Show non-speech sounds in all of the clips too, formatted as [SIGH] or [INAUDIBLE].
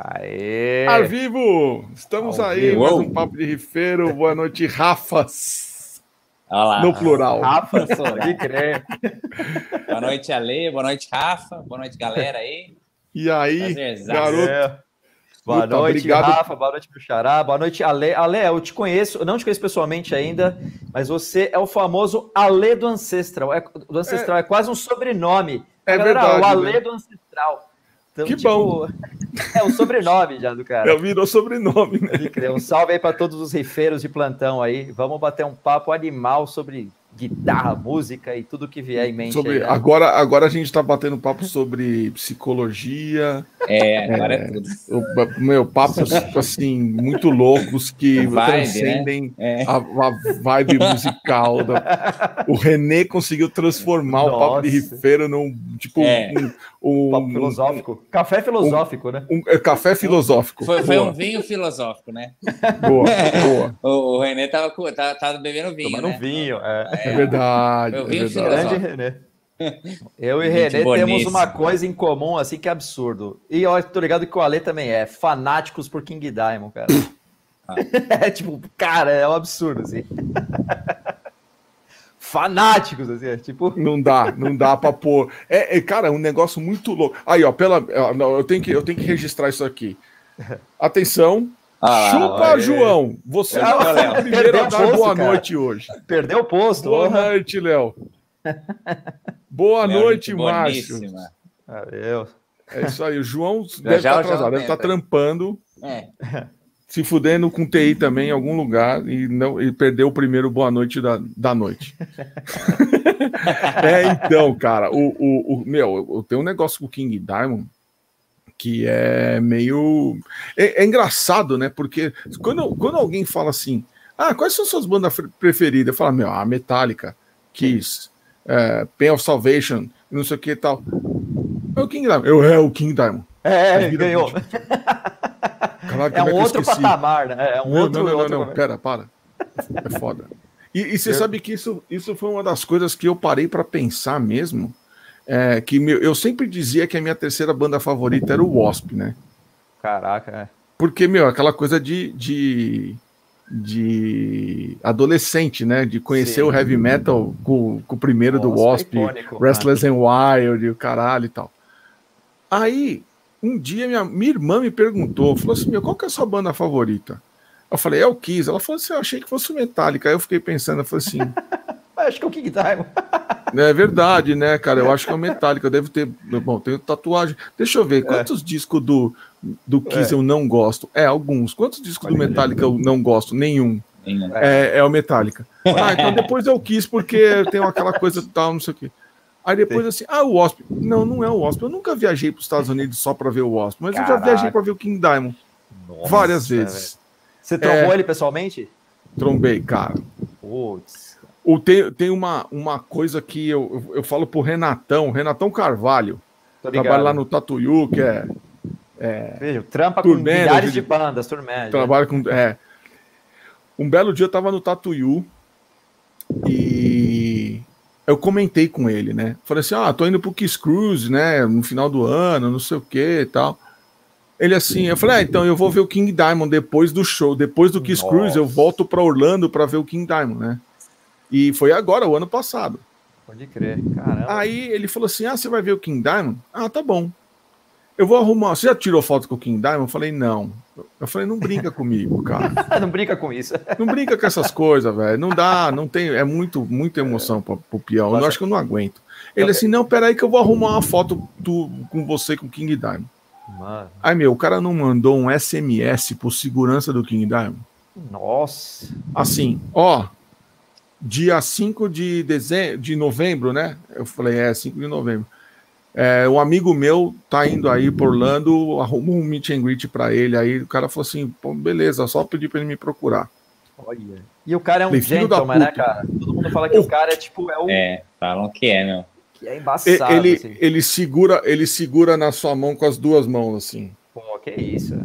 Aê! Ao vivo! Estamos Ao aí, vivo. mais um papo de rifeiro. Boa noite, Rafas. Olha lá. No plural. Rafa, pode [LAUGHS] crer. Boa noite, Ale. Boa noite, Rafa. Boa noite, galera aí. E aí, garoto? É. Boa Puta, noite, obrigado. Rafa. Boa noite pro Xará. Boa noite, Ale. Ale, eu te conheço, eu não te conheço pessoalmente ainda, mas você é o famoso Ale do Ancestral. É, do Ancestral é, quase um sobrenome. É Galera, verdade, O Ale né? do Ancestral. Então, Que tipo, [LAUGHS] É um sobrenome já do cara. É, virou sobrenome, né? Um salve aí para todos os rifeiros de plantão aí. Vamos bater um papo animal sobre guitarra, música e tudo que vier em mente. Sobre, aí, né? agora, agora a gente tá batendo papo sobre psicologia, É, agora é, tudo. o- meu, papos assim, muito loucos que Vibe, transcendem É. a, a vibe musical. da- O René conseguiu transformar o papo de Nossa. rifeiro num tipo É. um, um- Papo filosófico. Café filosófico, né? um- é, café filosófico. Foi, foi um vinho filosófico, né? boa, [LAUGHS] boa. O, o Renê tava, com- tava, tava bebendo vinho, Tomando né? um vinho. É. É verdade. Eu é vi o verdade. Grande René. [LAUGHS] Eu e Gente René temos boníssima. uma coisa em comum, assim, que é absurdo. E eu tô ligado que o Ale também é. Fanáticos por King Diamond, cara. Ah. [LAUGHS] É tipo, cara, é um absurdo, assim. Fanáticos, assim, é tipo. Não dá, não dá pra pôr. É, é, cara, é um negócio muito louco. Aí, ó, pela, ó, não, eu, tenho que, eu tenho que registrar isso aqui. Atenção. Ah Chupa, aê. João. Você não é o primeiro Perdeu a dar posto, boa cara. noite hoje. Perdeu o posto. Boa porra. noite, Léo. Boa Léo, noite, Márcio. Valeu. É isso aí. O João deve já estar o atrasado, deve estar entra. trampando, É. se fudendo com TI também em algum lugar e, não, e perdeu o primeiro boa noite da, da noite. [LAUGHS] é, então, cara, o, o, o- meu, eu tenho um negócio com o King Diamond que é meio. É, é engraçado, né? Porque quando, quando alguém fala assim, ah, quais são suas bandas preferidas? Eu falo, meu, a Metallica, Kiss, é, Pain of Salvation, não sei o que e tal. É o King Diamond. Eu, é o King Diamond. É, ganhou. [LAUGHS] Caralho, É como um que eu outro patamar, né? É um Não, outro. não, não, não, outro... não, pera, para. É foda. E, e você sabe que isso, isso foi uma das coisas que eu parei para pensar mesmo. É, que meu, eu sempre dizia que a minha terceira banda favorita era o Wasp, né? Caraca, é. Porque, meu, aquela coisa de, de, de adolescente, né? De conhecer Sim. o heavy metal com, com o primeiro do Nossa, Wasp, icônico. Restless and Wild e o caralho e tal. Aí, um dia minha, minha irmã me perguntou, falou assim, meu, qual que é a sua banda favorita? Eu falei, é o Kiss. Ela falou assim, eu achei que fosse Metallica. Aí eu fiquei pensando, eu falei assim, [LAUGHS] acho que é o King Diamond. [LAUGHS] é verdade, né, cara? Eu acho que é o Metallica. Deve ter, bom, tem tatuagem. Deixa eu ver, quantos discos do, do Kiss É. eu não gosto? É, alguns. Quantos discos do. Metallica eu não gosto? Nenhum. Nenhum. É, é o Metallica. Ah, então depois eu quis porque tem aquela coisa tal, não sei o quê. Aí depois assim, ah, o Wasp. Não, não é o Wasp. Eu nunca viajei para os Estados Unidos só para ver o Wasp, mas eu já Caraca. viajei para ver o King Diamond Nossa, várias velho. vezes. Você trombou É. ele pessoalmente? Trombei, cara. Putz. Ou tem, tem uma, uma coisa que eu, eu, eu falo pro Renatão, Renatão Carvalho, trabalha lá no Tatuyu, que é, Veja, trampa com milhares de- de bandas, manager. trabalha com. É. Um belo dia eu tava no Tatuyu e eu comentei com ele, né? Falei assim: ah, tô indo pro Kiss Cruise, né? No final do ano, não sei o que e tal. Ele assim, eu falei, ah, então eu vou ver o King Diamond depois do show, depois do Kiss Nossa. Cruise, eu volto para Orlando para ver o King Diamond, né? E foi agora, o ano passado. Pode crer, caramba. Aí ele falou assim: Ah, você vai ver o King Diamond? Ah, tá bom. Eu vou arrumar. Você já tirou foto com o King Diamond? Eu falei, não. Eu falei, não brinca comigo, cara. [LAUGHS] Não brinca com isso. Não brinca com essas coisas, velho. Não dá, não tem. É muito, muita emoção pra, pro peão. Eu acho que eu não aguento. Ele assim, não, peraí que eu vou arrumar uma foto tu, com você com o King Diamond. Mano, Aí, meu, o cara não mandou um SMS por segurança do King Diamond. nossa. Assim, ó, dia 5 de dezembro, de novembro, né? Eu falei, é, 5 de novembro. É, um amigo meu tá indo aí por Orlando, arrumou um meet and greet pra ele. Aí o cara falou assim: Pô, beleza, só pedir pra ele me procurar. Olha. E o cara é um Falei, gentleman, né, puta. cara? Todo mundo fala que O- o cara é tipo, é o É, falam que é, meu. que é embaçado, ele, assim. ele, segura, ele segura na sua mão com as duas mãos, assim. Pô, que isso, né?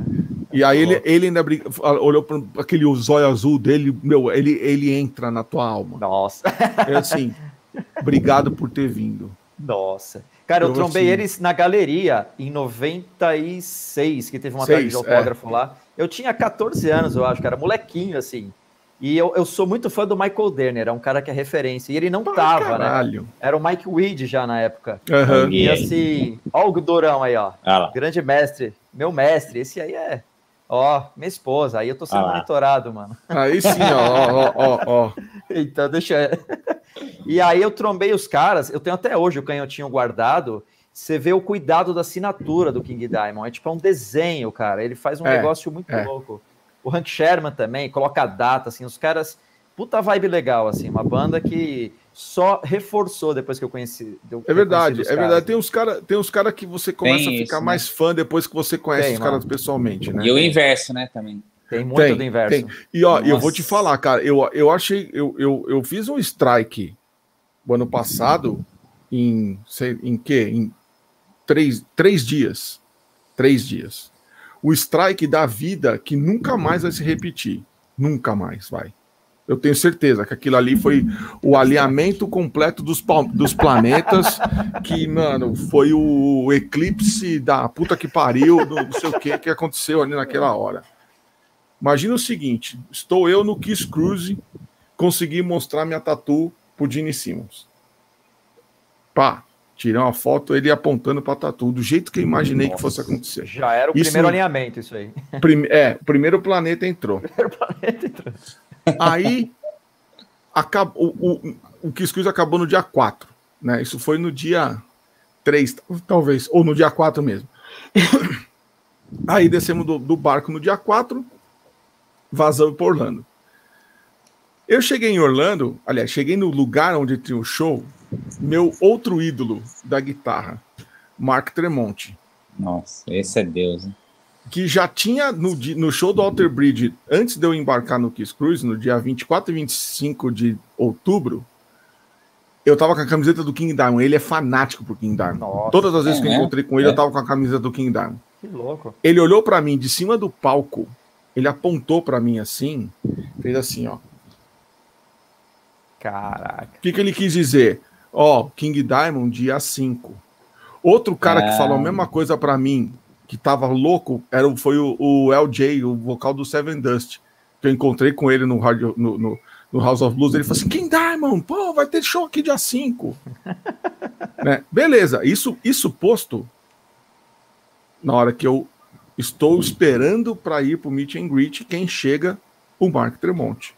E aí ele, ele ainda brinca- olhou para aquele zóio azul dele, meu, ele, ele entra na tua alma. Nossa. É assim, [LAUGHS] obrigado por ter vindo. Nossa. Cara, eu Então, trombei assim- eles na galeria em 96, que teve uma Seis, tarde de autógrafo lá. Eu tinha 14 anos, eu acho, cara, molequinho, assim. E eu, eu sou muito fã do Michael Derner, é um cara que é referência. E ele não Ah, tava, né? caralho. Era o Mike Weed já na época. Aham. E assim, ó o Durão aí, ó. Lá. Grande mestre, meu mestre. Esse aí é, ó, minha esposa. Aí eu tô sendo Ah monitorado, mano. Aí sim, ó, ó, ó, ó. [LAUGHS] Então, deixa. [LAUGHS] e aí eu trombei os caras. Eu tenho até hoje o canhotinho guardado. Você vê o cuidado da assinatura do King Diamond. É tipo é um desenho, cara. Ele faz um É, negócio muito é. louco. O Hank Sherman também coloca a data, assim. Os caras. Puta vibe legal, assim. Uma banda que só reforçou depois que eu conheci. eu É verdade, é verdade. caras. Tem uns cara, tem uns cara que você começa Tem a ficar isso, né? mais fã depois que você conhece Tem, os caras pessoalmente, né? E o inverso, né, também. Tem muito Tem, do inverso. tem. E ó, eu Nossa. vou te falar, cara, eu, eu achei, eu, eu, eu fiz um strike o ano passado em, sei, em quê? Em três, três dias. Três dias. O strike da vida que nunca mais vai se repetir. Nunca mais vai. Eu tenho certeza que aquilo ali foi o alinhamento completo dos, dos planetas, que, mano, foi o eclipse da puta que pariu, do não sei o que que aconteceu ali naquela hora. Imagina o seguinte: estou eu no Kiss Cruise, consegui mostrar minha tatu pro Gene Simmons. Pá, tirei uma foto, ele apontando pra tatu, do jeito que eu imaginei que fosse acontecer. Já era o Isso primeiro alinhamento, isso aí. Prime- é, o primeiro planeta entrou. [LAUGHS] Aí acabou, o, o, o Cruise acabou no dia 4. Né? Isso foi no dia 3, talvez, ou no dia 4 mesmo. Aí descemos do, do barco no dia 4, vazamos para Orlando. Eu cheguei em Orlando, aliás, cheguei no lugar onde tinha o show, meu outro ídolo da guitarra, Mark Tremonti Nossa, esse é Deus. hein? Que já tinha no, no show do Alter Bridge, antes de eu embarcar no Kiss Cruise, no dia 24 e 25 de outubro, eu tava com a camiseta do King Diamond. Ele é fanático por King Diamond. Nossa, Todas as vezes é que eu encontrei com ele, É. eu tava com a camiseta do King Diamond. que louco. Ele olhou pra mim de cima do palco, ele apontou pra mim assim, fez assim, ó. Caraca. O que, que ele quis dizer? Ó, King Diamond, dia 5. Outro cara que Ah. falou a mesma coisa pra mim, que tava louco, era, foi o, o LJ, o vocal do Seven Dust, que eu encontrei com ele no, rádio- no, no- no House of Blues. Ele falou assim: King Diamond, pô, vai ter show aqui dia 5. [LAUGHS] né? Beleza, isso, isso posto na hora que eu estou esperando para ir pro Meet and Greet, quem chega? O Mark Tremonti.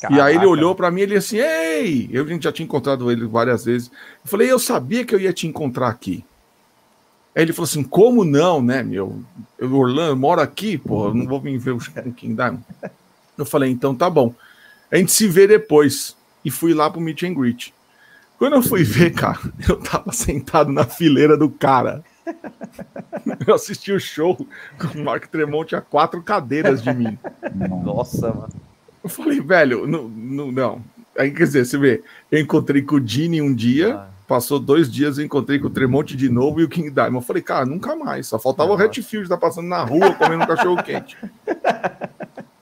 Caramba. E aí ele olhou pra mim e ele assim, ei! Eu a gente já tinha encontrado ele várias vezes. Eu falei, eu sabia que eu ia te encontrar aqui. Aí ele falou assim, como não, né, meu? Eu, Orlando, eu moro aqui, pô, eu não vou vir ver o do King Diamond. Eu falei, então tá bom. A gente se vê depois. E fui lá pro Meet and Greet. Quando eu fui ver, cara, [LAUGHS] eu tava sentado na fileira do cara. [LAUGHS] Eu assisti o show com o Mark Tremont a quatro cadeiras de mim. Nossa, mano. Eu falei, velho, não, não, não. Aí quer dizer, você vê, eu encontrei com o Dini um dia, Ah. Passou dois dias, eu encontrei com o Tremonte de novo e o King Diamond. Eu falei, cara, nunca mais. Só faltava o Nossa. Hatfield tá passando na rua comendo um cachorro quente.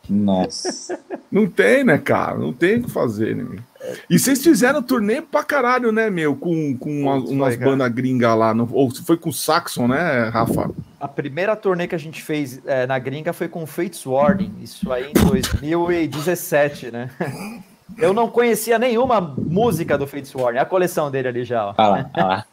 Nossa. Não tem, né, cara? Não tem o que fazer, né, meu? E vocês fizeram turnê pra caralho, né, meu? Com, com uma- umas bandas gringas lá. No, ou foi com o Saxon, né, Rafa? A primeira turnê que a gente fez é, na gringa foi com Fates Warning, isso aí em 2017, né? Eu não conhecia nenhuma música do Fates Warning, a coleção dele ali já, ó. Olha lá, olha lá.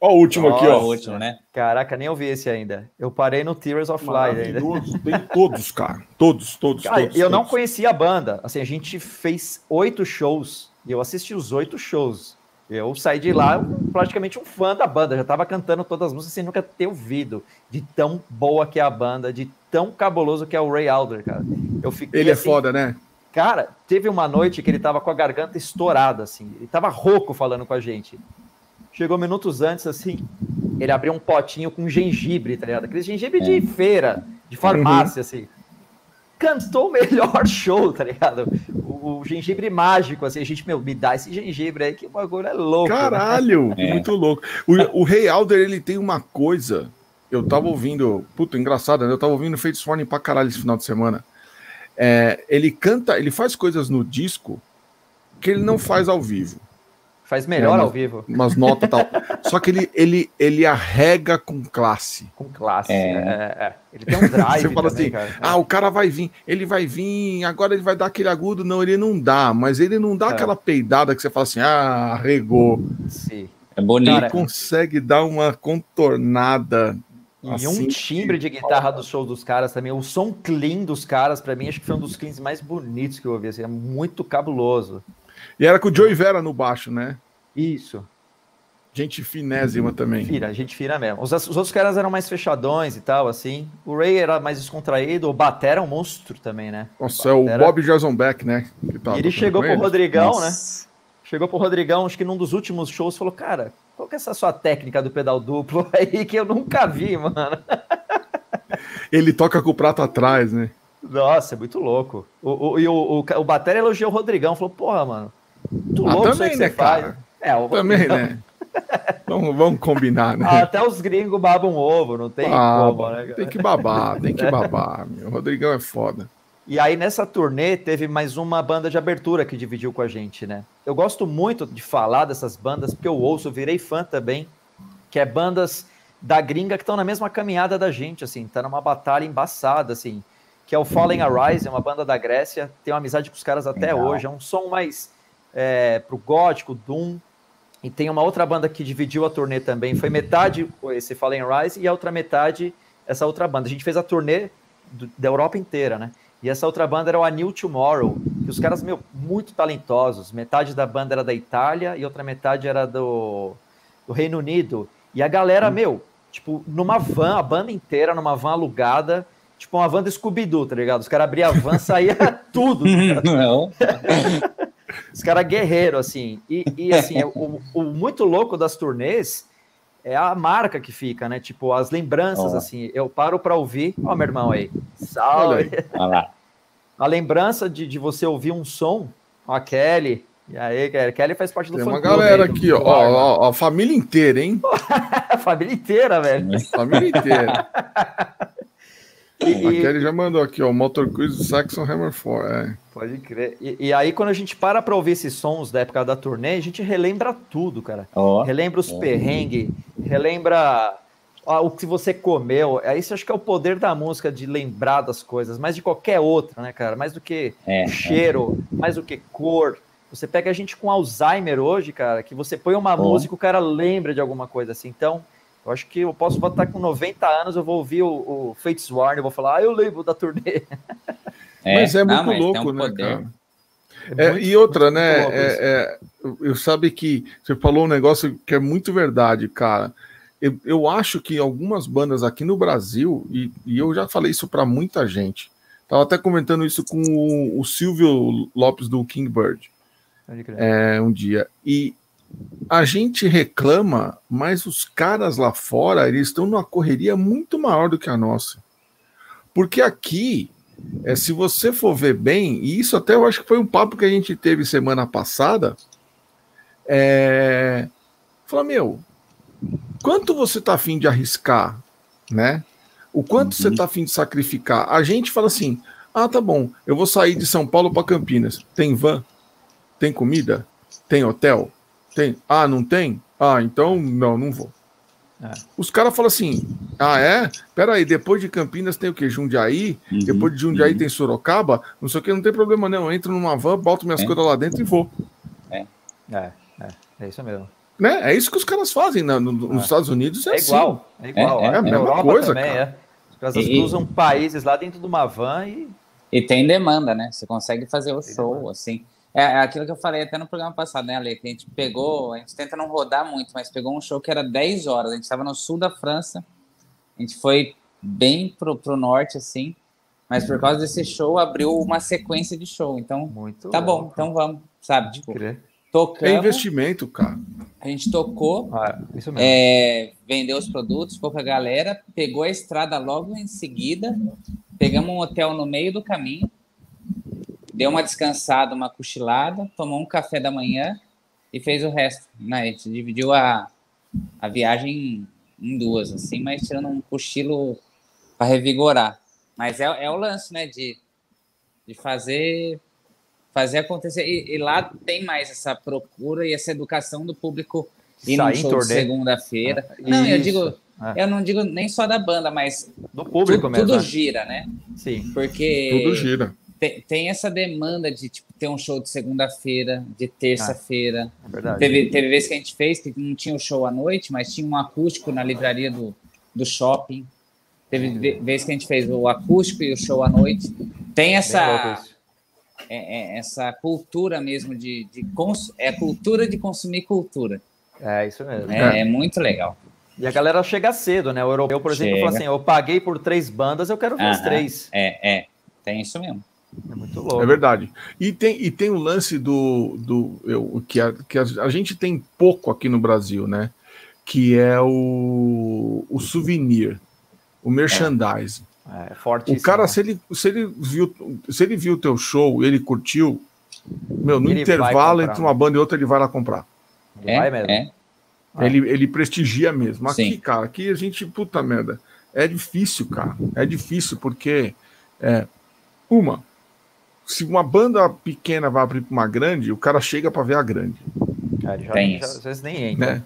Ó, o último aqui, Ó, ó. o último, né? Caraca, nem ouvi esse ainda. Eu parei no Tears of Light ainda. Tem todos, cara. Todos, todos, Cara, todos. eu não todos. conhecia a banda. Assim, a gente fez oito shows e eu assisti os oito shows. Eu saí de lá praticamente um fã da banda. Já tava cantando todas as músicas sem nunca ter ouvido. De tão boa que é a banda, de tão cabuloso que é o Ray Alder, cara. Eu fiquei Ele é assim, foda, né? Cara, teve uma noite que ele tava com a garganta estourada, assim. Ele tava rouco falando com a gente. Chegou minutos antes, assim, ele abriu um potinho com gengibre, tá ligado? Aquele gengibre de feira, de farmácia, assim. Cantou o melhor [LAUGHS] show, tá ligado? O, o gengibre mágico, assim. A gente, meu, me dá esse gengibre aí que o bagulho é louco. né? Caralho, [LAUGHS] É. muito louco. O, o Rei Alder, ele tem uma coisa. Eu tava ouvindo, puta, engraçado, né? Eu tava ouvindo Fates Warning pra caralho esse final de semana. É, ele canta, ele faz coisas no disco que ele não faz ao vivo. Faz melhor É, ao vivo. umas notas e tal. Só que ele, ele, ele arrega com classe. Com classe. É. É, é. Ele tem um [LAUGHS] drive Você fala também, assim, cara. Ah, o cara vai vir, ele vai vir, agora ele vai dar aquele agudo. Não, ele não dá, mas ele não dá É. aquela peidada que você fala assim, ah, arregou. Sim. É bonito. Ele consegue dar uma contornada. E Assim um timbre de guitarra do show dos caras também. O som clean dos caras, pra mim, acho que foi um dos cleans mais bonitos que eu ouvi. Assim, é muito cabuloso. E era com o Joey Vera no baixo, né? Isso. Gente finésima também. Fira, gente fira mesmo. Os, os outros caras eram mais fechadões e tal, assim. O Ray era mais descontraído. O Batera é um monstro também, né? Nossa, é o Batera- Bob Jazzonbeck, né? Que tá E ele chegou com pro ele. Rodrigão, né? Chegou pro Rodrigão, acho que num dos últimos shows, falou: Cara, qual que é essa sua técnica do pedal duplo [LAUGHS] aí que eu nunca vi, mano? Ele toca com o prato atrás, né? Nossa, é muito louco. O, o, e o, o, o Batera elogiou o Rodrigão, falou: Porra, mano, muito Ah, louco isso também, que né, faz. cara? É, o Também, Rodrigão- né? [LAUGHS] Vamos, vamos combinar, né? Ah, Até os gringos babam ovo, não tem Ah, como, né, tem que babar, tem que [LAUGHS] babar. Meu. O Rodrigão é foda. E aí, nessa turnê, teve mais uma banda de abertura que dividiu com a gente, né? Eu gosto muito de falar dessas bandas, porque eu ouço, eu virei fã também, que é bandas da gringa que estão na mesma caminhada da gente, assim, tá numa batalha embaçada, assim, que é o Fallen Arise, é uma banda da Grécia, tenho amizade com os caras até Legal. hoje, é um som mais é, pro gótico, doom, e tem uma outra banda que dividiu a turnê também, foi metade esse Fallen Rise e a outra metade essa outra banda. A gente fez a turnê do- da Europa inteira, né? E essa outra banda era o A New Tomorrow, que os caras, meu, muito talentosos. Metade da banda era da Itália e outra metade era do, do Reino Unido. E a galera, meu, tipo, numa van, a banda inteira numa van alugada, tipo uma van do Scooby-Doo, tá ligado? Os caras abriam a van, saía [LAUGHS] tudo. [LAUGHS] Não. Os caras guerreiro, assim. E, e, assim, o, o muito louco das turnês é a marca que fica, né? Tipo, as lembranças, Ó. assim. Eu paro pra ouvir. Ó, meu irmão aí. Salve. aí. Olha lá. A lembrança de, de você ouvir um som. Ó, a Kelly. E aí, Kelly? Kelly faz parte do Tem uma galera aí aqui, ó, do ó, ó, a família inteira, hein? [LAUGHS] Família inteira, velho. Família inteira. [LAUGHS] E- A Kelly já mandou aqui, ó, Motor Cruise Saxon Hammer 4. É. Pode crer. E, e aí, quando a gente para pra ouvir esses sons da época da turnê, a gente relembra tudo, cara. Ó. relembra os É. perrengues, relembra ah, o que você comeu. É Isso acho que é o poder da música, de lembrar das coisas, mais de qualquer outra, né, cara? Mais do que É, o cheiro, mais do que cor. Você pega a gente com Alzheimer hoje, cara, que você põe uma Ó. música, o cara lembra de alguma coisa assim. Então, eu acho que eu posso estar com 90 anos, eu vou ouvir o, o Fates Warning, eu vou falar, ah, eu lembro da turnê. Mas é não, muito mas louco, um né, poder. cara? É, muito- e outra, né? É, é, eu- sabe que você falou um negócio que é muito verdade, cara. Eu, eu acho que algumas bandas aqui no Brasil, e, e eu já falei isso para muita gente, tava até comentando isso com o, o Silvio Lopes do Kingbird é, um dia. E a gente reclama, mas os caras lá fora, eles estão numa correria muito maior do que a nossa. Porque aqui, é, se você for ver bem, e isso até eu acho que foi um papo que a gente teve semana passada, é, fala, meu, quanto você tá afim de arriscar, né? O quanto você tá afim de sacrificar? A gente fala assim, ah, tá bom, eu vou sair de São Paulo para Campinas. Tem van? Tem comida? Tem hotel? Tem? Ah, não tem? Ah, então não, não vou. É. Os caras falam assim: ah, é? Peraí, depois de Campinas tem o quê? Jundiaí? Uhum, Depois de Jundiaí uhum. tem Sorocaba? Não sei o que, não tem problema não. Eu entro numa van, boto minhas É. coisas lá dentro e vou. É, é, é isso mesmo. Né? É isso que os caras fazem na- no- nos É. Estados Unidos. É, É igual, é igual. É, é Na a mesma Europa coisa, também, cara. é. Os caras E- cruzam países lá dentro de uma van e E tem demanda, né? Você consegue fazer o Tem show, demanda. assim. É, é aquilo que eu falei até no programa passado, né, Ale? Que a gente pegou, a gente tenta não rodar muito, mas pegou um show que era 10 horas. A gente estava no sul da França, a gente foi bem pro, pro norte, assim, mas por causa desse show abriu uma sequência de show. Então, muito. tá bom, então vamos, sabe? Tipo, Crer. É tocamos, investimento, cara. a gente tocou, Ah, isso mesmo. é, vendeu os produtos, ficou com a galera, pegou a estrada logo em seguida, pegamos um hotel no meio do caminho, deu uma descansada, uma cochilada, tomou um café da manhã e fez o resto. Né? A gente dividiu a, a viagem em, duas, assim, mas tirando um cochilo para revigorar. Mas é, é o lance, né, de, de fazer fazer acontecer. E, e, lá tem mais essa procura e essa educação do público ir no show de segunda-feira. Ah, não, eu digo, é. eu não digo nem só da banda, mas do público tu, mesmo. Tudo né? gira, né? Sim. Porque tudo gira. Tem, tem essa demanda de tipo, ter um show de segunda-feira, de terça-feira. Ah, é verdade. Teve, teve vezes que a gente fez que não tinha o show à noite, mas tinha um acústico na livraria do, do shopping. Teve vezes que a gente fez o acústico e o show à noite. Tem essa é, é, essa cultura mesmo de, de cons... é cultura de consumir cultura. É isso mesmo. É, é, muito legal. E a galera chega cedo, né? O europeu, por exemplo, fala assim: eu paguei por três bandas, eu quero ver as três. É, é, tem isso mesmo. É muito louco. É verdade. E tem, e tem o lance do, do eu, que, a, que a, a gente tem pouco aqui no Brasil, né? Que é o, o souvenir, o merchandising. É, forte. O cara, se ele, se ele viu se ele viu o teu show ele curtiu, meu, no ele intervalo entre uma banda e outra, ele vai lá comprar. Ele é, vai mesmo. É. Ele, ele prestigia mesmo. Aqui, Sim. cara, aqui a gente, puta merda, é difícil, cara. É difícil porque, é, uma, se uma banda pequena vai abrir para uma grande, o cara chega para ver a grande. É, já, já, às vezes nem entra. Né?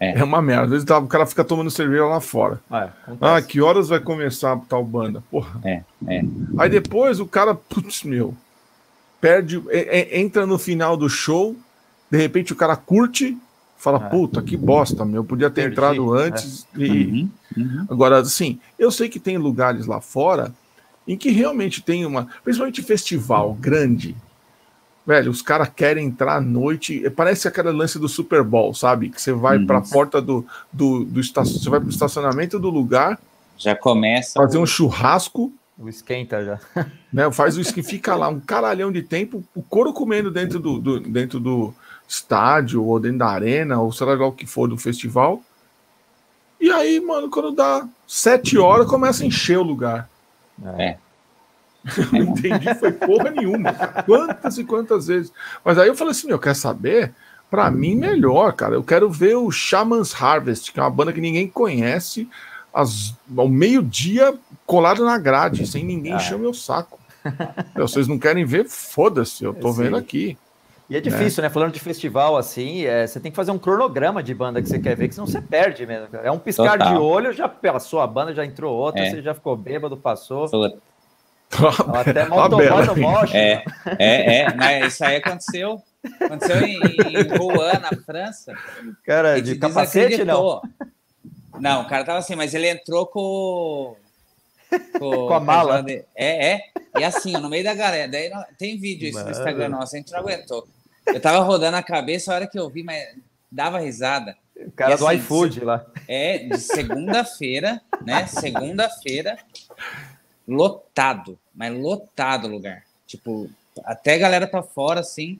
É. é uma merda. Às vezes tá, o cara fica tomando cerveja lá fora. É, ah, que horas vai começar tal banda? Porra. É, é. Aí depois o cara, putz, meu, perde, é, é, entra no final do show, de repente o cara curte, fala, é. puta, que bosta, meu, podia ter Perdi, entrado antes. E... Uhum, uhum. Agora, assim, eu sei que tem lugares lá fora em que realmente tem uma, principalmente festival grande, Velho, os caras querem entrar à noite. Parece aquela lance do Super Bowl, sabe? Que você vai para a porta do, do, do estacionamento, você vai para o estacionamento do lugar. Já começa. Fazer o... um churrasco. O esquenta já. [LAUGHS] Né, faz o que fica lá um caralhão de tempo, o couro comendo dentro do, do, dentro do estádio, ou dentro da arena, ou sei lá o que for do festival. E aí, mano, quando dá sete horas, começa a encher o lugar. É. [LAUGHS] não entendi, foi porra nenhuma. Quantas e quantas vezes. Mas aí eu falei assim: eu quero saber, para mim, melhor, cara. Eu quero ver o Shaman's Harvest, que é uma banda que ninguém conhece, às, ao meio-dia, colado na grade, sem ninguém ah. encher o meu saco. Vocês não querem ver? Foda-se, eu tô vendo aqui. E é difícil, né? Falando de festival assim, é, você tem que fazer um cronograma de banda que você quer ver, que senão você perde mesmo. É um piscar Total. de olho, já passou a banda, já entrou outra, é. você já ficou bêbado, passou. Até motomóvel mocho. É, é, é, mas isso aí aconteceu. Aconteceu em, em Rouen, na França. Cara, de capacete, não? Não, o cara tava assim, mas ele entrou com... Com, [LAUGHS] com a mala. Com é, é. E assim, no meio da galera. Daí tem vídeo isso no Instagram nosso, a gente não aguentou. Eu tava rodando a cabeça a hora que eu vi, mas dava risada. O cara e, do assim, iFood lá. É, de segunda-feira, né? Segunda-feira, lotado, mas lotado o lugar. Tipo, até a galera tá fora, assim.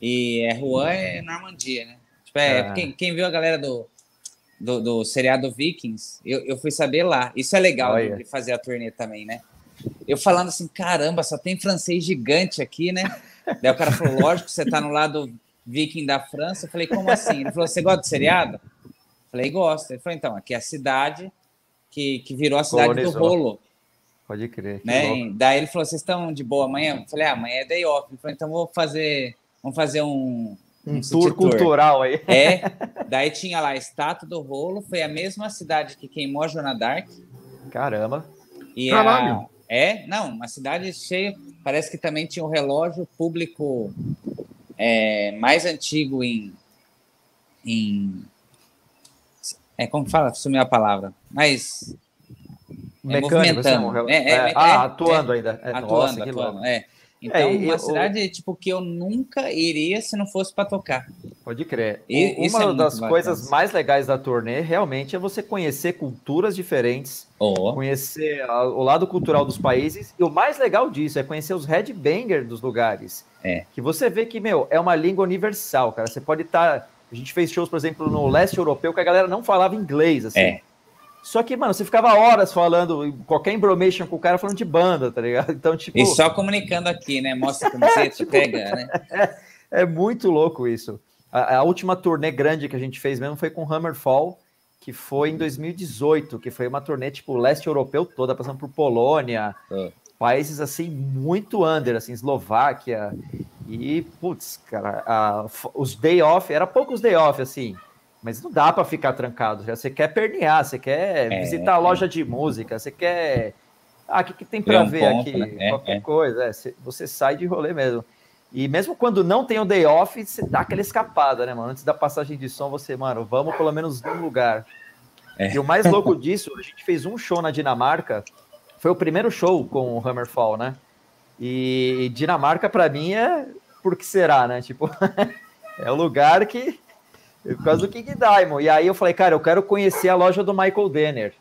E é Juan é Normandia, né? Tipo, é, ah. quem, quem viu a galera do, do, do seriado Vikings, eu, eu fui saber lá. Isso é legal de, de fazer a turnê também, né? Eu falando assim, caramba, só tem francês gigante aqui, né? [LAUGHS] Daí o cara falou, lógico, você tá no lado viking da França. Eu falei, como assim? Ele falou, você gosta de seriado? Eu falei, gosto. Ele falou, então, aqui é a cidade que, que virou a cidade Colorizou. do rolo. Pode crer. Né? Daí ele falou: vocês estão de boa amanhã? Eu falei: ah, amanhã é day off. Ele falou: então vou fazer, vamos fazer um. Um, um tour cultural aí. É. [LAUGHS] Daí tinha lá a estátua do rolo, foi a mesma cidade que queimou a Joana Dark. Caramba. E Caralho. A, é, não, uma cidade cheia. Parece que também tinha o um relógio público é, mais antigo em. em é, como fala? Sumiu a palavra. Mas é, movimentando. É, é, é, ah, atuando ainda. atuando, Nossa, atuando, é. Então, uma eu, cidade tipo que eu nunca iria se não fosse para tocar. Pode crer. E, uma das coisas mais legais da turnê realmente é você conhecer culturas diferentes, oh. conhecer o lado cultural dos países e o mais legal disso é conhecer os headbangers dos lugares. É. Que você vê que, meu, é uma língua universal, cara. Você pode estar. Tá... A gente fez shows, por exemplo, no leste europeu que a galera não falava inglês, assim. É. Só que, mano, você ficava horas falando, qualquer embromation com o cara falando de banda, tá ligado? Então, tipo. E só comunicando aqui, né? Mostra como você [LAUGHS] tipo, pega, né? [LAUGHS] É, é, muito louco isso. A, a, última turnê grande que a gente fez mesmo foi com Hammerfall, que foi em 2018, que foi uma turnê, tipo, leste europeu toda, passando por Polônia, países assim, muito under, assim, Eslováquia. E, putz, cara, a, os day off, era poucos day off, assim, mas não dá para ficar trancado. Você quer pernear, você quer é, visitar a loja de música, você quer. Ah, o que, que tem para ver ponto, aqui? Né? É, Qualquer é. coisa. É, você sai de rolê mesmo. E mesmo quando não tem o day off, você dá aquela escapada, né, mano? Antes da passagem de som, você, mano, vamos pelo menos num lugar. É. E o mais [LAUGHS] louco disso, a gente fez um show na Dinamarca. Foi o primeiro show com o Hammerfall, né? E Dinamarca, para mim, é. Por que será, né? Tipo, [LAUGHS] é o lugar que. Por causa do King Diamond. E aí eu falei, cara, eu quero conhecer a loja do Michael Denner.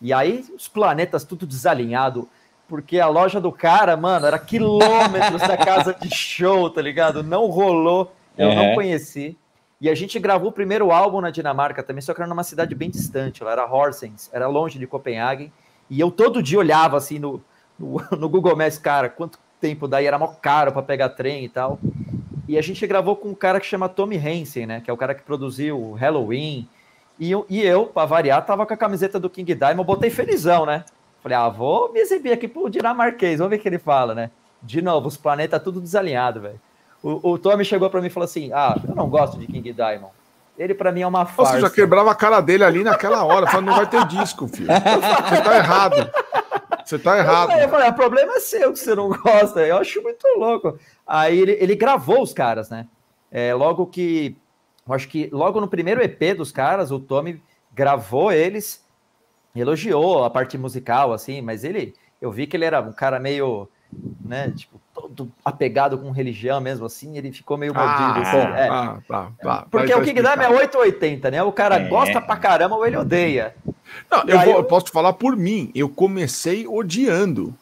E aí os planetas tudo desalinhado, porque a loja do cara, mano, era quilômetros da casa de show, tá ligado? Não rolou, eu é. não conheci. E a gente gravou o primeiro álbum na Dinamarca também, só que era numa cidade bem distante, lá era Horsens, era longe de Copenhague. E eu todo dia olhava assim no, no, [LAUGHS] no Google Maps, cara, quanto tempo daí era mó caro para pegar trem e tal. E a gente gravou com um cara que chama Tommy Hansen, né? Que é o cara que produziu Halloween. E eu, e eu para variar, tava com a camiseta do King Diamond, botei felizão, né? Falei, ah, vou me exibir aqui pro dinamarquês, vamos ver o que ele fala, né? De novo, os planetas tudo desalinhado, velho. O, o Tommy chegou para mim e falou assim: Ah, eu não gosto de King Diamond. Ele para mim é uma farsa. Você já quebrava a cara dele ali naquela hora, falando, não vai ter disco, filho. Você tá errado. Você tá errado. Eu falei, o problema é seu que você não gosta. Eu acho muito louco. Aí ele, ele gravou os caras, né? É, logo que. Eu acho que logo no primeiro EP dos caras, o Tommy gravou eles, elogiou a parte musical, assim, mas ele. Eu vi que ele era um cara meio. Né, tipo, todo apegado com religião mesmo, assim, ele ficou meio mordido. Ah, assim, é. ah, tá, tá, Porque o King Diamond é 880, né? O cara é. gosta pra caramba ou ele odeia. Não, eu, vou, eu posso falar por mim. Eu comecei odiando.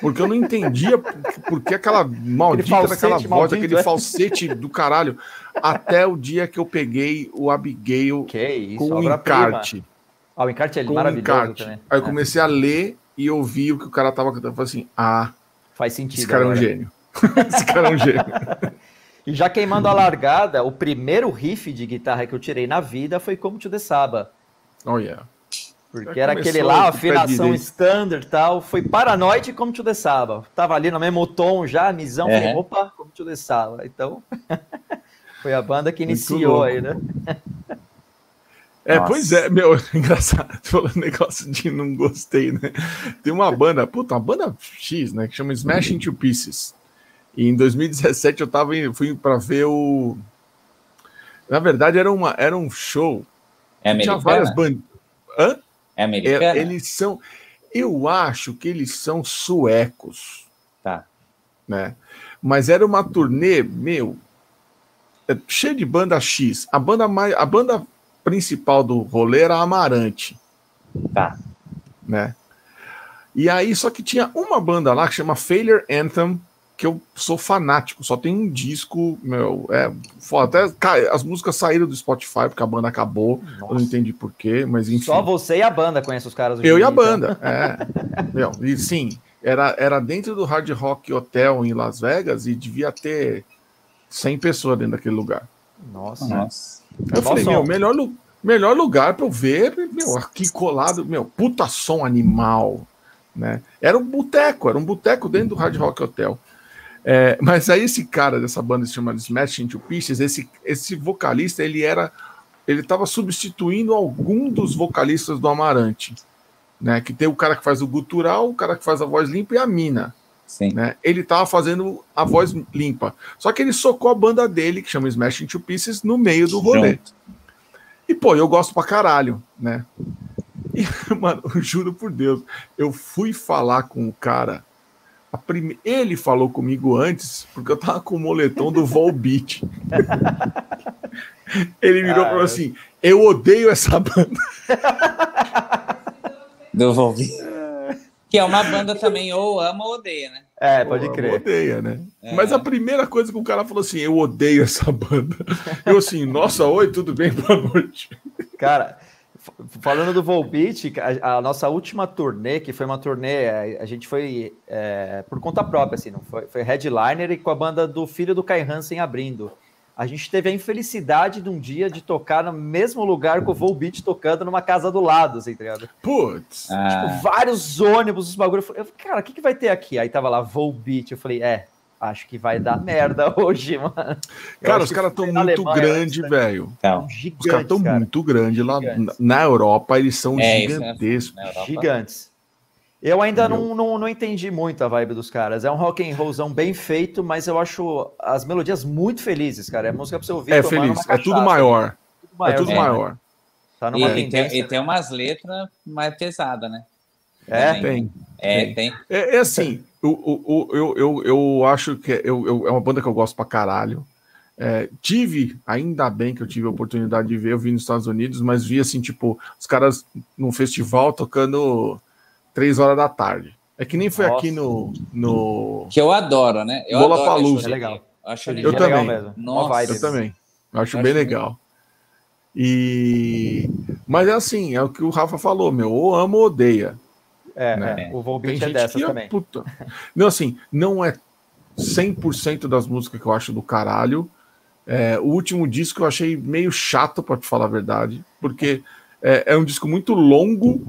Porque eu não entendia por que aquela maldita daquela voz, aquele é? falsete do caralho. Até o dia que eu peguei o Abigail isso, com o encarte. Ah, o encarte é com maravilhoso encarte. também. Aí eu é. comecei a ler e ouvir o que o cara tava cantando. Eu falei assim, ah... Faz sentido. Esse cara agora. é um gênio. [LAUGHS] esse cara é um gênio. [LAUGHS] E já queimando a largada, o primeiro riff de guitarra que eu tirei na vida foi Como to the Saba. Oh, yeah. Porque era aquele lá, afinação standard tal. Foi Paranoid como to the Saba. Tava ali no mesmo tom já, misão. É. Falei, opa, como to the Saba. Então, [LAUGHS] foi a banda que iniciou aí, né? É, Nossa. pois é, meu, [LAUGHS] engraçado, falando negócio de não gostei, né? Tem uma banda, puta, uma banda X, né, que chama Smash Into Pieces. E em 2017 eu tava fui para ver o Na verdade era uma era um show. É tinha várias bandas. Hã? É americana? É, eles são. Eu acho que eles são suecos. Tá. Né? Mas era uma turnê, meu, é, cheia de banda X. A banda, mais, a banda principal do rolê era a Amarante. Tá. Né? E aí, só que tinha uma banda lá que chama Failure Anthem, que eu sou fanático, só tem um disco, meu, é foda. Até as músicas saíram do Spotify porque a banda acabou, Nossa. eu não entendi porquê, mas enfim. Só você e a banda conhecem os caras. Eu e a banda, então. é. meu, e sim, era, era dentro do Hard Rock Hotel em Las Vegas e devia ter 100 pessoas dentro daquele lugar. Nossa. Nossa. Eu falei, meu, melhor, melhor lugar para eu ver, meu, aqui colado, meu, puta som animal, né? Era um boteco, era um boteco dentro do Hard Rock Hotel. É, mas aí esse cara dessa banda se chama Smash Into Pieces, esse, esse vocalista, ele era ele estava substituindo algum dos vocalistas do Amarante, né? Que tem o cara que faz o gutural, o cara que faz a voz limpa e a mina. Sim. Né? Ele estava fazendo a voz limpa. Só que ele socou a banda dele, que chama Smash Into Pieces, no meio do rolê. Junto. E, pô, eu gosto pra caralho, né? E, [LAUGHS] mano, eu juro por Deus, eu fui falar com o cara Prime... Ele falou comigo antes, porque eu tava com o moletom do Volbeat. [LAUGHS] Ele virou e falou assim: Eu odeio essa banda. Do Volbeat. Que é uma banda também, ou ama ou odeia, né? É, pode ou crer. Odeia, né? É. Mas a primeira coisa que o cara falou assim: Eu odeio essa banda. Eu assim, nossa, oi, tudo bem? Boa noite. Cara, Falando do Volbeat, a, a, nossa última turnê, que foi uma turnê, a, a gente foi é, por conta própria, assim, não foi, foi headliner e com a banda do filho do Kai Hansen abrindo. A gente teve a infelicidade de um dia de tocar no mesmo lugar com o Volbeat tocando numa casa do lado, assim, tá ligado? Putz! Ah. Tipo, vários ônibus, os bagulho. Eu falei, cara, o que, que vai ter aqui? Aí tava lá, Volbeat. Eu falei, é, acho que vai dar merda [LAUGHS] hoje, mano. Eu Cara, acho os caras estão muito Alemanha grandes, né? velho. Então, Os caras estão cara. muito grandes lá Gigantes. na, Europa, eles são É, isso, né? gigantescos. na Europa. Gigantes. Eu ainda não, não, não entendi muito a vibe dos caras. É um rock and rollzão bem feito, mas eu acho as melodias muito felizes, cara. É música pra você ouvir É feliz, uma é tudo maior. Tudo É tudo É. maior. Tá E, numa e tem, tendência. e tem umas letras mais pesadas, né? É? também. Tem. É, Tem. tem. É, é assim, o, o, o- eu, eu, eu acho que é, eu, eu- é uma banda que eu gosto pra caralho. É, tive, ainda bem que eu tive a oportunidade de ver, eu vi nos Estados Unidos, mas vi assim, tipo, os caras num festival tocando três horas da tarde. É que nem foi Nossa. aqui no, no. Que eu adoro, né? Eu adoro esse É legal. Eu acho Eu é legal. também. legal mesmo. Nossa. Eu também. Eu acho Eu bem acho legal. E. Mas é assim, é o que o Rafa falou, meu, ou ama ou odeia. É, né? é. O Volbeat é dessas é também. puta. Não, assim, não é 100% das músicas que eu acho do caralho. É, o último disco eu achei meio chato, pra te falar a verdade, porque é, é um disco muito longo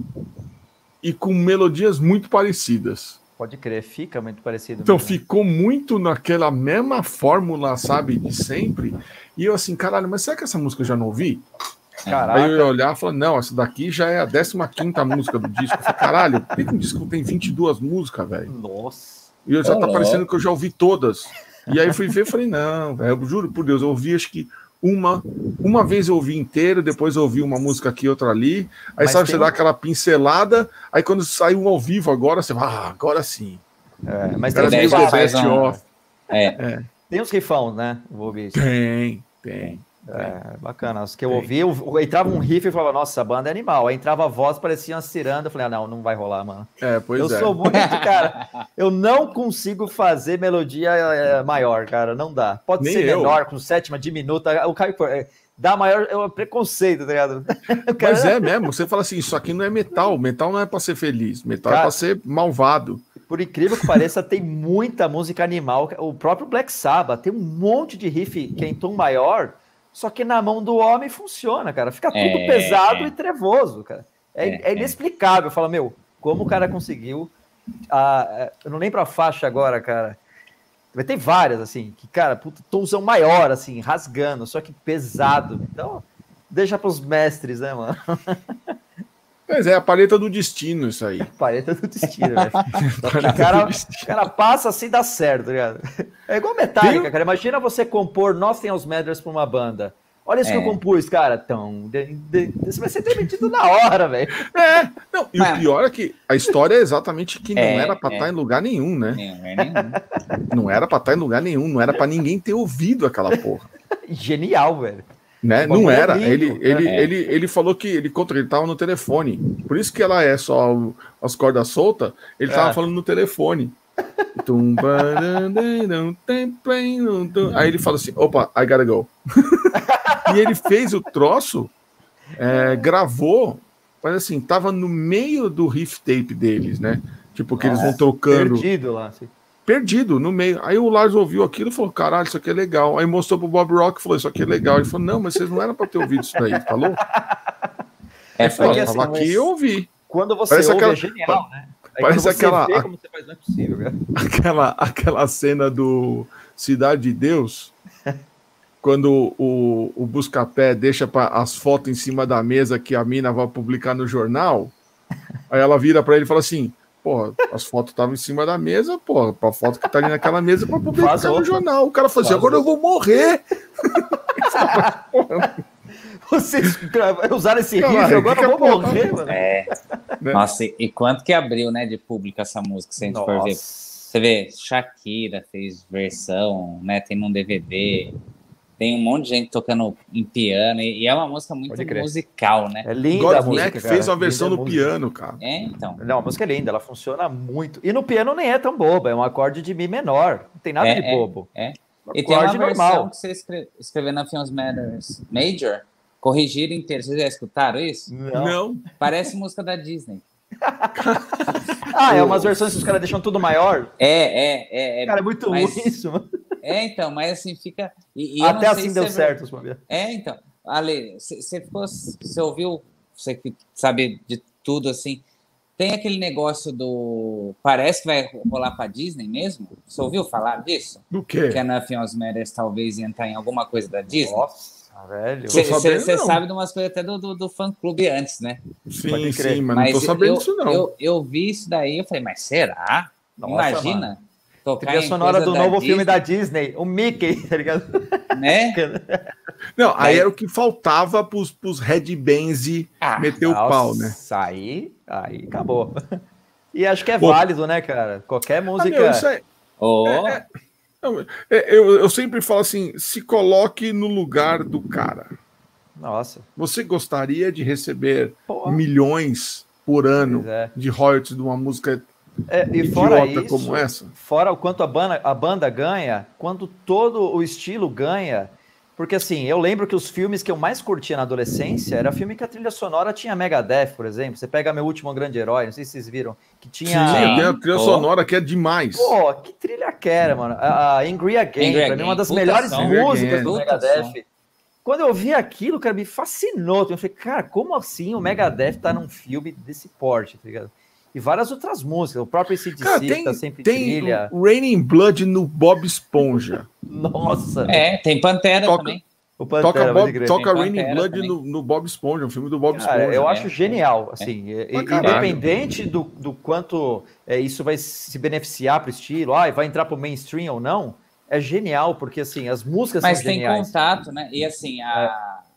e com melodias muito parecidas. Pode crer, fica muito parecido. Então mesmo. ficou muito naquela mesma fórmula, sabe, de sempre. E eu assim, caralho, mas será que essa música eu já não ouvi? Caraca. Aí eu ia olhar e falar, não, essa daqui já é a 15ª música do disco. Eu falei, caralho, por que um disco tem 22 músicas, velho? Nossa. E eu já Ô, tá parecendo que eu já ouvi todas. E aí eu fui ver e falei, não, velho, eu juro por Deus, eu ouvi acho que uma, uma vez eu ouvi inteiro, depois eu ouvi uma música aqui, outra ali. Aí Mas sabe, tem você um- dá aquela pincelada, aí quando sai um ao vivo agora, você vai, ah, agora sim. É, mas Cara, tem, faz Best um- Of. É, tem uns rifão, né? O Volbeat. Tem, tem. É, bacana. Os que eu ouvi, eu, eu entrava um riff e falava, nossa, essa banda é animal. Aí entrava a voz, parecia uma ciranda. Eu falei, ah, não, não vai rolar, mano. É, pois eu é. sou muito, cara. Eu não consigo fazer melodia é, maior, cara. Não dá. Pode Nem ser eu. menor, com sétima, diminuta. O Caio é, dá maior é um preconceito, tá ligado? [LAUGHS] Cara- Mas é [LAUGHS] mesmo, você fala assim, isso aqui não é metal, metal não é pra ser feliz, metal é Cara- pra ser malvado. Por incrível que pareça, tem muita música animal. O próprio Black Sabbath tem um monte de riff que é em tom maior, só que na mão do homem funciona, cara. Fica tudo É, pesado é. e trevoso, cara. É, É, é inexplicável. Fala, meu, como o cara conseguiu. a- a- eu não lembro a faixa agora, cara. Vai ter várias, assim, que, cara, puta, tomzão maior, assim, rasgando, só que pesado. Então, deixa pros mestres, né, mano? [LAUGHS] Mas é a paleta do destino isso aí. [LAUGHS] Paleta do destino, [LAUGHS] velho. O Paleta cara, o cara passa assim dá certo, tá ligado? É igual Metallica, Tem- cara. Imagina você compor Nothing Else Matters pra uma banda. Olha isso que É. eu compus, cara. Então, de- de- você vai ser demitido na hora, velho. É, não, e Mas- o pior é que a história é exatamente que não É, era pra é. estar em lugar nenhum, né? nenhum, é nenhum. Não era pra estar em lugar nenhum, não era pra ninguém ter ouvido aquela porra. [LAUGHS] Genial, velho. Né? Bagulho Não é era. lindo, Ele, né? ele, É. ele, ele falou que ele contra ele tava no telefone. Por isso que ela é só as cordas soltas. Ele tava É. falando no telefone. Aí ele fala assim: opa, I gotta go. [LAUGHS] e ele fez o troço, é, gravou, mas assim, tava no meio do riff tape deles, né? Tipo, que eles vão trocando Perdido lá. Assim. Perdido no meio. Aí o Lars ouviu aquilo e falou: caralho, isso aqui é legal. Aí mostrou pro Bob Rock e falou: Isso aqui é legal. Ele falou: Não, mas vocês não eram pra ter ouvido isso daí, falou? É, Ele falou: assim, aqui eu ouvi. Quando você Parece ouve, aquela- é genial, né? Aí parece aquela- vê como você faz, não é possível, cara. [LAUGHS] Aquela, aquela cena do Cidade de Deus, quando o, o Buscapé deixa pra, as fotos em cima da mesa que a mina vai publicar no jornal. Aí ela vira pra ele e fala assim: Pô, as fotos estavam em cima da mesa, pô, pra foto que tá ali naquela mesa pra publicar Vazou. no jornal. O cara falou assim: agora eu vou morrer. [LAUGHS] Vocês usaram esse riff, agora que eu que vou porra? morrer, mano. É. Né? Nossa, e, e quanto que abriu, né, de público essa música, se a gente for ver. Você vê, Shakira fez versão, né? Tem num DVD. Tem um monte de gente tocando em piano. E, é uma música muito musical, né? É linda a música, cara. fez uma versão Linda no música. piano, cara. É, então. Não, a música é linda, ela funciona muito. E no piano nem é tão boba, é um acorde de Mi menor. Não tem nada É, de é, bobo. é. Um E tem uma acorde versão normal. que você escre escreveu na Films Matters Major, corrigida inteira. Vocês já escutaram isso? Não. Não. Parece música da Disney. [LAUGHS] Ah, é umas versões que os caras deixam tudo maior. É, é, é. é, Cara, é muito mas- ruim isso, mano. É, então, mas assim fica. E, e eu Até assim deu é certo. os bobear. É, então. Ale, você ficou. Você ouviu. Você que sabe de tudo assim. Tem aquele negócio do. Parece que vai rolar para Disney mesmo? Você ouviu falar disso? Do quê? Que a Nothing Else Matters talvez ia entrar em alguma coisa da Disney? Nossa, velho. Você sabe de umas coisas até do, do, do fã-clube antes, né? Sim, sim, mas, não tô sabendo eu, disso, não. Eu, eu vi isso daí eu falei, mas será? Nossa, Imagina tocar Trilha sonora do novo Disney, filme da Disney, o Mickey, tá ligado? né? [LAUGHS] Não, aí era o que faltava pros, pros Red Bands Ah, meter o pau, né? Aí, aí acabou. [LAUGHS] E acho que é Pô. válido, né, cara? Qualquer Ah, música. meu, isso Oh, É, não, é, eu, eu sempre falo assim: se coloque no lugar do cara. Nossa. Você gostaria de receber Porra. milhões por ano é. de royalties de uma música É, e fora isso, como essa? fora o quanto a banda, a banda ganha, quanto todo o estilo ganha. Porque assim, eu lembro que os filmes que eu mais curtia na adolescência era filme que a trilha sonora tinha Megadeth, por exemplo. Você pega Meu Último Grande Herói, não sei se vocês viram, que tinha... Sim, tem a trilha Pô. sonora que é demais. Pô, que trilha que era, mano. A, a Angry Again, Angry pra mim, uma das puta melhores som. músicas do Megadeth. Quando eu vi aquilo, cara, me fascinou. Eu falei, cara, como assim o Megadeth tá num filme desse porte, tá ligado? E várias outras músicas, o próprio ACDC Cara, que tem, tá sempre tem trilha. o Raining Blood no Bob Esponja. [LAUGHS] Nossa, é, tem Pantera Toca- também. o toca Pantera, Bob, pode crer. toca Tem Raining Pantera Blood também. no, no Bob Esponja, um filme do Bob Cara, Esponja. eu é, acho é. genial, assim, Pra e- caralho. independente do, do quanto é, isso vai se beneficiar pro estilo, ah, vai entrar pro mainstream ou não, é genial, porque assim, as músicas Mas são tem geniais. contato, né? E assim, a- É.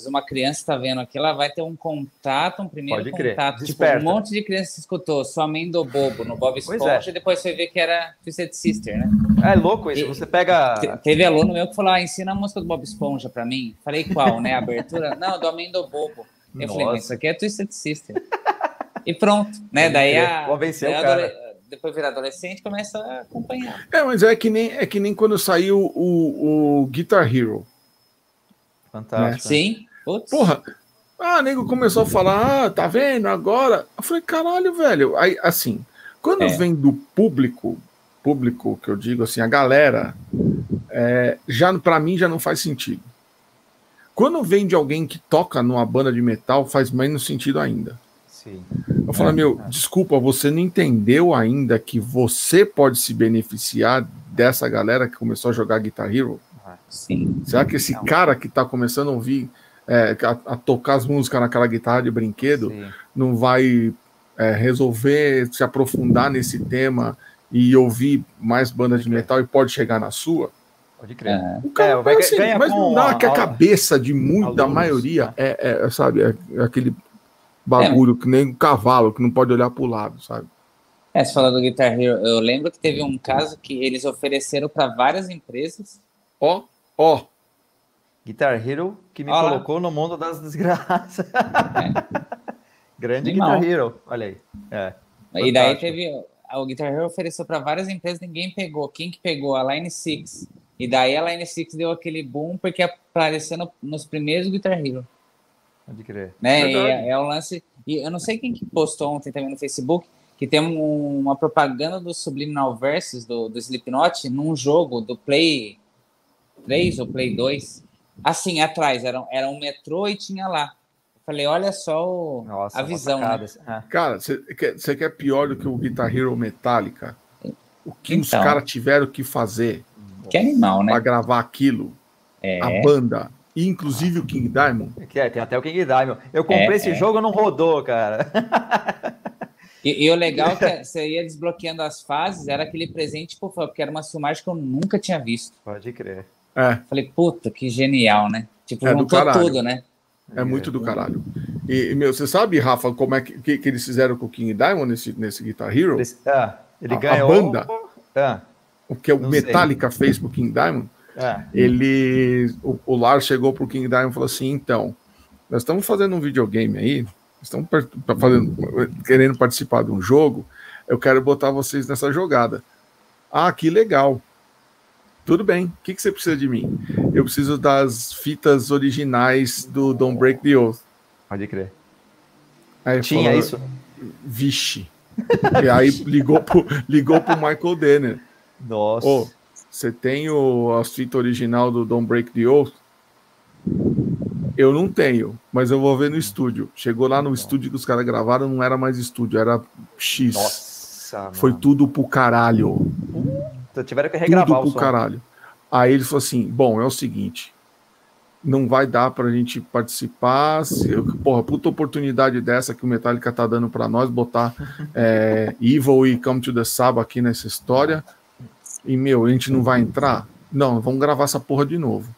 vezes uma criança tá vendo aqui, ela vai ter um contato, um primeiro Pode crer, contato. Tipo, um monte de criança escutou só Mendo Bobo no Bob Pois Esponja é. e depois foi ver que era Twisted Sister, né? É louco isso, E- você pega... Te- Teve aluno meu que falou: ah, ensina a música do Bob Esponja pra mim. Falei qual, né? A abertura? [LAUGHS] Não, do Amendo Bobo. Eu falei, mas isso aqui é Twisted Sister. E pronto, né? Pode Daí crer. a. Convenceu daí o cara. adole- Depois virar adolescente, começa a acompanhar. É, mas é que nem, é que nem quando saiu o, o Guitar Hero. Fantástico. Sim. Putz. Porra, ah, nego começou a falar, ah, tá vendo agora? Eu falei, caralho, velho. Aí, assim, quando É. vem do público, público que eu digo assim, a galera, é, já para mim já não faz sentido. Quando vem de alguém que toca numa banda de metal, faz menos sentido ainda. Sim. Eu falo, É, meu, é. desculpa, você não entendeu ainda que você pode se beneficiar dessa galera que começou a jogar Guitar Hero? Sim. Será que esse Não. cara que tá começando a ouvir, é, a, a tocar as músicas naquela guitarra de brinquedo, Sim. não vai é, resolver se aprofundar nesse tema e ouvir mais bandas de metal e pode chegar na sua? Pode crer. É. O cara É, assim, mas não dá a- que a cabeça de da alunos, maioria né? é, é, sabe, é, é aquele bagulho que nem um cavalo, que não pode olhar pro lado, sabe? É, você falou do Guitar Hero, eu lembro que teve um caso que eles ofereceram para várias empresas. Ó, ó, Guitar Hero que me Olha lá. colocou no mundo das desgraças. [LAUGHS] Grande Animal. Guitar Hero, olha aí. É. E daí teve. O Guitar Hero ofereceu para várias empresas, ninguém pegou. Quem que pegou? A Line Six. E daí a Line Six deu aquele boom porque apareceu no- nos primeiros Guitar Hero. Pode crer. Né? E é, é um lance. E eu não sei quem que postou ontem também no Facebook que tem um- uma propaganda do Subliminal Versus do, do Slipknot num jogo do Play 3 ou Play 2. Assim, atrás, era, era um metrô e tinha lá. Eu falei, olha só o- Nossa, a visão. Né? É. cara, você quer, pior do que o Guitar Hero Metallica? O que os Então. caras tiveram que fazer Que animal, né? para gravar aquilo? É. a banda, e inclusive o King Diamond. Que é, tem até o King Diamond. Eu comprei É, esse é. jogo não rodou, cara. [LAUGHS] E, e o legal é que você ia desbloqueando as fases, era aquele presente, pô, porque era uma filmagem que eu nunca tinha visto. Pode crer. É, Falei, puta, que genial, né? Tipo, É juntou tudo, né? é muito do caralho. E, meu, você sabe, Rafa, como é que, que, que eles fizeram com o King Diamond nesse, nesse Guitar Hero? Ele, ah, ele A- a ganhou. banda? Ah, O que o Não sei. Metallica fez pro King Diamond? ah, Ele. O, o Lars chegou pro King Diamond e falou assim: então, nós estamos fazendo um videogame aí, estamos per- fazendo, querendo participar de um jogo, eu quero botar vocês nessa jogada. Ah, que legal. Tudo bem, o que, que você precisa de mim? Eu preciso das fitas originais do Don't Break the Oath. pode crer. Aí Tinha falou, isso? Vixe. E aí ligou pro, ligou pro Michael Denner. Nossa. Ô, você tem o, a fita original do Don't Break the Oath? Eu não tenho, mas eu vou ver no estúdio. Chegou lá no estúdio que os caras gravaram, não era mais estúdio, era X. Nossa, Foi mano. tudo pro caralho. Puta, Tiveram que regravar tudo o som. caralho. Aí ele falou assim: bom, é o seguinte. Não vai dar pra gente participar. Se, eu- porra, puta oportunidade dessa que o Metallica tá dando pra nós, botar é, [LAUGHS] Evil e Come to the Saba aqui nessa história. E, meu, a gente não vai entrar? Não, vamos gravar essa porra de novo.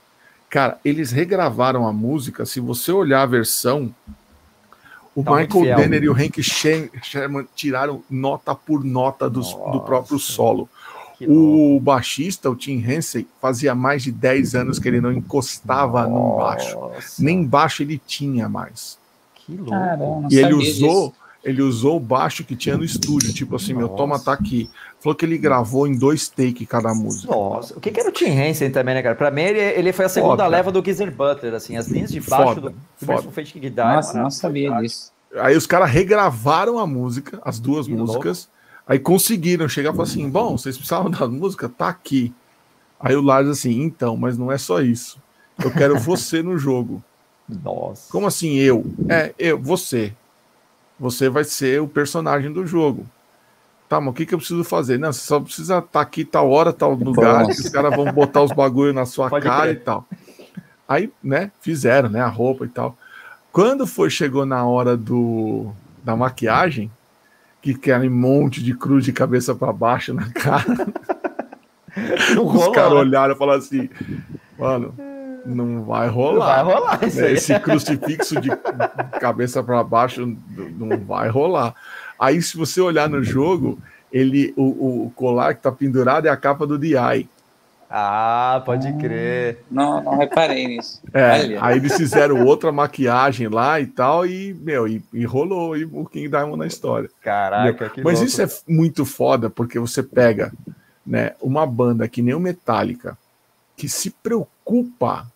Cara, eles regravaram a música. Se você olhar a versão, o Tá Michael. Denner e o Hank Sher- Sherman tiraram nota por nota dos- do próprio solo. Que louco. O baixista, o Tim Hensey, fazia mais de 10 anos que ele não encostava num baixo. Nem baixo ele tinha mais. Que louco. Caramba, e ele usou, disso. ele usou o baixo que tinha no estúdio, tipo assim, meu Nossa. toma tá aqui. Falou que ele gravou em dois takes cada música. Nossa, o que, que era o Tim Henson também, né, cara? Pra mim, ele, ele foi a segunda Foda. leva do Geezer Butler, assim, as linhas de baixo Foda, do foda. Fate Diamond. Nossa, não sabia disso. Aí os caras regravaram a música, as duas Que músicas. Aí conseguiram chegar e falar assim: bom, vocês precisavam da música? Tá aqui. Aí o Lars assim, então, mas não é só isso. Eu quero você no jogo. Nossa. Como assim eu? É, eu, você. Você vai ser o personagem do jogo. Tá, mas o que, que eu preciso fazer? Não, você só precisa estar aqui tal hora, tal lugar, que os caras vão botar os bagulho na sua Pode cara crer. e tal. Aí, né, fizeram, né, a roupa e tal. Quando foi, chegou na hora do da maquiagem, que aquele monte de cruz de cabeça para baixo na cara, [LAUGHS] Não os caras né? olharam e falaram assim, mano, não vai rolar. Vai rolar isso aí. Esse crucifixo de cabeça para baixo não vai rolar. Aí, se você olhar no jogo, ele, o, o colar que tá pendurado é a capa do DI. Ah, pode crer. Não, não reparei nisso. [LAUGHS] É, aí eles fizeram outra maquiagem lá e tal, e, meu, e, e rolou e o King Diamond na história. Caraca, que Mas louco. isso é muito foda, porque você pega né, uma banda que nem o Metallica, que se preocupa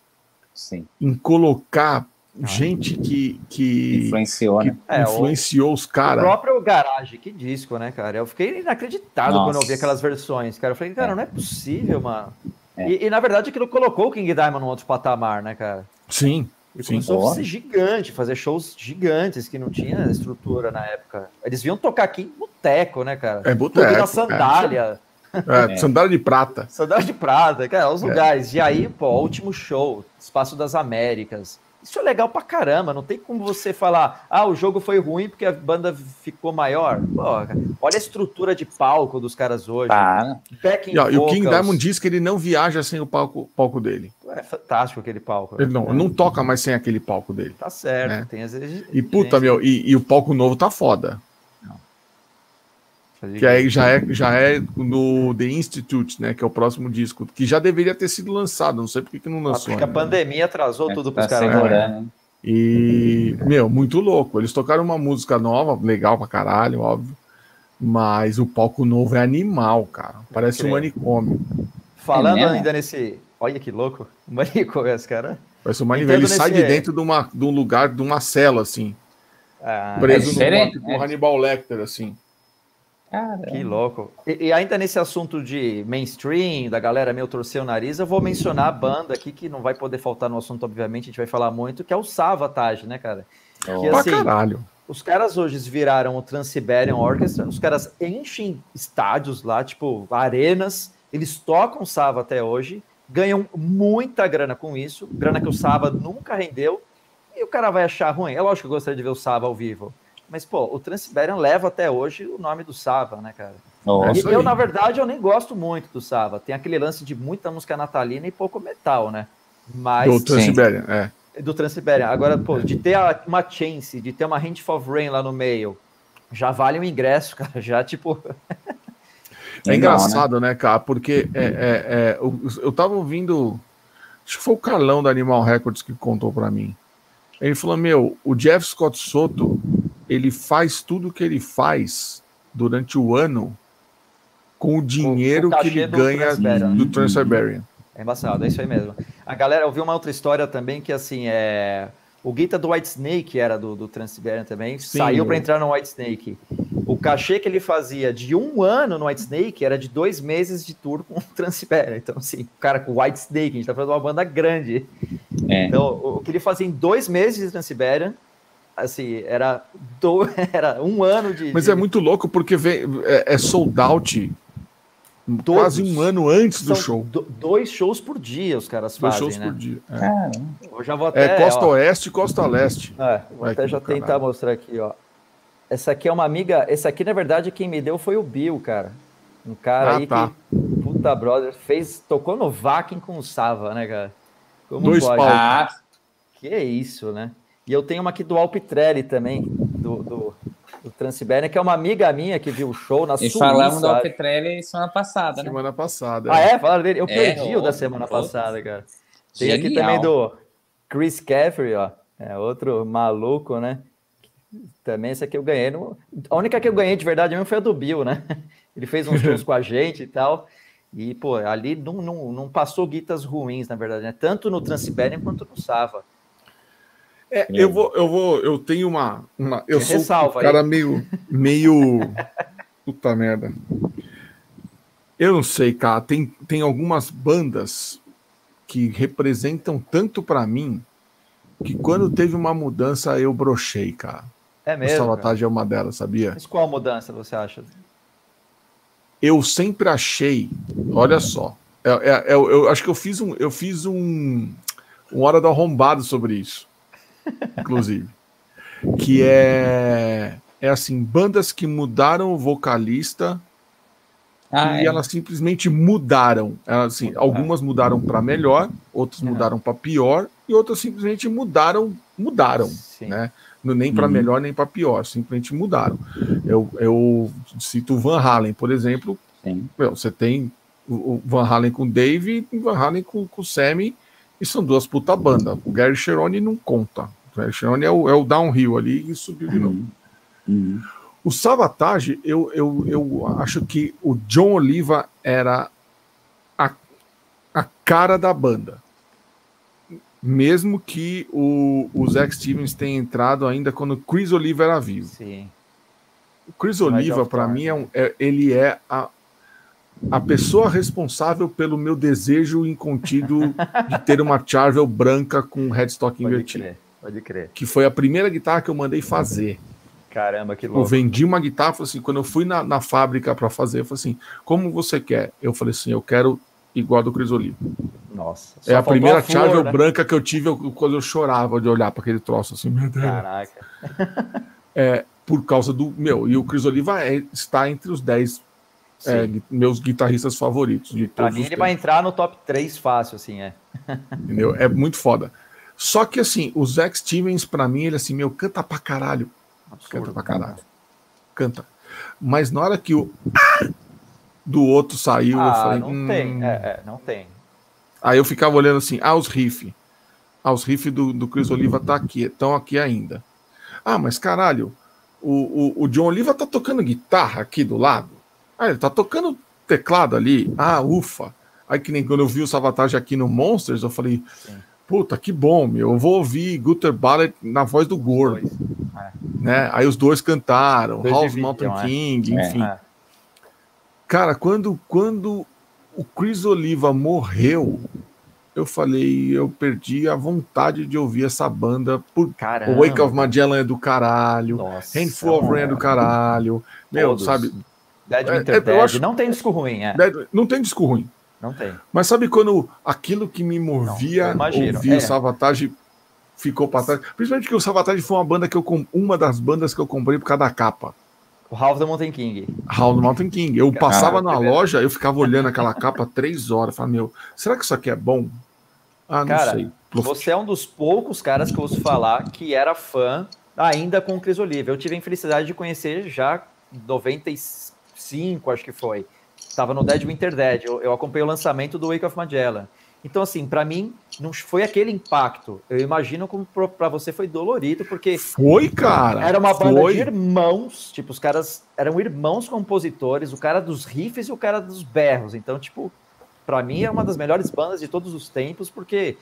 Sim, em colocar. Gente que, que, influenciou, que né? É, o- influenciou os O caras. próprio Garage, que disco, né, cara? Eu fiquei inacreditado Nossa. quando eu vi aquelas versões, cara. Eu falei, cara, não é possível, mano. É. E, e, na verdade aquilo colocou o King Diamond num outro patamar, né, cara? Sim, Ele sim. começou a ser gigante, fazer shows gigantes que não tinha estrutura na época. Eles vinham tocar aqui em boteco, né, cara? É boteco. da sandália, É, É. sandália de prata. sandália de prata, cara, os É. lugares. E aí, pô, o último show, Espaço das Américas. Isso é legal pra caramba, não tem como você falar, ah, o jogo foi ruim porque a banda ficou maior. Pô, olha a estrutura de palco dos caras hoje. Para. Backing E, ó, e o King. Diamond diz que ele não viaja sem o palco, palco dele. É fantástico aquele palco. Ele não, né? não toca mais sem aquele palco dele. Tá certo, É. tem as E puta, meu, e, e o palco novo tá foda. Que aí já é, já é no The Institute, né? Que é o próximo disco, que já deveria ter sido lançado. Não sei por que não lançou. Acho que a ainda. pandemia atrasou É, tudo tá pros caras. segurando, né? E, meu, muito louco. Eles tocaram uma música nova, legal pra caralho, óbvio. Mas o palco novo é animal, cara. Parece um manicômio. Falando É ainda nesse. Olha que louco. [LAUGHS] Manicômio esse cara. Parece um manicômio. Ele sai de dentro de, uma, de um lugar, de uma cela, assim. Ah, preso é no diferente, tipo é. Hannibal Lecter, assim. Cara, Que louco. E, e ainda nesse assunto de mainstream, da galera meio torcer o nariz, eu vou mencionar a banda aqui que não vai poder faltar no assunto, obviamente, a gente vai falar muito, que é o Savatage, né, cara? Que Pra assim, caralho. Os caras hoje viraram o Trans-Siberian Orchestra, os caras enchem estádios lá, tipo, arenas, eles tocam Sava até hoje, ganham muita grana com isso, grana que o Sava nunca rendeu, e o cara vai achar ruim. É lógico que eu gostaria de ver o Sava ao vivo, mas, pô, o Trans-Siberian leva até hoje o nome do Sava, né, cara? Nossa. Eu, aí. na verdade, eu nem gosto muito do Sava. Tem aquele lance de muita música natalina e pouco metal, né? Mas Do Transiberian, é. do Transiberian. Agora, pô, de ter a- uma chance, de ter uma Hint of Rain lá no meio, já vale o ingresso, [LAUGHS] cara. Já, tipo, É engraçado, né, cara? Porque é, é, é, eu, eu tava ouvindo. Acho que foi o Carlão da Animal Records que contou pra mim. Ele falou: Meu, o Jeff Scott Soto ele faz tudo que ele faz durante o ano com o dinheiro com o que ele do ganha do Trans-Siberian. é embaçado, é isso aí mesmo. A galera, eu vi uma outra história também que, assim, é. O Guita do White Snake era do, do Trans-Siberian também, Sim. saiu para entrar no White Snake. O cachê que ele fazia de um ano no White Snake era de dois meses de tour com o Trans-Siberian. Então, assim, o cara com o White Snake, a gente tá falando de uma banda grande. É. Então, o que ele fazia em dois meses de Transiberian, assim, era, do, [LAUGHS] era um ano de. Mas de... é muito louco porque vem, é, é sold out Todos. quase um ano antes do show. Do, dois shows por dia os caras dois fazem, shows né? por dia. É. Eu já vou é até, é costa ó, oeste e costa leste. É, vou até já tentar caralho. mostrar aqui, ó. Essa aqui é uma amiga. Esse aqui, na verdade, quem me deu foi o Bill, cara. Um cara ah, aí tá. que. Puta brother, fez. Tocou no Vakin com o Sava, né, cara? Como Dois pode? Pau. Ah, que isso, né? E eu tenho uma aqui do Alpitrelli também, do, do, do Transibéria, que é uma amiga minha que viu o show na E falamos do Alpitrelli semana passada, né? Semana passada. Ah, é? Falaram dele? Eu é, perdi o da semana passada, cara. Tem Genial. aqui também do Chris Caffrey, ó. É outro maluco, né? Também essa aqui eu ganhei. No... A única que eu ganhei de verdade mesmo foi a do Bill, né? [LAUGHS] Ele fez uns shows com a gente e tal. E, pô, ali não, não, não passou guitas ruins, na verdade, né? Tanto no Transiberian quanto no Sava. É, é, eu vou, eu vou, eu tenho uma, uma eu sou um cara aí. meio, meio, [LAUGHS] puta merda. Eu não sei, cara. Tem, tem algumas bandas que representam tanto para mim que quando teve uma mudança eu brochei, cara. É mesmo. O Sabotage é uma delas, sabia? Mas qual mudança você acha? Eu sempre achei, olha só, é, é, é, eu acho que eu fiz um, eu fiz um, um hora do arrombado sobre isso inclusive. que é, é assim, bandas que mudaram o vocalista ah, e é. elas simplesmente mudaram. Elas, assim, algumas mudaram para melhor, outras uhum. mudaram para pior e outras simplesmente mudaram, mudaram, Sim. né? Nem para uhum. melhor nem para pior, simplesmente mudaram. Eu, eu cito Van Halen, por exemplo. Meu, você tem o Van Halen com o Dave e o Van Halen com, com o Sammy e são duas puta banda. O Gary Cherone não conta. O Gary Cherone é o, é o downhill ali e subiu de novo. Uhum. O Savatage, eu, eu, eu acho que o John Oliva era a, a cara da banda. Mesmo que o, o Zack Stevens tenha entrado ainda quando o Chris Oliva era vivo. Sim. O Chris Oliva, para mim, é, um, é, ele é a, a pessoa responsável pelo meu desejo incontido de ter uma Charvel branca com headstock pode invertido. Crer, pode crer. Que foi a primeira guitarra que eu mandei fazer. Caramba, que louco. Eu vendi uma guitarra, assim, quando eu fui na, na fábrica para fazer, eu falei assim, como você quer? Eu falei assim, eu quero igual a do Cris Oliva. Nossa. É a primeira Charvel né? branca que eu tive eu, quando eu chorava de olhar para aquele troço assim, meu Deus. Caraca. é, por causa do, meu, e o Cris Oliva é, está entre os 10 é, meus guitarristas favoritos. De pra mim, ele tempos. vai entrar no top 3 fácil, assim, é. Entendeu? É muito foda. Só que, assim, o Zack Stevens, pra mim, ele assim, meu, canta pra caralho. Absurdo, canta pra caralho. Canta. Mas na hora que o [COUGHS] do outro saiu, ah, eu falei. Não hum... tem, é, é, não tem. Aí eu ficava olhando assim, ah, os riffs. Ah, os riffs do, do Chris Oliva tá aqui, estão aqui ainda. Ah, mas caralho, o, o, o John Oliva tá tocando guitarra aqui do lado. Ah, ele tá tocando teclado ali. Ah, ufa. Aí que nem quando eu vi o Savatage aqui no Monsters, eu falei, Sim. puta, que bom, meu. Eu vou ouvir Gutter Ballet na voz do Gordo. É. Né? Aí os dois cantaram, House Mountain é. King, é. enfim. É. Cara, quando, quando o Chris Oliva morreu, eu falei, eu perdi a vontade de ouvir essa banda. Por... O Wake of Magellan é do caralho, Nossa, Handful of Rain é do caralho. Meu, Todos. sabe? Dead Winter é, é, Dead. Acho... Não tem disco ruim, é. Dead... Não tem disco ruim. Não tem. Mas sabe quando aquilo que me movia ouvir é. o Savatage ficou para trás? Principalmente que o Savatage foi uma banda que eu uma das bandas que eu comprei por causa da capa. O House of Mountain King. House of Mountain King. Eu passava na loja, eu ficava olhando aquela capa três horas. Falei, meu, será que isso aqui é bom? Ah, não Cara, sei. Você é um dos poucos caras que eu ouço falar que era fã ainda com o Chris Oliva. Eu tive a infelicidade de conhecer já 96 5, acho que foi. Tava no Dead Winter Dead. Eu, eu acompanhei o lançamento do Wake of Magellan. Então, assim, para mim, não foi aquele impacto. Eu imagino como para você foi dolorido, porque. Foi, cara! Era uma banda foi. de irmãos. Tipo, os caras eram irmãos compositores, o cara dos riffs e o cara dos berros. Então, tipo, para mim é uma das melhores bandas de todos os tempos, porque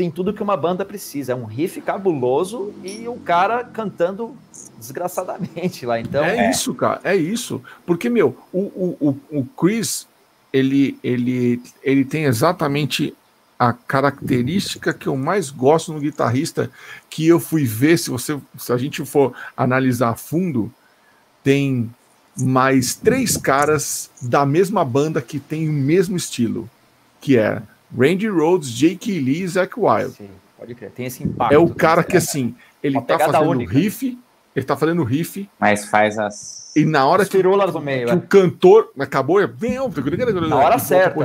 tem tudo que uma banda precisa. É um riff cabuloso e o cara cantando desgraçadamente lá. Então é, é. isso, cara. É isso. Porque meu, o, o, o Chris ele ele ele tem exatamente a característica que eu mais gosto no guitarrista, que eu fui ver, se você, se a gente for analisar a fundo, tem mais três caras da mesma banda que tem o mesmo estilo, que é Randy Rhodes, Jake Lee e Zach Wild. Sim, pode crer, tem esse impacto. É o cara que, assim, ele tá fazendo única. riff, ele tá fazendo riff. Mas faz as e na hora que, Firulas no meio, que é. o cantor acabou, é bem óbvio. Na hora certa.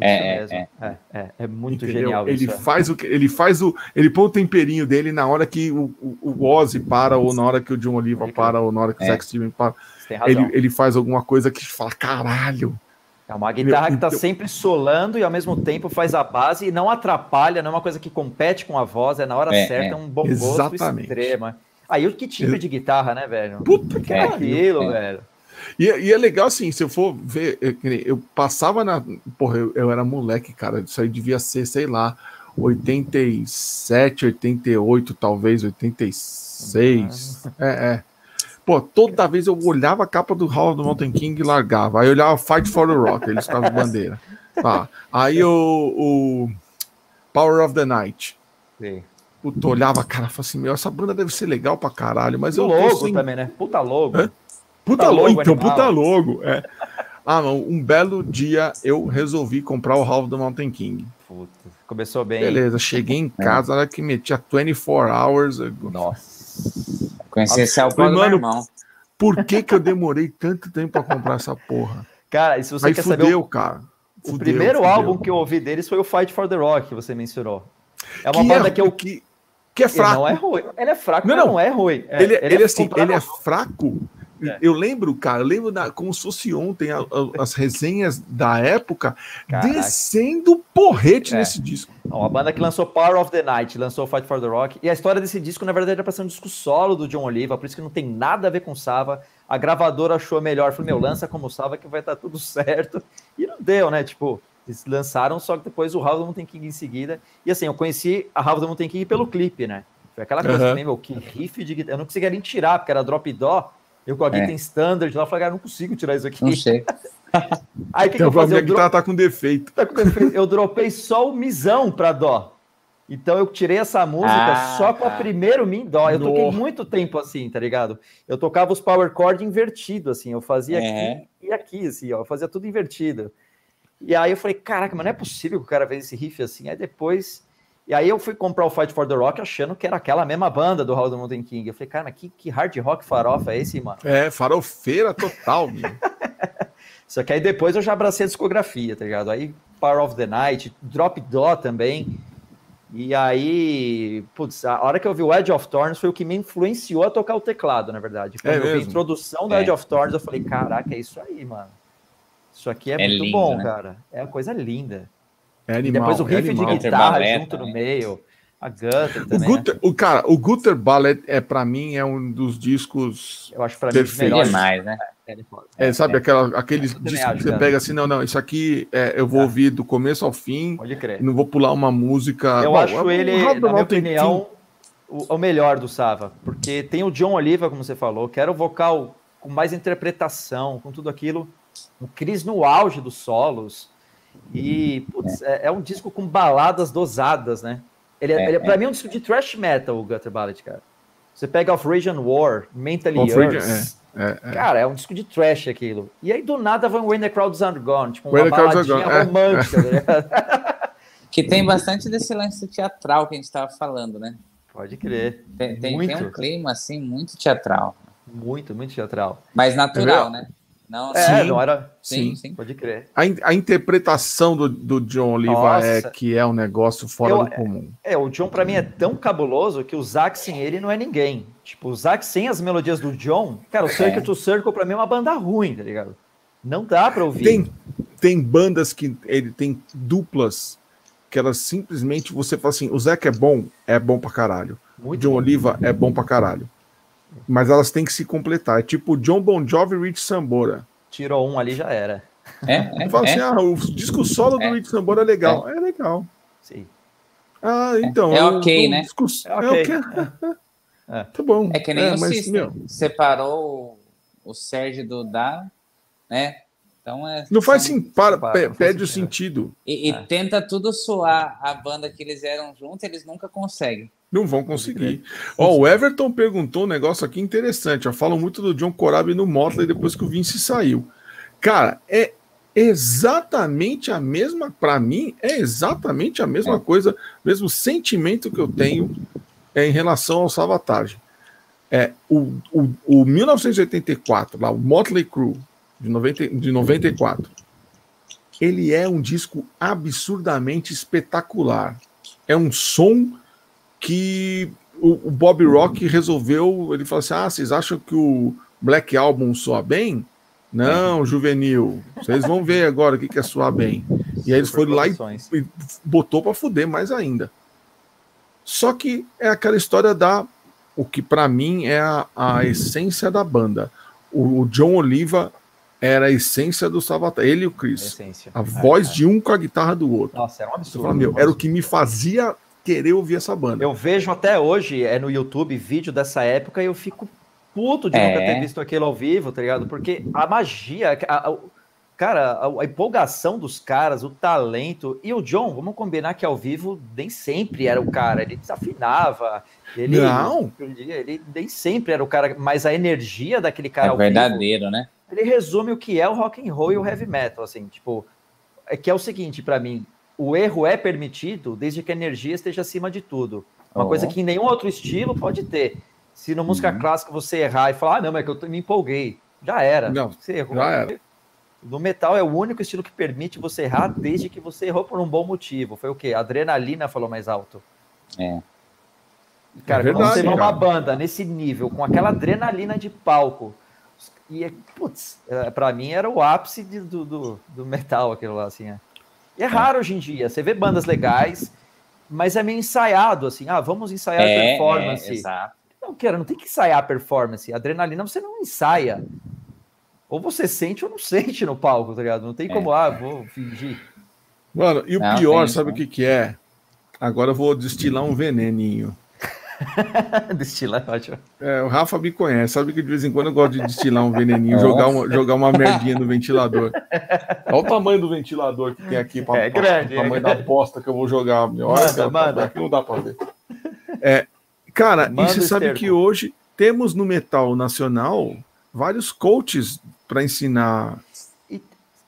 É, é, é, é, é, muito Entendeu? genial ele isso. Faz o, ele faz o. Ele põe o temperinho dele na hora que o, o, o Ozzy para, ou na hora que o John Oliva para, ou na hora que o Zack Steven para. Ele, ele faz alguma coisa que fala, caralho. É uma guitarra Meu, que está então... sempre solando e ao mesmo tempo faz a base e não atrapalha, não é uma coisa que compete com a voz, é na hora certa, é um bom gosto extremo. Aí que tipo de guitarra, né, velho? Puta que é aquilo, é. velho. E, e, é legal assim, se eu for ver, eu, eu passava na. Porra, eu, eu, era moleque, cara. Isso aí devia ser, sei lá, 87, 88, talvez, 86. Uhum. É, é. Pô, toda vez eu olhava a capa do Hall do Mountain King e largava. Aí eu olhava Fight for the Rock, eles ficavam de bandeira. Tá. Aí o, o Power of the Night. Sim. Puta, olhava, cara, falava assim, meu, essa banda deve ser legal pra caralho, mas o eu logo sem... também, né? Puta logo. É? Puta, puta logo, logo então, puta logo. É. Ah, não, um belo dia eu resolvi comprar o Half do Mountain King. Puta, começou bem. Beleza, cheguei em é. casa, hora que metia 24 hours. Nossa. Conheci esse álbum mano, irmão. Por que que eu demorei tanto tempo pra comprar essa porra? Cara, e se você Aí quer fudeu, saber... O, cara. Fudeu, o primeiro fudeu. álbum que eu ouvi deles foi o Fight for the Rock, que você mencionou. É uma que banda é, que eu... Que que é fraco. Ele não é ruim. Ele é fraco, não, não. não é ruim. É, ele, ele, ele, é assim, ele é fraco. É. Eu lembro, cara, eu lembro da, como se fosse ontem a, a, as resenhas da época Caraca. descendo porrete é. nesse disco. Não, a banda que lançou Power of the Night, lançou Fight for the Rock. E a história desse disco, na verdade, era pra ser um disco solo do John Oliva, por isso que não tem nada a ver com Sava. A gravadora achou melhor, falou: meu, lança como Sava que vai estar tá tudo [LAUGHS] certo. E não deu, né? Tipo, eles lançaram, só que depois o House of Mountain King em seguida. E assim, eu conheci a House of Mountain King pelo clipe, né? Foi aquela coisa uhum. também, meu, que riff de guitarra. Eu não conseguia nem tirar, porque era drop dó. Eu com a guitarra é. standard lá, eu falei, cara, não consigo tirar isso aqui. Não sei. [LAUGHS] Aí o que, que eu fazer? A guitarra tá com defeito. Tá com defeito. Eu dropei só o misão para dó. Então eu tirei essa música ah, só com a tá. primeiro Mi dó. Eu toquei muito tempo assim, tá ligado? Eu tocava os power chord invertido assim, eu fazia é. aqui e aqui assim, ó, eu fazia tudo invertido. E aí eu falei, caraca, mas não é possível que o cara fez esse riff assim. Aí depois. E aí eu fui comprar o Fight for the Rock achando que era aquela mesma banda do House of Mountain King. Eu falei, cara, mas que, que hard rock farofa é esse, mano? É, farofeira total, meu. [LAUGHS] Só que aí depois eu já abracei a discografia, tá ligado? Aí Power of the Night, Drop Dó também. E aí, putz, a hora que eu vi o Edge of Thorns foi o que me influenciou a tocar o teclado, na verdade. Quando é eu vi a introdução do é. Edge of Thorns, eu falei, caraca, é isso aí, mano. Isso aqui é, é muito lindo, bom, né? cara. É uma coisa linda. É animal, e depois o riff é de guitarra junto no meio. A Gutter também. O, Gutter, né? o cara, o Gutter Ballet é para mim é um dos discos. Eu acho para mim melhor demais, né? É, é, é sabe, é. aquela, aqueles discos que você pega assim, não, não, isso aqui é, eu vou ouvir do começo ao fim. Pode crer. Não vou pular uma música. Eu Bom, acho ele, na minha opinião, o, o, melhor do Sava, porque tem o John Oliva, como você falou, que era o vocal com mais interpretação, com tudo aquilo o Cris no auge dos solos. E putz, é. é, um disco com baladas dosadas, né? Ele, é, é, é. pra mim, é um disco de thrash metal, o Gutter Ballad, cara. Você pega Off Region War, Mentally Yours. É, é, é, Cara, é um disco de trash aquilo. E aí, do nada, vai When the Crowds Are Gone, tipo uma baladinha romântica. Tá [LAUGHS] que tem bastante desse lance teatral que a gente estava falando, né? Pode crer. Tem, tem, tem, um clima, assim, muito teatral. Muito, muito teatral. Mas natural, né? Não, é, sim, não era. Sim, sim, pode crer. A, a interpretação do, do John Oliva é que é um negócio fora Eu, do comum. É, o John para mim é tão cabuloso que o Zack sem ele não é ninguém. Tipo, o Zack sem as melodias do John, cara, o é. Circle to Circle para mim é uma banda ruim, tá ligado? Não dá para ouvir. Tem, tem bandas que ele tem duplas que elas simplesmente você fala assim, o Zack é bom, é bom pra caralho. Muito John bom. Oliva é bom pra caralho. Mas elas têm que se completar. É tipo John Bon Jovi e Rich Sambora. Tirou um ali, já era. É, é, Fala é. assim, ah, o disco solo é. do Rich Sambora é legal. É, é legal. Sim. Ah, então. É, ok, né? Disco... É ok. [LAUGHS] É. Tá bom. É que nem o mas, System. Meu... Separou o Sérgio do Da, né? Então é. Não faz sim, para, para, perde o sentido. sentido. E, e É. tenta tudo soar a banda que eles eram juntos, eles nunca conseguem. Não vão conseguir. Ó, o Everton perguntou um negócio aqui interessante. Ó, falam muito do John Corabi no Motley depois que o Vince saiu. Cara, é exatamente a mesma, para mim, é exatamente a mesma É. coisa, mesmo sentimento que eu tenho é, em relação ao Savatage. É, o, o, o 1984, lá, o Motley Crue, de, 90, de 94, ele é um disco absurdamente espetacular. É um som que o, o Bob Rock resolveu. Ele falou assim: Ah, vocês acham que o Black Album soa bem? Não, juvenil. Vocês vão ver agora o que que é soar bem. E aí eles foram lá e e botou para fuder mais ainda. Só que é aquela história da o que para mim é a, a essência da banda. O, o John Oliva era a essência do Salvatore, ele e o Chris. Essência. A voz de um com a guitarra do outro. Nossa, era um absurdo. fala, meu, era o que me fazia querer ouvir essa banda. Eu vejo até hoje, é no YouTube, vídeo dessa época e eu fico puto de É. nunca ter visto aquilo ao vivo, tá ligado? Porque a magia, a- a- cara, a, a empolgação dos caras, o talento. E o John, vamos combinar que ao vivo nem sempre era o cara, ele desafinava. Ele, Não. Ele nem sempre era o cara, mas a energia daquele cara é ao vivo, verdadeiro, né? ele resume o que é o rock and roll e o heavy metal, assim, tipo, é que é o seguinte pra mim, o erro é permitido desde que a energia esteja acima de tudo. Uma Ó. coisa que em nenhum outro estilo pode ter. Se no música Uhum. clássica você errar e falar, ah, não, mas é que eu me empolguei, já era. Não, você errou. já era. No metal é o único estilo que permite você errar desde que você errou por um bom motivo. Foi o quê? A adrenalina falou mais alto. É. E, Cara, É verdade, você vê uma banda nesse nível, com aquela adrenalina de palco, e, é- putz, é, pra mim era o ápice do, do, do metal aquilo lá, assim. É. E é raro hoje em dia, você vê bandas legais, mas é meio ensaiado, assim, ah, vamos ensaiar a É, performance. é, exato. Não, cara, não tem que ensaiar a performance. Adrenalina você não ensaia. Ou você sente ou não [LAUGHS] sente no palco, tá ligado? Não tem É. como, ah, vou fingir. Mano, e o Não, pior, sabe o que, que é? Agora eu vou destilar um veneninho. [LAUGHS] Destilar, ótimo. É, o Rafa me conhece, sabe que de vez em quando eu gosto de destilar um veneninho, jogar uma, jogar uma merdinha no ventilador. Olha o tamanho do ventilador que tem aqui. Pra, É pra- grande, O é tamanho da bosta que eu vou jogar. Olha, Manda, cara, manda. Aqui não dá pra ver. É, cara, Manda e você o sabe esterco. que hoje temos no metal nacional vários coaches para ensinar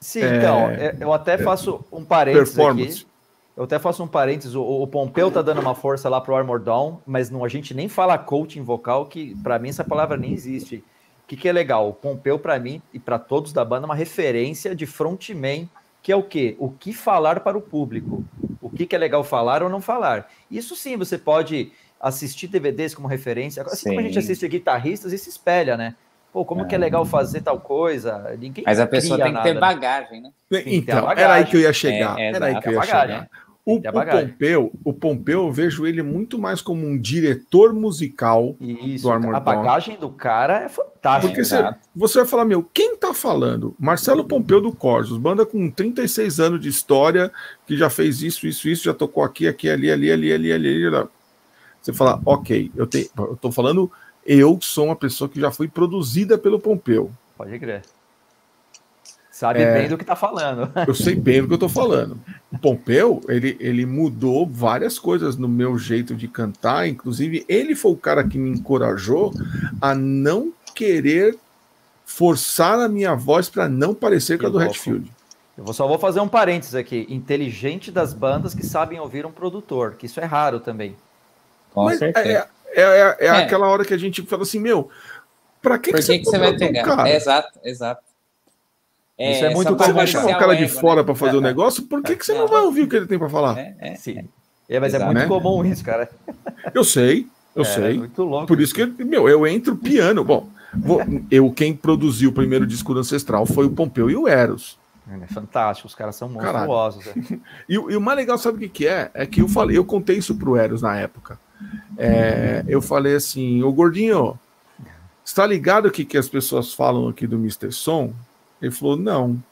Sim, É, então, é, eu até faço um parênteses performance. aqui. Eu até faço um parênteses. O, o Pompeu tá dando uma força lá pro Armor Down, mas não, a gente nem fala coaching vocal, que para mim essa palavra nem existe. O que, que é legal? O Pompeu, para mim e para todos da banda, é uma referência de frontman, que é o quê? O que falar para o público. O que, que é legal falar ou não falar. Isso sim, você pode assistir DVDs como referência. Assim como a gente Sim. assiste guitarristas e se espelha, né? Pô, como que é legal fazer tal coisa? Ninguém Mas a pessoa tem que ter nada. bagagem, né? Tem que ter Então, a era aí bagagem. que eu ia chegar. É, é, era aí que eu ia a bagagem. chegar. O, a o. Pompeu, o Pompeu, eu vejo ele muito mais como um diretor musical. Isso, do Armor a bagagem do cara é fantástica. Porque você, você vai falar, meu, quem tá falando? Marcelo Pompeu do Corsos, banda com 36 anos de história, que já fez isso, isso, isso, já tocou aqui, aqui, ali, ali, ali, ali, ali. ali. Você fala, ok, eu, tenho, eu tô falando, eu sou uma pessoa que já foi produzida pelo Pompeu. Pode crer. Sabe É. bem do que tá falando. [LAUGHS] Eu sei bem do que eu tô falando. O Pompeu, ele, ele mudou várias coisas no meu jeito de cantar. Inclusive, ele foi o cara que me encorajou a não querer forçar a minha voz para não parecer com a Que do. Hatfield. Eu vou- só vou fazer um parênteses aqui. Inteligente das bandas que sabem ouvir um produtor, que isso é raro também. Com Mas certeza. é, é, é, é É. aquela hora que a gente fala assim, meu, pra que, Por que, que você vai contratou um pegar? cara? É. Isso é muito Você comum, vai aparecer chamar um o cara de ego, fora né? para fazer o É, negócio, por que, que você não Não. vai ouvir o que ele tem para falar? É, é, Sim. É, mas é Exato. muito Né? comum isso, cara. [LAUGHS] Eu sei, eu É, sei. muito louco. Por isso que, meu, eu entro piano. Bom, vou- eu quem produziu o primeiro disco do Ancestral foi o Pompeu e o Eros. É fantástico, os caras são monstruosos. é. [LAUGHS] E, o- e o mais legal, sabe o que, que é? É que eu falei, eu contei isso pro Eros na época. É, eu falei assim, ô gordinho, está ligado o que, que as pessoas falam aqui do Mr. Som? Ele falou, não.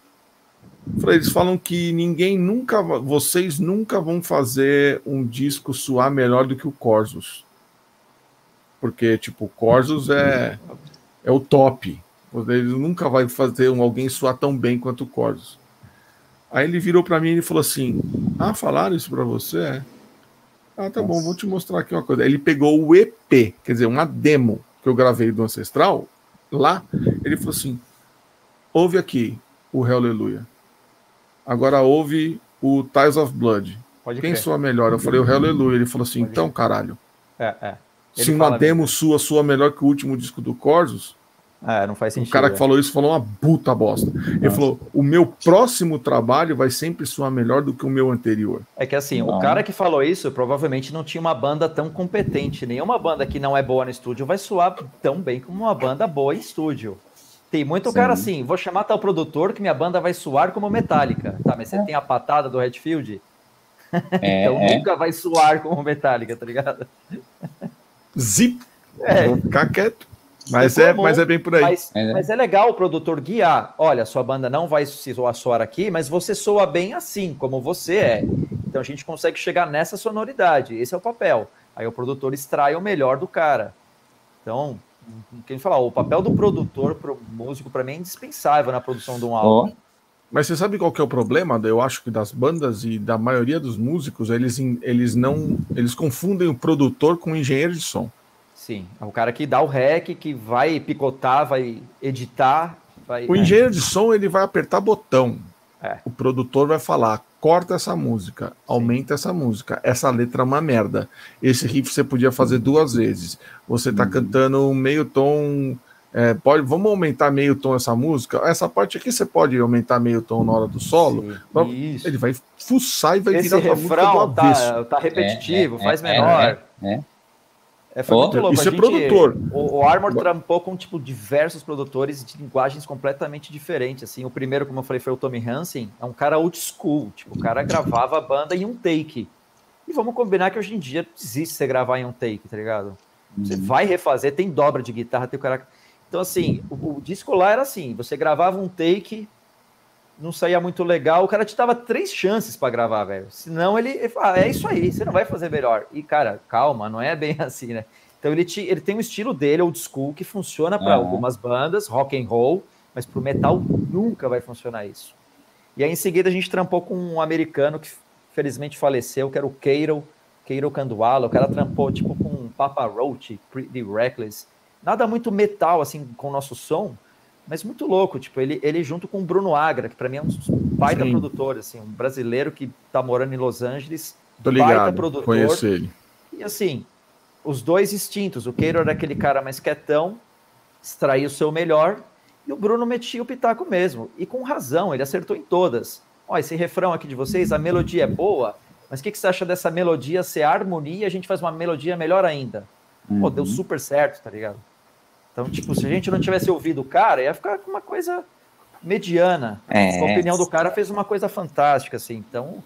Eu falei, eles falam que ninguém nunca, vocês nunca vão fazer um disco soar melhor do que o Corsos. Porque, tipo, o Corsos é, é o top. Ele nunca vai fazer um, alguém soar tão bem quanto o Corsos. Aí ele virou para mim e falou assim: Ah, falaram isso para você? Ah, tá bom, vou te mostrar aqui uma coisa. Ele pegou o EP, quer dizer, uma demo que eu gravei do Ancestral, lá, ele falou assim: ouve aqui o Hallelujah. Agora ouve o Ties of Blood. Pode Quem soa melhor? Eu falei o Hallelujah. Ele falou assim: Pode então, caralho. É, é. Se uma demo mesmo. sua soa melhor que o último disco do Corsos, é, não faz sentido. O cara que é. falou isso falou uma puta bosta. Ele falou: o meu próximo trabalho vai sempre soar melhor do que o meu anterior. É que assim, não. o cara que falou isso provavelmente não tinha uma banda tão competente. Nenhuma banda que não é boa no estúdio vai soar tão bem como uma banda boa em estúdio. Tem muito Sim. cara assim, vou chamar tal produtor que minha banda vai soar como Metallica. Tá, mas você é. tem a patada do Redfield? É, [LAUGHS] então é. nunca vai soar como Metallica, tá ligado? Zip! É. Vou ficar quieto. Mas é, mas é bem por aí. Mas é. mas é. legal o produtor guiar. Olha, sua banda não vai se soar aqui, mas você soa bem assim, como você é. Então a gente consegue chegar nessa sonoridade. Esse é o papel. Aí o produtor extrai o melhor do cara. Então, quem falar, o papel do produtor pro músico para mim é indispensável na produção de um álbum. Oh. Mas você sabe qual que é o problema? Eu acho que das bandas e da maioria dos músicos, eles, eles não, eles confundem o produtor com o engenheiro de som. Sim, é o cara que dá o rec, que vai picotar, vai editar. Vai, o engenheiro de som ele vai apertar botão. É. O produtor vai falar: corta essa música, aumenta essa música. Essa letra é uma merda. Esse riff você podia fazer duas vezes. Você tá uhum. cantando meio tom. É, pode, vamos aumentar meio tom essa música. Essa parte aqui você pode aumentar meio tom na hora do solo. Sim, ele vai fuçar e vai Esse virar refrão música do tá, tá repetitivo, é, é faz é, menor. É, é. Foi oh, muito louco. Isso é gente, é produtor. O, o Armor trampou com tipo diversos produtores de linguagens completamente diferentes. Assim, o primeiro, como eu falei, foi o Tommy Hansen. É um cara old school. Tipo, o cara gravava a banda em um take. E vamos combinar que hoje em dia existe você gravar em um take, tá ligado? Você uhum. vai refazer, tem dobra de guitarra, tem o cara. Então, assim, o, o disco lá era assim: você gravava um take, não saía muito legal, o cara te dava três chances para gravar, velho. Senão ele, ele fala, ah, é isso aí, você não vai fazer melhor. E, cara, calma, não é bem [LAUGHS] assim, né? Então ele, te, ele tem um estilo dele, old school, que funciona para uhum. algumas bandas, rock and roll, mas pro metal nunca vai funcionar isso. E aí em seguida a gente trampou com um americano que felizmente faleceu, que era o Keiro, Keiro Canduala, o cara trampou tipo com Papa Roach, Pretty Reckless. Nada muito metal assim com o nosso som, mas muito louco, tipo, ele, ele junto com o Bruno Agra, que para mim é um baita Sim. produtor, assim, um brasileiro que tá morando em Los Angeles, Tô ligado, baita produtor. Conheço ele. E assim, os dois instintos, o Keiro era aquele cara mais quietão, extraía o seu melhor, e o Bruno metia o pitaco mesmo, e com razão, ele acertou em todas. Ó, esse refrão aqui de vocês, a melodia é boa, mas o que, que você acha dessa melodia ser harmonia e a gente faz uma melodia melhor ainda? Uhum. Pô, deu uhum. super certo, tá ligado? Então, tipo, se a gente não tivesse ouvido o cara, ia ficar com uma coisa mediana. É. A opinião do cara fez uma coisa fantástica, assim. Então.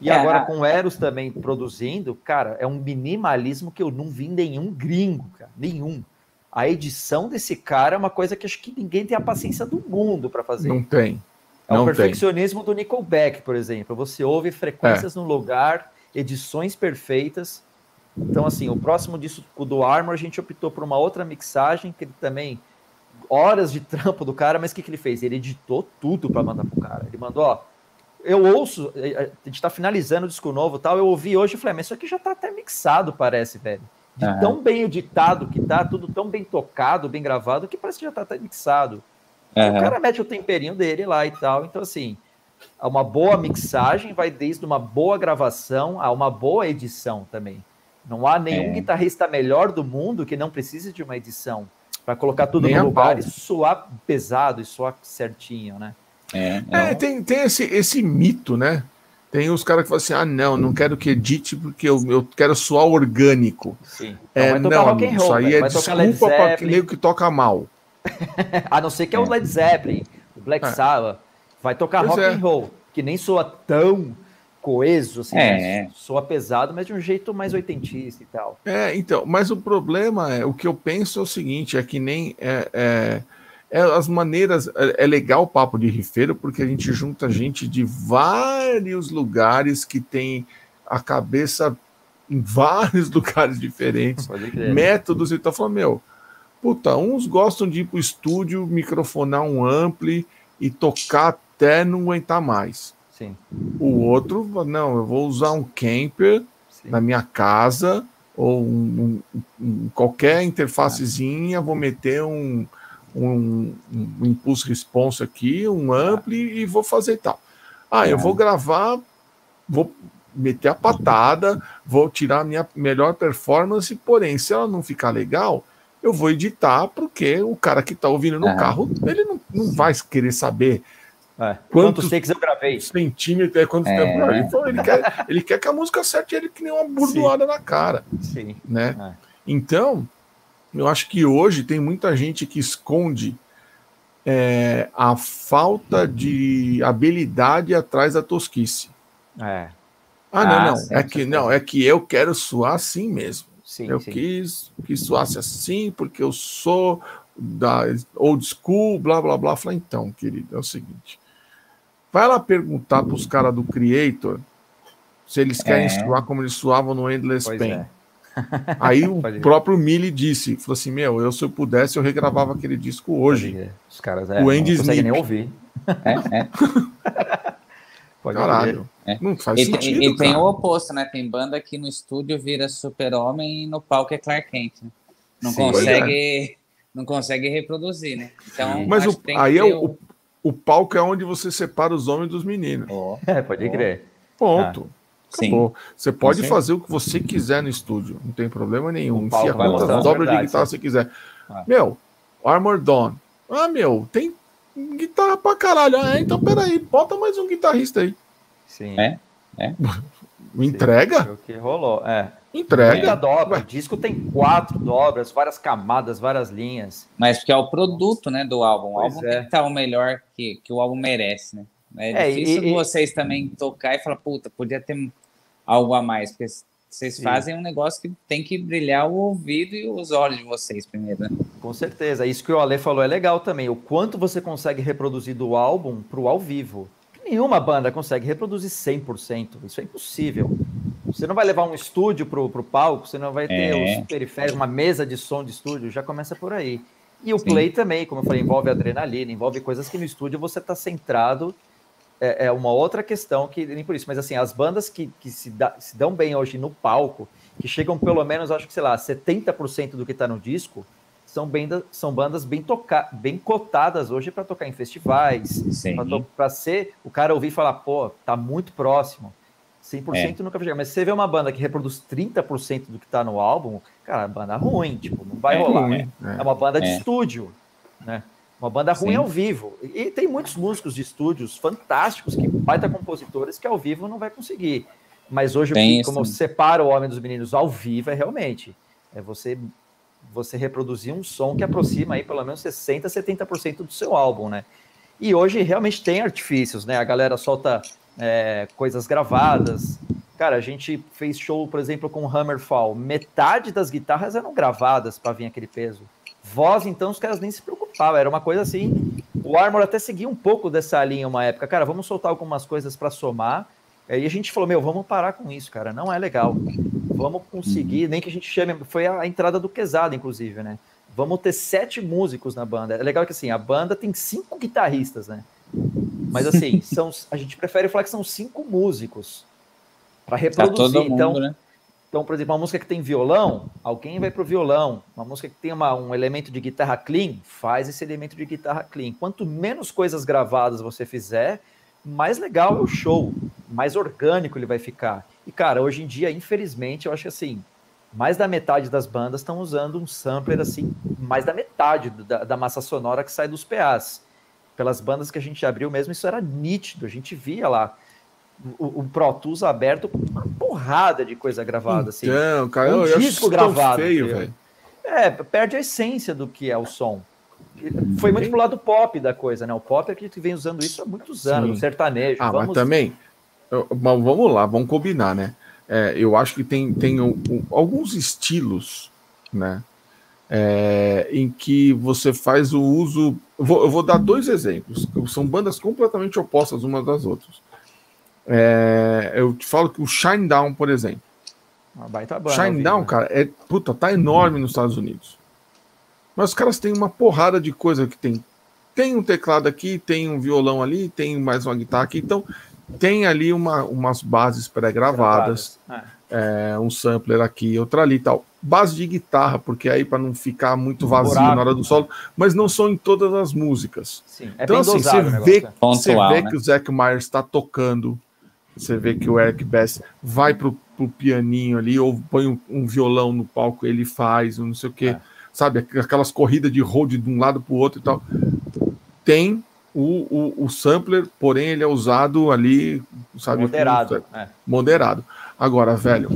E é. agora com o Eros também produzindo, cara, é um minimalismo que eu não vi nenhum gringo, cara. Nenhum. A edição desse cara é uma coisa que acho que ninguém tem a paciência do mundo para fazer. Não tem. É o perfeccionismo tem. do Nickelback, por exemplo. Você ouve frequências é. no lugar, edições perfeitas. Então, assim, o próximo disco do Armor, a gente optou por uma outra mixagem, que ele também. Horas de trampo do cara, mas o que, que ele fez? Ele editou tudo para mandar pro cara. Ele mandou, ó. Eu ouço, eh, eh, a gente tá finalizando o disco novo tal. Eu ouvi hoje e falei, ah, mas isso aqui já tá até mixado, parece, velho. De uhum. tão bem editado que tá, tudo tão bem tocado, bem gravado, que parece que já tá até mixado. Uhum. O cara mete o temperinho dele lá e tal. Então, assim, uma boa mixagem vai desde uma boa gravação a uma boa edição também. Não há nenhum é. guitarrista melhor do mundo que não precise de uma edição para colocar tudo Nem no lugar e soar pesado e soar certinho, né? É, é, é tem, tem esse, esse mito, né? Tem os caras que falam assim: ah, não, não quero que edite porque eu, eu quero soar orgânico. Sim. É, não, rock and roll, isso aí é desculpa para aquele que toca mal. [LAUGHS] a não ser que é, o é. Led Zeppelin, o Black é. Sabbath. Vai tocar pois rock é. and roll, que nem soa tão coeso, assim, é. soa pesado, mas de um jeito mais oitentista e tal. É, então, mas o problema é, o que eu penso é o seguinte, é que nem é, é, é as maneiras, é, é, legal o papo de rifeiro, porque a gente junta gente de vários lugares que tem a cabeça em vários [LAUGHS] lugares diferentes, métodos e tal, falando, meu, Puta, uns gostam de ir pro estúdio, microfonar um ampli e tocar até não aguentar mais. Sim. O outro, não, eu vou usar um camper sim. na minha casa ou um, um- qualquer interfacezinha, vou meter um, um, um impulso response aqui, um ampli e vou fazer tal. Ah, eu vou gravar, vou meter a patada, vou tirar a minha melhor performance, porém, se ela não ficar legal, eu vou editar, porque o cara que está ouvindo no É. carro, ele não, não vai querer saber É. Quantos- Quantos takes eu gravei? centímetros, é quanto É. tempo. Ele, quer, ele quer que a música acerte ele que nem uma burdoada na cara, Sim. né? É. Então, eu acho que hoje tem muita gente que esconde é, a falta de habilidade atrás da tosquice. É. Ah, não, Ah, não. sim, É que não, é que eu quero suar assim mesmo. Sim, eu sim. quis que soasse assim porque eu sou da old school, blá blá blá. Falei, então, querido, é o seguinte. Vai lá perguntar para os caras do Creator se eles querem É. suar como eles suavam no Endless Pois Pain. é. [LAUGHS] Aí o próprio Millie disse, falou assim, meu, eu se eu pudesse eu regravava aquele disco hoje. Os caras é, O não Andy conseguem nem ouvir. É, é. [LAUGHS] Caralho, É. não faz E, sentido, tem- e tem o oposto, né? Tem banda que no estúdio vira super-homem e no palco é Clark Kent. né? Não Sim. consegue, não consegue reproduzir, né? Então, Mas acho o- que tem que aí é o, o, palco é onde você separa os homens dos meninos. Ó, [LAUGHS] É, pode Ó. crer. Ponto. sim. Acabou. Você pode certeza. fazer o que você quiser no estúdio, não tem problema nenhum. Enfia quantas dobras de guitarra né? você quiser. Ah. Meu, Armor Dawn. Ah, meu, tem guitarra pra caralho. Ah, então peraí, bota mais um guitarrista aí. Sim. É? [LAUGHS] Entrega? Foi o que rolou. É. Muita Entrega. dobra. Ué. O disco tem quatro dobras, várias camadas, várias linhas. Mas porque é o produto, né, do álbum. O Pois álbum é. tem que estar o melhor que, que o álbum merece, né? É, É, difícil e- e- vocês também tocar e falar, puta, podia ter algo a mais, porque vocês Sim. fazem um negócio que tem que brilhar o ouvido e os olhos de vocês primeiro, né? Com certeza. Isso que o Ale falou é legal também. O quanto você consegue reproduzir do álbum pro ao vivo. Nenhuma banda consegue reproduzir 100%. Isso é impossível. Você não vai levar um estúdio pro, pro palco, você não vai ter É. os periféricos, uma mesa de som de estúdio, já começa por aí. E o Sim. play também, como eu falei, envolve adrenalina, envolve coisas que no estúdio você está centrado. É, é uma outra questão que nem por isso, mas assim, as bandas que, que se, dá- se dão bem hoje no palco, que chegam pelo menos, acho que sei lá, 70% do que está no disco, são, benda- são bandas bem, toca bem cotadas hoje para tocar em festivais, para ser o cara ouvir e falar, pô, tá muito próximo. 100% nunca vai chegar. Mas se você vê uma banda que reproduz 30% do que tá no álbum, cara, banda ruim, tipo, não vai É rolar. ruim, É é. uma banda de É. estúdio, né? Uma banda ruim Sim. ao vivo. E tem muitos músicos de estúdios fantásticos que baita compositores que ao vivo não vai conseguir. Mas hoje, Tem que, isso. como separa o homem dos meninos ao vivo é realmente é você você reproduzir um som que aproxima aí pelo menos 60, 70% do seu álbum, né? E hoje realmente tem artifícios, né? A galera solta é, coisas gravadas. Cara, a gente fez show, por exemplo, com Hammerfall. Metade das guitarras eram gravadas para vir aquele peso. Voz, então, os caras nem se preocupavam. Era uma coisa assim. O Armor até seguia um pouco dessa linha uma época. Cara, vamos soltar algumas coisas para somar. Aí a gente falou, meu, vamos parar com isso, cara. Não é legal. Vamos conseguir, nem que a gente chame. Foi a entrada do Quesada, inclusive, né? Vamos ter sete músicos na banda. É legal que assim, a banda tem cinco guitarristas, né? Mas assim, [LAUGHS] são, a gente prefere falar que são cinco músicos para reproduzir. mundo, então, né? então, por exemplo, uma música que tem violão, alguém vai pro violão. Uma música que tem uma- um elemento de guitarra clean, faz esse elemento de guitarra clean. Quanto menos coisas gravadas você fizer, mais legal é o show, mais orgânico ele vai ficar. E, cara, hoje em dia, infelizmente, eu acho que assim, mais da metade das bandas estão usando um sampler assim, mais da metade da, da massa sonora que sai dos PAs. Pelas bandas que a gente abriu mesmo, isso era nítido, a gente via lá o, o Pro Tools aberto com uma porrada de coisa gravada, assim. Então, cara, Um disco gravado, feio, velho. É, perde a essência do que é o som. Foi muito pro lado pop da coisa, né? O pop é que a gente vem usando isso há muitos anos, Sim. o sertanejo. Ah, vamos... mas também. mas vamos lá, vamos combinar, né? É, eu acho que tem, tem um- um- alguns estilos, né? É, em que você faz o uso. Eu vou, eu vou dar dois exemplos. São bandas completamente opostas umas das outras. É, eu te falo que o Shine Down, por exemplo. Uma baita banda. ao Shine vivo, Down, né? cara, é puta, tá enorme nos Estados Unidos. Mas os caras têm uma porrada de coisa que tem. Tem um teclado aqui, tem um violão ali, tem mais uma guitarra aqui. Então, tem ali uma, umas bases pré-gravadas. É, um sampler aqui, outra ali e tal. Base de guitarra, porque aí para não ficar muito vazio na hora do solo, mas não são em todas as músicas. Sim, é então, assim, você o vê, você Pontual, vê né? que o Zac Myers está tocando, você vê que o Eric Bass vai pro, pro pianinho ali, ou põe um, um violão no palco, ele faz, não sei o quê, É. sabe? Aquelas corridas de road de um lado pro outro e tal. Tem o, o, o sampler, porém ele é usado ali, sabe? moderado. com- é. moderado. Agora, velho,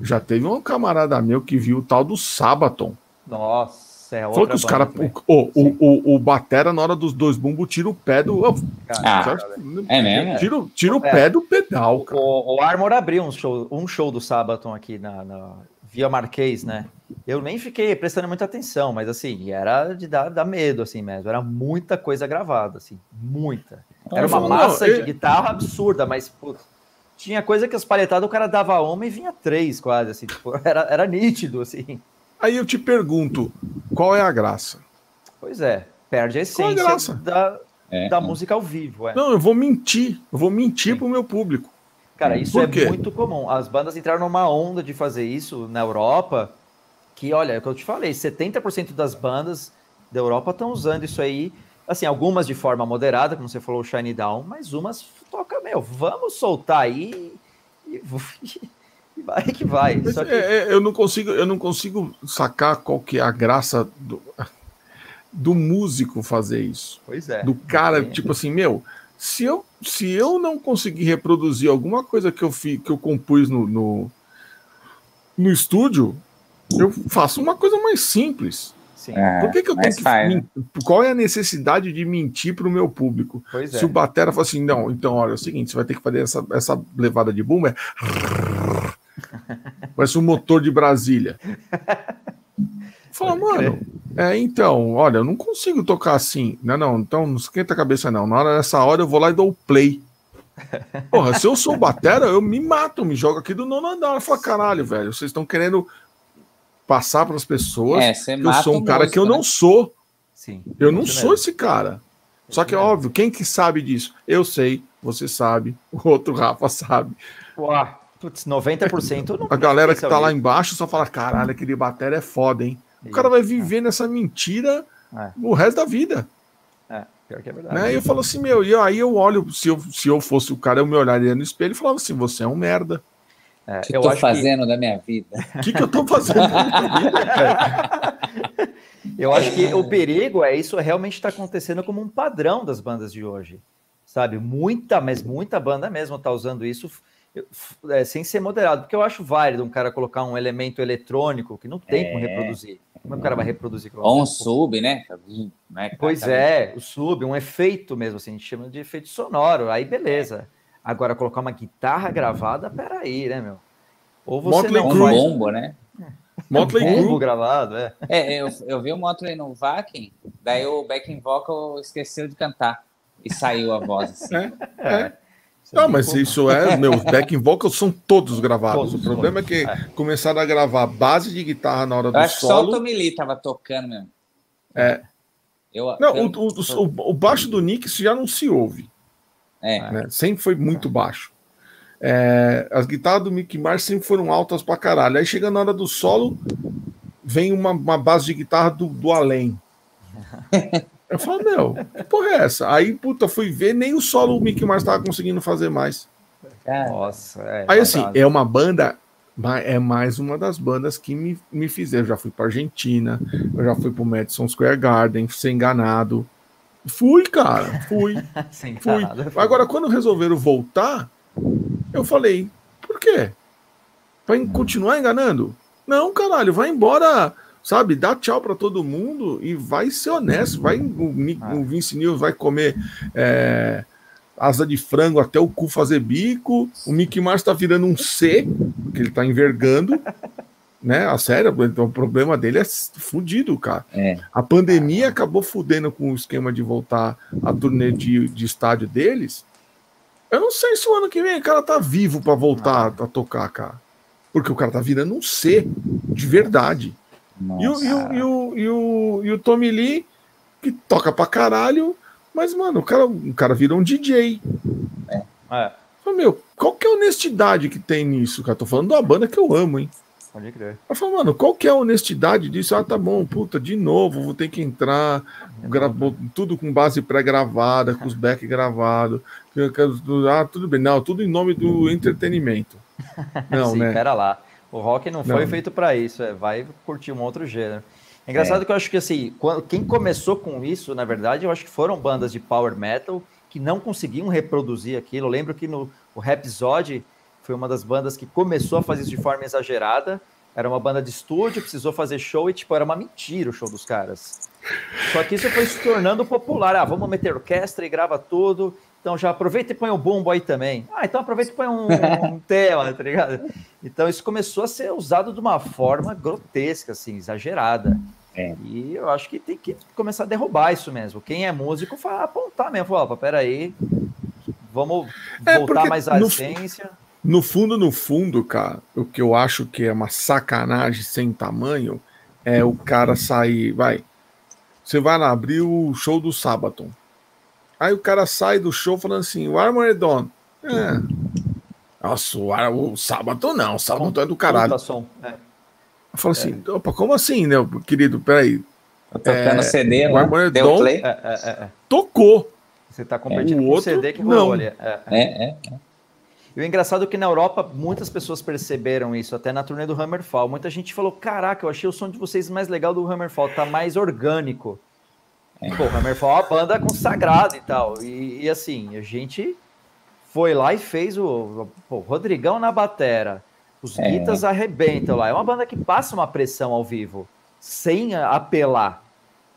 já teve um camarada meu que viu o tal do Sabaton. Nossa, é outra Falou que os caras. também. O, o, o, o Batera, na hora dos dois bumbos, tira o pé do. Ah, é mesmo? Tira, tira o É. pé do pedal, cara. O, o Armor abriu um show, um show do Sabaton aqui na, na Via Marquês, né? Eu nem fiquei prestando muita atenção, mas assim, era de dar, dar medo, assim mesmo. Era muita coisa gravada, assim, muita. Era uma massa de guitarra absurda, mas putz, tinha coisa que as palhetadas o cara dava uma e vinha três quase, assim, tipo, [LAUGHS] era, era nítido, assim. Aí eu te pergunto: qual é a graça? Pois é, perde a a essência graça? da, É. da música ao vivo, é. Não, eu vou mentir. Eu vou mentir pro meu público. Cara, isso Por é quê? muito comum. As bandas entraram numa onda de fazer isso na Europa, que, olha, é o que eu te falei, 70% das bandas da Europa estão usando isso aí, assim, algumas de forma moderada, como você falou, o Shine Down, mas umas toca, meu, vamos soltar aí e, [LAUGHS] e vai que vai. Só que, é- é, eu, não consigo, eu não consigo sacar qual que é a graça do, [LAUGHS] do músico fazer isso. pois é. do cara, É. tipo assim, meu, se eu, se eu não conseguir reproduzir alguma coisa que eu, fi, que eu compus no, no, no estúdio, eu faço uma coisa mais simples. Sim, É, Por que, que eu tenho que. faz, né? Qual é a necessidade de mentir para o meu público? pois é. Se o Batera fala assim, não, então, olha, é o seguinte, você vai ter que fazer essa, essa levada de boom, é. [LAUGHS] Parece um motor de Brasília. [LAUGHS] Fala, mano, é, então, olha, eu não consigo tocar assim. Não, não, então não esquenta a cabeça, não. Na hora dessa hora eu vou lá e dou o play. [LAUGHS] Porra, se eu sou batera, eu me mato, me jogo aqui do nono andar. Fala, caralho, velho, vocês estão querendo passar para as pessoas É, que eu sou um cara que eu músico, não né? sou. Sim, Eu não sou mesmo. esse cara. Só que é óbvio, quem que sabe disso? Eu sei, você sabe, [LAUGHS] o outro Rafa sabe. Uá, putz, 90% não A galera que tá lá embaixo só fala: caralho, aquele batera é foda, hein? O cara vai viver nessa mentira É. o resto da vida. É, pior que é verdade. Né? E eu falo assim, meu, e aí eu olho, se eu, se eu fosse o cara, eu me olharia no espelho e falava assim: você é um merda. É, O que eu tô acho que- fazendo da minha vida? O [LAUGHS] que, que eu tô fazendo na minha vida, cara? [LAUGHS] Eu acho que o perigo é isso realmente está acontecendo como um padrão das bandas de hoje. Sabe? Muita, mas muita banda mesmo está usando isso é, sem ser moderado. Porque eu acho válido um cara colocar um elemento eletrônico que não tem como É. reproduzir. Como é que o cara vai reproduzir? Ou um sub, né? Né, Pois é, o sub, um efeito mesmo, assim, a gente chama de efeito sonoro. Aí beleza. Agora, colocar uma guitarra gravada, peraí, né, meu? Ou você Motley não Um Crue. faz bombo, né? Motley bumbo Crue. gravado, é. É, eu, eu vi o Motley no Vakin, daí o backing vocal esqueceu de cantar. E saiu a voz assim. É, É. é. Não, mas isso é, meus backing vocals são todos gravados. Todos, o problema todos, é que começaram a gravar base de guitarra na hora Eu do acho que só o solo. Tommy Lee tava tocando mesmo. É. Eu, Não, eu- o, o, o- o baixo do Nick isso já não se ouve. É. né? Sempre foi muito baixo. É, as guitarras do Mickey Mars sempre foram altas pra caralho. Aí chega na hora do solo, vem uma, uma base de guitarra do, do além. [LAUGHS] Eu falo, meu, que porra é essa? Aí, puta, fui ver, nem o solo o Mickey Mars tava conseguindo fazer mais. Cara, Nossa, é. Aí, assim, verdade. é uma banda, é mais uma das bandas que me, me fizeram. Eu já fui pra Argentina, eu já fui pro Madison Square Garden, ser enganado. Fui, cara, fui. [LAUGHS] Fui. Agora, quando resolveram voltar, eu falei, por quê? Vai continuar enganando? Não, caralho, vai embora, sabe? Dá tchau pra todo mundo e vai ser honesto. Vai, o, Ah. o Vince Neil vai comer é, asa de frango até o cu fazer bico. O Mickey Mars tá virando um C, porque ele tá envergando. [LAUGHS] Né? A sério, então, o problema dele é fudido, cara. É. A pandemia acabou fudendo com o esquema de voltar a turnê de, de estádio deles. Eu não sei se o ano que vem o cara tá vivo pra voltar a tocar, cara. Porque o cara tá virando um C de verdade. E o, e, o, e, o, e, o, e o Tommy Lee, que toca pra caralho, mas, mano, o cara, o cara vira um DJ. É. é. Meu, qual que é a honestidade que tem nisso, cara? Tô falando de uma banda que eu amo, hein? Pode crer. Falo, mano, qual que é a honestidade disso? Ah, tá bom, puta, de novo, vou ter que entrar, gravou tudo com base pré-gravada, com os back gravados. Ah, tudo bem, não, tudo em nome do entretenimento. [LAUGHS] Não, Sim, né? pera lá. O rock não foi não. feito para isso, é, vai curtir um outro gênero. É engraçado é. que eu acho que assim, quem começou com isso, na verdade, eu acho que foram bandas de power metal que não conseguiam reproduzir aquilo. Eu lembro que no o Rhapsody foi uma das bandas que começou a fazer isso de forma exagerada. Era uma banda de estúdio, precisou fazer show e, tipo, era uma mentira o show dos caras. Só que isso foi se tornando popular. Ah, vamos meter orquestra e grava tudo. Então já aproveita e põe o bumbo aí também. Ah, então aproveita e põe um, um [LAUGHS] tema, tá ligado? Então isso começou a ser usado de uma forma grotesca, assim, exagerada. É. E eu acho que tem que começar a derrubar isso mesmo. Quem é músico, fala, apontar mesmo. Fala, opa, peraí, vamos é voltar mais à essência. No fundo, no fundo, cara, o que eu acho que é uma sacanagem sem tamanho é o cara sair, vai. Você vai lá abrir o show do Sabaton. Aí o cara sai do show falando assim: o Armored Dawn. É. Nossa, o, o Sabaton não, o Sabaton é do caralho. Som. É. Eu falo assim: é. opa, como assim, né, querido? Peraí. Tá tocando é, CD, o Armored Dawn é, é, é, tocou. Você está competindo é, com o CD que rolou ali. É, é. é. E o engraçado é que na Europa muitas pessoas perceberam isso, até na turnê do Hammerfall. Muita gente falou: Caraca, eu achei o som de vocês mais legal do Hammerfall, tá mais orgânico. É. Pô, o Hammerfall é uma banda consagrada e tal. E, e, assim, a gente foi lá e fez o, pô, Rodrigão na batera. Os é. guitas arrebentam lá. É uma banda que passa uma pressão ao vivo, sem apelar.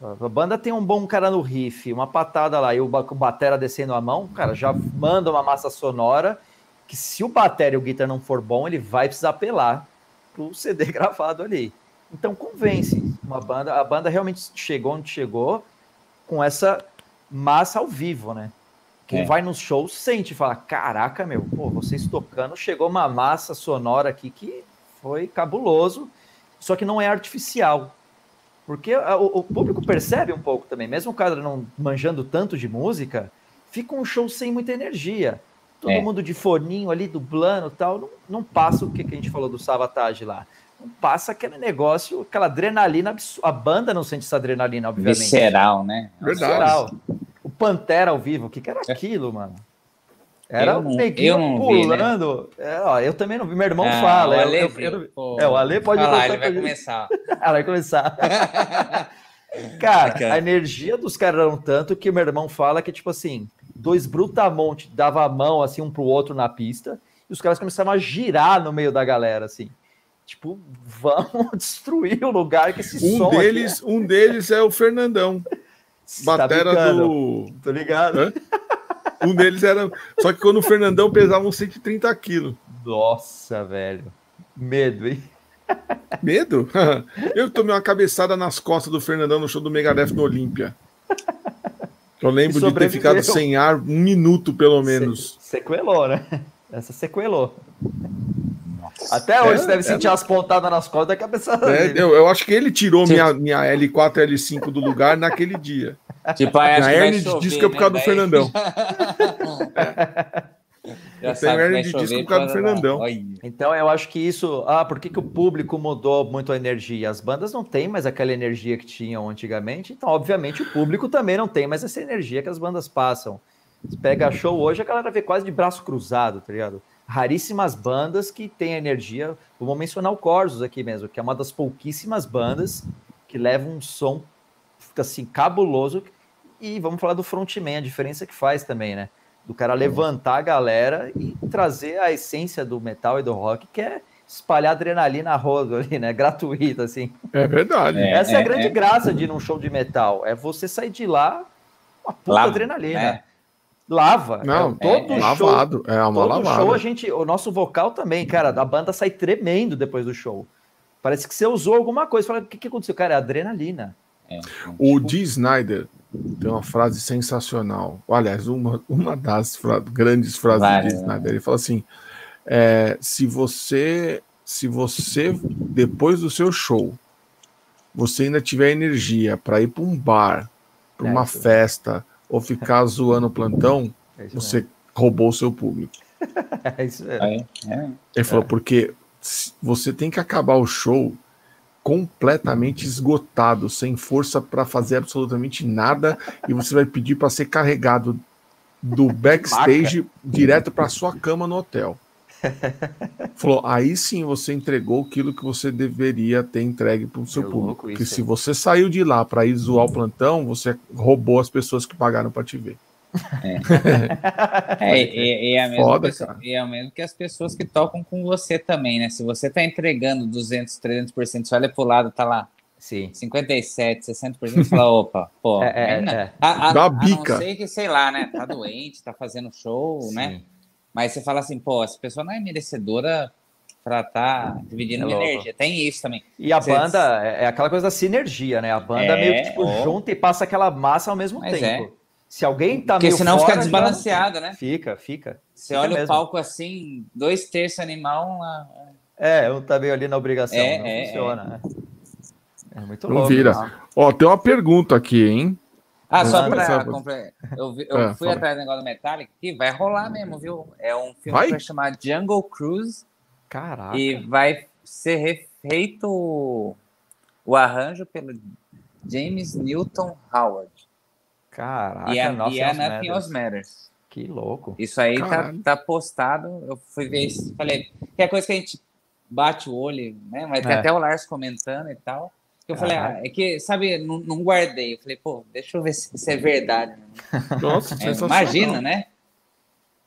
A banda tem um bom cara no riff, uma patada lá e o batera descendo a mão, cara, já manda uma massa sonora que se o bateria e o guitar não for bom, ele vai precisar apelar pro CD [LAUGHS] gravado ali. Então convence. Uma banda, a banda realmente chegou onde chegou com essa massa ao vivo, né? Quem é. vai nos shows sente e fala: Caraca, meu, pô, vocês tocando, chegou uma massa sonora aqui que foi cabuloso, só que não é artificial. Porque o, o público percebe um pouco também, mesmo o cara não manjando tanto de música, fica um show sem muita energia todo é. mundo de foninho ali, dublando tal, não, não passa o que, que a gente falou do Savatage lá. Não passa aquele negócio, aquela adrenalina, a banda não sente essa adrenalina, obviamente. Visceral, né? Verdade. Visceral. O Pantera ao vivo, o que, que era aquilo, mano? Era um neguinho pulando. Vi, né? é, ó, eu também não vi, meu irmão ah, fala. O Ale, eu, eu, eu, é, o Ale pode falar, ele vai começar. Ela [LAUGHS] vai começar. [LAUGHS] [LAUGHS] Cara, a energia dos caras era um tanto que meu irmão fala que, tipo assim, dois brutamontes dava a mão assim um pro outro na pista e os caras começavam a girar no meio da galera assim. Tipo, [LAUGHS] vamos destruir o lugar que esse um som deles, é... um deles é o Fernandão. Tá batera tá do. Tô ligado. Hã? Um deles era. Só que quando o Fernandão pesava uns 130 quilos. Nossa, velho. Medo, hein? Medo? [LAUGHS] Eu tomei uma cabeçada nas costas do Fernandão no show do Megadeth no Olímpia. Eu lembro de ter ficado sem ar um minuto, pelo menos. Se, sequelou, né? Essa sequelou. Até hoje é, você deve é, sentir é, as pontadas nas costas da cabeça é, eu, eu, acho que ele tirou minha, minha L4 L5 do lugar naquele dia. Tipo, a Ernest disse que é por causa né? do Fernandão. [LAUGHS] Já eu tenho hernia de disco por causa do Fernandão. Então eu acho que isso. Ah, por que, que o público mudou muito a energia? As bandas não têm mais aquela energia que tinham antigamente, então, obviamente, o público também não tem mais essa energia que as bandas passam. Você pega show hoje, a galera vê quase de braço cruzado, tá ligado? Raríssimas bandas que têm energia. Vou mencionar o Corsos aqui mesmo, que é uma das pouquíssimas bandas que leva um som assim cabuloso. E vamos falar do frontman, a diferença que faz também, né? Do cara levantar a galera e trazer a essência do metal e do rock, que é espalhar adrenalina a rodo [LAUGHS] ali, né? Gratuita, assim. É verdade. É, Essa é, é a grande é. graça de ir num show de metal. É você sair de lá uma puta Lava, adrenalina. É. Lava. Não, é, todo show, lavado. É uma todo lavada. show a gente, o nosso vocal também, cara, a banda sai tremendo depois do show. Parece que você usou alguma coisa. Fala, o que, que aconteceu? Cara, é adrenalina. É, o tipo... Dee Snyder tem uma frase sensacional. Aliás, uma, uma das fra grandes frases Vai, de Snyder. Ele fala assim: é, se você, se você, depois do seu show, você ainda tiver energia para ir para um bar, para É uma isso. festa ou ficar [LAUGHS] zoando o plantão, É você roubou o seu público. mesmo. [LAUGHS] É isso mesmo. É. Ele falou, porque se- você tem que acabar o show completamente esgotado, sem força para fazer absolutamente nada, e você vai pedir para ser carregado do [LAUGHS] backstage direto para sua cama no hotel. [LAUGHS] Falou, aí sim você entregou aquilo que você deveria ter entregue para o seu Que público. louco isso, se você saiu de lá para ir zoar o plantão, você roubou as pessoas que pagaram para te ver. É, [LAUGHS] e, e é a mesma Foda, pessoa- é o mesmo que as pessoas que tocam com você também, né? Se você tá entregando 200, 300%, você olha pro lado, tá lá Sim. 57, 60%, você fala, opa, pô, É, é, é. A, a, Dá a bica. não ser que, sei lá, né? Tá doente, tá fazendo show, né? Sim. Mas você fala assim, pô, essa pessoa não é merecedora pra tá dividindo É louco. energia. Tem isso também. E a Cê- banda é é aquela coisa da sinergia, né? A banda É, meio que tipo, junta e passa aquela massa ao mesmo Mas tempo. é. Se alguém tá Porque meio senão fora, fica desbalanceado, né? Fica, fica. Você Fica olha mesmo. o palco assim, dois terços animal, uma- É, um tá meio ali na obrigação, É, não é, funciona. É, muito Não louco. vira. isso. Ó, tem uma pergunta aqui, hein? Ah, só compre- Eu, vi- eu É, fui fala. atrás do negócio do Metallica aqui, vai rolar mesmo, viu? É um filme Vai? que vai chamar Jungle Cruise Caraca. e vai ser refeito o arranjo pelo James Newton Howard. Caraca, e é, nossa, e é Nothing Nothing Matters. Else Matters. Que louco. Isso aí tá, tá postado. Eu fui ver isso. Falei, que é coisa que a gente bate o olho, né? Mas tem É. até o Lars comentando e tal. Eu falei, ah, é que, sabe, não, não guardei. Eu falei, pô, deixa eu ver se isso é verdade. né? [LAUGHS] Nossa, É, imagina, né?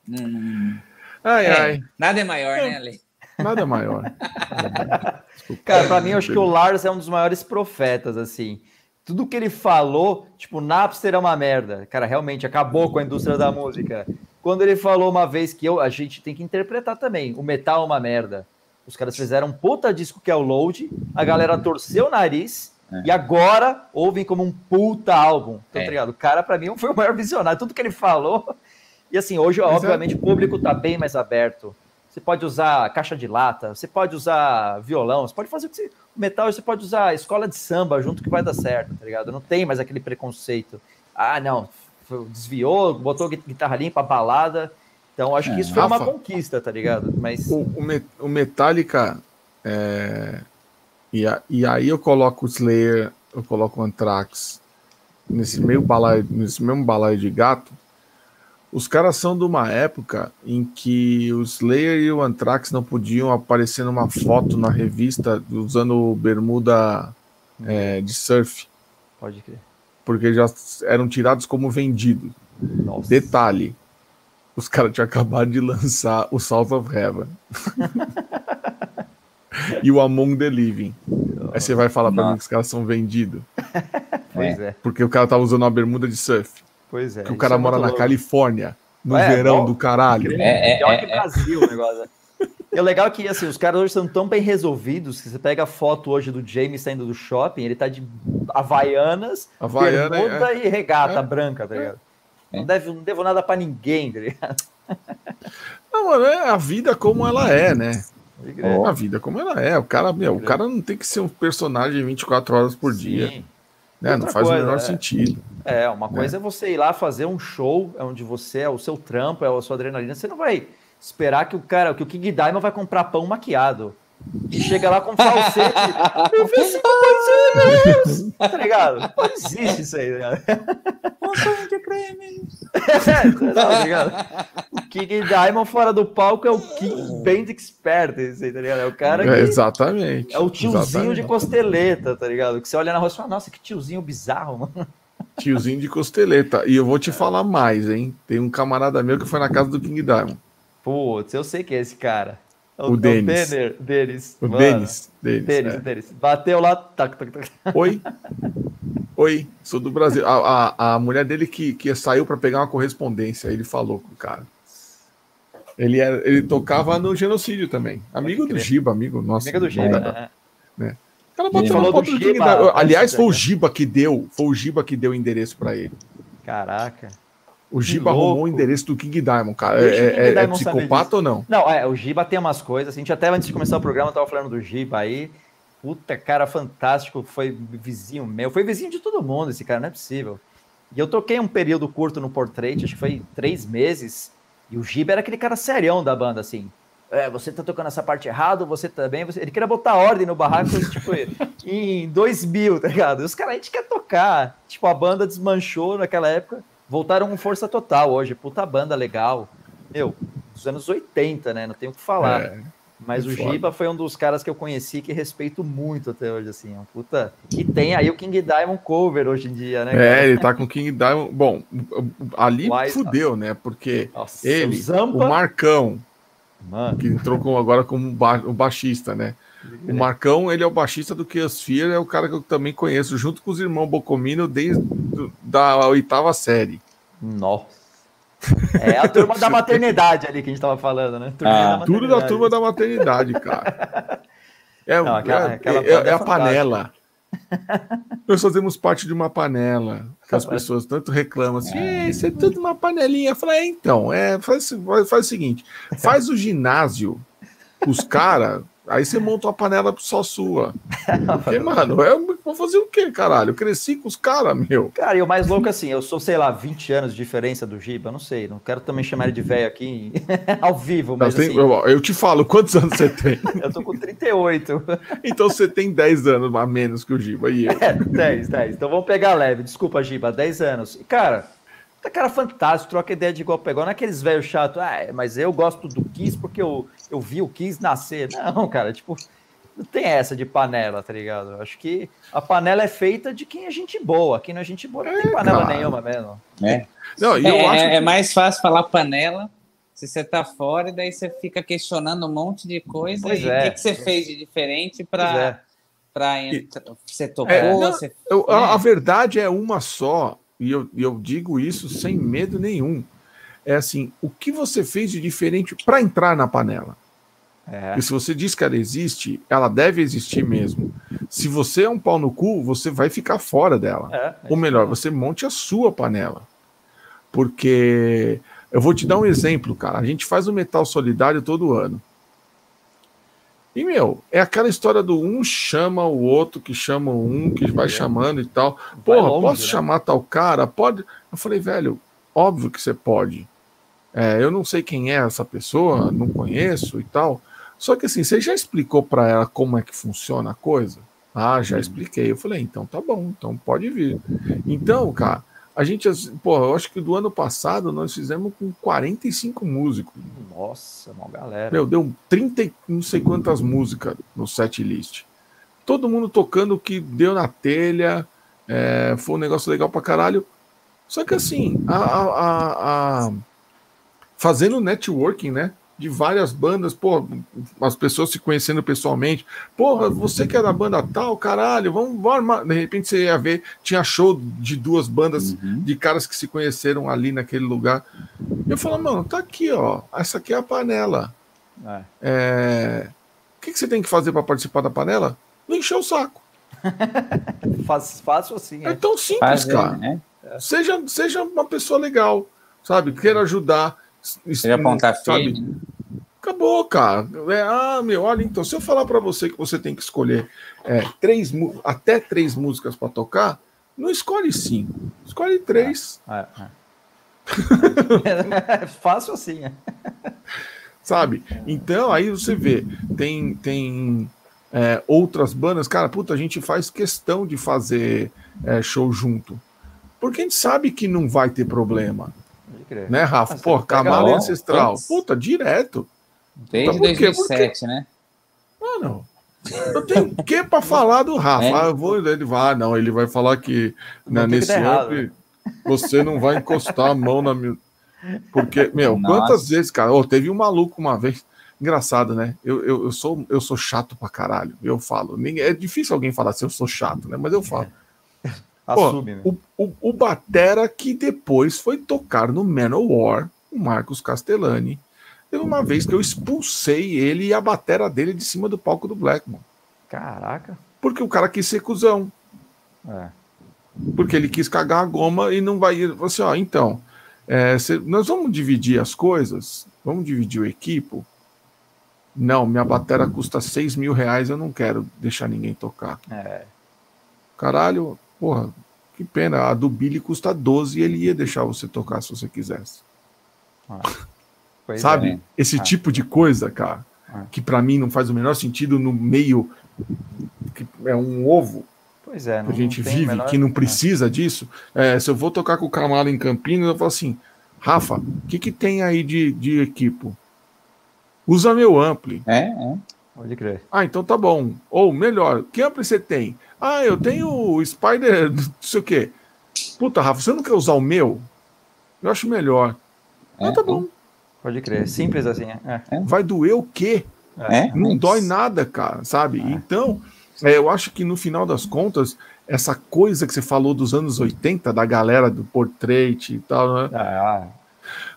Hum, Ai, é, ai, nada é maior, né, Ale? nada maior. [LAUGHS] Cara, pra mim, eu acho que o Lars é um dos maiores profetas, assim. Tudo que ele falou, tipo, Napster é uma merda. Cara, realmente acabou com a indústria da música. Quando ele falou uma vez que eu, a gente tem que interpretar também, o metal é uma merda. Os caras fizeram um puta disco que é o Load, a galera torceu o nariz e agora ouvem como um puta álbum. Tá É. ligado? O cara, pra mim, foi o maior visionário. Tudo que ele falou. E assim, hoje, Mas é- obviamente, o público tá bem mais aberto. Você pode usar caixa de lata, você pode usar violão, você pode fazer o que você. Metal você pode usar escola de samba junto que vai dar certo, tá ligado? Não tem mais aquele preconceito. Ah, não, desviou, botou gui- guitarra limpa, balada. Então, acho que É, isso foi uma Rafa. conquista, tá ligado? Mas. O, o Metallica. é, e, a- e aí eu coloco o Slayer, eu coloco o Anthrax nesse meio balaio, nesse mesmo balaio de gato. Os caras são de uma época em que o Slayer e o Anthrax não podiam aparecer numa foto na revista usando bermuda é, de surf, Pode crer. porque já eram tirados como vendidos. Nossa. Detalhe: os caras tinham acabado de lançar o South of Heaven [LAUGHS] e o Among the Living. Aí você vai falar pra Nossa. mim que os caras são vendidos Pois é, porque o cara tava usando uma bermuda de surf. Pois é. Que o cara é mora na louco. Califórnia, no É, verão bom. do caralho. É, é, Pior é, que é. Brasil o negócio. E o legal é que assim, os caras hoje são tão bem resolvidos que você pega a foto hoje do James saindo do shopping, ele tá de Havaianas, Havaiana, bermuda e regata É. branca, tá ligado? É. Não, deve, não devo nada pra ninguém, tá ligado? Não, mano, é a vida como ela é, né? É crer. a vida como ela é. O cara, meu, o cara não tem que ser um personagem 24 horas por dia. Sim. Né? Não faz coisa, o menor é. sentido. É, uma coisa é você ir lá fazer um show, é onde você é o seu trampo, é a sua adrenalina. Você não vai esperar que o cara, que o King Diamond vai comprar pão maquiado. E chega lá com falsete. Eu fiz cinco pãezinhos, tá ligado? Não existe isso aí, tá ligado? de creme. [LAUGHS] É, tá ligado? O King Diamond fora do palco é o King Band Expert, esse aí, tá ligado? É o cara que É, exatamente. é o tiozinho Exatamente. de costeleta, tá ligado? Que você olha na rua e fala, nossa, que tiozinho bizarro, mano. Tiozinho de costeleta. E eu vou te falar mais, hein? Tem um camarada meu que foi na casa do King Diamond. Putz, eu sei que é esse cara. É O Denis. Denner, Denis. O Mano, Denis. Denis, Denis, é. Denis. Bateu lá, tac, tac, tac. Oi. Oi, sou do Brasil. A, a, a mulher dele que, que saiu para pegar uma correspondência, ele falou com o cara. Ele, era, ele tocava no genocídio também. Amigo do. Giba, amigo nosso. Amiga do Giba, Não, né? Ele botou falou do foto do King Giba Diamond. antes, Aliás, foi o né? Giba que deu. Foi o Giba que deu o endereço para ele. Caraca. O Giba arrumou o endereço do King Diamond, cara. É, King é- é Diamond saber psicopata ou não? Não, é, o Giba tem umas coisas. assim, A gente até antes de começar o programa tava falando do Giba aí. Puta, cara fantástico, foi vizinho meu, foi vizinho de todo mundo esse cara, não é possível. E eu toquei um período curto no Portrait, acho que foi três meses, e o Giba era aquele cara serião da banda, assim. É, você tá tocando essa parte errado, você também. Você... Ele queria botar ordem no barraco, [LAUGHS] tipo, em 2000, tá ligado? Os caras, a gente quer tocar. Tipo, a banda desmanchou naquela época, voltaram com força total hoje. Puta banda legal. Meu, dos anos 80, né? Não tenho o que falar. É. Mas o Giba foi um dos caras que eu conheci que respeito muito até hoje, assim. Um puta... E tem aí o King Diamond cover hoje em dia, né? É, ele tá com o King Diamond. Bom, ali Wise, fudeu, né? Porque Nossa, ele, o, o Marcão, Mano. que entrou com, agora como ba o baixista, né? O Marcão, ele é o baixista do Keosphere, é o cara que eu também conheço, junto com os irmãos Bocomino desde da oitava série. Nossa. É a turma da maternidade ali que a gente tava falando, né? Ah, da tudo da turma da maternidade, cara. É, Não, aquela, é, aquela é, é a panela. Nós fazemos parte de uma panela que as [LAUGHS] pessoas tanto reclamam assim, é. isso é tudo uma panelinha. Falei, é, então, é, faz, faz o seguinte, faz o ginásio, os caras Aí você monta uma panela só sua. Porque, mano, eu vou fazer o quê, caralho? Eu cresci com os caras, meu. Cara, e o mais louco é assim, eu sou, sei lá, 20 anos de diferença do Giba, não sei, não quero também chamar ele de velho aqui [LAUGHS] ao vivo, mas assim, eu, eu, te falo, quantos anos você tem? [LAUGHS] eu tô com 38. então você tem 10 anos a menos que o Giba e eu. [LAUGHS] É, 10, 10. Então vamos pegar leve, desculpa, Giba, 10 anos. Cara, Tá cara fantástico, troca ideia de igual pegou. Não é aqueles velhos chatos, ah, mas eu gosto do Kiss porque eu, eu vi o Kiss nascer. Não, cara, tipo, não tem essa de panela, tá ligado? Eu acho que a panela é feita de quem é gente boa. Quem não é gente boa não é, tem panela cara. nenhuma mesmo. É. Não, é, é, é, mais fácil falar panela se você tá fora e daí você fica questionando um monte de coisa. Pois e o é. que, que você fez de diferente para. Pra você tocou? É, não, você... Eu, a, a verdade é uma só e eu, eu digo isso sem medo nenhum. É assim, o que você fez de diferente para entrar na panela? É. E se você diz que ela existe, ela deve existir mesmo. Se você é um pau no cu, você vai ficar fora dela. É, é Ou melhor, você monte a sua panela. Porque eu vou te dar um exemplo, cara. A gente faz o metal solidário todo ano. E, meu, é aquela história do um chama o outro, que chama um, que vai é. chamando e tal. Porra, longe, posso né? chamar tal cara? Pode. Eu falei, velho, óbvio que você pode. É, eu não sei quem é essa pessoa, não conheço e tal. Só que assim, você já explicou para ela como é que funciona a coisa? Ah, já expliquei. Eu falei, então tá bom, então pode vir. Então, cara, a gente, pô, eu acho que do ano passado nós fizemos com 45 músicos. Nossa, uma galera. Meu, deu 30 não sei quantas músicas no set list. Todo mundo tocando o que deu na telha. É, foi um negócio legal pra caralho. Só que assim, a, a, a, fazendo networking, né? De várias bandas, pô, as pessoas se conhecendo pessoalmente. Porra, você que é da banda tal, caralho, vamos, vamos armar. De repente você ia ver, tinha show de duas bandas uhum. de caras que se conheceram ali naquele lugar. Eu falo, mano, tá aqui, ó. Essa aqui é a panela. É. É... O que, que você tem que fazer para participar da panela? Não encher o saco. [LAUGHS] Fácil assim. É, é tão simples, Fazer, cara. Né? Seja, seja uma pessoa legal, sabe? Queira ajudar Seria apontar sabe? Né? Acabou, cara. É, ah, meu, olha, então, se eu falar para você que você tem que escolher é, três, até três músicas para tocar, não escolhe cinco, escolhe três. É, é, [LAUGHS] é. Fácil assim. É. Sabe? Então, aí você vê, tem, tem é, outras bandas, cara, puta, a gente faz questão de fazer é, show junto. Porque a gente sabe que não vai ter problema. Né, Rafa? Ah, Pô, Ancestral. Puta, direto. Desde então, 2007, né? Ah, não. Eu tenho o que para falar do Rafa? É. Ah, eu vou, ele vai, ah, não, ele vai falar que né, nesse ano você não vai encostar a mão na minha. Porque, meu, Nossa. quantas vezes, cara? Oh, teve um maluco uma vez. Engraçado, né? Eu, eu, eu, sou, eu sou chato pra caralho. Eu falo. É difícil alguém falar se assim, eu sou chato, né? Mas eu falo. Assume, né? o, o, o Batera que depois foi tocar no Manowar, o Marcos Castellani. Teve uma vez que eu expulsei ele e a batera dele de cima do palco do Blackmon. Caraca. Porque o cara quis ser cuzão. É. Porque ele quis cagar a goma e não vai ir. Assim, ó, então, é, cê, nós vamos dividir as coisas, vamos dividir o equipo. Não, minha bateria custa 6 mil reais, eu não quero deixar ninguém tocar. É. Caralho, porra, que pena. A do Billy custa 12 e ele ia deixar você tocar se você quisesse. Ah, Sabe? é. Esse Ah. tipo de coisa, cara, Ah. que pra mim não faz o menor sentido no meio que é um ovo Pois é. que Não, a gente vive, menor- que não precisa disso. É, se eu vou tocar com o Camalo em Campinas, eu falo assim, Rafa, o que, que tem aí de, de equipo? Usa meu ampli. É, é. Pode crer. Ah, então tá bom. Ou melhor, que ampli você tem? Ah, eu tenho o Spider, [LAUGHS] não sei o quê. Puta, Rafa, você não quer usar o meu? Eu acho melhor. Ah, É, tá bom. Pode crer. Simples assim. É. Vai doer o quê? É, Não mas- dói nada, cara, sabe? Então, é, eu acho que no final das contas, essa coisa que você falou dos anos 80, da galera do portrait e tal, né? Ah,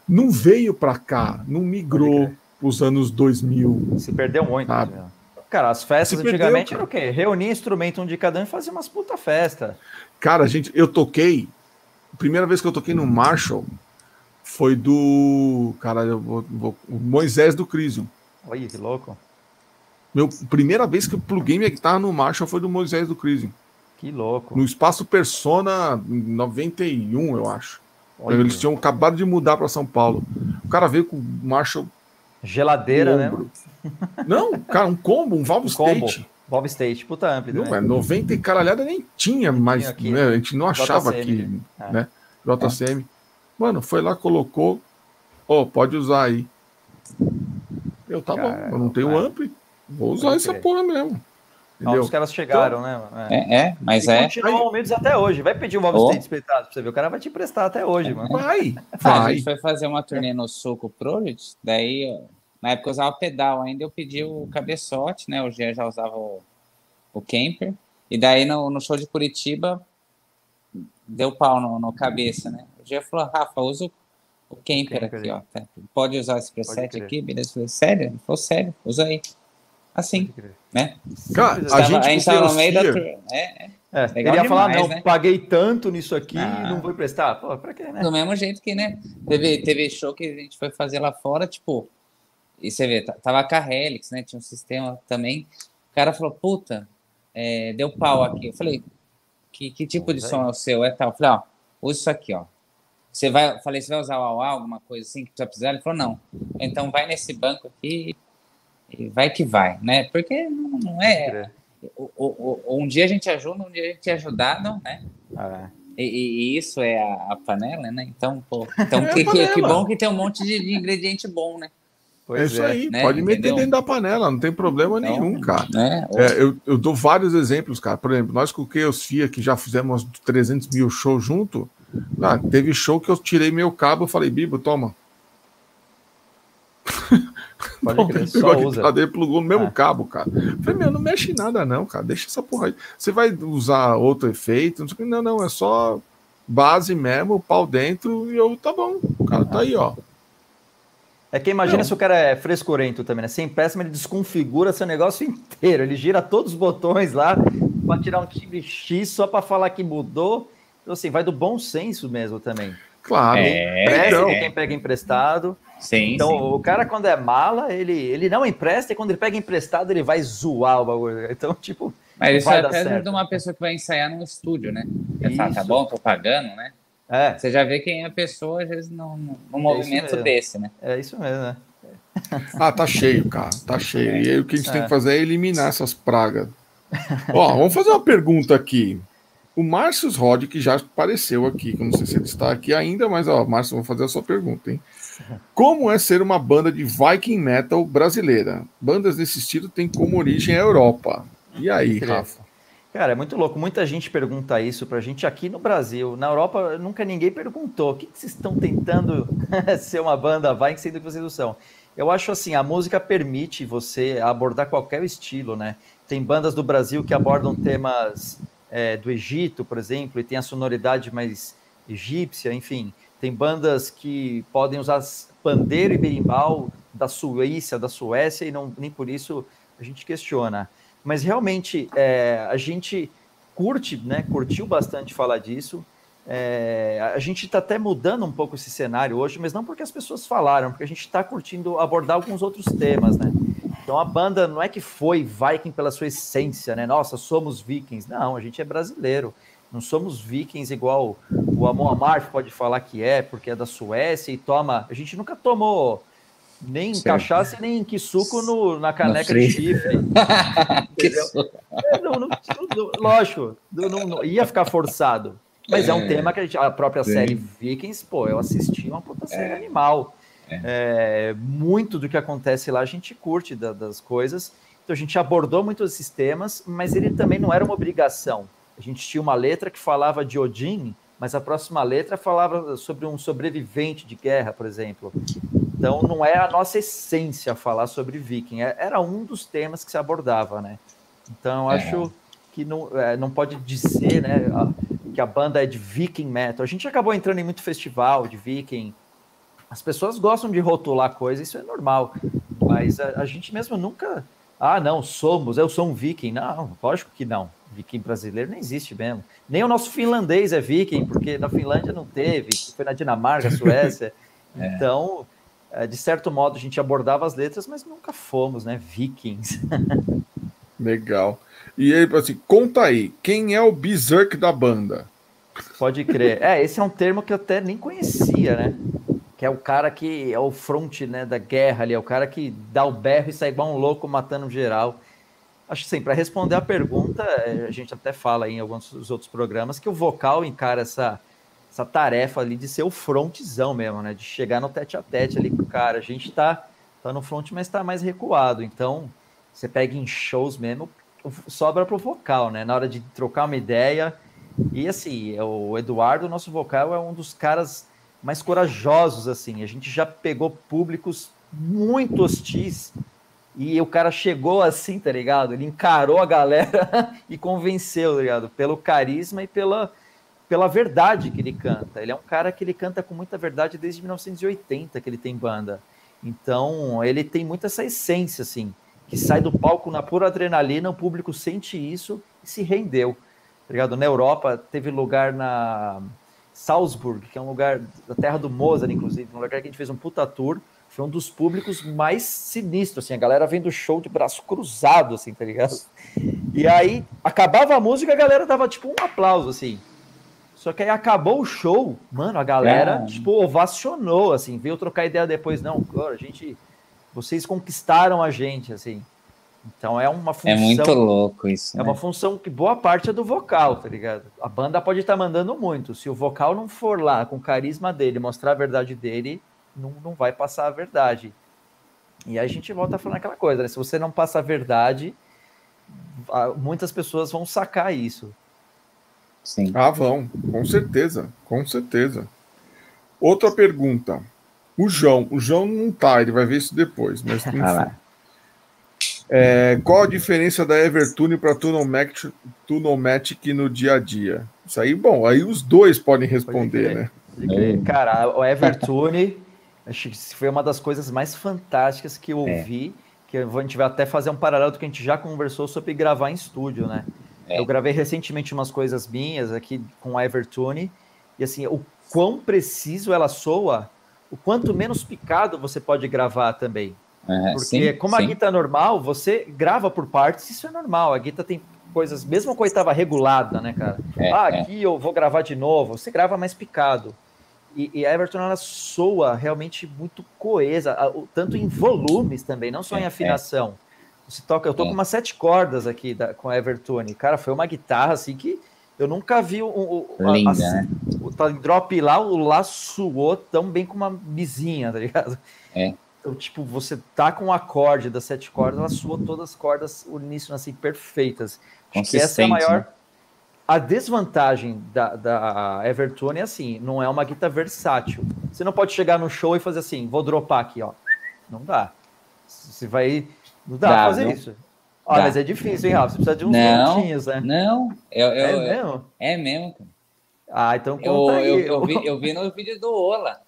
não veio pra cá, não migrou pros anos 2000. se perdeu muito. Sabe? né? Cara, as festas Se perdeu, antigamente cara. era o quê? Reunia instrumento um de cada um e fazia umas puta festa. Cara, gente, eu toquei. Primeira vez que eu toquei no Marshall foi do. Cara, eu vou, vou- Moisés do Crisium. Olha que louco. Meu, primeira vez que eu pluguei minha guitarra no Marshall foi do Moisés do Crisium. Que louco. No Espaço Persona 91, eu acho. Olha, Eles tinham acabado de mudar para São Paulo. O cara veio com o Marshall. Geladeira, né? Não, cara, um combo, um Valve Um combo. State. Bob State, puta ampli. Não, né? é 90 e caralhada nem tinha mais, né? A gente não achava JCM, aqui, é. né? JCM. Mano, foi lá, colocou. Ó, pode usar aí. Eu, tá Cara, bom, eu não tenho é. ampli. Vou usar essa porra mesmo. Não, Entendeu? os caras chegaram, né? mano? É. É, é, mas E é. continuam humildes até hoje. Vai pedir um Bob Oh. State espetado pra você ver. O cara vai te emprestar até hoje, mano. Vai, Ah, a vai. gente foi fazer uma turnê no Suco Project, daí, na época eu usava pedal ainda, eu pedi o cabeçote, né? O Jean já usava o, o camper. E daí no, no show de Curitiba, deu pau no, no cabeça, né? O Jean falou, Rafa, usa o, camper, Camper aqui, aí. ó. tá? Pode usar esse preset aqui, beleza? Eu falei, sério? Ele falou, sério, usa aí. Assim, né? Cara, a. Tava- gente a gente tava no meio da turnê. É, é. É, ele ia falar, demais, não, né? paguei tanto nisso aqui Ah. não vou emprestar. Pô, pra quê, né? Do mesmo jeito que, né? Teve, teve show que a gente foi fazer lá fora, tipo. E você vê, tava com a Helix, né? Tinha um sistema também. O cara falou, puta, é, deu pau aqui. Eu falei, que, que tipo de som é o seu? É tal. Eu falei, ó, usa isso aqui, ó. Você vai, falei, você vai usar o AUA, alguma coisa assim que você precisar? Ele falou, não. Então vai nesse banco aqui e vai que vai, né? Porque não, não é. o- o- o- um dia a gente ajuda, um dia a gente é ajudado, né? Ah, E, e- e isso é a, a panela, né? Então, pô, [LAUGHS] então É que, que, que bom que tem um monte de, de ingrediente bom, né? É pois isso é. aí, né? pode meter Entendeu? dentro da panela, não tem problema Então, nenhum, cara. né? É, eu, eu dou vários exemplos, cara. Por exemplo, nós com o Chaos FIA, que já fizemos 300 mil shows junto, ah, teve show que eu tirei meu cabo e falei, Bibo, toma. Pode Bom, crer, [LAUGHS] pegou usa. dele, plugou no mesmo É. cabo, cara. Falei, meu, não mexe em nada não, cara. Deixa essa porra aí. Você vai usar outro efeito? Não, não, não, é só base mesmo, pau dentro, e eu, tá bom. O cara tá aí, ó. É que imagina Não. se o cara é frescurento também, né? Sem péssimo, ele desconfigura seu negócio inteiro. Ele gira todos os botões lá para tirar um timbre X só para falar que mudou. Então, assim, vai do bom senso mesmo também. Claro. É, Empresta então. de quem pega emprestado. Sim, Então, sim. o cara, quando é mala, ele, ele não empresta e quando ele pega emprestado, ele vai zoar o bagulho. Então, tipo, Mas isso vai é até certo. de uma pessoa que vai ensaiar num estúdio, né? Fala, tá bom, tô pagando, né? é, Você já vê quem é a pessoa, às vezes, num, num movimento mesmo. desse, né? é isso mesmo, né? Ah, tá cheio, cara. Tá cheio. E aí o que a gente É. tem que fazer é eliminar essas pragas. Ó, vamos fazer uma pergunta aqui. O Márcio Rod, que já apareceu aqui, que eu não sei se ele está aqui ainda, mas, ó, Márcio, vou fazer a sua pergunta, hein? Como é ser uma banda de Viking Metal brasileira? Bandas desse estilo têm como origem a Europa. E aí. Rafa? Cara, é muito louco. Muita gente pergunta isso pra gente aqui no Brasil. Na Europa, nunca ninguém perguntou. O que, que vocês estão tentando [LAUGHS] ser uma banda vai sendo que vocês não são? Eu acho assim, a música permite você abordar qualquer estilo, né? Tem bandas do Brasil que abordam temas é, do Egito, por exemplo, e tem a sonoridade mais egípcia, enfim. Tem bandas que podem usar pandeiro e berimbau da Suíça, da Suécia, e não, nem por isso a gente questiona. Mas realmente é, a gente curte, né? Curtiu bastante falar disso. É, a gente está até mudando um pouco esse cenário hoje, mas não porque as pessoas falaram, porque a gente está curtindo abordar alguns outros temas, né? Então a banda não é que foi Viking pela sua essência, né? Nossa, somos vikings. Não, a gente é brasileiro. Não somos vikings igual o Amon Amarth pode falar que é, porque é da Suécia e toma. A gente nunca tomou nem certo. cachaça nem que suco no, na caneca de chifre. [LAUGHS] é, não, não, lógico, não, ia ficar forçado. Mas é, é um tema que a, gente, a própria Sim. série Vikings, pô, eu assisti uma puta série é. animal. É. é. muito do que acontece lá a gente curte da, das coisas. Então a gente abordou muitos esses temas, mas ele também não era uma obrigação. A gente tinha uma letra que falava de Odin, mas a próxima letra falava sobre um sobrevivente de guerra, por exemplo. Então não é a nossa essência falar sobre viking, é, era um dos temas que se abordava, né? Então é. acho que não, é, não pode dizer, né, que a banda é de viking metal. A gente acabou entrando em muito festival de viking, as pessoas gostam de rotular coisas, isso é normal. Mas a, a, gente mesmo nunca. Ah, não, somos, eu sou um viking. Não, lógico que não. Viking brasileiro não existe mesmo. Nem o nosso finlandês é viking, porque na Finlândia não teve, foi na Dinamarca, [LAUGHS] Suécia. é. Então, é, de certo modo, a gente abordava as letras, mas nunca fomos, né? Vikings. [LAUGHS] Legal. E aí, assim, conta aí, quem é o Berserk da banda? Pode crer. É, esse é um termo que eu até nem conhecia, né? Que é o cara que é o front né, da guerra ali, é o cara que dá o berro e sai igual um louco matando geral. Acho que sim, para responder a pergunta, é, a gente até fala em alguns outros programas que o vocal encara essa, essa tarefa ali de ser o frontzão mesmo, né? De chegar no tete a tete ali com o cara. A gente tá, tá no front, mas tá mais recuado. Então, você pega em shows mesmo, sobra pro vocal, né? Na hora de trocar uma ideia. E assim, o Eduardo, nosso vocal, é um dos caras mais corajosos, assim. A gente já pegou públicos muito hostis e o cara chegou assim, tá ligado? Ele encarou a galera [LAUGHS] e convenceu, tá ligado? Pelo carisma e pela, pela verdade que ele canta. Ele é um cara que ele canta com muita verdade desde 1980 que ele tem banda. Então, ele tem muito essa essência, assim, que sai do palco na pura adrenalina, o público sente isso e se rendeu. Tá ligado? Na Europa, teve lugar na Salzburg, que é um lugar da terra do Mozart, inclusive, um lugar que a gente fez um puta tour. Foi um dos públicos mais sinistros, assim, a galera vendo o show de braço cruzado, assim, tá ligado? E aí, acabava a música, a galera dava, tipo, um aplauso, assim. Só que aí acabou o show, mano, a galera, é. tipo, ovacionou, assim, veio trocar ideia depois, não, a gente, vocês conquistaram a gente, assim. Então é uma função. É muito louco isso. É né? uma função que boa parte é do vocal, tá ligado? A banda pode estar tá mandando muito. Se o vocal não for lá com o carisma dele, mostrar a verdade dele, não, não vai passar a verdade. E aí a gente volta a falar aquela coisa, né? Se você não passa a verdade, muitas pessoas vão sacar isso. Sim. Ah, vão, com certeza, com certeza. Outra pergunta. O João, o João não tá, ele vai ver isso depois, mas [LAUGHS] enfim. É, qual a diferença da Evertune para Tunomatic, Tunomatic no dia a dia? Isso aí, bom, aí os dois podem responder, né? Cara, o Evertune [LAUGHS] acho que foi uma das coisas mais fantásticas que eu é. ouvi, é. que a gente vai até fazer um paralelo do que a gente já conversou sobre gravar em estúdio, né? É. Eu gravei recentemente umas coisas minhas aqui com a Evertune, e assim, o quão preciso ela soa, o quanto menos picado você pode gravar também. É, Porque sim, como sim. a guitarra é normal, você grava por partes, isso é normal. A guitarra tem coisas, mesmo coisa estava regulada, né, cara? É, ah, é. aqui eu vou gravar de novo, você grava mais picado. E, e a Everton ela soa realmente muito coesa, tanto em volumes também, não só em é, afinação. Você toca, eu tô com umas sete cordas aqui da, com a Evertone. Cara, foi uma guitarra assim que eu nunca vi um, um Linda, a, né? o, o drop lá, o lá suou tão bem com uma bizinha, tá ligado? É. Então, tipo, você tá com o acorde das sete cordas, ela soa todas as cordas uníssonas assim, perfeitas. Acho que essa é a maior. Né? A desvantagem da, da Evertone é assim, não é uma guitarra versátil. Você não pode chegar no show e fazer assim, vou dropar aqui, ó. Não dá. Você vai. Não dá, dá pra fazer não? isso. Olha, mas é difícil, hein, Rafa? Você precisa de uns não, pontinhos, né? Não, eu, eu, é mesmo? É mesmo, cara. Ah, então conta eu, aí. Eu, eu, vi, eu vi no vídeo do Ola.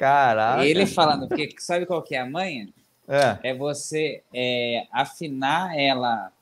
Caraca. Ele falando, porque sabe qual que é a manha? É, é você é, afinar ela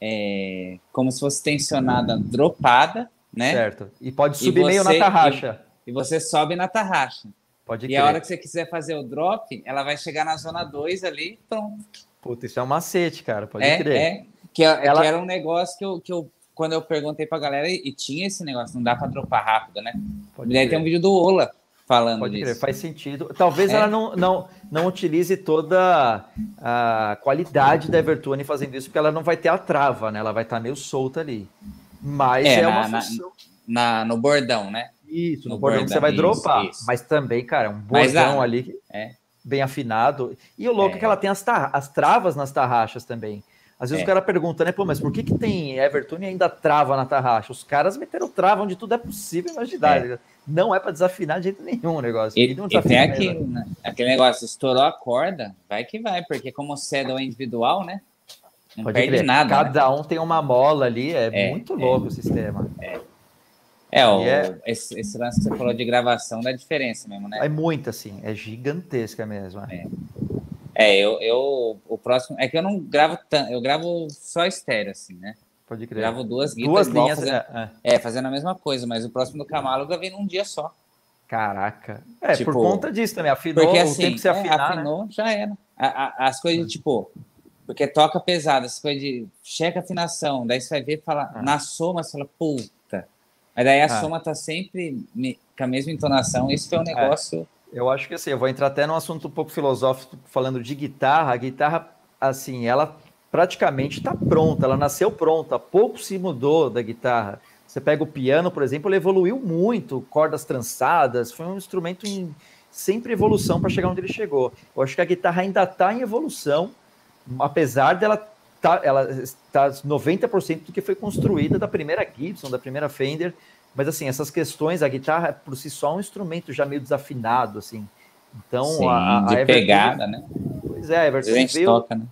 é, como se fosse tensionada dropada, né? Certo. E pode subir e você, meio na tarraxa. E, e, você sobe na tarraxa. Pode E a hora que você quiser fazer o drop, ela vai chegar na zona 2 ali, pronto. Puta, isso é um macete, cara, pode é, crer. É, que, Ela... que era um negócio que eu, que eu, quando eu perguntei pra galera, e tinha esse negócio, não dá pra dropar rápido, né? Pode e aí tem um vídeo do Ola falando Pode disso. Crer, faz sentido. Talvez é. ela não, não, não utilize toda a qualidade da Evertune fazendo isso, porque ela não vai ter a trava, né? Ela vai estar meio solta ali. Mas é, é na, uma função. Na, na, no bordão, né? Isso, no, no bordão, bordão, que você vai isso, dropar. Isso. Mas também, cara, um bordão Mas, ali é. bem afinado. E o louco é, é que ela tem as, as travas nas tarraxas também. Às vezes é. o cara pergunta, né? Pô, mas por que, que tem Everton e ainda trava na tarraxa? Os caras meteram trava onde tudo é possível imaginar. É. Não é para desafinar de jeito nenhum o negócio. E, e tem aquilo, né? aquele negócio, estourou a corda, vai que vai, porque como o cedo é individual, né? Não Pode perde crer. nada. Né? Cada né? um tem uma mola ali, é, é muito louco é, o sistema. É. É, o, é... Esse, esse, lance que você falou de gravação dá diferença mesmo, né? É muito assim, é gigantesca mesmo. É, é eu, eu o próximo. É que eu não gravo tanto, eu gravo só estéreo, assim, né? Pode crer. Gravo duas guitarras. Duas linhas, fazendo, é, é. é, fazendo a mesma coisa, mas o próximo do Camalo eu gravei num dia só. Caraca. É, tipo, por conta disso também. Afinou porque, assim, o tempo que você é, afinar, né? afinou, né? já era. A, a, as coisas, tipo, porque toca pesado, as coisas de checa afinação, daí você vai ver e fala, ah. na soma, você fala, puta. Mas daí a ah. soma tá sempre com a mesma entonação, isso foi um é. negócio. É. Eu acho que assim, eu vou entrar até num assunto um pouco filosófico, falando de guitarra. A guitarra, assim, ela praticamente está pronta, ela nasceu pronta, pouco se mudou da guitarra. Você pega o piano, por exemplo, ele evoluiu muito, cordas trançadas, foi um instrumento em sempre evolução para chegar onde ele chegou. Eu acho que a guitarra ainda está em evolução, apesar dela tá, ela está 90% do que foi construída da primeira Gibson, da primeira Fender, mas assim, essas questões, a guitarra por si só é um instrumento já meio desafinado, assim. Então, Sim, a, a, de a pegada, né? Pois é, a Everton veio, toca, né?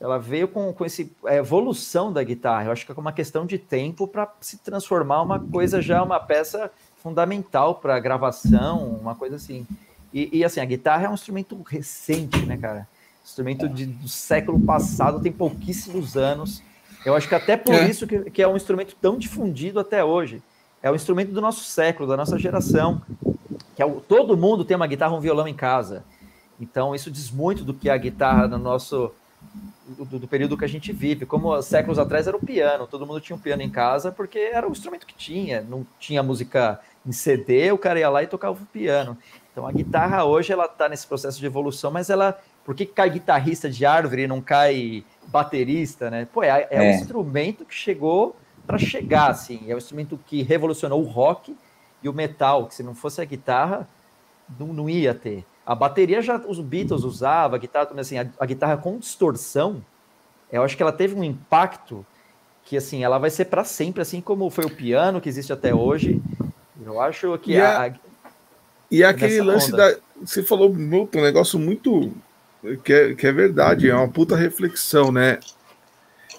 ela veio com, com essa evolução da guitarra. Eu acho que é uma questão de tempo para se transformar uma coisa já, uma peça fundamental para gravação, uma coisa assim. E, e, assim, a guitarra é um instrumento recente, né, cara? Instrumento de, do século passado, tem pouquíssimos anos. Eu acho que até por é. isso que, que é um instrumento tão difundido até hoje. É o instrumento do nosso século, da nossa geração. Que é o, todo mundo tem uma guitarra, um violão em casa. Então, isso diz muito do que é a guitarra no nosso do, do, período que a gente vive. Como séculos atrás era o piano, todo mundo tinha um piano em casa porque era o instrumento que tinha, não tinha música em CD, o cara ia lá e tocava o piano. Então a guitarra hoje ela está nesse processo de evolução, mas ela, por que cai guitarrista de árvore e não cai baterista, né? Pô, é, é, é. um instrumento que chegou para chegar, assim, é um instrumento que revolucionou o rock e o metal, que se não fosse a guitarra, não, não ia ter. A bateria já os Beatles usavam, a guitarra assim, a, a, guitarra com distorção, eu acho que ela teve um impacto que assim, ela vai ser para sempre, assim como foi o piano que existe até hoje. Eu acho que e a, a, e aquele lance onda. da você falou um negócio muito que é, que é verdade, é uma puta reflexão, né?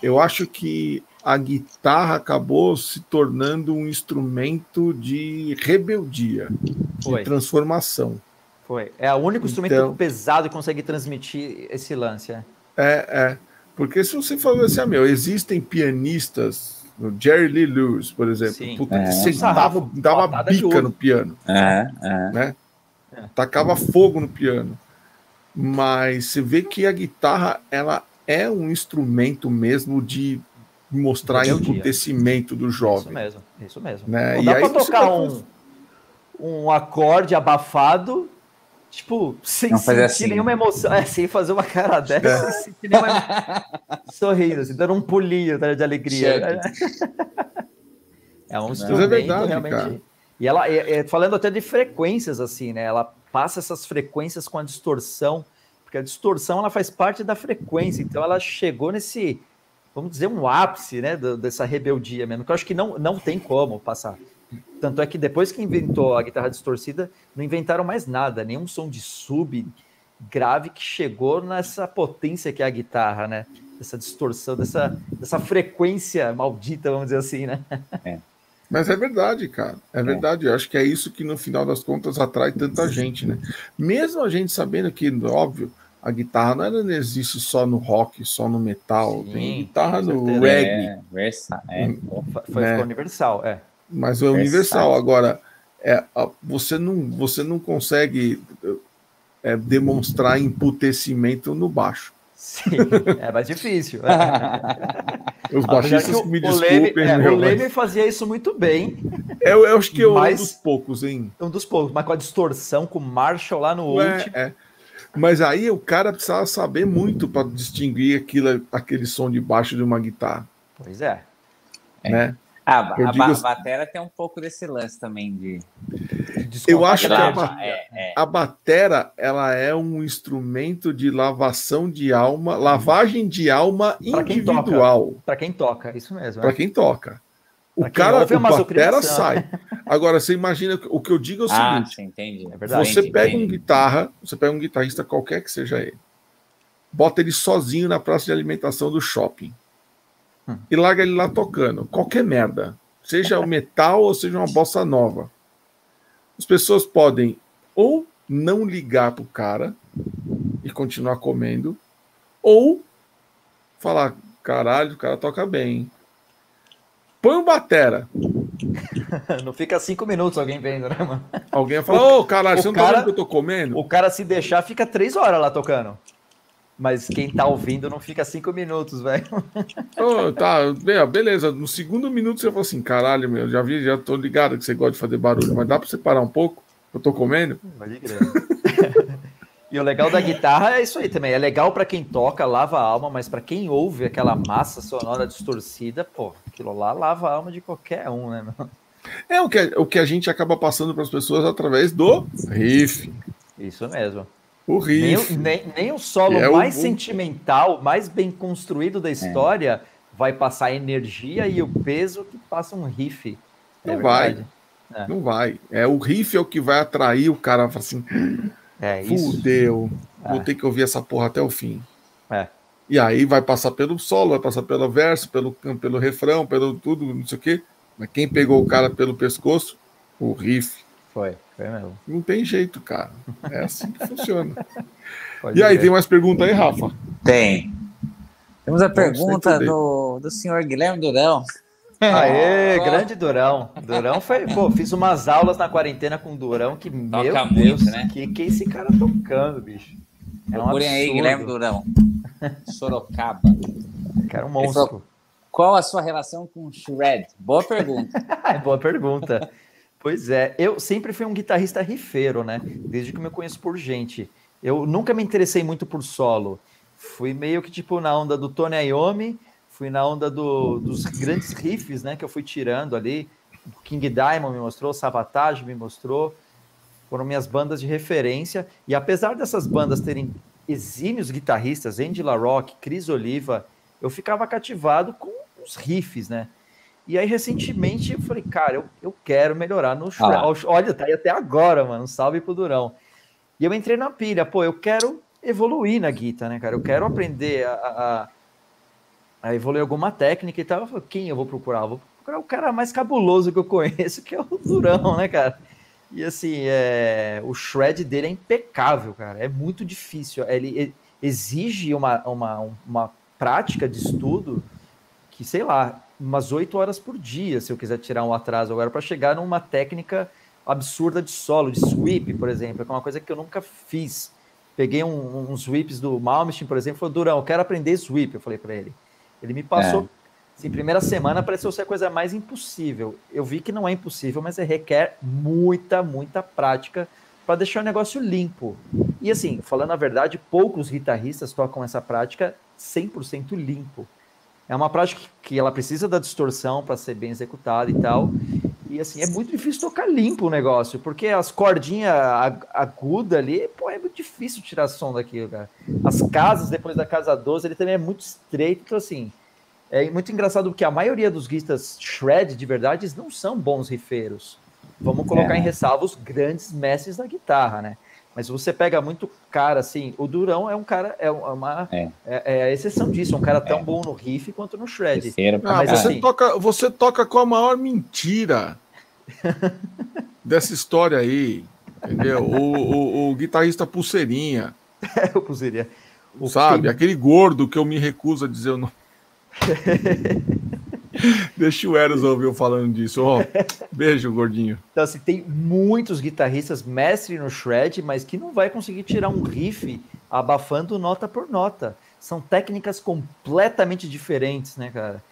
Eu acho que a guitarra acabou se tornando um instrumento de rebeldia, Foi. de transformação. Foi. É o único instrumento então, pesado que consegue transmitir esse lance. É, é. é. Porque se você for assim, ah, meu, existem pianistas, o Jerry Lee Lewis, por exemplo, puta, é, que sentava, dava bica no piano. É, é. Né? É. Tacava fogo no piano. Mas você vê que a guitarra, ela é um instrumento mesmo de mostrar emputecimento do jovem. Isso mesmo, isso mesmo. Né? Não e dá para tocar um, um acorde abafado Tipo, sem não sentir assim. nenhuma emoção. É, sem fazer uma cara [LAUGHS] dessa, é. sem sentir nenhuma. Sorrindo, assim, dando um pulinho tá, de alegria. [LAUGHS] é um instrumento é verdade, realmente. Cara. E ela, é, é, falando até de frequências, assim, né? Ela passa essas frequências com a distorção, porque a distorção ela faz parte da frequência, então ela chegou nesse, vamos dizer, um ápice, né? dessa rebeldia mesmo, que eu acho que não, não tem como passar. Tanto é que depois que inventou a guitarra distorcida, não inventaram mais nada, nenhum som de sub grave que chegou nessa potência que é a guitarra, né? Essa distorção, dessa, dessa frequência maldita, vamos dizer assim, né? É. Mas é verdade, cara. É, é. verdade. Eu acho que é isso que no final das contas atrai tanta gente, né? Mesmo a gente sabendo que, óbvio, a guitarra não existe só no rock, só no metal. Sim, tem guitarra no reggae. É, versa, é. Foi, né? universal, é. Mas é universal. Agora, é, você, não, você não consegue é, demonstrar emputecimento no baixo. Sim, é mais difícil. [LAUGHS] Os baixistas que me o Leme, desculpem, é, meu, o Leme mas- fazia isso muito bem, Eu, eu acho que é um dos poucos, hein? um dos poucos, mas com a distorção, com o Marshall lá no É, último. é. Mas aí o cara precisava saber muito para distinguir aquilo, aquele som de baixo de uma guitarra, Pois é. É. né? Ah, Eu a, digo ba- assim- batera tem um pouco desse lance também de. Eu acho que a, ba- É, é. a batera ela é um instrumento de lavação de alma, lavagem de alma Pra quem toca. individual Para quem toca, isso mesmo. para é. quem toca. O quem cara, é o batera azucrinação. sai. Agora você imagina o que eu digo é o Ah, seguinte: sim, entendi. É verdade. Você Entendi, pega um entendi. guitarra, você pega um guitarrista qualquer que seja ele, bota ele sozinho na praça de alimentação do shopping Hum. e larga ele lá tocando, qualquer merda, seja o metal ou seja uma bossa nova. As pessoas podem ou não ligar pro cara e continuar comendo, ou falar, caralho, o cara toca bem. Hein?" Põe um batera. [LAUGHS] Não fica cinco minutos alguém vendo, né, mano? Alguém vai falar, ô caralho, o você não cara- tá vendo que eu tô comendo? O cara se deixar fica três horas lá tocando. Mas quem tá ouvindo não fica cinco minutos, velho. [LAUGHS] Ô, tá, be- beleza. No segundo minuto você fala assim: caralho, meu, já vi, já tô ligado que você gosta de fazer barulho, mas dá pra você parar um pouco? Eu tô comendo? Pode crer. E o legal da guitarra é isso aí também. É legal pra quem toca, lava a alma, mas pra quem ouve aquela massa sonora distorcida, pô, aquilo lá lava a alma de qualquer um, né? meu? É o que, o que a gente acaba passando para as pessoas através do riff. Isso mesmo. O Nem, riff. o- nem, nem o solo é mais o- sentimental, mais bem construído da história, vai passar a energia e o peso que passa um riff. É Não vai. verdade. Não vai. É o riff é o que vai atrair o cara assim: É isso. fudeu, vou É. ter que ouvir essa porra até o fim. É. E aí vai passar pelo solo, vai passar pelo verso, pelo, pelo refrão, pelo tudo, não sei o quê. Mas quem pegou o cara pelo pescoço? O riff. Foi, foi mesmo. Não tem jeito, cara. É assim que funciona. [LAUGHS] Pode E aí, crer. tem mais pergunta aí, Rafa? Tem. Temos a pergunta do, do senhor Guilherme Durão. Aê, grande Durão. Durão foi, pô, fiz umas aulas na quarentena com o Durão que, meu Toca Deus, muito, né? que, que esse cara tocando, bicho. É um Procurem aí. Guilherme Durão. [LAUGHS] Sorocaba. Cara, um monstro. Qual a sua relação com o Shred? Boa pergunta. [LAUGHS] Boa pergunta. Pois é, eu sempre fui um guitarrista rifeiro, né? Desde que eu me conheço por gente. Eu nunca me interessei muito por solo. Fui meio que tipo na onda do Tony Iommi, fui na onda do- dos grandes riffs, né? Que eu fui tirando ali. O King Diamond me mostrou, Savatage me mostrou. Foram minhas bandas de referência. E apesar dessas bandas terem exímios guitarristas, Andy LaRock, Chris Oliva, eu ficava cativado com os riffs, né? E aí, recentemente, eu falei, cara, eu, eu quero melhorar no shred. Ah. Olha, tá aí até agora, mano. Salve pro Durão. E eu entrei na pilha, pô, eu quero evoluir na guitarra, né, cara? Eu quero aprender a, a, a evoluir alguma técnica e tal. Eu quem eu vou procurar? Eu vou procurar o cara mais cabuloso que eu conheço, que é o Durão, né, cara? E assim, é, o shred dele é impecável, cara. É muito difícil. Ele exige uma, uma, uma prática de estudo que, sei lá, umas oito horas por dia, se eu quiser tirar um atraso agora, para chegar numa técnica absurda de solo, de sweep, por exemplo, que é uma coisa que eu nunca fiz. Peguei um- uns sweeps do Malmsteen, por exemplo, falou, Durão, eu quero aprender sweep, eu falei para ele. Ele me passou, assim, primeira semana pareceu ser a coisa mais impossível. Eu vi que não é impossível, mas é, requer muita, muita prática para deixar o negócio limpo. E assim, falando a verdade, poucos guitarristas tocam essa prática 100% limpo. É uma prática que ela precisa da distorção para ser bem executada e tal. E assim, é muito difícil tocar limpo o negócio, porque as cordinhas ag- agudas ali, pô, é muito difícil tirar som daquilo, cara. As casas, depois da casa 12, ele também é muito estreito, então assim, é muito engraçado porque a maioria dos guitarristas shred de verdade não são bons rifeiros. Vamos colocar É. em ressalva os grandes mestres da guitarra, né? Mas você pega muito cara assim, o Durão é um cara, é uma É. é, é a exceção disso, é um cara tão bom no riff quanto no shred. Terceiro Ah, Mas você, assim- toca, você toca com a maior mentira [LAUGHS] dessa história aí. Entendeu? O, o- o guitarrista pulseirinha, [LAUGHS] eu puseria. O sabe? tem- Aquele gordo que eu me recuso a dizer o nome. [LAUGHS] [LAUGHS] Deixa o Eros ouvir falando disso. Ó, beijo, gordinho. Então, assim, tem muitos guitarristas mestre no shred, mas que não vai conseguir tirar um riff abafando nota por nota. são técnicas completamente diferentes, né, cara?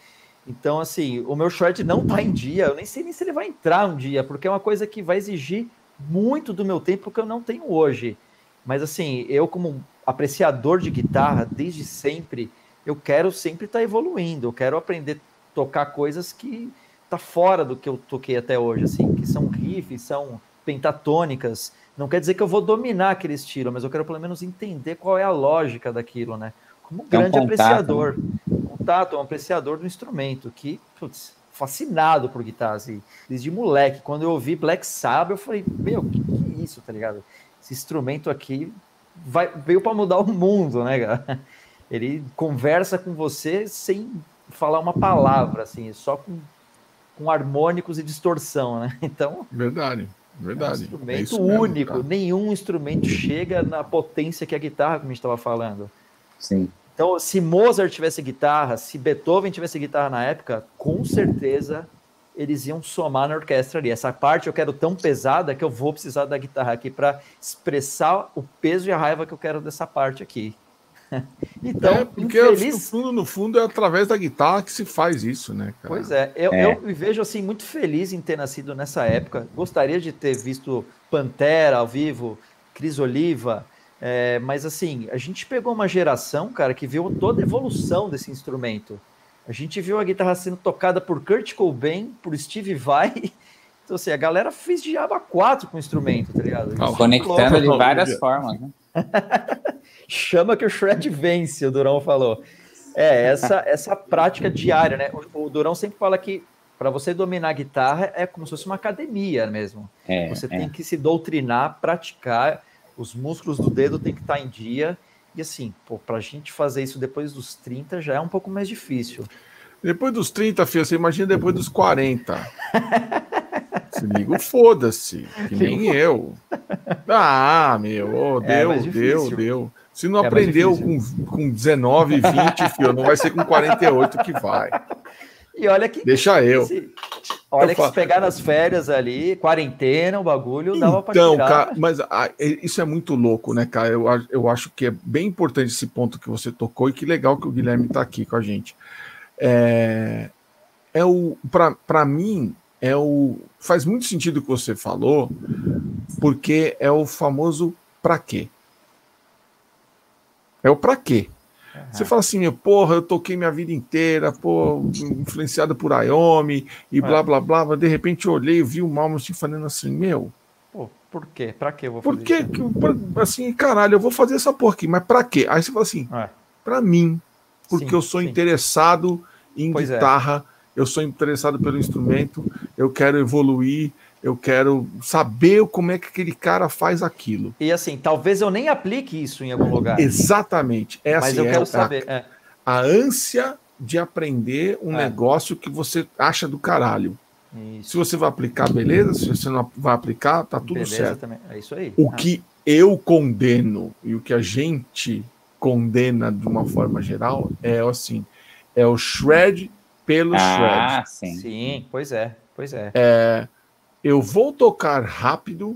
Então, assim, o meu shred não tá em dia, eu nem sei nem se ele vai entrar um dia, porque é uma coisa que vai exigir muito do meu tempo que eu não tenho hoje. Mas, assim, eu, como apreciador de guitarra, desde sempre, eu quero sempre estar tá evoluindo, eu quero aprender tocar coisas que tá fora do que eu toquei até hoje, assim, que são riffs, são pentatônicas. Não quer dizer que eu vou dominar aquele estilo, mas eu quero pelo menos entender qual é a lógica daquilo, né? Como um grande é um apreciador. Contato, um apreciador do instrumento, que, putz, fascinado por guitarra, assim, desde moleque. Quando eu ouvi Black Sabbath, eu falei, meu, que, que é isso, tá ligado? Esse instrumento aqui vai, veio para mudar o mundo, né, cara? [LAUGHS] Ele conversa com você sem falar uma palavra, assim, só com, com harmônicos e distorção, né? [LAUGHS] Então. Verdade. Verdade. É um instrumento é único. Mesmo, Nenhum instrumento chega na potência que a guitarra, como a gente estava falando. Sim. Então, se Mozart tivesse guitarra, se Beethoven tivesse guitarra na época, com certeza eles iam somar na orquestra ali. Essa parte eu quero tão pesada que eu vou precisar da guitarra aqui para expressar o peso e a raiva que eu quero dessa parte aqui. [LAUGHS] então, é, porque infeliz... no, fundo, no fundo é através da guitarra que se faz isso, né? Cara? Pois é eu, é. eu me vejo assim muito feliz em ter nascido nessa época. Gostaria de ter visto Pantera ao vivo, Cris Oliva, é, mas assim, a gente pegou uma geração, cara, que viu toda a evolução desse instrumento. A gente viu a guitarra sendo tocada por Kurt Cobain, por Steve Vai. [LAUGHS] Então, assim, a galera fez diaba 4 com o instrumento, tá ligado? Conectando de várias formas, né? [LAUGHS] Chama que o Shred vence, o Durão falou. É, essa, essa prática diária, né? O, o Durão sempre fala que para você dominar a guitarra é como se fosse uma academia mesmo. É, você é. tem que se doutrinar, praticar os músculos do dedo tem que estar tá em dia. E assim, para a gente fazer isso depois dos 30 já é um pouco mais difícil. Depois dos 30, filho, você imagina depois dos 40. Se liga, foda-se, que nem eu. Ah, meu, oh, deu, é deu, deu. Se não é aprendeu com, com 19, 20, [LAUGHS] filho, não vai ser com 48 que vai. E olha que. Deixa eu. Se, olha eu que falo... se pegar nas férias ali, quarentena, o bagulho dava pra Então, cara, mas ah, é, isso é muito louco, né, cara? Eu, eu acho que é bem importante esse ponto que você tocou e que legal que o Guilherme tá aqui com a gente. É, é o. para mim, é o. Faz muito sentido o que você falou, porque é o famoso pra quê? É o pra quê? Você fala assim, porra, eu toquei minha vida inteira, pô, influenciado por Ayomi e blá, blá, blá. De repente eu olhei, vi o Malmsteen falando assim, meu... Pô, por quê? Pra quê eu vou fazer Por quê? Assim, caralho, eu vou fazer essa porra aqui, mas pra quê? Aí você fala assim, é. pra mim, porque sim, eu sou sim. interessado em pois é. guitarra, é. eu sou interessado pelo instrumento, eu quero evoluir, eu quero saber como é que aquele cara faz aquilo. E assim, talvez eu nem aplique isso em algum lugar. Exatamente. É Mas assim, eu é quero a, saber. É. A ânsia de aprender um é. negócio que você acha do caralho. Isso. Se você vai aplicar, beleza. Se você não vai aplicar, tá tudo beleza certo. Também. É isso aí. O ah. que eu condeno e o que a gente condena de uma forma geral é assim: é o shred pelo ah, shred. Sim. sim, pois é, pois é. É eu vou tocar rápido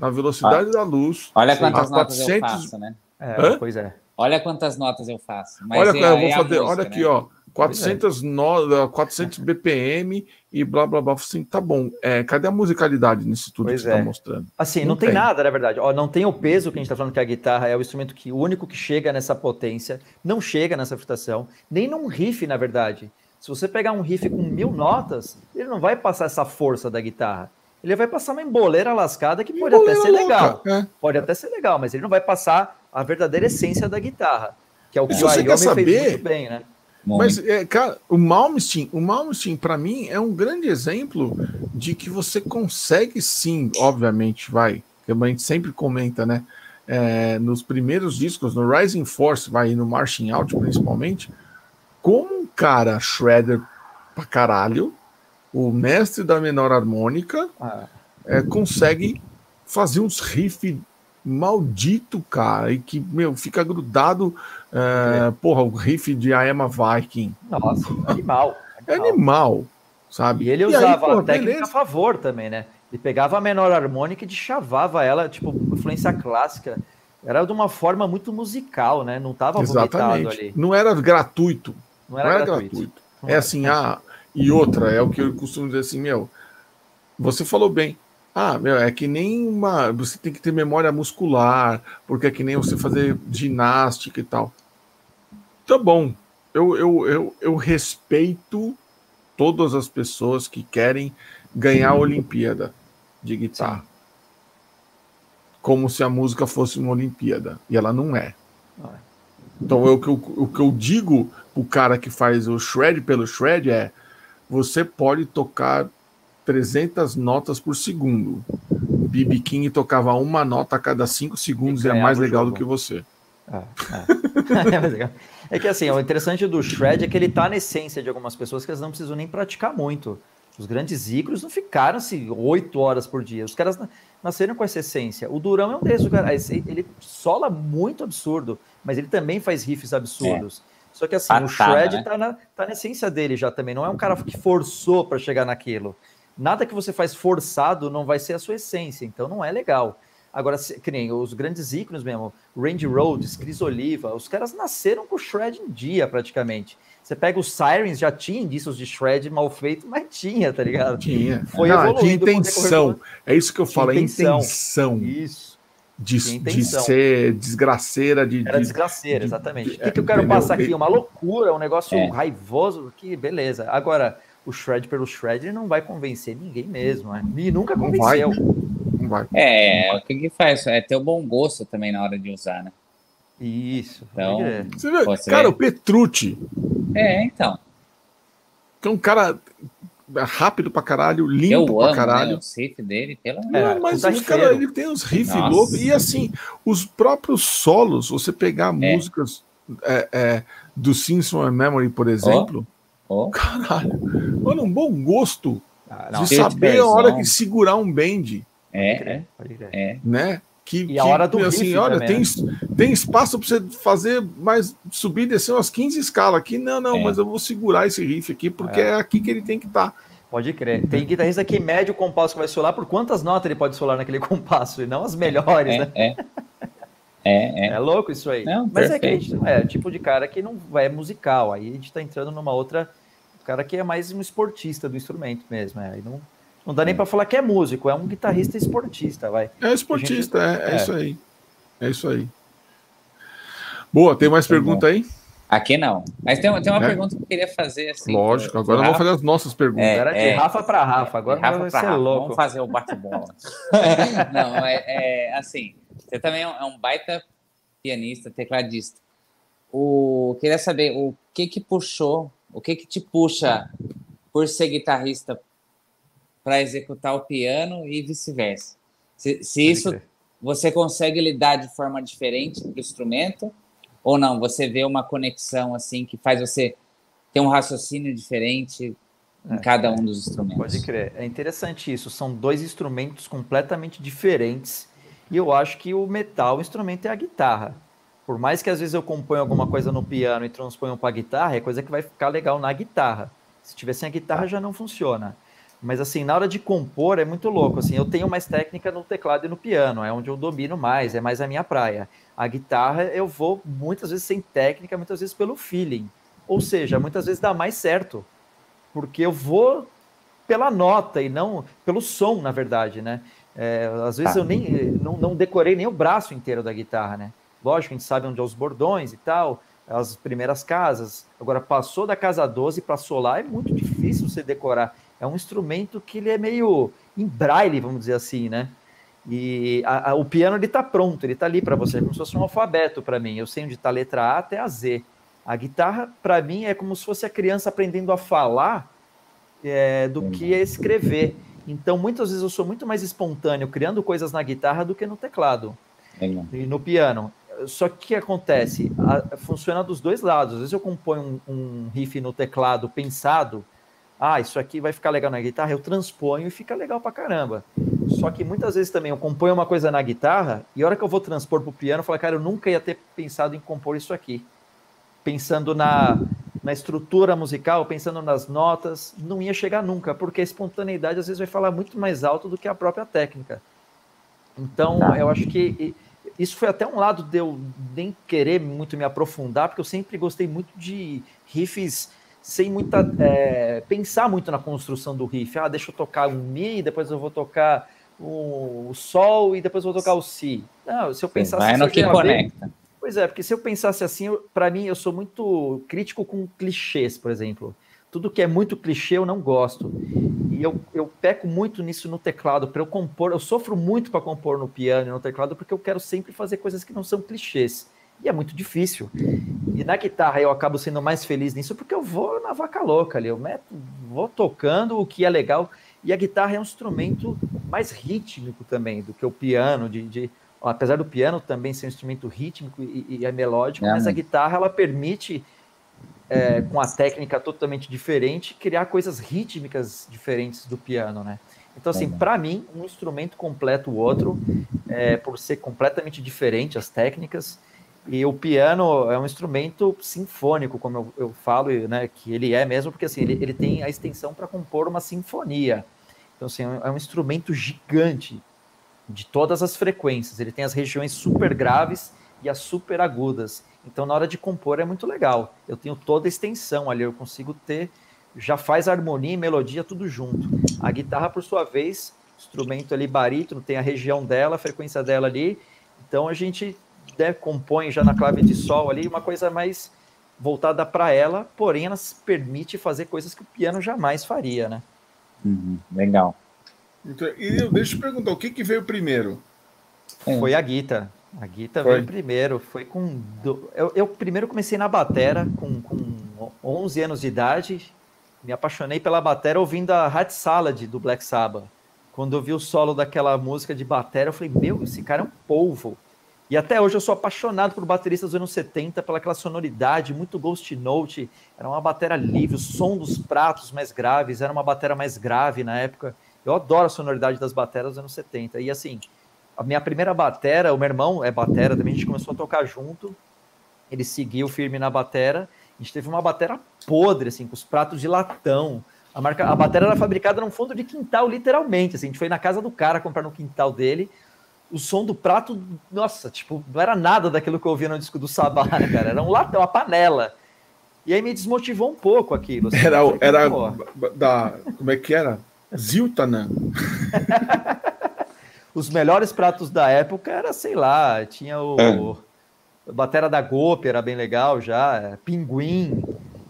na velocidade ah, da luz. Olha quantas notas 400... eu faço, né? É, pois é. Olha quantas notas eu faço. olha, é, eu vou é fazer, música, olha aqui, né? ó. 400, é. no, 400 [LAUGHS] BPM e blá blá blá. Assim, tá bom. É, cadê a musicalidade nisso tudo pois que você está é. mostrando? Assim, não, não tem. tem. nada, na verdade. Ó, não tem o peso que a gente está falando que a guitarra é o instrumento que o único que chega nessa potência, não chega nessa frustração, nem num riff, na verdade. Se você pegar um riff com mil notas, ele não vai passar essa força da guitarra. Ele vai passar uma emboleira lascada que pode emboleira até ser louca, legal. É. Pode até ser legal, mas ele não vai passar a verdadeira essência da guitarra, que é o que o Ayomi saber, fez muito bem, né? Mas, é, cara, o Malmsteen, o Malmsteen, para mim, é um grande exemplo de que você consegue sim, obviamente, vai, que a gente sempre comenta, né? É, nos primeiros discos, no Rising Force, vai no Marching Out, principalmente, como cara shredder pra caralho, o mestre da menor harmônica, ah. é, consegue fazer uns riffs maldito, cara, e que, meu, fica grudado. É, é. Porra, o riff de I Am a Viking. Nossa, animal. É animal, sabe? E ele usava e aí, porra, a técnica beleza. a favor também, né? Ele pegava a menor harmônica e chavava ela, tipo, influência clássica. era de uma forma muito musical, né? Não estava vomitado ali. Não era gratuito. Não era, não era gratuito. gratuito. Não é era assim, ah, e outra, é o que eu costumo dizer assim, meu, você falou bem. Ah, meu, é que nem uma. Você tem que ter memória muscular, porque é que nem você fazer ginástica e tal. Tá bom. Eu, eu, eu, eu respeito todas as pessoas que querem ganhar a Olimpíada de guitarra. Como se a música fosse uma Olimpíada. E ela não é. Então, eu, o, que eu, o que eu digo o cara que faz o shred pelo shred é: você pode tocar 300 notas por segundo. BB King tocava uma nota a cada 5 segundos e, e é mais legal do que você. É, é. [LAUGHS] é, que assim, o interessante do shred é que ele tá na essência de algumas pessoas que elas não precisam nem praticar muito. Os grandes ícones não ficaram assim oito horas por dia. Os caras nasceram com essa essência. O Durão é um desses. Ele sola muito absurdo, mas ele também faz riffs absurdos. É. Só que assim, Patada, o shred né? tá, na, tá na essência dele já também. Não é um cara que forçou para chegar naquilo. Nada que você faz forçado não vai ser a sua essência, então não é legal. Agora, que nem os grandes ícones mesmo, Randy Rhodes, Chris Oliva, os caras nasceram com o shred em dia praticamente. Você pega os Sirens, já tinha indícios de shred mal feito, mas tinha, tá ligado? Tinha. Foi Não, tinha intenção. É isso que eu falo, é intenção. Isso. De, de, ser desgraceira. De, Era desgraceira, de, exatamente. o que, que eu quero passar aqui? Uma loucura, um negócio é. raivoso, que beleza. Agora, o Shred pelo Shred ele não vai convencer ninguém mesmo, né? E nunca convenceu. Não vai. É, o que que faz? É ter o bom gosto também na hora de usar, né? Isso. Então, você vê, você cara, vê? o Petrucci. É, então. Que é um cara rápido pra caralho, limpo eu pra amo, né, caralho. Né, o riff dele, pela é, mas os cara, ele tem uns riffs loucos. E assim, os próprios solos, você pegar é. músicas é, é, do Simpson Memory, por exemplo. Oh. Oh. Caralho, mano, um bom gosto ah, não, de saber a hora que segurar um bend. É, é, é. Né? Que, e a hora do assim, olha, tem, né? tem espaço para você fazer mais subir e descer umas 15 escalas aqui. Não, não, é. mas eu vou segurar esse riff aqui porque é, é aqui que ele tem que estar. Tá. Pode crer. Tem guitarrista que mede o compasso que vai solar por quantas notas ele pode solar naquele [LAUGHS] compasso e não as melhores, é, né? É. É, é. é louco isso aí. Não, Mas perfeito. é que a gente é tipo de cara que não é musical. Aí a gente tá entrando numa outra. cara que é mais um esportista do instrumento mesmo. É. Aí não, não dá nem para falar que é músico, é um guitarrista esportista, vai. É esportista, gente... é, é, isso aí. É isso aí. Boa, tem mais tá pergunta aí? Aqui não. Mas tem, tem uma é? pergunta que eu queria fazer. Assim, Lógico, agora vamos fazer as nossas perguntas. É, Era de é, Rafa para Rafa, agora Rafa vai ser Rafa. louco. Vamos fazer o bate-bola. [LAUGHS] não, é, é, assim, você também é um baita pianista, tecladista. O, queria saber o que que puxou, o que que te puxa por ser guitarrista para executar o piano e vice-versa. Se, se isso você consegue lidar de forma diferente do instrumento ou não? Você vê uma conexão assim que faz você ter um raciocínio diferente em é, cada um dos instrumentos. Pode crer. É interessante isso. São dois instrumentos completamente diferentes. E eu acho que o metal, o instrumento é a guitarra. Por mais que às vezes eu componha alguma coisa no piano e transponha para a guitarra, é coisa que vai ficar legal na guitarra. Se tiver sem a guitarra, já não funciona. Mas assim, na hora de compor é muito louco. Assim, eu tenho mais técnica no teclado e no piano, é onde eu domino mais, é mais a minha praia. A guitarra eu vou muitas vezes sem técnica, muitas vezes pelo feeling. Ou seja, muitas vezes dá mais certo, porque eu vou pela nota e não pelo som, na verdade, né? É, às vezes eu nem não, não, decorei nem o braço inteiro da guitarra, né? Lógico, a gente sabe onde é os bordões e tal, as primeiras casas. Agora, passou da casa 12 para solar, é muito difícil você decorar é um instrumento que ele é meio em braille, vamos dizer assim, né? E a, a, o piano ele está pronto, ele está ali para você, é como se fosse um alfabeto para mim. Eu sei onde está a letra A até a Z. A guitarra, para mim, é como se fosse a criança aprendendo a falar é, do que a escrever. Então, muitas vezes eu sou muito mais espontâneo criando coisas na guitarra do que no teclado e no piano. Só que o que acontece? A, funciona dos dois lados. Às vezes eu componho um, um riff no teclado pensado, ah, isso aqui vai ficar legal na guitarra, eu transponho e fica legal pra caramba. Só que muitas vezes também eu componho uma coisa na guitarra e a hora que eu vou transpor pro piano, eu falo, cara, eu nunca ia ter pensado em compor isso aqui. Pensando na, na estrutura musical, pensando nas notas, não ia chegar nunca, porque a espontaneidade às vezes vai falar muito mais alto do que a própria técnica. Então, tá. eu acho que isso foi até um lado de eu nem querer muito me aprofundar, porque eu sempre gostei muito de riffs sem muita. É, pensar muito na construção do riff. Ah, deixa eu tocar um Mi, depois eu vou tocar o, o Sol e depois eu vou tocar o Si. Não, se eu pensasse Vai no que conecta. Ver, pois é, porque se eu pensasse assim, para mim, eu sou muito crítico com clichês, por exemplo. Tudo que é muito clichê eu não gosto. E eu, eu peco muito nisso no teclado. Para eu compor, eu sofro muito para compor no piano e no teclado, porque eu quero sempre fazer coisas que não são clichês. E é muito difícil. E na guitarra eu acabo sendo mais feliz nisso porque eu vou na vaca louca ali. Eu meto, vou tocando o que é legal. E a guitarra é um instrumento mais rítmico também do que o piano. De, de apesar do piano também ser um instrumento rítmico e, e é melódico, é, mas a guitarra ela permite é, com a técnica totalmente diferente, criar coisas rítmicas diferentes do piano, né? Então, assim, para mim, um instrumento completa o outro, é, por ser completamente diferente as técnicas. E o piano é um instrumento sinfônico, como eu, eu falo, né, que ele é mesmo, porque assim, ele, ele tem a extensão para compor uma sinfonia. Então, assim, é um instrumento gigante de todas as frequências. Ele tem as regiões super graves e as super agudas. Então, na hora de compor é muito legal. Eu tenho toda a extensão ali, eu consigo ter, já faz harmonia e melodia tudo junto. A guitarra, por sua vez, instrumento ali barítono, tem a região dela, a frequência dela ali. Então, a gente né, compõe já na clave de sol ali uma coisa mais voltada para ela, porém ela permite fazer coisas que o piano jamais faria, né? Uhum, legal. Então, e eu, deixa eu te perguntar, o que, que veio primeiro? Foi a guitarra. A Guita foi. veio primeiro, foi com. Do... Eu, eu, primeiro comecei na batera com, com 11 anos de idade. Me apaixonei pela batera ouvindo a Hot Salad do Black Sabbath. Quando eu vi o solo daquela música de batera, eu falei: Meu, esse cara é um polvo. E até hoje eu sou apaixonado por bateristas dos anos 70, pelaquela sonoridade, muito Ghost Note. Era uma batera livre, o som dos pratos mais graves, era uma batera mais grave na época. Eu adoro a sonoridade das bateras dos anos 70. E assim, a minha primeira batera, o meu irmão é batera também, a gente começou a tocar junto. Ele seguiu firme na batera. A gente teve uma batera podre, assim, com os pratos de latão. A, marca, a batera era fabricada num fundo de quintal, literalmente. Assim, a gente foi na casa do cara comprar no quintal dele. O som do prato, nossa, tipo, não era nada daquilo que eu ouvia no disco do Sabá, né, cara? Era um latão, uma panela. E aí me desmotivou um pouco aquilo. Assim, era, era da. Como é que era? Ziltanan. [LAUGHS] os melhores pratos da época era, sei lá, tinha o, é. o Batera da Gope, era bem legal já, é, Pinguim.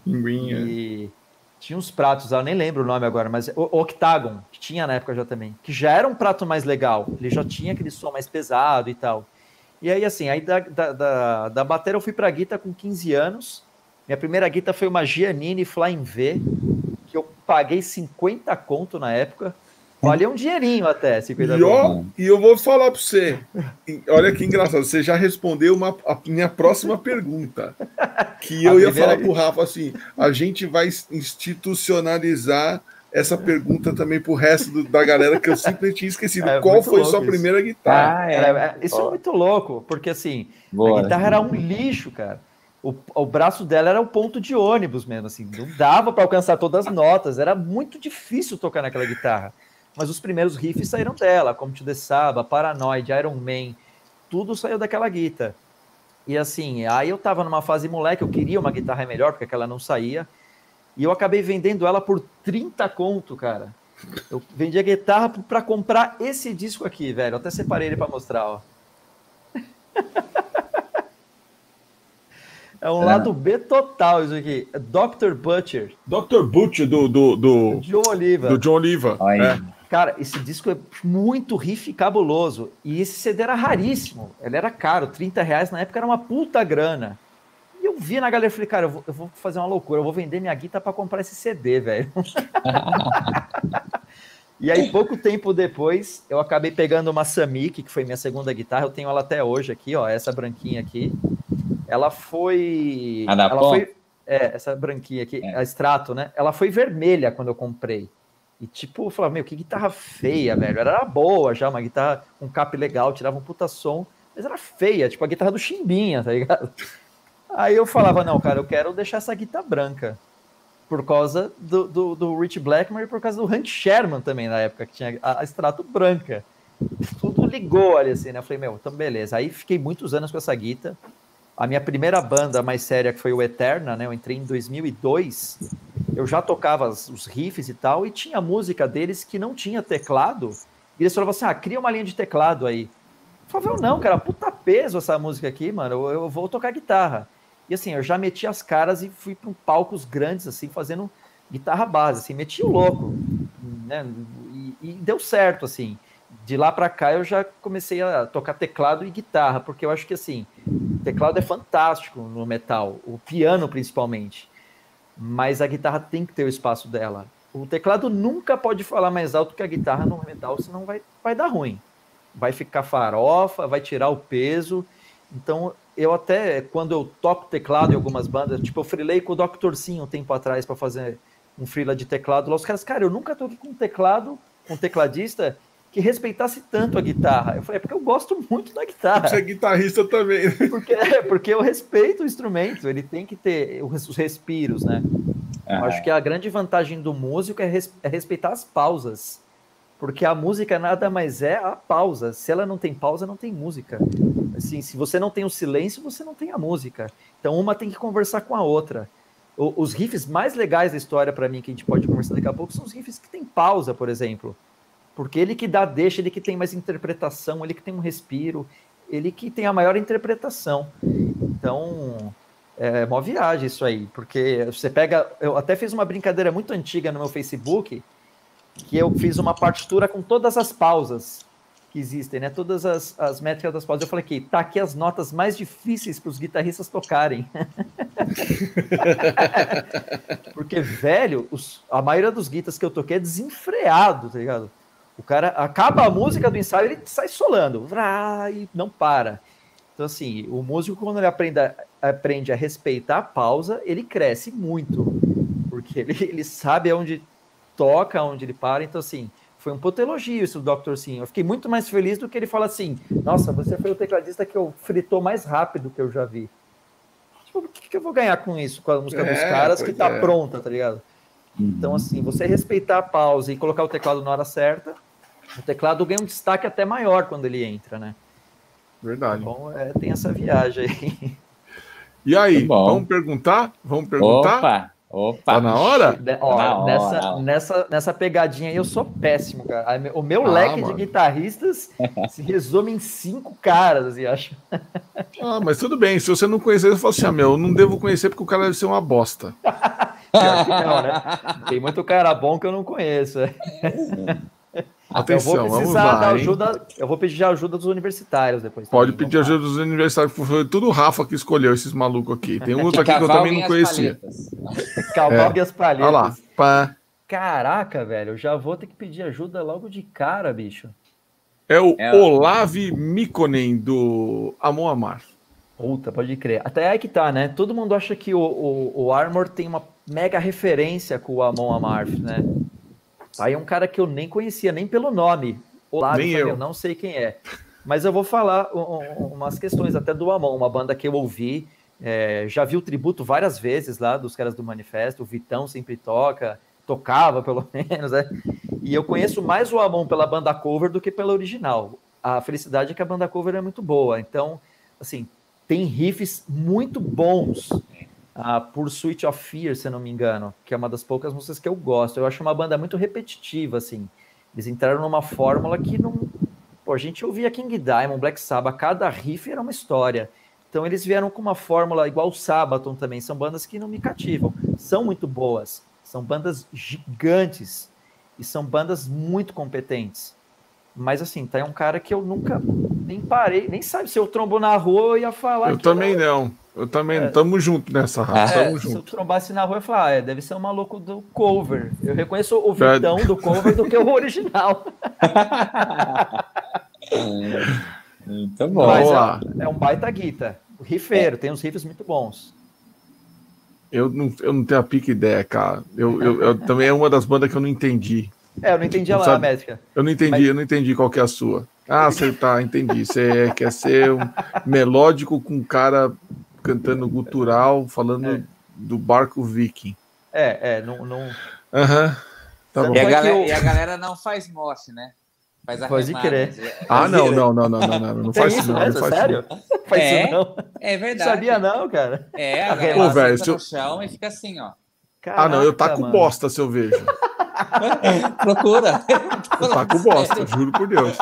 Pinguim, e... É. Tinha uns pratos, eu nem lembro o nome agora, mas o Octagon, que tinha na época já também, que já era um prato mais legal, ele já tinha aquele som mais pesado e tal. E aí, assim, aí da, da, da, da bateria eu fui pra guita com 15 anos. Minha primeira guita foi uma Giannini Flying V, que eu paguei 50 conto na época. Olha um dinheirinho até, 50 e, ó, e eu vou falar para você. Olha que engraçado, você já respondeu uma, a minha próxima pergunta. Que [LAUGHS] eu ia falar para o Rafa assim: a gente vai institucionalizar essa pergunta também para o resto do, da galera que eu simplesmente tinha esquecido. [LAUGHS] É, Qual foi sua isso. primeira guitarra? Ah, é, é, isso é muito louco, porque assim, Boa, a guitarra era um lixo, cara. O, o braço dela era o ponto de ônibus mesmo, assim, não dava para alcançar todas as notas, era muito difícil tocar naquela guitarra mas os primeiros riffs saíram dela, como To The Saba, Paranoid, Iron Man, tudo saiu daquela guitarra. E assim, aí eu tava numa fase moleque, eu queria uma guitarra melhor, porque aquela não saía, e eu acabei vendendo ela por 30 conto, cara. Eu vendi a guitarra para comprar esse disco aqui, velho. Eu até separei ele para mostrar, ó. [LAUGHS] É um é. lado B total isso aqui. Dr. Butcher. Dr. Butcher do, do, do, John Oliva. Do John Oliva. É. Cara, esse disco é muito riff cabuloso. E esse CD era raríssimo. Ele era caro, 30 reais na época era uma puta grana. E eu vi na galera e falei, cara, eu vou, eu vou, fazer uma loucura, eu vou vender minha guitarra para comprar esse CD, velho. [LAUGHS] e aí, pouco tempo depois, eu acabei pegando uma Samick, que foi minha segunda guitarra. Eu tenho ela até hoje aqui, ó, essa branquinha aqui. Ela foi. A da ela foi É, essa branquinha aqui, é. a extrato, né? Ela foi vermelha quando eu comprei. E tipo, eu falava, meu, que guitarra feia, velho. Era boa já, uma guitarra com um cap legal, tirava um puta som, mas era feia, tipo a guitarra do Chimbinha, tá ligado? Aí eu falava, não, cara, eu quero deixar essa guitarra branca. Por causa do, do, do Rich Blackmore e por causa do Hank Sherman também, na época, que tinha a, a extrato branca. tudo ligou ali assim, né? Eu falei, meu, então beleza. Aí fiquei muitos anos com essa guita. A minha primeira banda mais séria, que foi o Eterna, né? Eu entrei em 2002. Eu já tocava os riffs e tal, e tinha música deles que não tinha teclado. E eles falavam assim: ah, cria uma linha de teclado aí. Eu falei, não, cara, puta peso essa música aqui, mano. Eu, eu vou tocar guitarra. E assim, eu já meti as caras e fui para palcos grandes, assim, fazendo guitarra base, assim, meti o louco, né? E, e deu certo, assim de lá para cá eu já comecei a tocar teclado e guitarra, porque eu acho que assim, teclado é fantástico no metal, o piano principalmente. Mas a guitarra tem que ter o espaço dela. O teclado nunca pode falar mais alto que a guitarra no metal, senão vai, vai dar ruim. Vai ficar farofa, vai tirar o peso. Então, eu até, quando eu toco teclado em algumas bandas, tipo, eu freelei com o Dr. Sim um tempo atrás para fazer um freela de teclado. Lá os caras, cara, eu nunca toquei com teclado, com tecladista, que respeitasse tanto a guitarra. Eu falei, é porque eu gosto muito da guitarra. Você é guitarrista também. [LAUGHS] Porque, é, porque eu respeito o instrumento, ele tem que ter os respiros, né? Eu acho que a grande vantagem do músico é, res, é respeitar as pausas. Porque a música nada mais é a pausa. Se ela não tem pausa, não tem música. Assim, se você não tem o silêncio, você não tem a música. Então uma tem que conversar com a outra. O, os riffs mais legais da história para mim que a gente pode conversar daqui a pouco são os riffs que tem pausa, por exemplo. Porque ele que dá deixa, ele que tem mais interpretação, ele que tem um respiro, ele que tem a maior interpretação. Então, é uma viagem isso aí, porque você pega. Eu até fiz uma brincadeira muito antiga no meu Facebook, que eu fiz uma partitura com todas as pausas que existem, né? Todas as, as métricas das pausas. Eu falei que tá aqui as notas mais difíceis para os guitarristas tocarem. [LAUGHS] porque, velho, os, a maioria dos guitas que eu toquei é desenfreado, tá ligado? O cara acaba a música do ensaio, ele sai solando, e não para. Então, assim, o músico, quando ele aprende a, aprende a respeitar a pausa, ele cresce muito, porque ele, [LAUGHS] ele sabe aonde toca, onde ele para. Então, assim, foi um puto elogio isso do Dr. Sim. Eu fiquei muito mais feliz do que ele fala assim: Nossa, você foi o tecladista que eu fritou mais rápido que eu já vi. Tipo, o que, que eu vou ganhar com isso, com a música é, dos caras que tá é. pronta, tá ligado? Então, uhum. assim, você respeitar a pausa e colocar o teclado na hora certa, o teclado ganha um destaque até maior quando ele entra, né? Verdade. Bom, é, tem essa viagem aí. E aí, vamos perguntar? Vamos perguntar? Opa! Opa! Tá na hora? De, ó, tá na nessa, hora. Nessa, nessa pegadinha aí eu sou péssimo, cara. O meu ah, leque mano. de guitarristas [LAUGHS] se resume em cinco caras, assim, acho. Ah, mas tudo bem. Se você não conhecer, eu falo assim, ah, meu, eu não devo conhecer porque o cara deve ser uma bosta. [LAUGHS] não, né? Tem muito cara bom que eu não conheço. Atenção, [LAUGHS] eu vou precisar lá, da ajuda. Eu vou pedir ajuda dos universitários depois. Pode também, pedir ajuda dos universitários, foi tudo o Rafa que escolheu esses malucos aqui. Tem outro [LAUGHS] aqui que eu também não conhecia. Cavalgue é. as palhetas. Olha lá. Pá. Caraca, velho, eu já vou ter que pedir ajuda logo de cara, bicho. É o é Olav Mikonen do Amon Amar. Puta, pode crer. Até aí que tá, né? Todo mundo acha que o, o, o Armor tem uma mega referência com o Amon Amarth, né? Aí é um cara que eu nem conhecia, nem pelo nome. Olá, nem eu. eu não sei quem é. Mas eu vou falar um, um, umas questões até do Amon, uma banda que eu ouvi. É, já vi o tributo várias vezes lá dos caras do Manifesto. O Vitão sempre toca, tocava pelo [LAUGHS] menos, né? E eu conheço mais o Amon pela banda cover do que pela original. A felicidade é que a banda cover é muito boa. Então, assim, tem riffs muito bons a Pursuit of Fear, se eu não me engano, que é uma das poucas músicas que eu gosto. Eu acho uma banda muito repetitiva, assim. Eles entraram numa fórmula que não. Pô, a gente ouvia King Diamond, Black Sabbath, cada riff era uma história. Então eles vieram com uma fórmula igual o Sabaton também. São bandas que não me cativam. São muito boas. São bandas gigantes. E são bandas muito competentes. Mas assim, tá é um cara que eu nunca nem parei, nem sabe se eu trombo na rua eu ia falar. Eu também não. Eu também, é. tamo junto nessa raça. É, se eu trombasse na rua, eu falar, ah, é, deve ser um maluco do cover. Eu reconheço o Vitão do cover do que o original. muito [LAUGHS] bom. Mas é, é, um baita guita. Rifeiro, tem uns riffs muito bons. Eu não, eu não tenho a pica ideia, cara. Eu, eu, eu também é uma das bandas que eu não entendi. É, eu não entendi a lá, a métrica. Eu não entendi, Mas... eu não entendi qual que é a sua. Ah, você tá, entendi. Você quer ser um melódico com um cara cantando gutural, falando é. do barco viking. É, é, não. não... Uhum. Tá e, a galera, eu... e, a galera, não faz moche, né? Faz a Pode remada. crer. Ah, não, não, não, não, não, não, não faz isso não, não faz isso Sério? não. Faz É. isso não? É Não verdade. sabia não, cara. É, Pô, a galera velho, senta se eu- no chão e fica assim, ó. Ah, não, eu taco mano. bosta se eu vejo. [LAUGHS] Procura. Eu taco bosta, juro por Deus.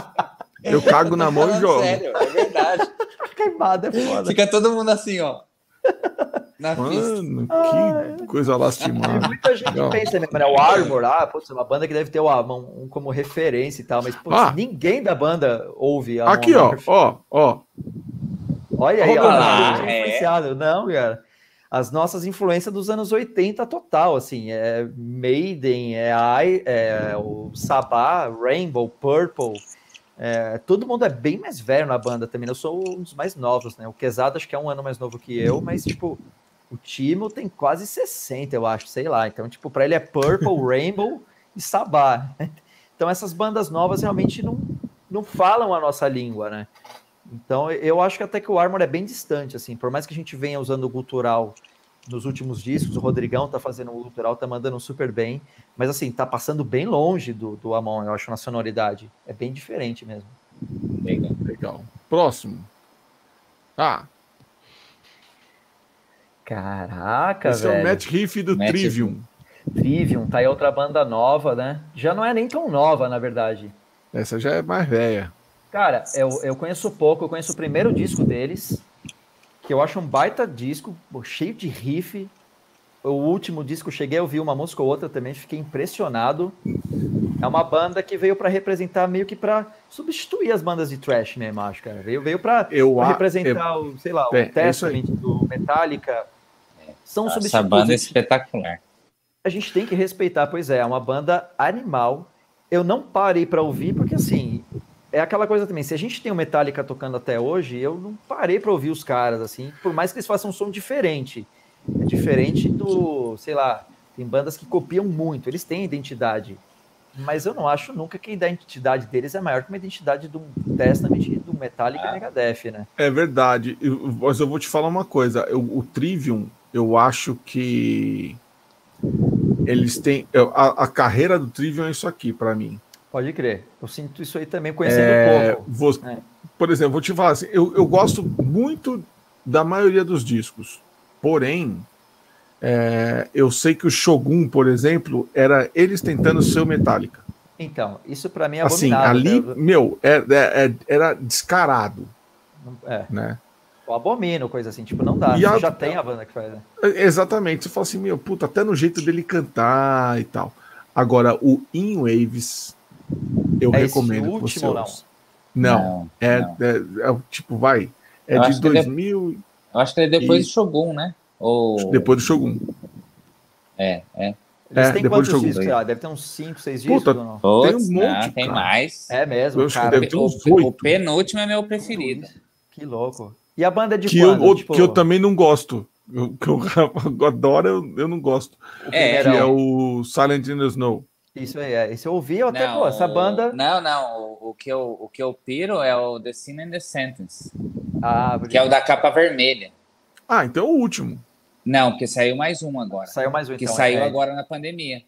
Eu cago na mão e jogo. Sério, é verdade. Queimada é foda. Fica todo mundo assim, ó. Na pista. Mano, Ah, que coisa lastimada. muita gente Não. pensa mesmo, né? O Armor, ah, putz, é uma banda que deve ter o Amon um como referência e tal, mas putz, Ah. ninguém da banda ouve Amon Aqui, ó, ó, ó. Olha aí, ó, a ah, é é. influenciado. Não, cara. As nossas influências dos anos 80 total, assim, é Maiden, é, I, é o Sabá, Rainbow, Purple, é, todo mundo é bem mais velho na banda também, eu sou um dos mais novos, né, o Quesada acho que é um ano mais novo que eu, mas, tipo, o Timo tem quase 60, eu acho, sei lá, então, tipo, para ele é Purple, [LAUGHS] Rainbow e Sabá, então essas bandas novas realmente não, não falam a nossa língua, né, então, eu acho que até que o Armor é bem distante, assim, por mais que a gente venha usando o gutural nos últimos discos, o Rodrigão tá fazendo o gutural, tá mandando super bem, mas assim, tá passando bem longe do, do Amon, eu acho, na sonoridade. É bem diferente mesmo. Legal. Legal. Próximo. Ah, Caraca, esse é velho. o Matt Riff do Matt Trivium. Trivium, tá aí outra banda nova, né? Já não é nem tão nova, na verdade. Essa já é mais velha. Cara, eu, eu conheço pouco, eu conheço o primeiro disco deles, que eu acho um baita disco, cheio de riff. O último disco, eu cheguei a ouvir uma música ou outra também, fiquei impressionado. É uma banda que veio para representar, meio que para substituir as bandas de trash mesmo, acho, cara. Veio, veio para Eu representar, o, sei lá, É, o é Testament do Metallica. São Essa substitutos. banda é espetacular. A gente tem que respeitar, pois é, é uma banda animal. Eu não parei para ouvir, porque assim, é aquela coisa também, se a gente tem o Metallica tocando até hoje, eu não parei para ouvir os caras, assim, por mais que eles façam um som diferente. É diferente do, sei lá, tem bandas que copiam muito, eles têm identidade. Mas eu não acho nunca que a identidade deles é maior que uma identidade do Testament, do Metallica e Ah. Megadeth, né? É verdade. Eu- Mas eu vou te falar uma coisa. Eu- o Trivium, eu acho que eles têm. A, a carreira do Trivium é isso aqui para mim. Pode crer. Eu sinto isso aí também, conhecendo É, pouco. vou- É. Por exemplo, vou te falar assim, eu, eu gosto muito da maioria dos discos. Porém, é, eu sei que o Shogun, por exemplo, era eles tentando ser o Metallica. Então, isso para mim é Assim, abominável. ali, né? meu, é- é- é- era descarado, É. né? Eu abomino, coisa assim, tipo, não dá. E a- já tem a banda que faz, né? Exatamente. Você fala assim, meu, puta, até no jeito dele cantar e tal. Agora, o In Waves, eu É esse recomendo que último você ou não? ouça. Não, é, não. é, é o tipo, vai, é Eu de acho que ele é- 2000, Eu acho que é depois E- do Shogun, né? Ou... depois do Shogun. É, é. Eles É, têm depois do quantos discos? Lá, deve ter uns 5, 6 Puta, discos ou não? Putz, um não, monte, tem cara. mais. É mesmo, Eu que cara. deve ter o, uns o oito. penúltimo é meu preferido. Que louco. E a banda é de Que eu, quando? o- Tipo, que eu também não gosto. Eu- Que eu, [LAUGHS] adoro, eu, eu não gosto. o É, Que primeirão. é o Silent in the Snow. Isso aí, é. Esse eu ouvi, eu até, pô, essa o- banda... Não, não. O, o que eu, o que eu piro é o The Sin and the Sentence, Ah, que é o da capa vermelha. Ah, então é o último. Não, porque saiu mais um agora. Saiu mais um, que então. saiu é, agora na pandemia.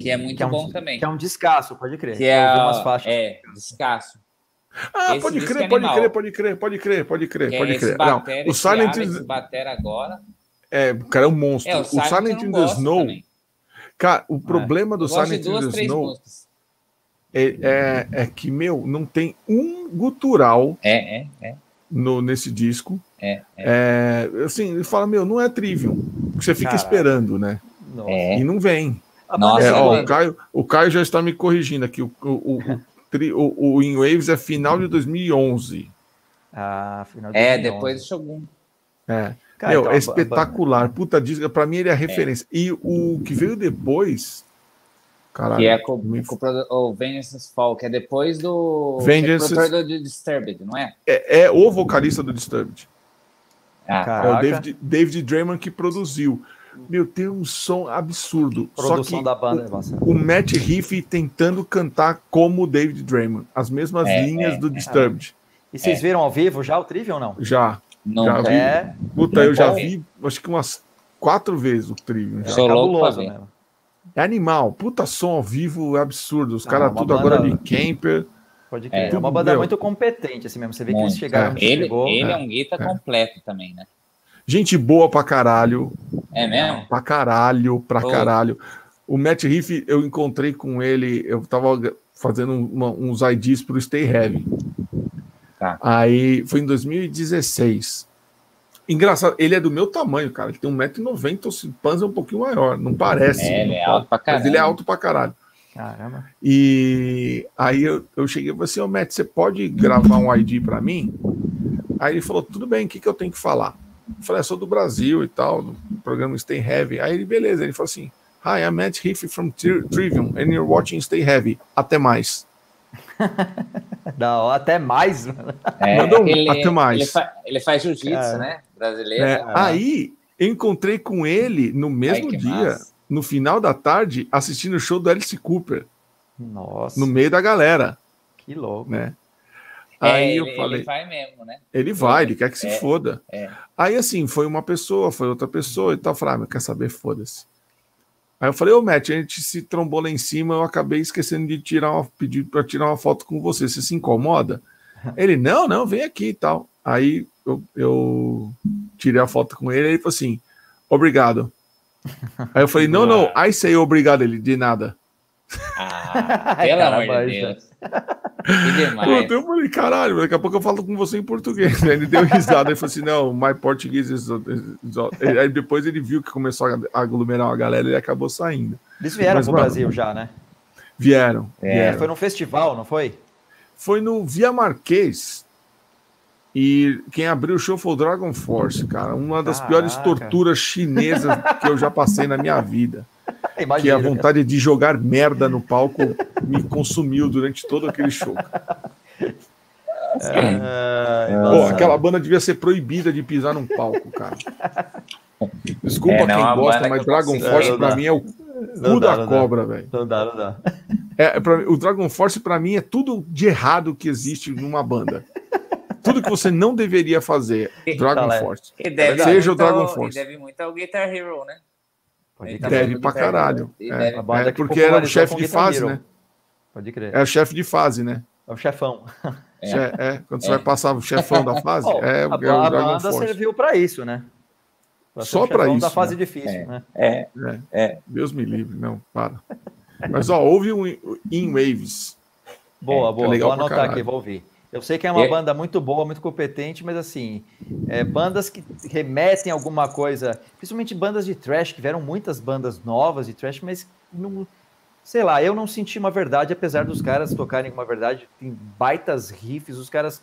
Que é muito Que é um- bom também. Que é um descasso, pode crer. Que é, umas faixas. é descasso. Ah, Esse pode crer, é pode animal. crer, pode crer, pode crer, pode crer, Que pode é esse crer. Não, o Silent Alex in batera agora. é, o cara é um monstro. É, o o Silent, Silent in não the Snow, também. Cara, o problema do Silent duas, três Snow é, é, é que, meu, não tem um gutural É, é, é. no, nesse disco. É, É, assim, ele fala, meu, não é Trivium. Porque você fica Caraca. esperando, né? É. E não vem. Nossa, É, é ó, o, Caio, o Caio já está me corrigindo aqui. O, o, o, o, tri- o, o In Waves é final de 2011. Ah, final de É, 2011. depois do Shogun. É. Cara, Meu, então, é espetacular. Puta disco. Pra mim ele é referência. E o que veio depois. Caralho. Que é com, me- com o produ- o Vengeance Fall, que é depois do. Vengeance- é do Disturbed, não é? é, é o vocalista do Disturbed. Ah. É o. David, David Draymond que produziu. Meu, tem um som absurdo. produção Só que da banda é massa. o Matt Riff tentando cantar como o David Draymond. As mesmas É, linhas é, do é. Disturbed. E vocês viram ao vivo já o Trivium ou não? Já. Nunca. Já vi. É, Puta, Não eu já vi, acho que umas quatro vezes o Trivium. é. Sou pra cabuloso mesmo. É animal. Puta som ao vivo absurdo. Os Ah, caras tudo banda- agora de camper. Pode crer. É, é uma banda meu, muito competente, assim mesmo. Você vê que eles chegaram. É. Ele, chegou, ele é. é um guita completo também, né? Gente boa pra caralho. É mesmo? Pra caralho, pra oh. caralho. O Matt Riff, eu encontrei com ele, eu tava fazendo uma, uns IDs pro Stay Heavy. Tá. Aí foi em 2016. Engraçado, ele é do meu tamanho, cara. Ele tem 1,90m, o Panza é um pouquinho maior. Não parece. É, ele é alto pra caralho. Mas ele é alto pra caralho. Caramba. E aí eu, eu cheguei e falei assim, ô oh, Matt, você pode gravar um ID para mim? Aí ele falou, tudo bem, o que, que eu tenho que falar? Eu falei, eu sou do Brasil e tal, do programa Stay Heavy. Aí ele, beleza, ele falou assim, Hi, I'm Matt Heath from Trivium, and you're watching Stay Heavy. Até mais. Não, até mais, mano. É, Mandou ele, até mais. Ele, fa ele faz jiu-jitsu, né? Brasileiro. É, aí encontrei com ele no mesmo Ai, dia. Massa no final da tarde, assistindo o show do Alice Cooper. Nossa. No meio da galera. Que louco. Né? É, Aí eu ele, falei. Ele vai mesmo, né? Ele vai, ele quer que se é, foda. É. Aí, assim, foi uma pessoa, foi outra pessoa e tal. Eu falei, ah, mas quer saber? Foda-se. Aí eu falei, ô Matt, a gente se trombou lá em cima, eu acabei esquecendo de tirar uma, pedir para tirar uma foto com você. Você se incomoda? [LAUGHS] Ele, não, não, vem aqui e tal. Aí eu, eu tirei a foto com ele e ele falou assim: obrigado. [LAUGHS] Aí eu falei, não, não, aí sei obrigado ele, de nada. Ah, [LAUGHS] pelo amor de Deus. Que demais. Eu falei, caralho, daqui a pouco eu falo com você em português. Aí ele deu risada e falou assim: não, my Portuguese is. Aí depois ele viu que começou a aglomerar uma galera e ele acabou saindo. Eles vieram Mas, pro mano, Brasil já, né? Vieram, é, vieram. Foi num festival, não foi? Foi no Via Marquês, e quem abriu o show foi o Dragon Force, cara. Uma das Caraca. piores torturas chinesas que eu já passei na minha vida. [LAUGHS] Imagina, que a vontade cara. de jogar merda no palco me consumiu durante todo aquele show. É, Pô, aquela banda devia ser proibida de pisar num palco, cara. Desculpa é, não, quem gosta, mas Dragon Force pra mim é o cu da cobra, velho. Não dá, não dá. É, pra, o Dragon Force pra mim é tudo de errado que existe numa banda tudo que você não deveria fazer, Dragon Force. Seja o Dragon Force. deve muito ao Guitar Hero, né? Pode tá deve pra caralho. É, deve... é, porque era o chefe de fase, né? Pode crer. É o chefe de fase, né? É o chefão. [LAUGHS] É, é quando você vai passar o chefão da fase, [LAUGHS] oh, é, a, é o a banda Force. serviu para isso, né? Pra Só para isso. da fase né? difícil, né? É, é, Deus me livre, não, para. Mas ó, houve um In Waves. Boa, boa. Vou anotar aqui, vou ouvir. Eu sei que é uma é. banda muito boa, muito competente, mas assim, é, bandas que remetem a alguma coisa, principalmente bandas de trash, que vieram muitas bandas novas de trash, mas não, sei lá, eu não senti uma verdade, apesar dos caras tocarem uma verdade, tem baitas riffs, os caras,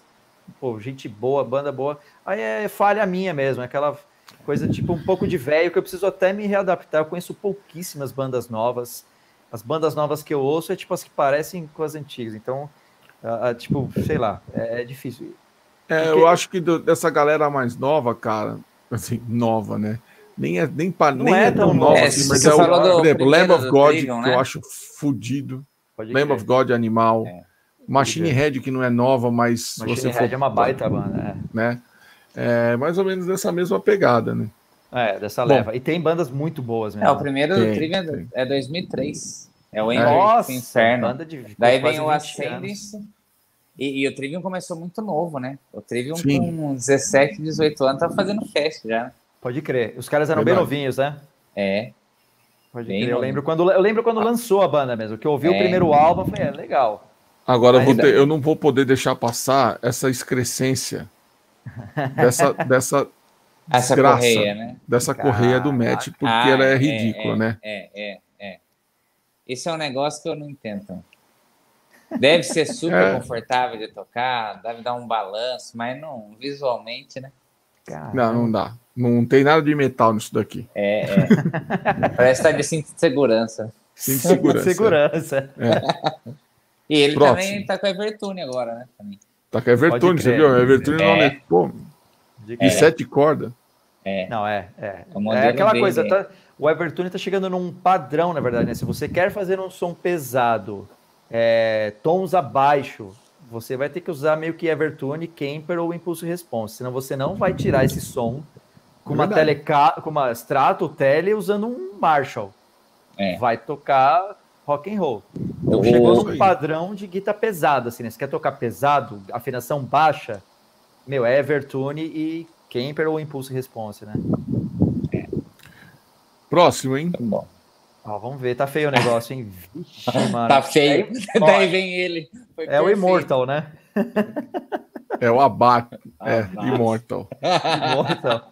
pô, gente boa, banda boa, aí é falha minha mesmo, é aquela coisa tipo um pouco de velho que eu preciso até me readaptar, eu conheço pouquíssimas bandas novas, as bandas novas que eu ouço é tipo as que parecem com as antigas, então Uh, tipo, sei lá, é, é difícil. É, Porque... eu acho que do, dessa galera mais nova, cara, assim, nova, né? Nem é, nem, pa, nem é, é tão nova, é, assim, mas é o, por exemplo, Lamb of God, Dragon, que né? eu acho fudido. Lamb of God animal. É. Machine Head, que não é nova, mas Machine você Head for, é uma baita banda, é. né? É mais ou menos dessa mesma pegada, né? É, dessa Bom, leva. E tem bandas muito boas mesmo. É, o primeiro tem, Trivium é 2003. É o Ender Nossa, Inferno. De, Daí vem o Ascendance. E, e, o Trivium começou muito novo, né? O Trivium Sim. com 17, 18 anos tava fazendo festa já. Pode crer. Os caras eram Verdade. bem novinhos, né? É. Pode bem crer. Eu lembro, quando, eu lembro quando lançou a banda mesmo, que eu ouvi é. o primeiro álbum, falei, é legal. Agora eu, ter, eu, não vou poder deixar passar essa excrescência dessa, [LAUGHS] dessa essa correia, né? Dessa Caraca. correia do Matt, porque ah, ela é, é ridícula, é, né? É, é. Esse é um negócio que eu não entendo. Deve ser [LAUGHS] super é. confortável de tocar, deve dar um balanço, mas não, visualmente, né? Caramba. Não, não dá. Não tem nada de metal nisso daqui. É, é. [LAUGHS] Parece estar de cinto de segurança. Cinto de segurança. segurança. É. E ele Próximo. também tá com a Evertune agora, né? Também. Tá com a Evertune, você viu? A Evertune é. não é. Pô, e sete cordas. É. Não, é. É, é aquela coisa, tá, o Evertune está chegando num padrão, na verdade, né? Se você quer fazer um som pesado, é, tons abaixo, você vai ter que usar meio que Evertune, Kemper ou Impulso Response, senão você não vai tirar esse som com uma, teleca, com uma Strato Tele usando um Marshall. É. Vai tocar rock and roll. Então, chegou num padrão de guitarra pesada, assim, né? Você quer tocar pesado, afinação baixa, meu, é Evertune e Kemper ou Impulse Response, né? É. Próximo, hein? Tá bom. Ó, vamos ver, tá feio o negócio, hein? Vixe, [LAUGHS] mano. tá feio. É, [LAUGHS] Daí vem ele. Foi é perfeito. o Immortal, né? É o Abate. [LAUGHS] É, Immortal. Immortal.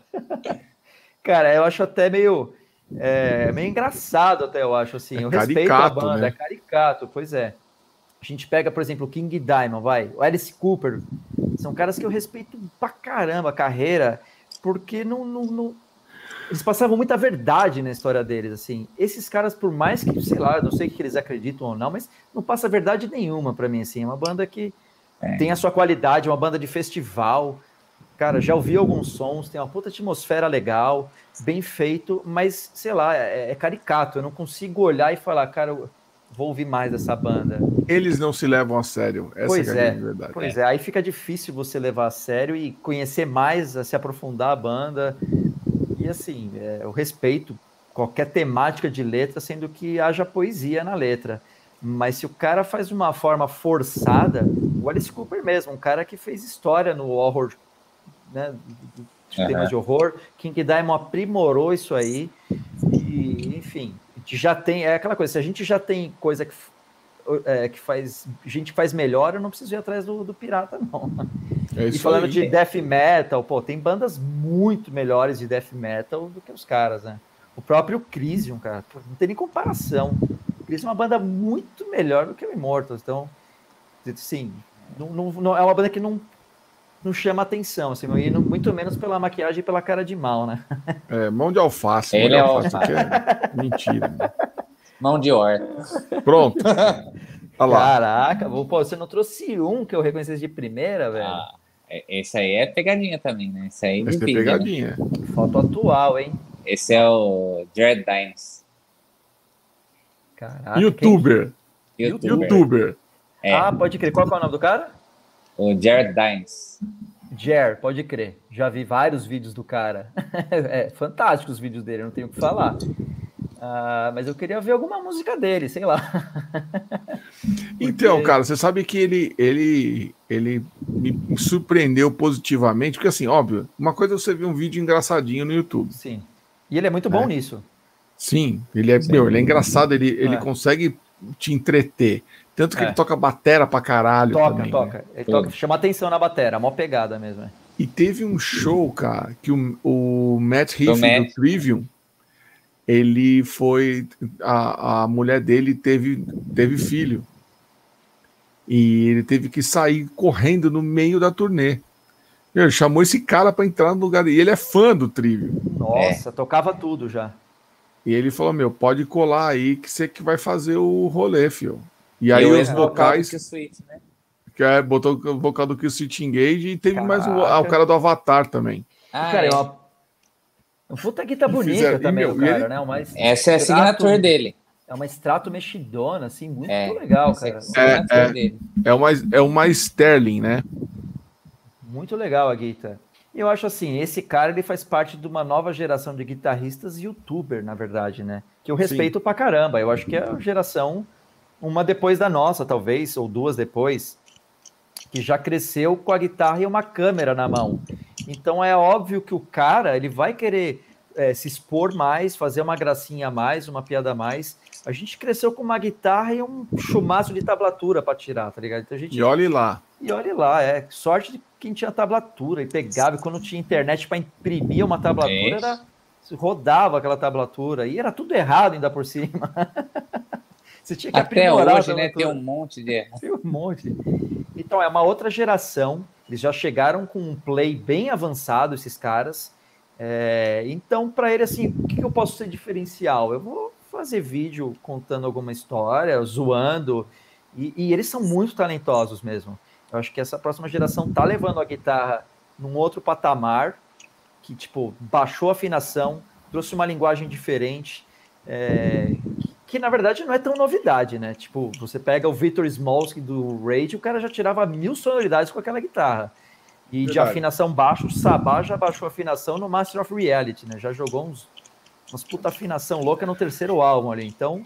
Cara, eu acho até meio, é, meio engraçado, até eu acho assim. É eu caricato, respeito a banda, né? é caricato, pois é. A gente pega, por exemplo, o King Diamond, vai, o Alice Cooper. São caras que eu respeito pra caramba a carreira, porque não, não, não eles passavam muita verdade na história deles, assim. Esses caras, por mais que, sei lá, não sei o que eles acreditam ou não, mas não passa verdade nenhuma para mim, assim. É uma banda que é. tem a sua qualidade, é uma banda de festival. Cara, já ouvi alguns sons, tem uma puta atmosfera legal, bem feito, mas, sei lá, é, é caricato. Eu não consigo olhar e falar, cara, eu vou ouvir mais dessa banda. Eles não se levam a sério. Essa pois é, é, a verdade. Pois é. é, aí fica difícil você levar a sério e conhecer mais, se aprofundar a banda assim, é, eu respeito qualquer temática de letra, sendo que haja poesia na letra. Mas se o cara faz de uma forma forçada, o Alice Cooper mesmo, um cara que fez história no horror, né, de uhum. temas de horror, King Diamond aprimorou isso aí, e enfim, já tem, é aquela coisa, se a gente já tem coisa que é, que faz gente faz melhor, eu não preciso ir atrás do, do pirata, não. É e falando aí. de death metal, pô, tem bandas muito melhores de death metal do que os caras, né? O próprio Crisium, cara, pô, não tem nem comparação. O Crisium é uma banda muito melhor do que o Immortals, então, sim, não, não, não, é uma banda que não, não chama atenção, assim, e não, muito menos pela maquiagem e pela cara de mal, né? É, mão de alface. Ele é alface. É mentira. Né? Mão de or. Pronto. Caraca, pô, você não trouxe um que eu reconhecesse de primeira, velho? Ah, é, esse aí é pegadinha também, né? Esse aí Esse é pegadinha. Né? Foto atual, hein? Esse é o Jared Dines. Caraca. YouTuber. Quem... YouTuber. YouTuber. É. Ah, pode crer. Qual é o nome do cara? O Jared Dines. Jer, pode crer. Já vi vários vídeos do cara. [LAUGHS] é fantástico os vídeos dele, não tenho o que falar. Uh, mas eu queria ver alguma música dele, sei lá. [LAUGHS] Então, cara, você sabe que ele, ele, ele me surpreendeu positivamente, porque assim, óbvio, uma coisa é você ver um vídeo engraçadinho no YouTube. Sim. E ele é muito bom é. nisso. Sim, ele é, Sim. Meu, ele é engraçado, ele, ele é. consegue te entreter. Tanto que é. ele toca batera pra caralho. Toca, também, toca. Né? Ele toca, chama atenção na batera, mó pegada mesmo. É. E teve um show, cara, que o, o Matt Heath do, do Trivium ele foi. A, a mulher dele teve, teve filho. E ele teve que sair correndo no meio da turnê. Ele chamou esse cara para entrar no lugar. E ele é fã do Trivium. Nossa, é. tocava tudo já. E ele falou: Meu, pode colar aí que você que vai fazer o rolê, fio. E aí Eu os vocais. Suite, né? que é, botou o vocal do Kill Switch Engage e teve Caraca. mais o, ah, o cara do Avatar também. Ah, cara, é uma um puta guitarra bonita fizeram, também, meu, cara, ele... né? Uma essa é a assinatura dele. É uma extrato mexidona, assim, muito é, legal, cara. É, é, é, uma, é uma Sterling, né? Muito legal a guitarra. E eu acho assim, esse cara ele faz parte de uma nova geração de guitarristas youtuber, na verdade, né? Que eu respeito Sim. pra caramba. Eu acho que é a geração, uma depois da nossa, talvez, ou duas depois, que já cresceu com a guitarra e uma câmera na mão. Então é óbvio que o cara ele vai querer é, se expor mais, fazer uma gracinha a mais, uma piada a mais. A gente cresceu com uma guitarra e um chumaço de tablatura para tirar, tá ligado? Então, a gente... E olhe lá. E olhe lá, é. Sorte de quem tinha tablatura e pegava, e quando tinha internet para imprimir uma tablatura, era, rodava aquela tablatura. E era tudo errado ainda por cima. [LAUGHS] Você tinha que Até hoje, né? Tem um monte de. [LAUGHS] Tem um monte. Então, é uma outra geração eles já chegaram com um play bem avançado, esses caras. É, então, para ele, assim, o que, eu posso ser diferencial? Eu vou fazer vídeo contando alguma história, zoando, e, e, eles são muito talentosos mesmo. Eu acho que essa próxima geração tá levando a guitarra num outro patamar, que, tipo, baixou a afinação, trouxe uma linguagem diferente, é, que na verdade não é tão novidade, né? Tipo, você pega o Victor Smolsky do Rage, o cara já tirava mil sonoridades com aquela guitarra. E verdade. de afinação baixa, o Sabá já baixou a afinação no Master of Reality, né? Já jogou uns, umas puta afinação louca no terceiro álbum ali. Então,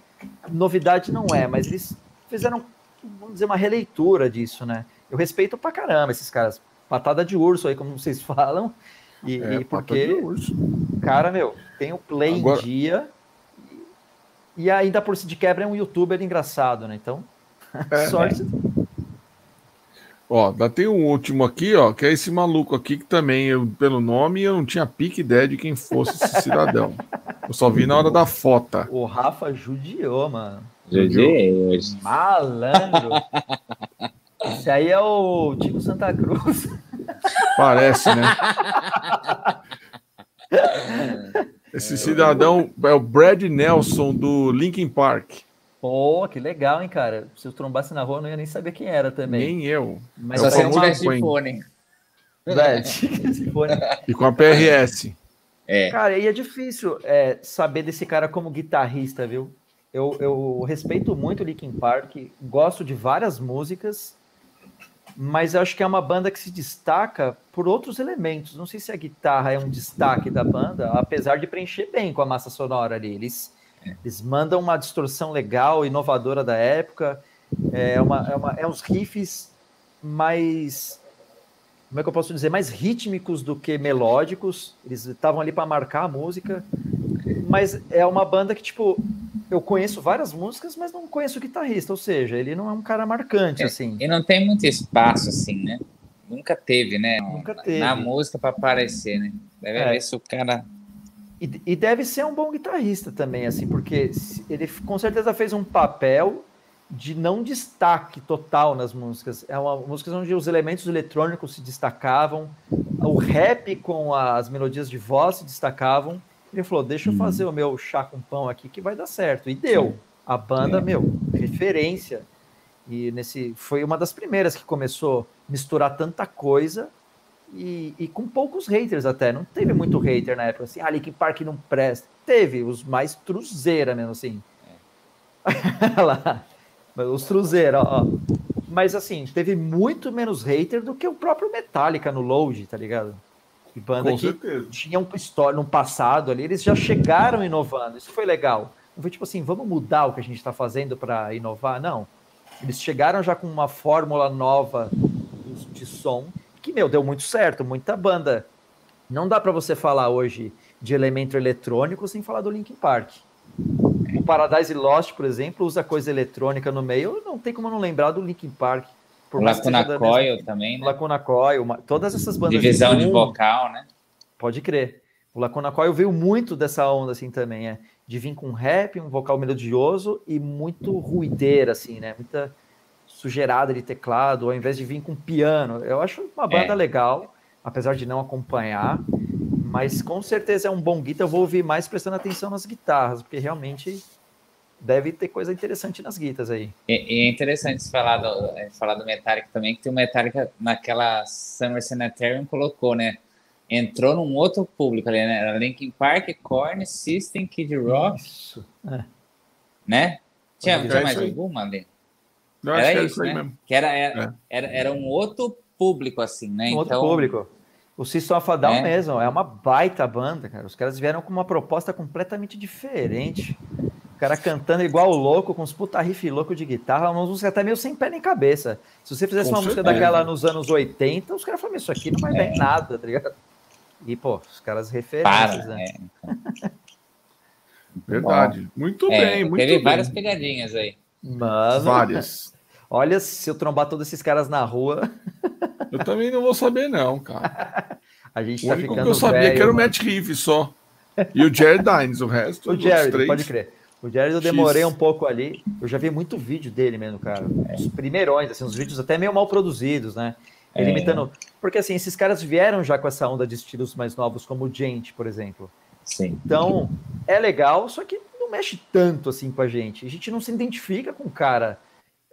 novidade não é, mas eles fizeram, vamos dizer, uma releitura disso, né? Eu respeito pra caramba esses caras. Patada de urso aí, como vocês [LAUGHS] falam. E, É, e porque, urso. cara, meu, tem o play Agora- em dia. E ainda por si de quebra é um youtuber engraçado, né? Então, É. [LAUGHS] sorte. Ó, dá tem um último aqui, ó, que é esse maluco aqui que também, eu, pelo nome, eu não tinha pique ideia de quem fosse esse cidadão. Eu só vi na hora da foto. O Rafa judiou, mano. Judiei hoje. Malandro. Esse aí é o Tico Santa Cruz. Parece, né? [LAUGHS] Esse cidadão é o Brad Nelson do Linkin Park. Pô, que legal, hein, cara? Se eu trombasse na rua, eu não ia nem saber quem era também. Nem eu. Mas É o Só se [LAUGHS] tivesse de fone. For- E com a PRS. É. Cara, e é difícil é, saber desse cara como guitarrista, viu? Eu, eu respeito muito o Linkin Park, gosto de várias músicas, mas eu acho que é uma banda que se destaca por outros elementos. Não sei se a guitarra é um destaque da banda, apesar de preencher bem com a massa sonora ali. Eles, eles mandam uma distorção legal, inovadora da época, é, uma, é, uma, é uns riffs mais como é que eu posso dizer, mais rítmicos do que melódicos. Eles estavam ali para marcar a música, mas é uma banda que tipo eu conheço várias músicas, mas não conheço o guitarrista, ou seja, ele não é um cara marcante É, assim. E não tem muito espaço, assim, né? Nunca teve, né? Nunca teve. Na música para aparecer, né? Deve É. ver se o cara. E, e deve ser um bom guitarrista também, assim, porque ele com certeza fez um papel de não destaque total nas músicas. É uma música onde os elementos eletrônicos se destacavam, o rap com as melodias de voz se destacavam. Ele falou: deixa eu fazer o meu chá com pão aqui que vai dar certo. E deu. A banda, É. meu, referência. E nesse foi uma das primeiras que começou a misturar tanta coisa e, e com poucos haters até. Não teve muito hater na época, assim, ah, Linkin Park não presta. Teve, os mais truzeira mesmo, assim. [LAUGHS] Olha lá. Os truzeira, ó. Mas assim, teve muito menos hater do que o próprio Metallica no Load, tá ligado? E banda Com que certeza. tinha um história no passado ali, eles já chegaram inovando. Isso foi legal. Não foi tipo assim, vamos mudar o que a gente está fazendo para inovar, não. Eles chegaram já com uma fórmula nova de som que, meu, deu muito certo, muita banda. Não dá para você falar hoje de elemento eletrônico sem falar do Linkin Park. O Paradise Lost, por exemplo, usa coisa eletrônica no meio, não tem como não lembrar do Linkin Park. Seja Lacuna da mesma- Coil também, né? Lacuna Coil, uma- todas essas bandas Divisão de boom, vocal, né? Pode crer. O Lacuna Coil veio muito dessa onda, assim, também, é. De vir com rap, um vocal melodioso e muito ruideira, assim, né? Muita sujeirada de teclado, ao invés de vir com piano. Eu acho uma banda É. legal, apesar de não acompanhar, mas com certeza é um bom guitar. Eu vou ouvir mais prestando atenção nas guitarras, porque realmente deve ter coisa interessante nas guitas aí. E, e é interessante falar do, é, falar do Metallica também, que o Metallica naquela Summer Sanitarium colocou, né? Entrou num outro público ali, né? Era Linkin Park, Korn, System, Kid Rock, Isso. É. né? Tinha, tinha mais É aí. alguma ali? Que Era é isso, né? mesmo. Que era, era, era, era um outro público, assim, né? Um outro então, público. O System of a Down É. mesmo, é uma baita banda, cara. Os caras vieram com uma proposta completamente diferente. O cara cantando igual o louco, com os puta riff louco de guitarra, uma música até meio sem pé nem cabeça. Se você fizesse Com uma música certeza. daquela nos anos 80, os caras falaram, isso aqui não vai dar em nada, tá ligado? E, pô, os caras referências, para, né? é. [LAUGHS] Verdade. Muito É, bem, muito teve bem. várias pegadinhas aí. Mano, Várias. olha, se eu trombar todos esses caras na rua, Eu também não vou saber, não, cara. [LAUGHS] a gente O tá único ficando que eu sabia velho, que era o. Matt Reeves só. E o Jared Dines, o resto. O Jared, três. pode crer. O Jared eu demorei um pouco ali. Eu já vi muito vídeo dele mesmo, cara. Os primeirões, assim, os vídeos até meio mal produzidos, né? Ele É. imitando. Porque assim, esses caras vieram já com essa onda de estilos mais novos, como o Gente, por exemplo. Sim. Então, é legal, só que não mexe tanto assim com a gente. A gente não se identifica com o cara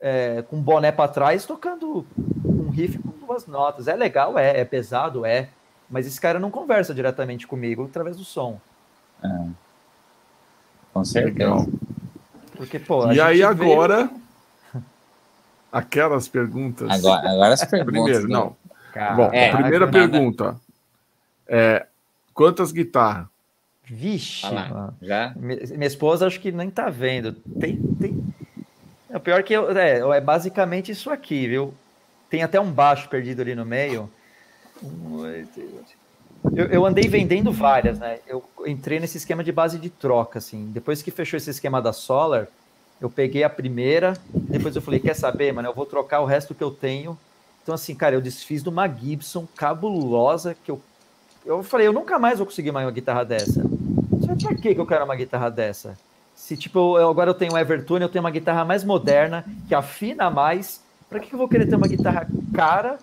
é, com boné para trás tocando um riff com duas notas. É legal, é, é pesado, é. Mas esse cara não conversa diretamente comigo através do som. Com certeza. Legal. Porque, pô, a E aí gente veio- agora. [LAUGHS] Aquelas perguntas. Agora, agora as perguntas. Primeiro, do- não. Cara, Bom, é, a primeira nada. pergunta é quantas guitarras? Vixe, Olha lá. Já? Mi- Minha esposa acho que nem tá vendo. Tem, tem, É, o pior que eu, é, é basicamente isso aqui, viu? Tem até um baixo perdido ali no meio. Eu, eu, andei vendendo várias, né? Eu entrei nesse esquema de base de troca, assim. Depois que fechou esse esquema da Solar, eu peguei a primeira, depois eu falei, quer saber, mano, eu vou trocar o resto que eu tenho. Então, assim, cara, eu desfiz de uma Gibson cabulosa que eu. Eu falei, eu nunca mais vou conseguir mais uma guitarra dessa. Sabe pra que eu quero uma guitarra dessa? Se, tipo, eu, agora eu tenho um Evertune, eu tenho uma guitarra mais moderna, que afina mais. Pra que eu vou querer ter uma guitarra cara?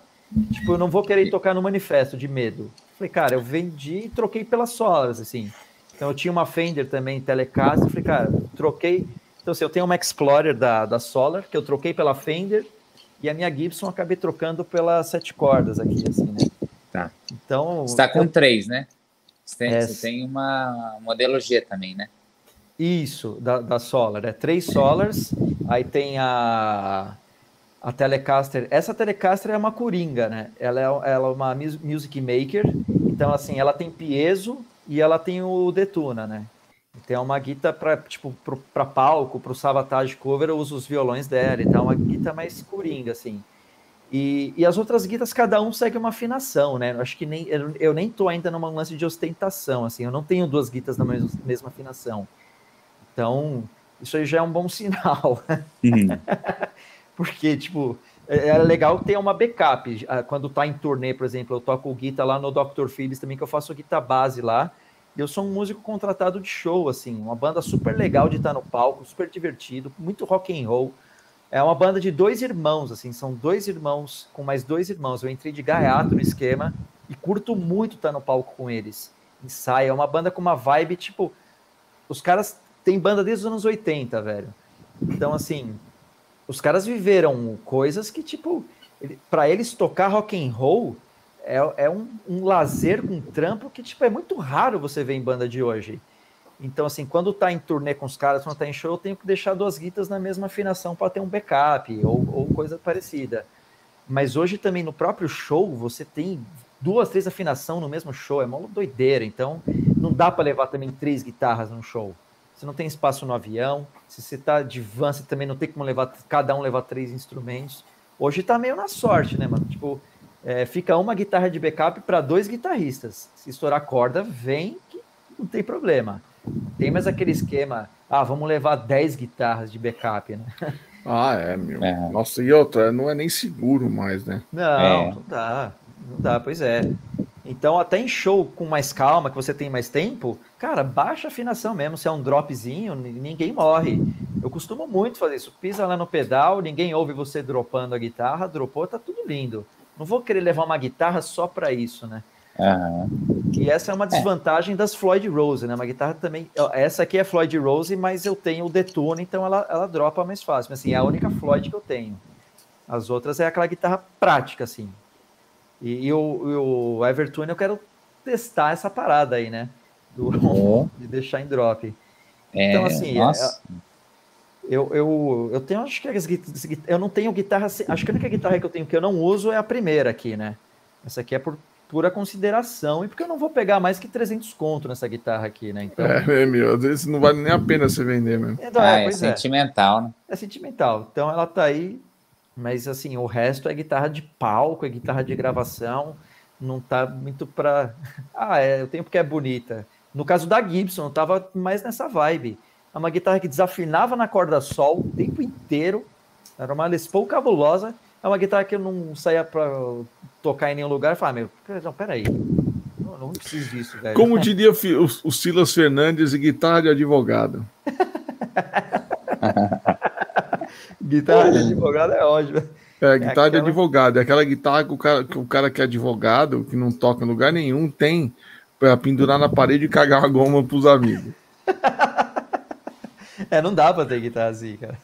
Tipo, eu não vou querer tocar no manifesto de medo. Falei, cara, eu vendi e troquei pelas solas, assim. Então eu tinha uma Fender também, Telecaster. Falei, cara, troquei então, assim, eu tenho uma Explorer da, da Solar, que eu troquei pela Fender, e a minha Gibson acabei trocando pelas sete cordas aqui, assim, né? Tá. Então. Você está com eu... três, né? Você tem, é... você tem uma modelo G também, né? Isso, da, da Solar. É três Solars, aí tem a, a Telecaster. Essa Telecaster é uma coringa, né? Ela é, ela é uma music maker, então, assim, ela tem piezo e ela tem o Detuna, né? Tem uma guita para tipo para palco, para o Savatage cover, eu uso os violões dela, então é uma guita mais coringa assim. E, e as outras guitas cada um segue uma afinação, né? Eu acho que nem eu, eu nem tô ainda numa lance de ostentação, assim, eu não tenho duas guitas na mesma, mesma afinação. Então, isso aí já é um bom sinal. Uhum. [LAUGHS] Porque, tipo, é, é legal ter uma backup. Quando tá em turnê, por exemplo, eu toco guita lá no Dr. Phillips também, que eu faço guita base lá eu sou um músico contratado de show, assim, uma banda super legal de estar no palco, super divertido, muito rock and roll. É uma banda de dois irmãos, assim, são dois irmãos com mais dois irmãos. Eu entrei de gaiato no esquema e curto muito estar no palco com eles. Ensaio, é uma banda com uma vibe, tipo, os caras têm banda desde os anos 80, velho. Então, assim, os caras viveram coisas que, tipo, para eles tocar rock and roll é, é um, um lazer com um trampo que, tipo, é muito raro você ver em banda de hoje. Então, assim, quando tá em turnê com os caras, quando tá em show, eu tenho que deixar duas guitas na mesma afinação para ter um backup ou, ou coisa parecida. Mas hoje também no próprio show, você tem duas, três afinação no mesmo show, é uma doideira. Então, não dá para levar também três guitarras num show. Você não tem espaço no avião. Se você tá de van, você também não tem como levar cada um levar três instrumentos. Hoje tá meio na sorte, né, mano? Tipo, é, fica uma guitarra de backup para dois guitarristas. Se estourar corda, vem que não tem problema. Tem mais aquele esquema, ah, vamos levar 10 guitarras de backup, né? [LAUGHS] Ah, é, meu. É. Nossa, e outra, não é nem seguro mais, né? Não, é. não dá. Não dá, pois é. Então, até em show com mais calma, que você tem mais tempo, cara, baixa a afinação mesmo. Se é um dropzinho, ninguém morre. Eu costumo muito fazer isso. Pisa lá no pedal, ninguém ouve você dropando a guitarra, dropou, tá tudo lindo. Não vou querer levar uma guitarra só para isso, né? Uhum. E essa é uma desvantagem é. das Floyd Rose, né? Uma guitarra também. Essa aqui é Floyd Rose, mas eu tenho o Detune, então ela, ela dropa mais fácil. Mas, assim, é a única Floyd que eu tenho. As outras é aquela guitarra prática, assim. E, e o, o Evertune eu quero testar essa parada aí, né? Do. [LAUGHS] De deixar em drop. É, então, assim, nossa. É, eu, eu, eu tenho, acho que as, eu não tenho guitarra, acho que a única guitarra que eu tenho que eu não uso é a primeira aqui, né? Essa aqui é por pura consideração e porque eu não vou pegar mais que 300 conto nessa guitarra aqui, né? Então... É, é meu, às vezes não vale nem a pena você vender mesmo. Então, é, ah, é, é sentimental, né? É sentimental. Então ela tá aí, mas assim, o resto é guitarra de palco, é guitarra de gravação, não tá muito pra. [LAUGHS] Ah, é, eu tenho porque é bonita. No caso da Gibson, eu tava mais nessa vibe. É uma guitarra que desafinava na corda sol o tempo inteiro. Era uma Les Paul cabulosa. É uma guitarra que eu não saía para tocar em nenhum lugar e falava, meu, não, peraí. Não, não preciso disso, velho. Como diria o, o Silas Fernandes, guitarra de advogado. [LAUGHS] guitarra de advogado é ótimo. É, guitarra é aquela... de advogado. É aquela guitarra que o, cara, que o cara que é advogado, que não toca em lugar nenhum, tem para pendurar na parede e cagar a goma pros amigos. [LAUGHS] É, não dá pra ter guitarra assim, cara.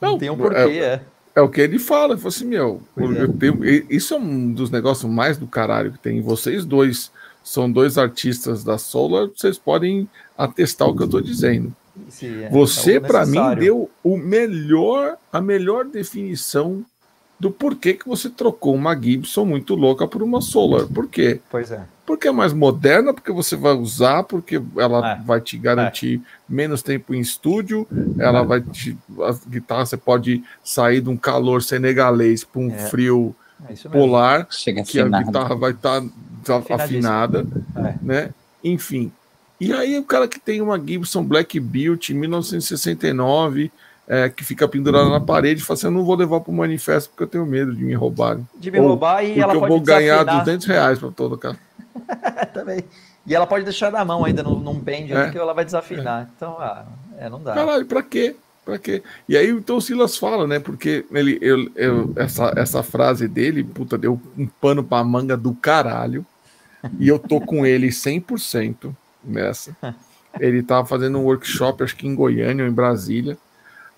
Não, não tem um porquê, é. é. É o que ele fala, ele falou assim, meu, é. tenho, isso é um dos negócios mais do caralho que tem. Vocês dois são dois artistas da Solar, vocês podem atestar o que eu tô dizendo. É, Você, é para mim, deu o melhor, a melhor definição do porquê que você trocou uma Gibson muito louca por uma Solar. Por quê? Pois é. Porque é mais moderna, porque você vai usar, porque ela É. vai te garantir menos tempo em estúdio, ela vai te. A guitarra você pode sair de um calor senegalês para um É. frio É polar, Chega que a guitarra vai estar Afinadíssima. afinada, É. né? Enfim. E aí o cara que tem uma Gibson Black Built 1969, é, que fica pendurada na parede, fala assim, eu não vou levar para o manifesto porque eu tenho medo de me roubarem. De me Ou roubar e Porque ela eu pode vou ganhar desafinar. 200 reais para todo cara. [LAUGHS] também. E ela pode deixar na mão ainda, não, não bende, É. que ela vai desafinar. Então, ah, é, não dá. Caralho, pra quê? Pra quê? E aí, então o Silas fala, né? Porque ele, eu, eu- essa, essa frase dele, puta, deu um pano pra manga do caralho. E eu tô com ele 100% nessa. Ele tava fazendo um workshop, acho que em Goiânia ou em Brasília.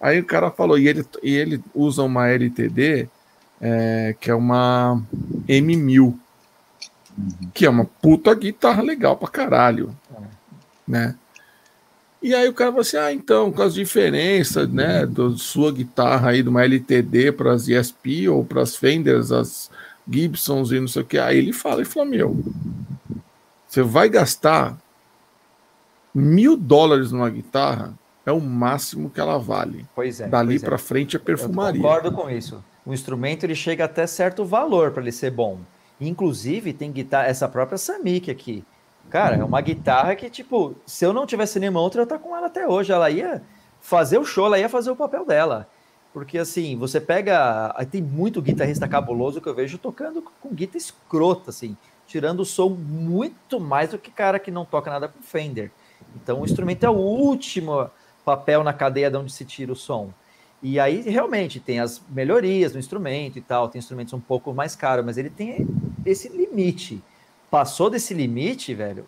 Aí o cara falou, e ele, e ele usa uma LTD, é, que é uma M1000, que é uma puta guitarra legal pra caralho, né? E aí o cara falou assim, ah, então, com as diferenças, né, da sua guitarra aí, de uma LTD para as ESP ou para as Fenders, as Gibsons e não sei o que. Aí ele fala, ele falou, meu, você vai gastar mil dólares numa guitarra, é o máximo que ela vale. Pois é. Dali pois é. para frente é Eu perfumaria. concordo com isso. O instrumento ele chega até certo valor para ele ser bom. Inclusive, tem guitarra, essa própria Samick aqui. Cara, é uma guitarra que, tipo, se eu não tivesse nenhuma outra, eu tá com ela até hoje. Ela ia fazer o show, ela ia fazer o papel dela. Porque assim, você pega. aí Tem muito guitarrista cabuloso que eu vejo tocando com guitarra escrota, assim, tirando o som muito mais do que cara que não toca nada com Fender. Então o instrumento é o último papel na cadeia de onde se tira o som. E aí, realmente, tem as melhorias no instrumento e tal, tem instrumentos um pouco mais caros, mas ele tem esse limite. Passou desse limite, velho,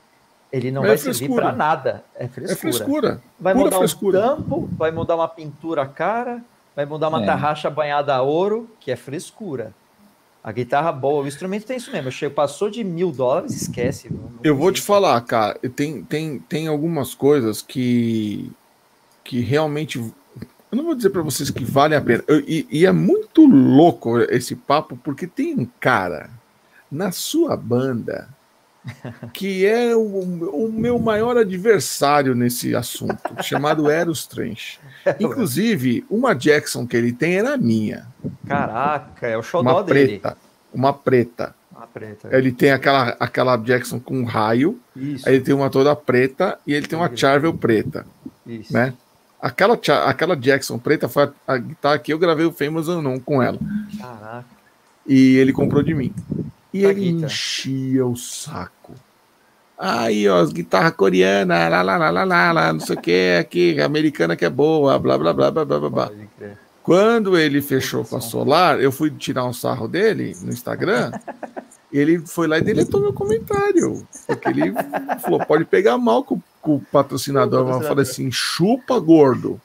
ele não É vai servir para nada. É É frescura. frescura. Vai pura mudar frescura. um tampo, vai mudar uma pintura cara, vai mudar uma É. tarraxa banhada a ouro, que é frescura. A guitarra boa, o instrumento tem isso mesmo. Chego, passou de mil dólares, esquece. não- não Eu vou te falar, cara, tem, tem, tem algumas coisas que, que realmente. Eu não vou dizer para vocês que vale a pena. Eu- e, e é muito louco esse papo, porque tem um cara na sua banda que é o, o meu maior adversário nesse assunto, chamado Eros Trench. [LAUGHS] Inclusive, uma Jackson que ele tem era minha, Caraca, é o xodó uma dele. preta. Uma preta. Uma preta. Ele tem aquela, aquela Jackson com raio, Isso, Aí ele tem uma toda preta e ele tem uma Charvel preta, isso. né? Aquela, aquela Jackson preta foi a, a guitarra que eu gravei o Famous Unknown com ela. Caraca. E ele comprou de mim. E ele guitarra. enchia o saco. Aí, ó, as guitarras coreanas, lá, lá, lá, lá, lá, lá, não sei o que, aqui, americana que é boa, blá, blá, blá, blá, blá, blá, blá. Quando ele fechou com a Solar, eu fui tirar um sarro dele no Instagram. ele foi lá e deletou meu comentário. Porque ele falou: pode pegar mal com, com o patrocinador. Eu falei assim: chupa gordo.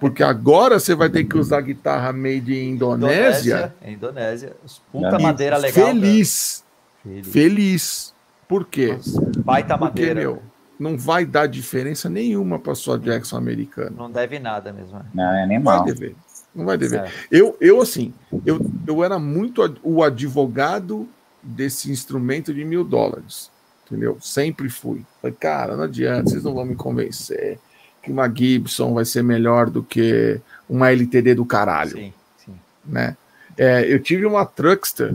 Porque agora você vai ter que usar guitarra made in Indonésia. É Indonésia. Os Puta Indonésia. madeira legal. feliz. cara. Feliz. Feliz. Por quê? Baita Porque, madeira. meu, não vai dar diferença nenhuma para sua Jackson americana. Não deve nada mesmo. é. Não, é nem Não vai mal. dever. Não vai dever. É. Eu, eu assim, eu, eu era muito o advogado desse instrumento de mil dólares. Entendeu? Sempre fui. Falei, cara, não adianta, vocês não vão me convencer que uma Gibson vai ser melhor do que uma LTD do caralho, Sim, sim. né? É, eu tive uma Truckster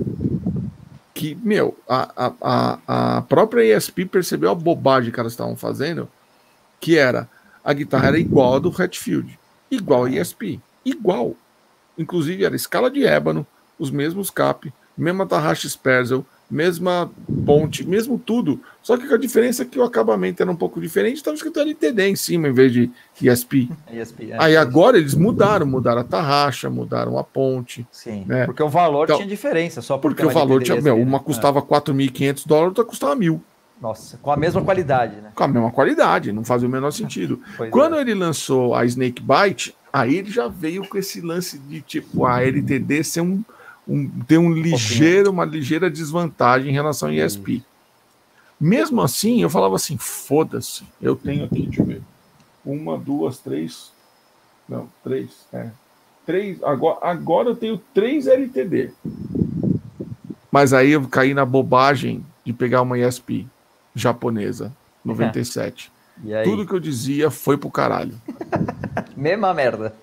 que, meu, a, a, a, própria ESP percebeu a bobagem que elas estavam fazendo, que era a guitarra era igual a do Hatfield, igual a ESP, igual. Inclusive era escala de ébano, os mesmos cap, mesma tarraxa Sperzel, mesma ponte, mesmo tudo. Só que a diferença é que o acabamento era um pouco diferente, estava escrito LTD em cima em vez de ESP. ESP, é, Aí agora eles mudaram, mudaram a tarraxa, mudaram a ponte. Sim, né? porque o valor Então, tinha diferença, só Porque uma o valor tinha. Meu, uma custava 4.500 dólares, outra custava mil. É, Nossa, com a mesma qualidade, né? Com a mesma qualidade, não fazia o menor sentido. [LAUGHS] Pois Quando é. ele lançou a Snake Bite, aí ele já veio com esse lance de tipo a LTD ser um, um ter um ligeiro, uma ligeira desvantagem em relação ao ESP. Mesmo assim, eu falava assim, foda-se, eu tenho aqui, deixa eu ver, uma, duas, três, não, três, é. três. Agora, agora eu tenho três LTD. Mas aí eu caí na bobagem de pegar uma ESP japonesa, 97. E aí? Tudo que eu dizia foi pro caralho. [LAUGHS] Mesma merda.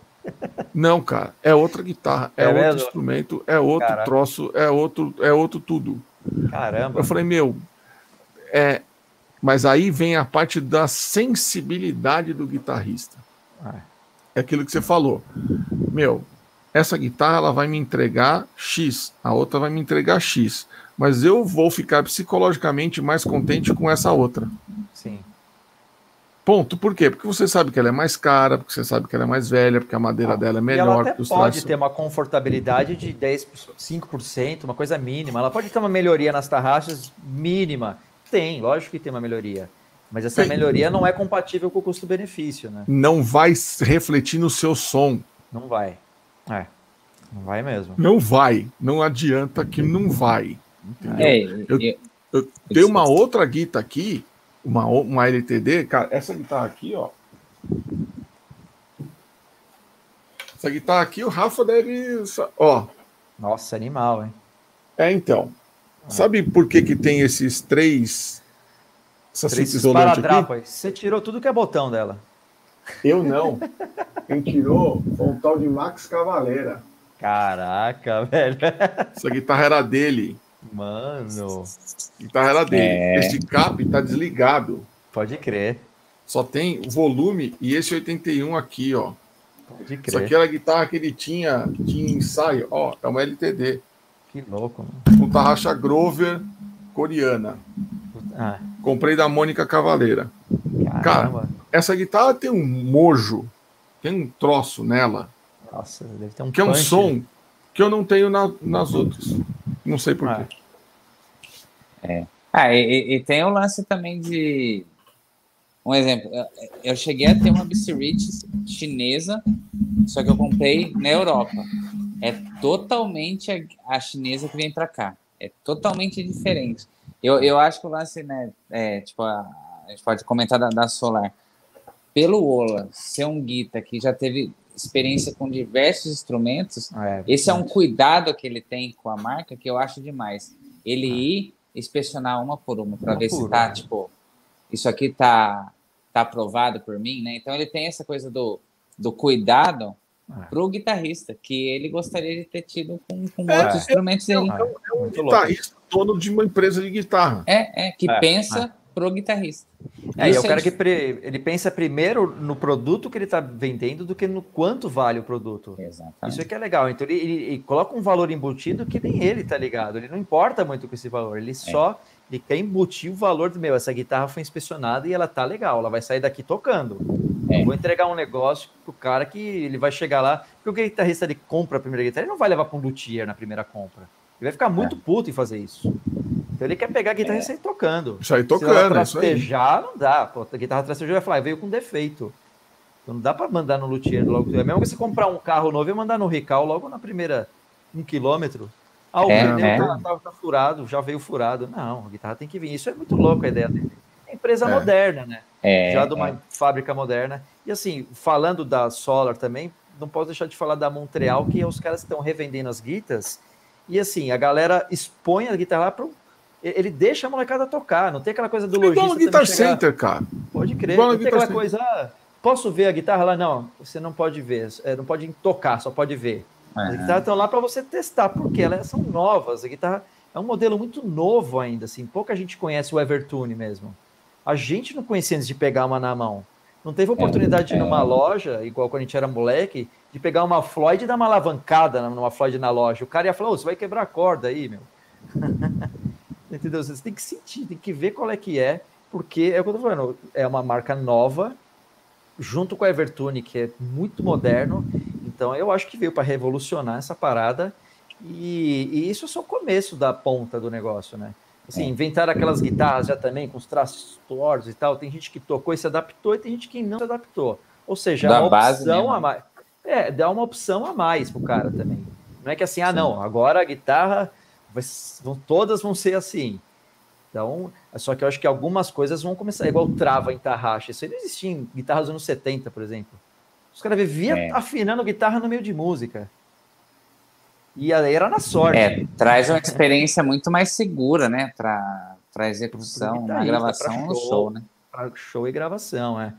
Não, cara, é outra guitarra, é, É outro mesmo? instrumento, é outro Caraca. troço, é outro, é outro tudo. Caramba. Eu falei, meu, é. Mas aí vem a parte da sensibilidade do guitarrista. É aquilo que você falou. Meu, essa guitarra ela vai me entregar X, a outra vai me entregar X. Mas eu vou ficar psicologicamente mais contente com essa outra. Sim. Ponto. Por quê? Porque você sabe que ela é mais cara, porque você sabe que ela é mais velha, porque a madeira dela é Ah, e ela melhor. até pode traços- ter uma confortabilidade de 10, 5%, uma coisa mínima. Ela pode ter uma melhoria nas tarraxas mínima. Tem, lógico que tem uma melhoria. Mas essa Tem. melhoria não é compatível com o custo-benefício, né? Não vai refletir no seu som. Não vai. É. Não vai mesmo. Não vai. Não adianta que não vai. É, Eu- eu- Eu tenho uma outra guitarra aqui, uma, o- uma LTD, cara, essa guitarra aqui, ó. Essa guitarra aqui, o Rafa deve. Ó, Nossa, animal, hein? é então. Sabe por que, que tem esses três. Essa Três isolante aqui? Você tirou tudo que é botão dela. Eu não. Quem tirou foi um tal de Max Cavaleira. Caraca, velho. Essa guitarra era dele. Mano, guitarra era dele. É. Esse cap tá desligado. pode crer. Só tem o volume e esse 81 aqui, ó. Pode Isso crer. aqui era a guitarra que ele tinha, que tinha ensaio. Ó, é uma LTD. Que louco, mano. Com tarraxa Grover coreana. Ah, Comprei da Mônica Cavaleira. caramba. Essa guitarra tem um mojo, tem um troço nela, Nossa, deve ter um que é um punch. som que eu não tenho na- nas outras. Não sei por Ah. quê. Ah, e, e- tem o lance também de. Um exemplo, eu, cheguei a ter uma Bicirich chinesa, só que eu comprei na Europa. É totalmente a, a chinesa que vem para cá. É totalmente diferente. Eu, eu acho que o lance, né? É, tipo, a, a gente pode comentar da, da Solar. Pelo Ola ser um guita que já teve experiência com diversos instrumentos, É, esse é um cuidado que ele tem com a marca que eu acho demais. Ele ir inspecionar uma por uma para ver se tá, uma. tipo, isso aqui tá, tá aprovado por mim, né? Então ele tem essa coisa do, do cuidado É. pro guitarrista, que ele gostaria de ter tido com, com É, outros instrumentos dele. Ah, muito louco. Guitarrista, dono de uma empresa de guitarra. É, é, que É, pensa pro guitarrista. É, e é Isso o cara é que pre- ele pensa primeiro no produto que ele está vendendo do que no quanto vale o produto. Exatamente. Isso é que é legal. Então ele, ele- ele coloca um valor embutido que nem ele tá ligado. Ele não importa muito com esse valor. É. Ele só ele quer embutir o valor do meu. Essa guitarra foi inspecionada e ela tá legal. Ela vai sair daqui tocando. É. Vou entregar um negócio pro cara que ele vai chegar lá. Porque o guitarrista ele compra a primeira guitarra, ele não vai levar para um luthier na primeira compra. Ele vai ficar muito puto em fazer isso. Então ele quer pegar a guitarra e sair tocando. Ela tocando, é isso aí. trastejar, não dá. Pô, a guitarra trastejar vai falar, veio com defeito. Então não dá para mandar no luthier logo. É mesmo que você comprar um carro novo e mandar no Rical logo na primeira um quilômetro. Ah, o É, pneu é. Tá, tá- tá furado, já veio furado. Não, a guitarra tem que vir. Isso é muito louco a ideia dele. É empresa É. moderna, né? É, já de uma é. fábrica moderna. E assim, falando da Solar também, não posso deixar de falar da Montreal, que é os caras que estão revendendo as guitas. E assim, a galera expõe a guitarra lá para ele deixa a molecada tocar, não tem aquela coisa do Igual lojista no também Guitar chegar- Center, cara. Pode crer. Igual no Não tem aquela coisa, ah, posso ver a guitarra lá? Não, você não pode ver, é, não pode tocar, só pode ver. As Aham. guitarras estão lá para você testar, porque elas são novas. A guitarra é um modelo muito novo ainda, assim. Pouca gente conhece o Evertune mesmo. A gente não conhecia antes de pegar uma na mão. Não teve oportunidade de ir é. numa loja, igual quando a gente era moleque, de pegar uma Floyd e dar uma alavancada numa Floyd na loja. O cara ia falar, "Ô, você vai quebrar a corda aí, meu. [LAUGHS] Entendeu? Você tem que sentir, tem que ver qual é que é, porque é o que eu tô falando, é uma marca nova, junto com a Evertune, que é muito moderno. Então eu acho que veio para revolucionar essa parada. E, e isso é só o começo da ponta do negócio, né? Assim, É. inventaram aquelas guitarras já também, com os traços tortos e tal. Tem gente que tocou e se adaptou, e tem gente que não se adaptou. Ou seja, é uma opção a mais. É, dá uma opção a mais pro cara também. Não é que assim, ah, não, agora a guitarra, vai, vão, todas vão ser assim. Então, só que eu acho que algumas coisas vão começar, igual trava em tarraxa. Isso aí não existia em guitarras dos anos 70, por exemplo. Os caras viviam É. afinando guitarra no meio de música. E aí era na sorte. É, traz uma experiência muito mais segura, né? Para para execução, na guitarrista, gravação, no show. show, né? para show e gravação, é.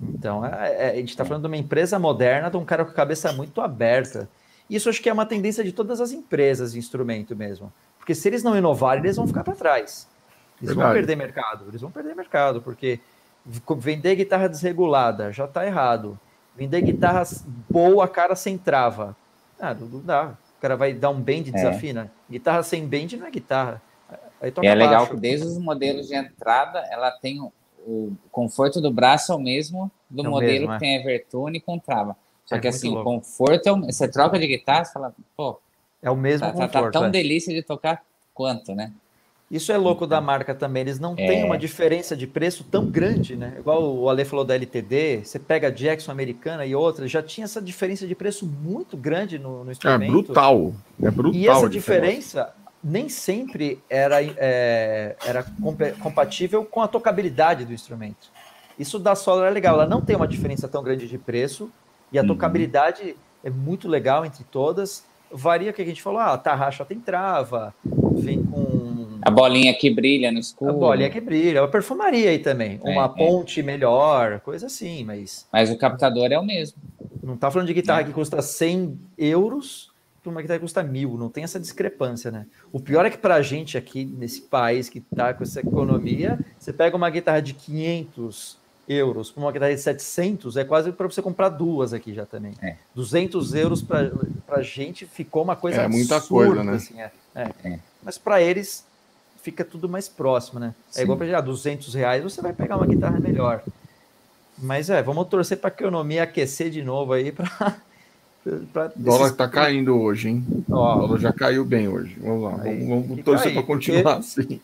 Então, é- é- a gente está falando de uma empresa moderna, de um cara com a cabeça muito aberta. Isso acho que é uma tendência de todas as empresas de instrumento mesmo. Porque se eles não inovarem, eles vão ficar para trás. Eles vão Verdade. perder mercado. Eles vão perder mercado, porque vender guitarra desregulada já está errado. Vender guitarra boa, cara sem trava. Ah, não, não dá. O cara vai dar um bend e desafina. Guitarra sem bend não é guitarra. Aí toca E é legal baixo. que desde os modelos de entrada, ela tem o, o conforto do braço é o mesmo do É modelo mesmo, que é. tem Evertune com trava. Só É que assim, o conforto, é o- você troca de guitarra, você fala, pô, É o mesmo tá, tá- tá conforto. tão é. delícia de tocar quanto, né? Isso é louco da marca também. Eles não É. têm uma diferença de preço tão grande, né? Igual o Ale falou da LTD, você pega a Jackson americana e outra, já tinha essa diferença de preço muito grande no, no É instrumento. brutal. É brutal. E essa a diferença nem sempre era, é, era compa- compatível com a tocabilidade do instrumento. Isso da Solar é legal, ela não tem uma diferença tão grande de preço e a Uhum. tocabilidade é muito legal entre todas. Varia o que a gente falou, ah, a tarraxa tem trava, vem com A bolinha que brilha no escuro. a bolinha que brilha, a perfumaria aí também, É, uma é. ponte melhor, coisa assim, mas Mas o captador é o mesmo. não tá falando de guitarra É. que custa 100 euros para uma guitarra que custa mil, não tem essa discrepância, né? O pior é que pra gente aqui, nesse país que tá com essa economia, você pega uma guitarra de 500 euros para uma guitarra de 700, é quase para você comprar duas aqui já também. É. 200 euros pra, pra gente ficou uma coisa É muita absurda, coisa, né? assim, é. É. É. Mas para eles fica tudo mais próximo, né? É Sim. igual para 200 reais, você vai pegar uma guitarra melhor. Mas é, vamos torcer para a economia aquecer de novo aí para [LAUGHS] O dólar tá caindo hoje, hein? O Ó, dólar já caiu bem hoje. Vamos lá, Aí, vamos, vamos torcer para continuar assim.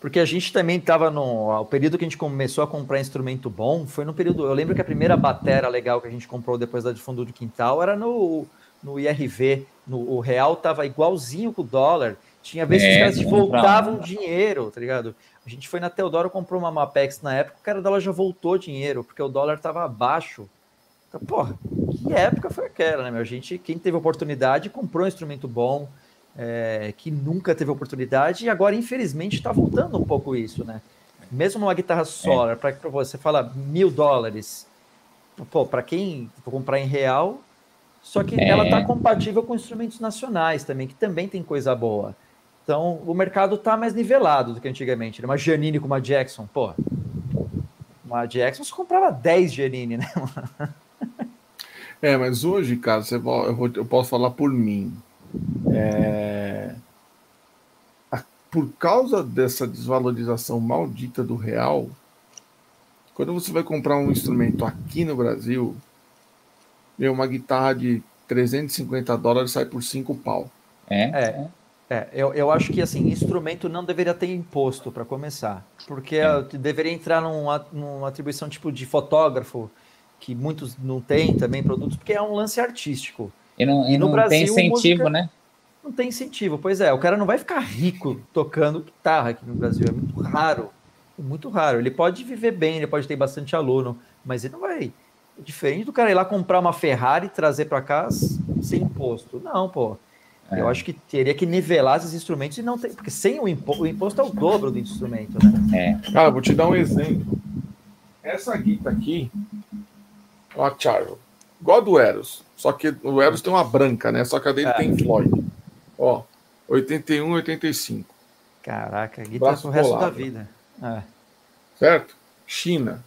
porque a gente também estava no o período que a gente começou a comprar instrumento bom, foi no período, eu lembro que a primeira batera legal que a gente comprou depois da de fundo do quintal era no no IRV, no o real tava igualzinho com o dólar. Tinha vezes que os É, caras voltavam uma. dinheiro, tá ligado? A gente foi na Teodoro, comprou uma Mapex na época, o cara da loja voltou dinheiro, porque o dólar tava abaixo. Então, porra, que época foi aquela, né, meu? A gente, quem teve oportunidade, comprou um instrumento bom, é, que nunca teve oportunidade, e agora, infelizmente, está voltando um pouco isso, né? Mesmo numa guitarra Solar, para você fala mil dólares, pô, para quem for comprar em real, só que É. ela está compatível com instrumentos nacionais também, que também tem coisa boa. Então, o mercado está mais nivelado do que antigamente. né? Uma Giannini com uma Jackson, pô. Uma Jackson você comprava 10 Giannini, né? [LAUGHS] É, mas hoje, cara, você, vo- eu, vou- eu posso falar por mim. É, a- por causa dessa desvalorização maldita do real, quando você vai comprar um instrumento aqui no Brasil, meu, uma guitarra de 350 dólares sai por 5 pau. É. É. É, eu, eu acho que assim, instrumento não deveria ter imposto para começar, porque deveria entrar numa, numa atribuição tipo de fotógrafo, que muitos não têm também produtos, porque é um lance artístico. E não, e no não Brasil, tem incentivo, música- né? Não tem incentivo, pois é, o cara não vai ficar rico tocando guitarra aqui no Brasil, é muito raro, é muito raro. Ele pode viver bem, ele pode ter bastante aluno, mas ele não vai. É diferente do cara ir lá comprar uma Ferrari e trazer para cá sem imposto. Não, pô. É. Eu acho que teria que nivelar esses instrumentos e não tem. Porque sem o imposto, o imposto é o dobro do instrumento, né? É. Cara, vou te dar um exemplo. Essa guita aqui é uma Charvel. Igual a do Eros. Só que o Eros tem uma branca, né? Só que a dele É. tem Floyd. Ó, 81, 85. Caraca, Braço pro resto da vida. É. Certo? China.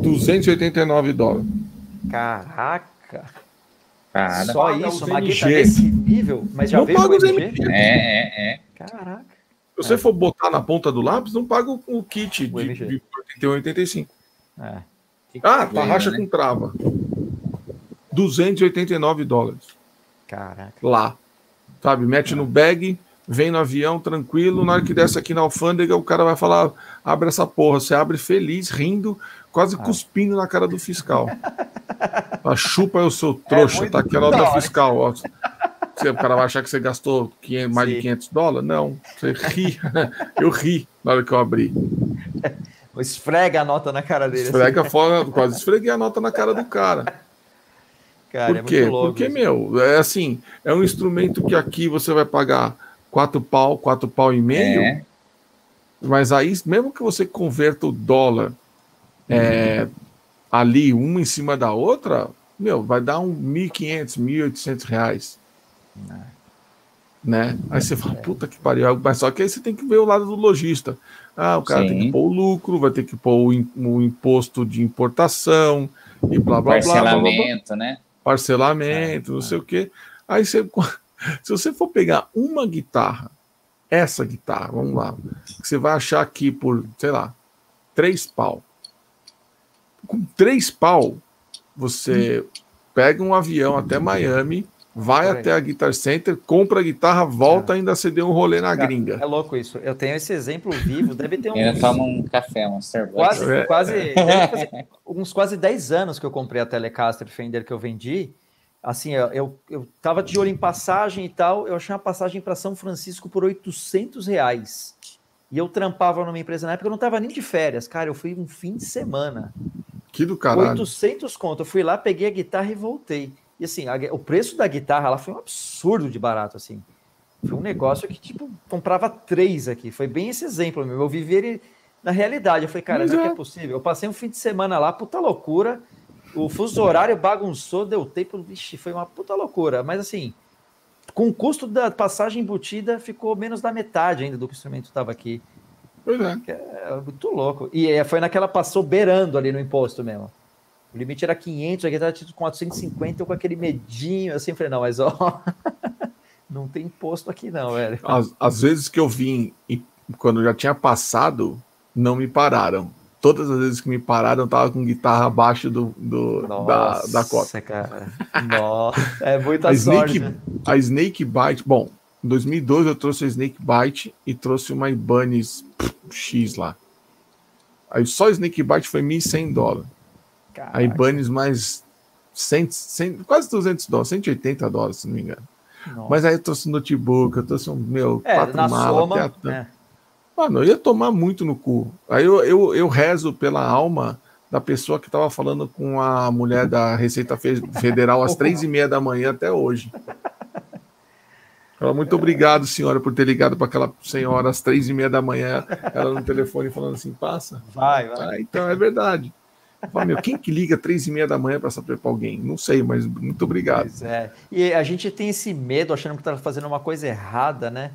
289 dólares. Caraca. Cara. Só Paga isso, MG. guitarra desse nível, mas já Não veio paga os MG? MG. É, é, é. Caraca. Se você É. for botar na ponta do lápis, não paga o, o kit O de, MG. de 81, 85. É. Ah, tarraxa né? com trava. 289 dólares. Caraca. lá. Sabe, mete no bag, vem no avião tranquilo, na hora que desce aqui na alfândega, o cara vai falar: abre essa porra. Você abre feliz, rindo, quase Ah. cuspindo na cara do fiscal. [LAUGHS] A chupa é o seu trouxa, muito tá aqui a nota fiscal. Ó. Você, o cara vai achar que você gastou 500 mais de Sim. 500 dólares? Não, você ri. [LAUGHS] Eu ri na hora que eu abri. [LAUGHS] Esfrega a nota na cara dele. assim. Esfrega fora, quase esfreguei a nota na cara do cara. Cara, Por é quê? É Porque, isso. meu, é assim, é um instrumento que aqui você vai pagar quatro pau, quatro pau e meio. É. Mas aí, mesmo que você converta o dólar é, ali, uma em cima da outra, meu, vai dar um 1.500, 1.800 reais. É. Né? Aí você fala, puta que pariu. Mas só que aí você tem que ver o lado do lojista. Ah, o cara Sim. tem que pôr o lucro, vai ter que pôr o, imposto de importação e blá blá Parcelamento, blá, blá. né? Parcelamento, não sei o quê. Aí você, [LAUGHS] se você for pegar uma guitarra, essa guitarra, vamos lá, você vai achar aqui por, sei lá, três pau. Com três pau, você pega um avião até Miami vai até a Guitar Center, compra a guitarra, volta é. ainda a ceder um rolê na gringa. É louco isso. Eu tenho esse exemplo vivo, deve ter [LAUGHS] uns... Eu tomo um café, um Starbucks. Quase, é. quase, [LAUGHS] uns quase 10 anos que eu comprei a Telecaster Fender que eu vendi. Assim, eu, eu, eu tava de olho em passagem e tal, eu achei uma passagem para São Francisco por 800 reais. E eu trampava numa empresa na época, eu não tava nem de férias, cara, eu fui um fim de semana. Que do caralho. 800 conto. Eu fui lá, peguei a guitarra e voltei. E assim, a, o preço da guitarra lá foi um absurdo de barato, assim. Foi um negócio que, tipo, comprava três aqui. Foi bem esse exemplo meu. Eu vivi ele na realidade. Eu falei, cara, não é. é. é possível. Eu passei um fim de semana lá, puta loucura. O fuso horário bagunçou, deu tempo. Vixe, foi uma puta loucura. Mas assim, com o custo da passagem embutida, ficou menos da metade ainda do que o instrumento estava aqui. Pois é. é. Muito louco. E é, foi naquela passou beirando ali no imposto mesmo. O limite era 500, aqui estava tido 450, eu com aquele medinho, assim, falei, não, mas ó, [LAUGHS] não tem imposto aqui não, velho. Às, às vezes que eu vim, e quando já tinha passado, não me pararam. Todas as vezes que me pararam, eu tava com guitarra abaixo do, do Nossa, da, da cota. cara. Nossa, é muita a sorte. Snake, a Snake Bite, bom, em 2002 eu trouxe a Snake Bite e trouxe uma Ibanez X lá. Aí só Snake Bite foi 1.100 dólares. Caraca. A Ibanez mais 100, 100, quase 200 dólares, 180 dólares, se não me engano. Nossa. Mas aí eu trouxe notebook, eu trouxe um meu é, quatro malas. É. Mano, eu ia tomar muito no cu. Aí eu, eu, eu rezo pela alma da pessoa que estava falando com a mulher da Receita Federal às [LAUGHS] três e meia da manhã até hoje. Fala, muito obrigado, senhora, por ter ligado para aquela senhora às três e meia da manhã, ela no telefone falando assim, passa. Vai, vai. Ah, então é verdade. Fala, meu, quem que liga três e meia da manhã para saber para alguém? Não sei, mas muito obrigado. Pois é. E a gente tem esse medo achando que está fazendo uma coisa errada, né?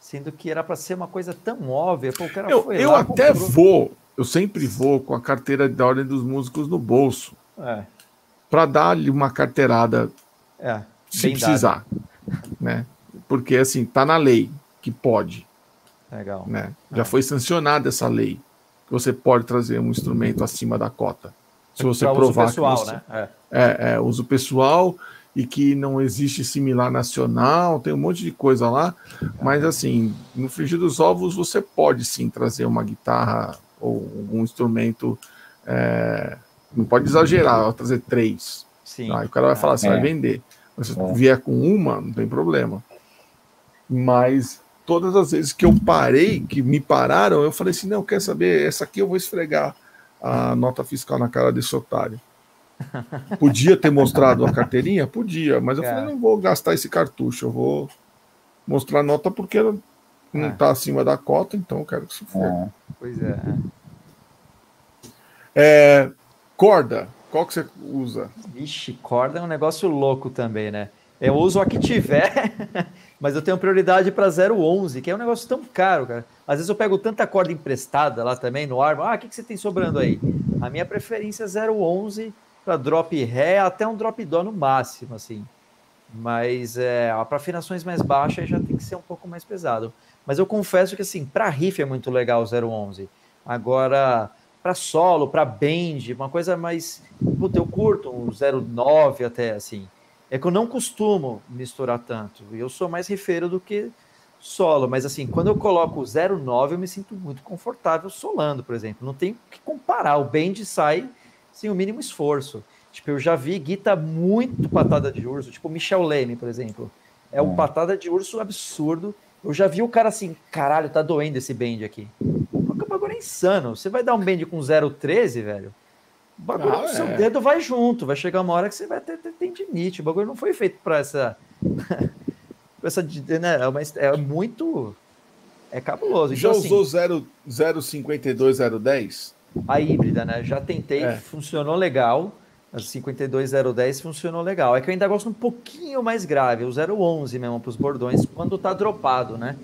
Sendo que era para ser uma coisa tão óbvia. Pô, eu eu lá, até comprou... vou, eu sempre vou com a carteira da Ordem dos Músicos no bolso. É. Para dar-lhe uma carteirada é, se precisar. Né? Porque assim, tá na lei que pode. Legal. Né? Já é. foi sancionada essa lei que você pode trazer um instrumento acima da cota. Se você pra provar pessoal, que você... né? É. é. É, uso pessoal e que não existe similar nacional, tem um monte de coisa lá, mas assim, no frigir dos ovos você pode sim trazer uma guitarra ou algum instrumento, é... não pode exagerar, trazer três. Sim. Tá? o cara vai falar, você vai é. vender. Mas se é. vier com uma, não tem problema. Mas todas as vezes que eu parei, que me pararam, eu falei assim: não, quer saber? Essa aqui eu vou esfregar a nota fiscal na cara desse otário. [LAUGHS] Podia ter mostrado a carteirinha? Podia, mas eu falei: não vou gastar esse cartucho, eu vou mostrar a nota porque não está é. acima da cota, então eu quero que isso for. É. Pois é. é. Corda, qual que você usa? Vixe, corda é um negócio louco também, né? Eu uso a que tiver, [LAUGHS] mas eu tenho prioridade para 011, que é um negócio tão caro, cara. Às vezes eu pego tanta corda emprestada lá também no ar. Ah, o que, que você tem sobrando aí? A minha preferência é 011 para drop ré até um drop dó no máximo, assim. Mas é, para afinações mais baixas já tem que ser um pouco mais pesado. Mas eu confesso que assim, para riff é muito legal o 011. Agora, para solo, para band, uma coisa mais, puta, eu curto um 09 até assim. É que eu não costumo misturar tanto. Eu sou mais rifeiro do que solo, mas assim, quando eu coloco o 09, eu me sinto muito confortável solando, por exemplo. Não tem que comparar. O bend sai sem o mínimo esforço. Tipo, eu já vi guita muito patada de urso, tipo Michel Leme, por exemplo. É um hum. patada de urso absurdo. Eu já vi o cara assim, caralho, tá doendo esse bend aqui. O bagulho é insano. Você vai dar um bend com 0,13, velho? O bagulho, Ah, seu é. dedo vai junto, vai chegar uma hora que você vai ter, tendinite. O bagulho não foi feito para essa. [LAUGHS] essa né, é, é muito. É cabuloso. Já Então, assim, usou 0, 052, 010? a híbrida, né? Já tentei, É. funcionou legal. A 52010 funcionou legal. É que eu ainda gosto um pouquinho mais grave, o 011 mesmo, para os bordões, quando tá dropado, né?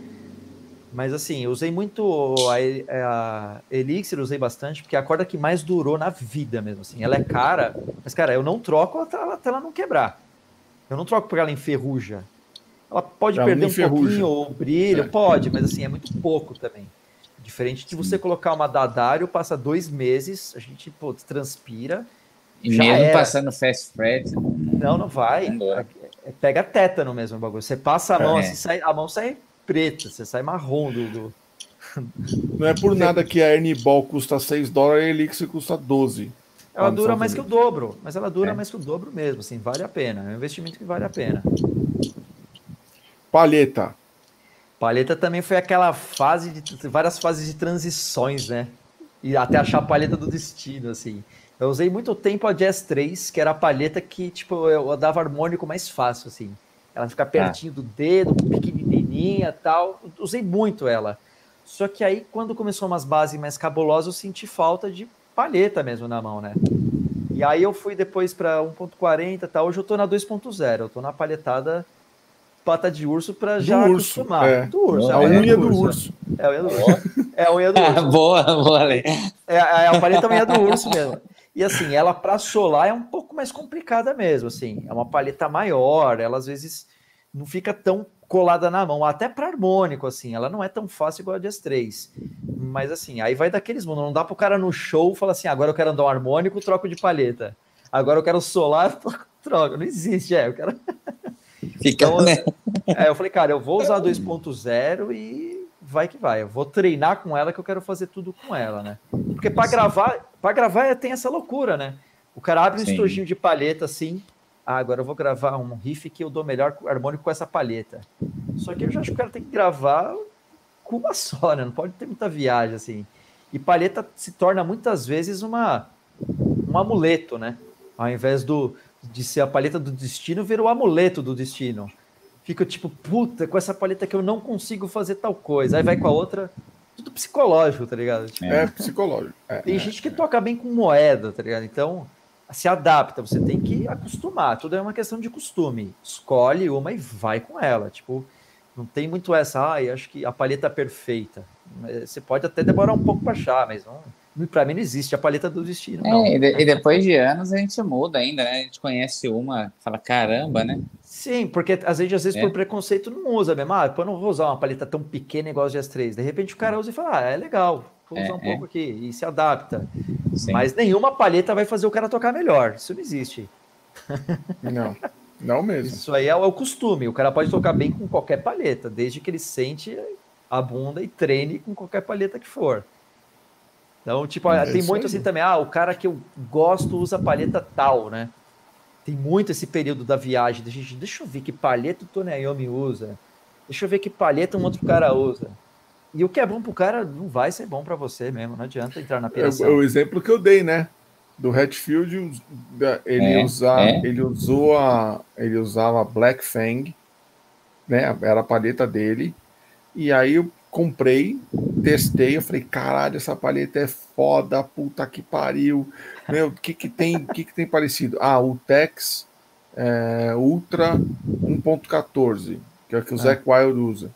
Mas assim, eu usei muito a, a Elixir, usei bastante, porque é a corda que mais durou na vida mesmo. Assim. Ela é cara, mas cara, eu não troco até ela, até ela não quebrar. Eu não troco porque ela enferruja. Ela pode Ela perder um enferruja. pouquinho o brilho, É. pode, mas assim, é muito pouco também. Diferente de você colocar uma Dadário, passa dois meses, a gente pô, transpira. E Já mesmo era. passando fast fret, não- Não, vai. Não dá. É- Pega tétano mesmo o bagulho. Você passa a mão, É. assim, sai, a mão sai preta, você sai marrom do. do- Não é por nada que a Ernie Ball custa 6 dólares e a Elixir custa 12. Ela dura mais que o dobro, mas ela dura É. mais que o dobro mesmo, assim, vale a pena. É um investimento que vale a pena. Palheta. Palheta também foi aquela fase de várias fases de transições, né? E até achar a palheta do destino, assim. Eu usei muito tempo a Jazz 3, que era a palheta que, tipo, eu dava harmônico mais fácil, assim. Ela fica pertinho do dedo, pequenininha tal. Usei muito ela. Só que aí, quando começou umas bases mais cabulosas, eu senti falta de palheta mesmo na mão, né? E aí eu fui depois para 1.40 tal. Hoje eu tô na 2.0. Eu tô na palhetada pata de urso para Do já urso, acostumar. é. Do urso. A é unha do urso. É a unha do urso. É a unha do urso. boa, boa, Ale. É, é a palheta unha do urso mesmo. E assim, ela para solar é um pouco mais complicada mesmo, assim. É uma palheta maior, ela às vezes não fica tão colada na mão, até para harmônico, assim. Ela não é tão fácil igual a Jazz 3. Mas assim, aí vai daqueles mundos. Não dá pro cara no show falar assim, agora eu quero andar um harmônico, troco de palheta. Agora eu quero solar, [LAUGHS] troco. Não existe, é. Eu quero [LAUGHS] Fica, Então, né? é, eu falei, cara, eu vou usar 2.0 e vai que vai. Eu vou treinar com ela que eu quero fazer tudo com ela, né? Porque para gravar, para gravar tem essa loucura, né? O cara abre um Sim. estojinho de palheta assim. Ah, agora eu vou gravar um riff que eu dou melhor harmônico com essa palheta. Só que eu já acho que o cara tem que gravar com uma só, né? Não pode ter muita viagem assim. E palheta se torna muitas vezes uma um amuleto, né? Ao invés do de ser a palheta do destino, vira o amuleto do destino. Fica tipo, puta, com essa palheta que eu não consigo fazer tal coisa. Aí vai com a outra, tudo psicológico, tá ligado? Tipo, É, psicológico. É. tem gente que toca bem com moeda, tá ligado? Então, se adapta, você tem que acostumar. Tudo é uma questão de costume. Escolhe uma e vai com ela. Tipo, não tem muito essa, ai, acho que a palheta é perfeita. Mas Você pode até demorar um pouco para achar, mas não, para mim não existe a palheta do destino. Não. É, e, de- e depois de anos a gente muda ainda, né? A gente conhece uma, fala, caramba, né? Sim, porque às vezes, às vezes É. por preconceito não usa mesmo. Ah, eu não vou usar uma paleta tão pequena igual as GS3. De repente o cara usa e fala, ah, é legal, vou É, um é. pouco aqui e se adapta. Sim. Mas nenhuma paleta vai fazer o cara tocar melhor. Isso não existe. Não, não mesmo. Isso aí é o, é o costume. O cara pode tocar bem com qualquer paleta, desde que ele sente a bunda e treine com qualquer paleta que for. Então, tipo, É tem muito aí. assim também, ah, o cara que eu gosto usa paleta tal, né? Tem muito esse período da viagem. de gente, deixa eu ver que paleta o Tony Iommi usa. Deixa eu ver que paleta um outro cara usa. E o que é bom pro cara não vai ser bom para você mesmo. Não adianta entrar na É, piração. o exemplo que eu dei, né? Do Hatfield, ele, É, usa, é. ele usou a, ele usava Black Fang, né? Era a paleta dele. E aí eu comprei, testei, eu falei, caralho, essa paleta é foda, puta que pariu. Meu, o que que tem, o que que tem parecido? Ah, o Tex é, Ultra 1.14, que é o que o Ah. Zac Wild usa.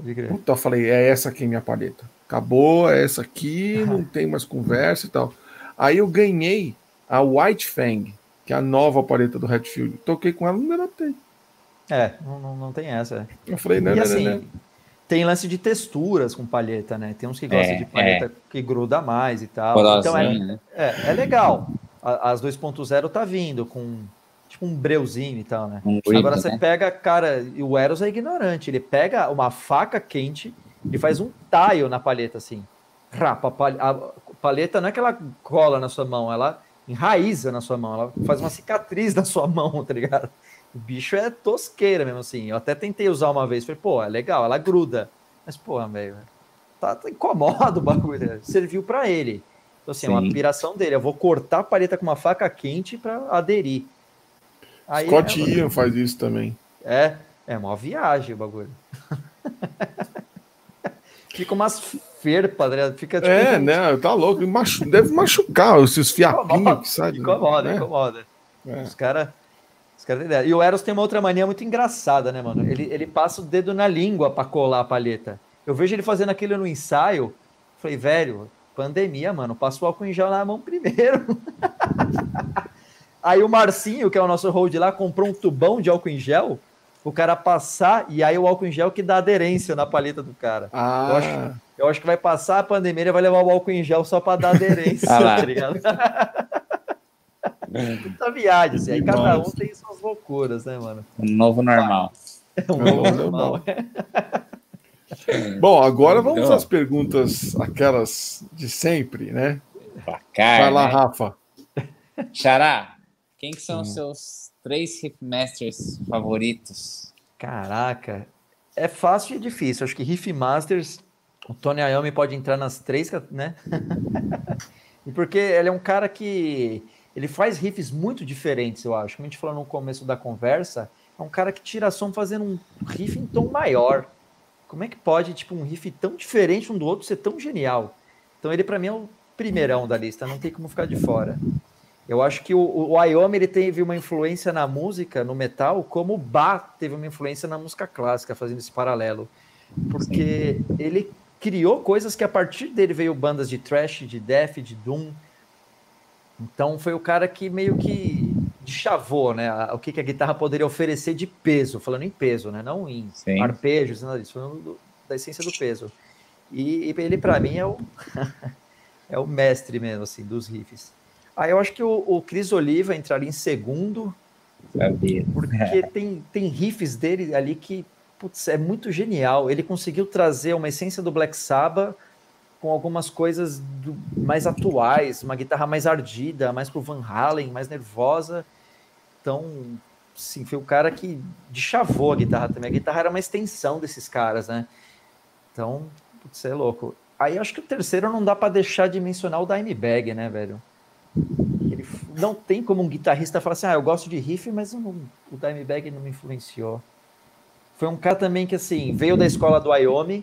Pode crer. Puta, eu falei, é essa aqui minha paleta. Acabou, é essa aqui, [LAUGHS] não tem mais conversa e tal. Aí eu ganhei a White Fang, que é a nova paleta do Hatfield. Toquei com ela, não me adaptei. É, não, não, não tem essa. Eu falei, não, E não, assim, não, não. tem lance de texturas com palheta, né? Tem uns que gostam É, de palheta que gruda mais e tal. Então é, né? é, é legal. A- As 2.0 tá vindo com tipo um breuzinho e tal, né? Um Agora você né? pega, cara, e o Eros é ignorante. Ele pega uma faca quente e faz um taio na palheta assim. Rapa, a pal- a palheta não é que ela cola na sua mão, ela enraiza na sua mão, ela faz uma cicatriz [LAUGHS] na sua mão, tá ligado? O bicho é tosqueira mesmo assim. Eu até tentei usar uma vez, falei, pô, é legal, ela gruda. Mas, porra, velho, tá, tá incomoda o bagulho. né? Serviu pra ele. Então, assim, é uma Sim. aspiração dele. Eu vou cortar a palheta com uma faca quente para aderir. Aí Scott é, Ian faz isso também. é, é uma viagem o bagulho. [LAUGHS] Fica umas ferpas, né? Fica tipo, É, né? Tá louco. Machu... Deve machucar esses fiapinhos que saem. Incomoda, né? incomoda. É. Os caras. Os cara. E o Eros tem uma outra mania muito engraçada, né, mano? Ele, ele passa o dedo na língua pra colar a palheta. Eu vejo ele fazendo aquilo no ensaio. Falei, velho, pandemia, mano. Passa o álcool em gel na mão primeiro. [LAUGHS] aí o Marcinho, que é o nosso hold lá, comprou um tubão de álcool em gel. O cara passar, e aí o álcool em gel que dá aderência na palheta do cara. Eu Ah, acho- Eu acho que vai passar a pandemia, ele vai levar o álcool em gel só pra dar aderência, [LAUGHS] Ah lá. tá ligado? Muita viagem, assim. Aí cada um tem suas loucuras, né, mano? Um novo normal. É um Não, novo não, normal. Bom, agora vamos Então. às perguntas, aquelas de sempre, né? Bacana. Vai lá, né? Rafa. Xará, quem que são os seus três Riff Masters favoritos? Caraca, é fácil e é difícil. Acho que Riff Masters, o Tony Iommi pode entrar nas três, né? [LAUGHS] e porque ele é um cara que ele faz riffs muito diferentes, eu acho. Como a gente falou no começo da conversa, é um cara que tira som fazendo um riff em tom maior. Como é que pode, tipo, um riff tão diferente um do outro ser tão genial? Então ele para mim é o primeirão da lista, não tem como ficar de fora. Eu acho que o, o Iommi ele teve uma influência na música, no metal, como o Bach teve uma influência na música clássica, fazendo esse paralelo. Porque ele criou coisas que a partir dele veio bandas de thrash, de death, de doom. Então foi o cara que meio que chavou, né? O que, que a guitarra poderia oferecer de peso, falando em peso, né? Não em Sim. arpejos, nada disso, falando do- da essência do peso. E, e ele, para mim, é o, [LAUGHS] é o mestre mesmo, assim, dos riffs. Aí eu acho que o, o Cris Oliva entraria em segundo, Sabia. porque [LAUGHS] tem, tem riffs dele ali que putz, é muito genial. Ele conseguiu trazer uma essência do Black Sabbath com algumas coisas do- mais atuais, uma guitarra mais ardida, mais pro Van Halen, mais nervosa. Então, sim, foi o cara que deschavou a guitarra também. A guitarra era uma extensão desses caras, né? Então, putz, é louco. Aí eu acho que o terceiro não dá para deixar de mencionar o Dimebag, né, velho? Ele não tem como um guitarrista falar assim, ah, eu gosto de riff, mas não- o Dimebag não me influenciou. Foi um cara também que, assim, veio da escola do Wyoming,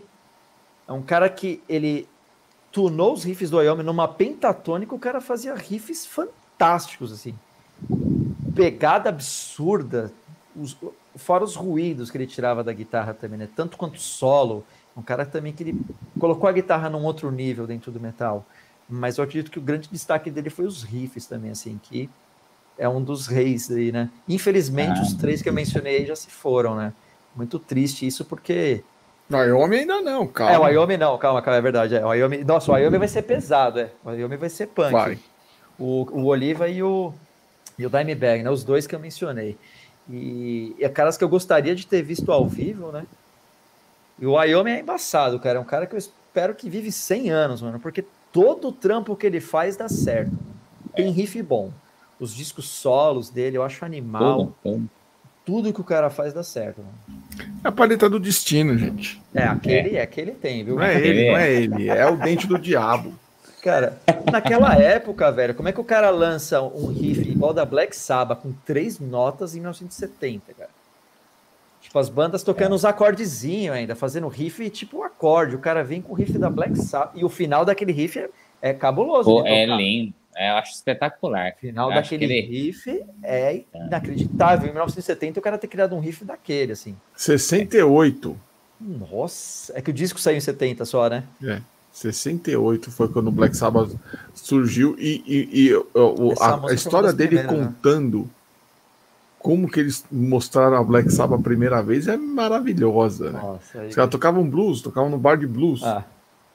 é um cara que ele tunou os riffs do Wyoming numa pentatônica, o cara fazia riffs fantásticos, assim. Pegada absurda, os, fora os ruídos que ele tirava da guitarra também, né? Tanto quanto solo. Um cara também que ele colocou a guitarra num outro nível dentro do metal. Mas eu acredito que o grande destaque dele foi os riffs também, assim, que é um dos reis aí, né? Infelizmente, Ah. os três que eu mencionei aí já se foram, né? Muito triste isso, porque. Wyoming ainda não, calma. É, o Wyoming não, calma, calma, é verdade. É, o Wyoming... Nossa, o Wyoming vai ser pesado, é. O Wyoming vai ser punk. Vai. O, o Oliva e o, e o Dimebag, né? Os dois que eu mencionei. E, e é caras que eu gostaria de ter visto ao vivo, né? E o Wyoming é embaçado, cara. É um cara que eu espero que vive 100 anos, mano. Porque todo o trampo que ele faz dá certo. Tem riff bom. Os discos solos dele eu acho animal. Tudo, tudo. Tudo que o cara faz dá certo, mano. É a paleta do destino, gente. É, aquele é, aquele tem, viu? Não é ele, não é ele. É o dente do diabo. Cara, naquela época, velho, como é que o cara lança um riff igual da Black Sabbath com três notas em 1970, cara? Tipo, as bandas tocando uns acordezinhos ainda, fazendo riff tipo acorde. O cara vem com o riff da Black Sabbath e o final daquele riff é, é cabuloso. Pô, é lindo. É, eu acho espetacular. O final Eu daquele que ele- riff é inacreditável. Em 1970 o cara ter criado um riff daquele, assim. 68. Nossa, é que o disco saiu em 70 só, né? É. 68 foi quando o Black Sabbath surgiu e, e- e, o- a, a história dele primeiras, né? Como que eles mostraram a Black Sabbath a primeira vez é maravilhosa. Né? Nossa, aí... Os caras tocavam blues, tocavam no bar de blues. Ah,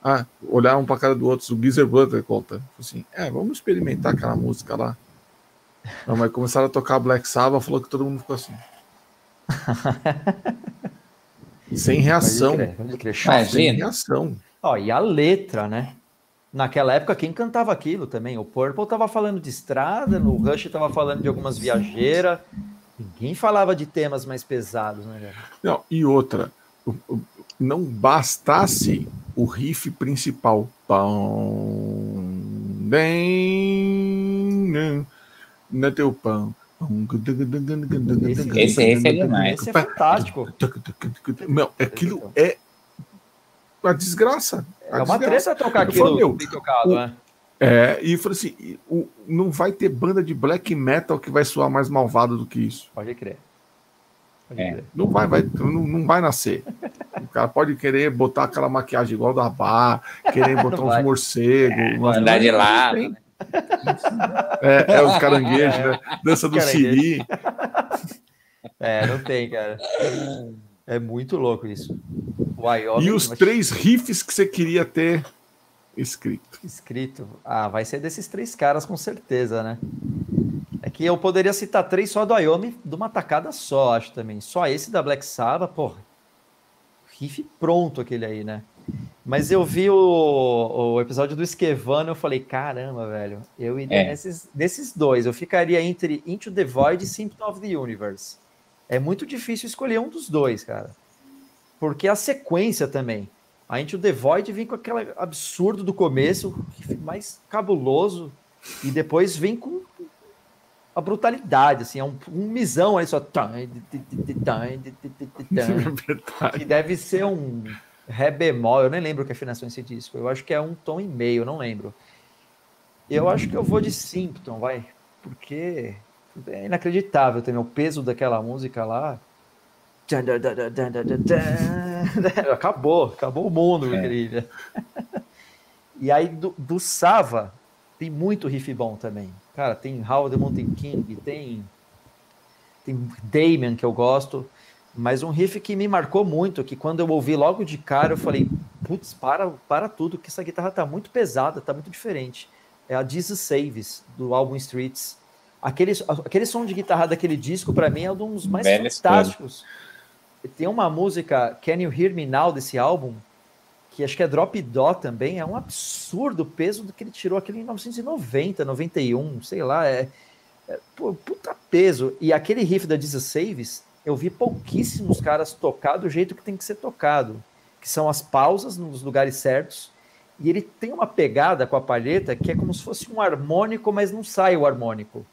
Ah, olharam pra cara do outro, o Geezer Butler conta. Assim, é, vamos experimentar aquela música lá. Não, mas começaram a tocar Black Sabbath, falou que todo mundo ficou assim. [LAUGHS] Sem reação. pode crer, pode crer. Sem reação. Ó, e a letra, né? Naquela época, quem cantava aquilo também? O Purple tava falando de estrada, no Rush tava falando de algumas viajeiras. Ninguém falava de temas mais pesados, né? Não, e outra, não bastasse o riff principal. Pão, Bem, não é teu pão. Esse, esse é demais. Esse é fantástico. Meu, aquilo é a desgraça. A É uma desgraça. treta tocar Eu falei, aquilo meu, tocado, o- né? É, e falei assim: o- não vai ter banda de black metal que vai soar mais malvado do que isso. Pode crer. Pode É. crer. Não vai, vai, não, não vai nascer. O cara pode querer botar aquela maquiagem igual da Bar, querer botar [LAUGHS] uns vai. morcegos, umas- Andar de lado. tem. né? É, é os caranguejos, né? Dança do. Siri. [LAUGHS] É, não tem, cara. É muito louco isso. O Wyoming, E os mas- três riffs que você queria ter escrito. escrito. Ah, vai ser desses três caras com certeza, né? É que eu poderia citar três só do Wyoming de uma tacada só, acho também. Só esse da Black Sabbath, porra. Riff pronto aquele aí, né? Mas eu vi o, o episódio do Esquevano, eu falei, caramba, velho, eu iria É. nesses, nesses dois. Eu ficaria entre Into the Void e Symptom of the Universe. É muito difícil escolher um dos dois, cara. Porque a sequência também. A Into the Void vem com aquele absurdo do começo, mais cabuloso, e depois vem com a brutalidade, assim, é um, um misão aí só. Que deve ser um Ré bemol, eu nem lembro que afinação é esse disco. Eu acho que é um tom e meio, não lembro. Eu acho que eu vou de Symptom, vai. Porque é inacreditável também o peso daquela música lá. [LAUGHS] Acabou, acabou o mundo, É. querido. E aí do, do Sava tem muito riff bom também. Cara, tem How the Mountain King, tem tem Damien que eu gosto, mas um riff que me marcou muito, que quando eu ouvi logo de cara eu falei, putz, para, para tudo, que essa guitarra tá muito pesada, tá muito diferente. É a Jesus Saves do álbum Streets. Aquele, aquele som de guitarra daquele disco para mim é um dos mais Velha fantásticos. Tem uma música Can You Hear Me Now desse álbum, que acho que é Drop Dó também, é um absurdo o peso do que ele tirou aquele em 1990, 91, sei lá, é, é pô, puta peso. E aquele riff da Jesus Saves, eu vi pouquíssimos caras tocar do jeito que tem que ser tocado, que são as pausas nos lugares certos, e ele tem uma pegada com a palheta que é como se fosse um harmônico, mas não sai o harmônico.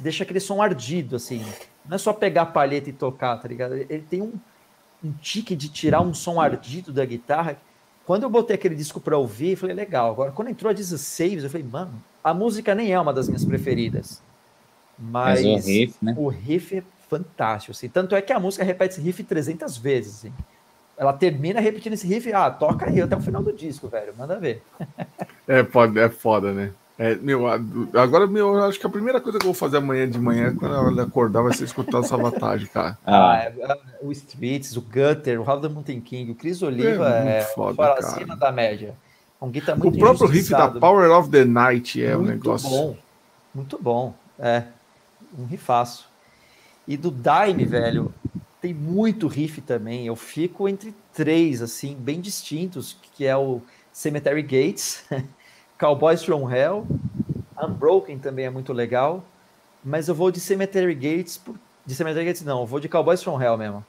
Deixa aquele som ardido, assim. Não é só pegar a palheta e tocar, tá ligado? Ele tem um, um tique de tirar um som ardido da guitarra. Quando eu botei aquele disco para ouvir, eu falei, legal. Agora, quando entrou a Jesus Saves, eu falei, mano, a música nem é uma das minhas preferidas. Mas, Mas o riff, né? o riff é fantástico, assim. Tanto é que a música repete esse riff 300 vezes, assim. Ela termina repetindo esse riff, ah, toca aí até o final do disco, velho, manda ver. É, pode, é foda, né? É, meu, agora, meu, eu acho que a primeira coisa que eu vou fazer amanhã de manhã, quando eu acordar, vai ser escutar essa vantagem, cara. [LAUGHS] Ah, Ah, é- é- o Streets, o Gutter, o the Mountain King, o Chris Oliva É é, foda, fora cara. acima da média. Um guitarra O muito próprio riff da. Power of the Night é um muito negócio. bom, muito bom, é, um rifaço. E do Dime, velho, tem muito riff também, eu fico entre três, assim, bem distintos, que é o Cemetery Gates, [LAUGHS] Cowboys from Hell, Unbroken também é muito legal, mas eu vou de Cemetery Gates, de Cemetery Gates não, eu vou de Cowboys from Hell mesmo,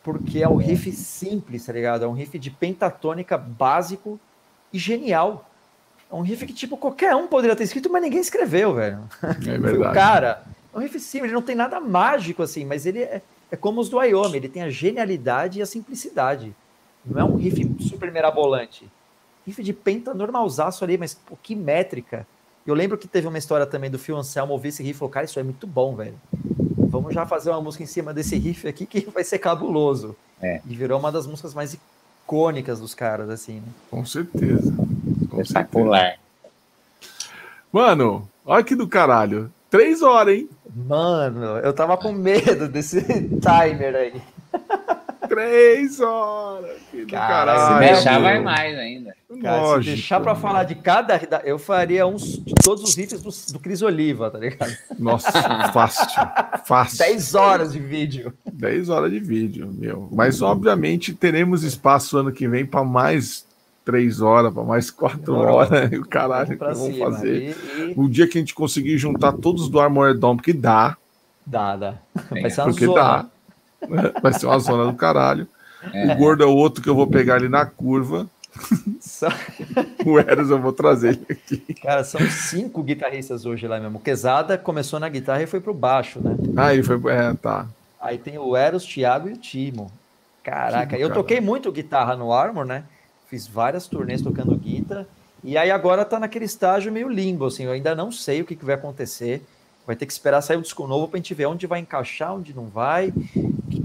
porque é um riff simples, tá ligado? É um riff de pentatônica básico e genial. É um riff que, tipo, qualquer um poderia ter escrito, mas ninguém escreveu, velho. É Foi o verdade. [LAUGHS] cara. É um riff simples, ele não tem nada mágico assim, mas ele é, é como os do Wyoming, ele tem a genialidade e a simplicidade. Não é um riff super mirabolante. Riff de penta normalzaço ali, mas pô, que métrica. Eu lembro que teve uma história também do Phil Anselmo ouvir esse riff e falou, cara, isso é muito bom, velho. Vamos já fazer uma música em cima desse riff aqui que vai ser cabuloso. É. E virou uma das músicas mais icônicas dos caras, assim, né? Com certeza. Com certeza. espetacular. Mano, olha que do caralho. Três horas, hein? Mano, eu tava com medo desse [LAUGHS] timer aí. Três horas. Que Cara, caralho. Se deixar, meu. vai mais ainda. Cara, Lógico. se deixar pra falar de cada. da- Eu faria uns de todos os riffs do, do Cris Oliva, tá ligado? Nossa, fácil. Fácil. 10 horas de vídeo. 10 horas de vídeo, meu. Mas, obviamente, teremos espaço ano que vem para mais 3 horas, para mais 4 Demorou. horas. E [LAUGHS] o caralho Vamos que vamos cima. fazer. E, e O dia que a gente conseguir juntar todos do Armored Dome, que dá, dá, dá. É, Vai ser uma porque zona. dá. Vai ser uma zona do caralho. É. O gordo é o outro que eu vou pegar ali na curva. São... [LAUGHS] o Eros eu vou trazer ele aqui. Cara, são cinco guitarristas hoje lá mesmo. O Quesada começou na guitarra e foi pro baixo, né? Ah, ele foi. É, tá. Aí tem o Eros, Thiago e o Timo. Caraca, Timo, eu cara. toquei muito guitarra no Armor, né? Fiz várias turnês tocando guitarra. E aí agora tá naquele estágio meio limbo, assim. Eu ainda não sei o que, que vai acontecer. Vai ter que esperar sair o disco novo pra gente ver onde vai encaixar, onde não vai,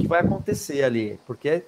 que, vai acontecer ali. Porque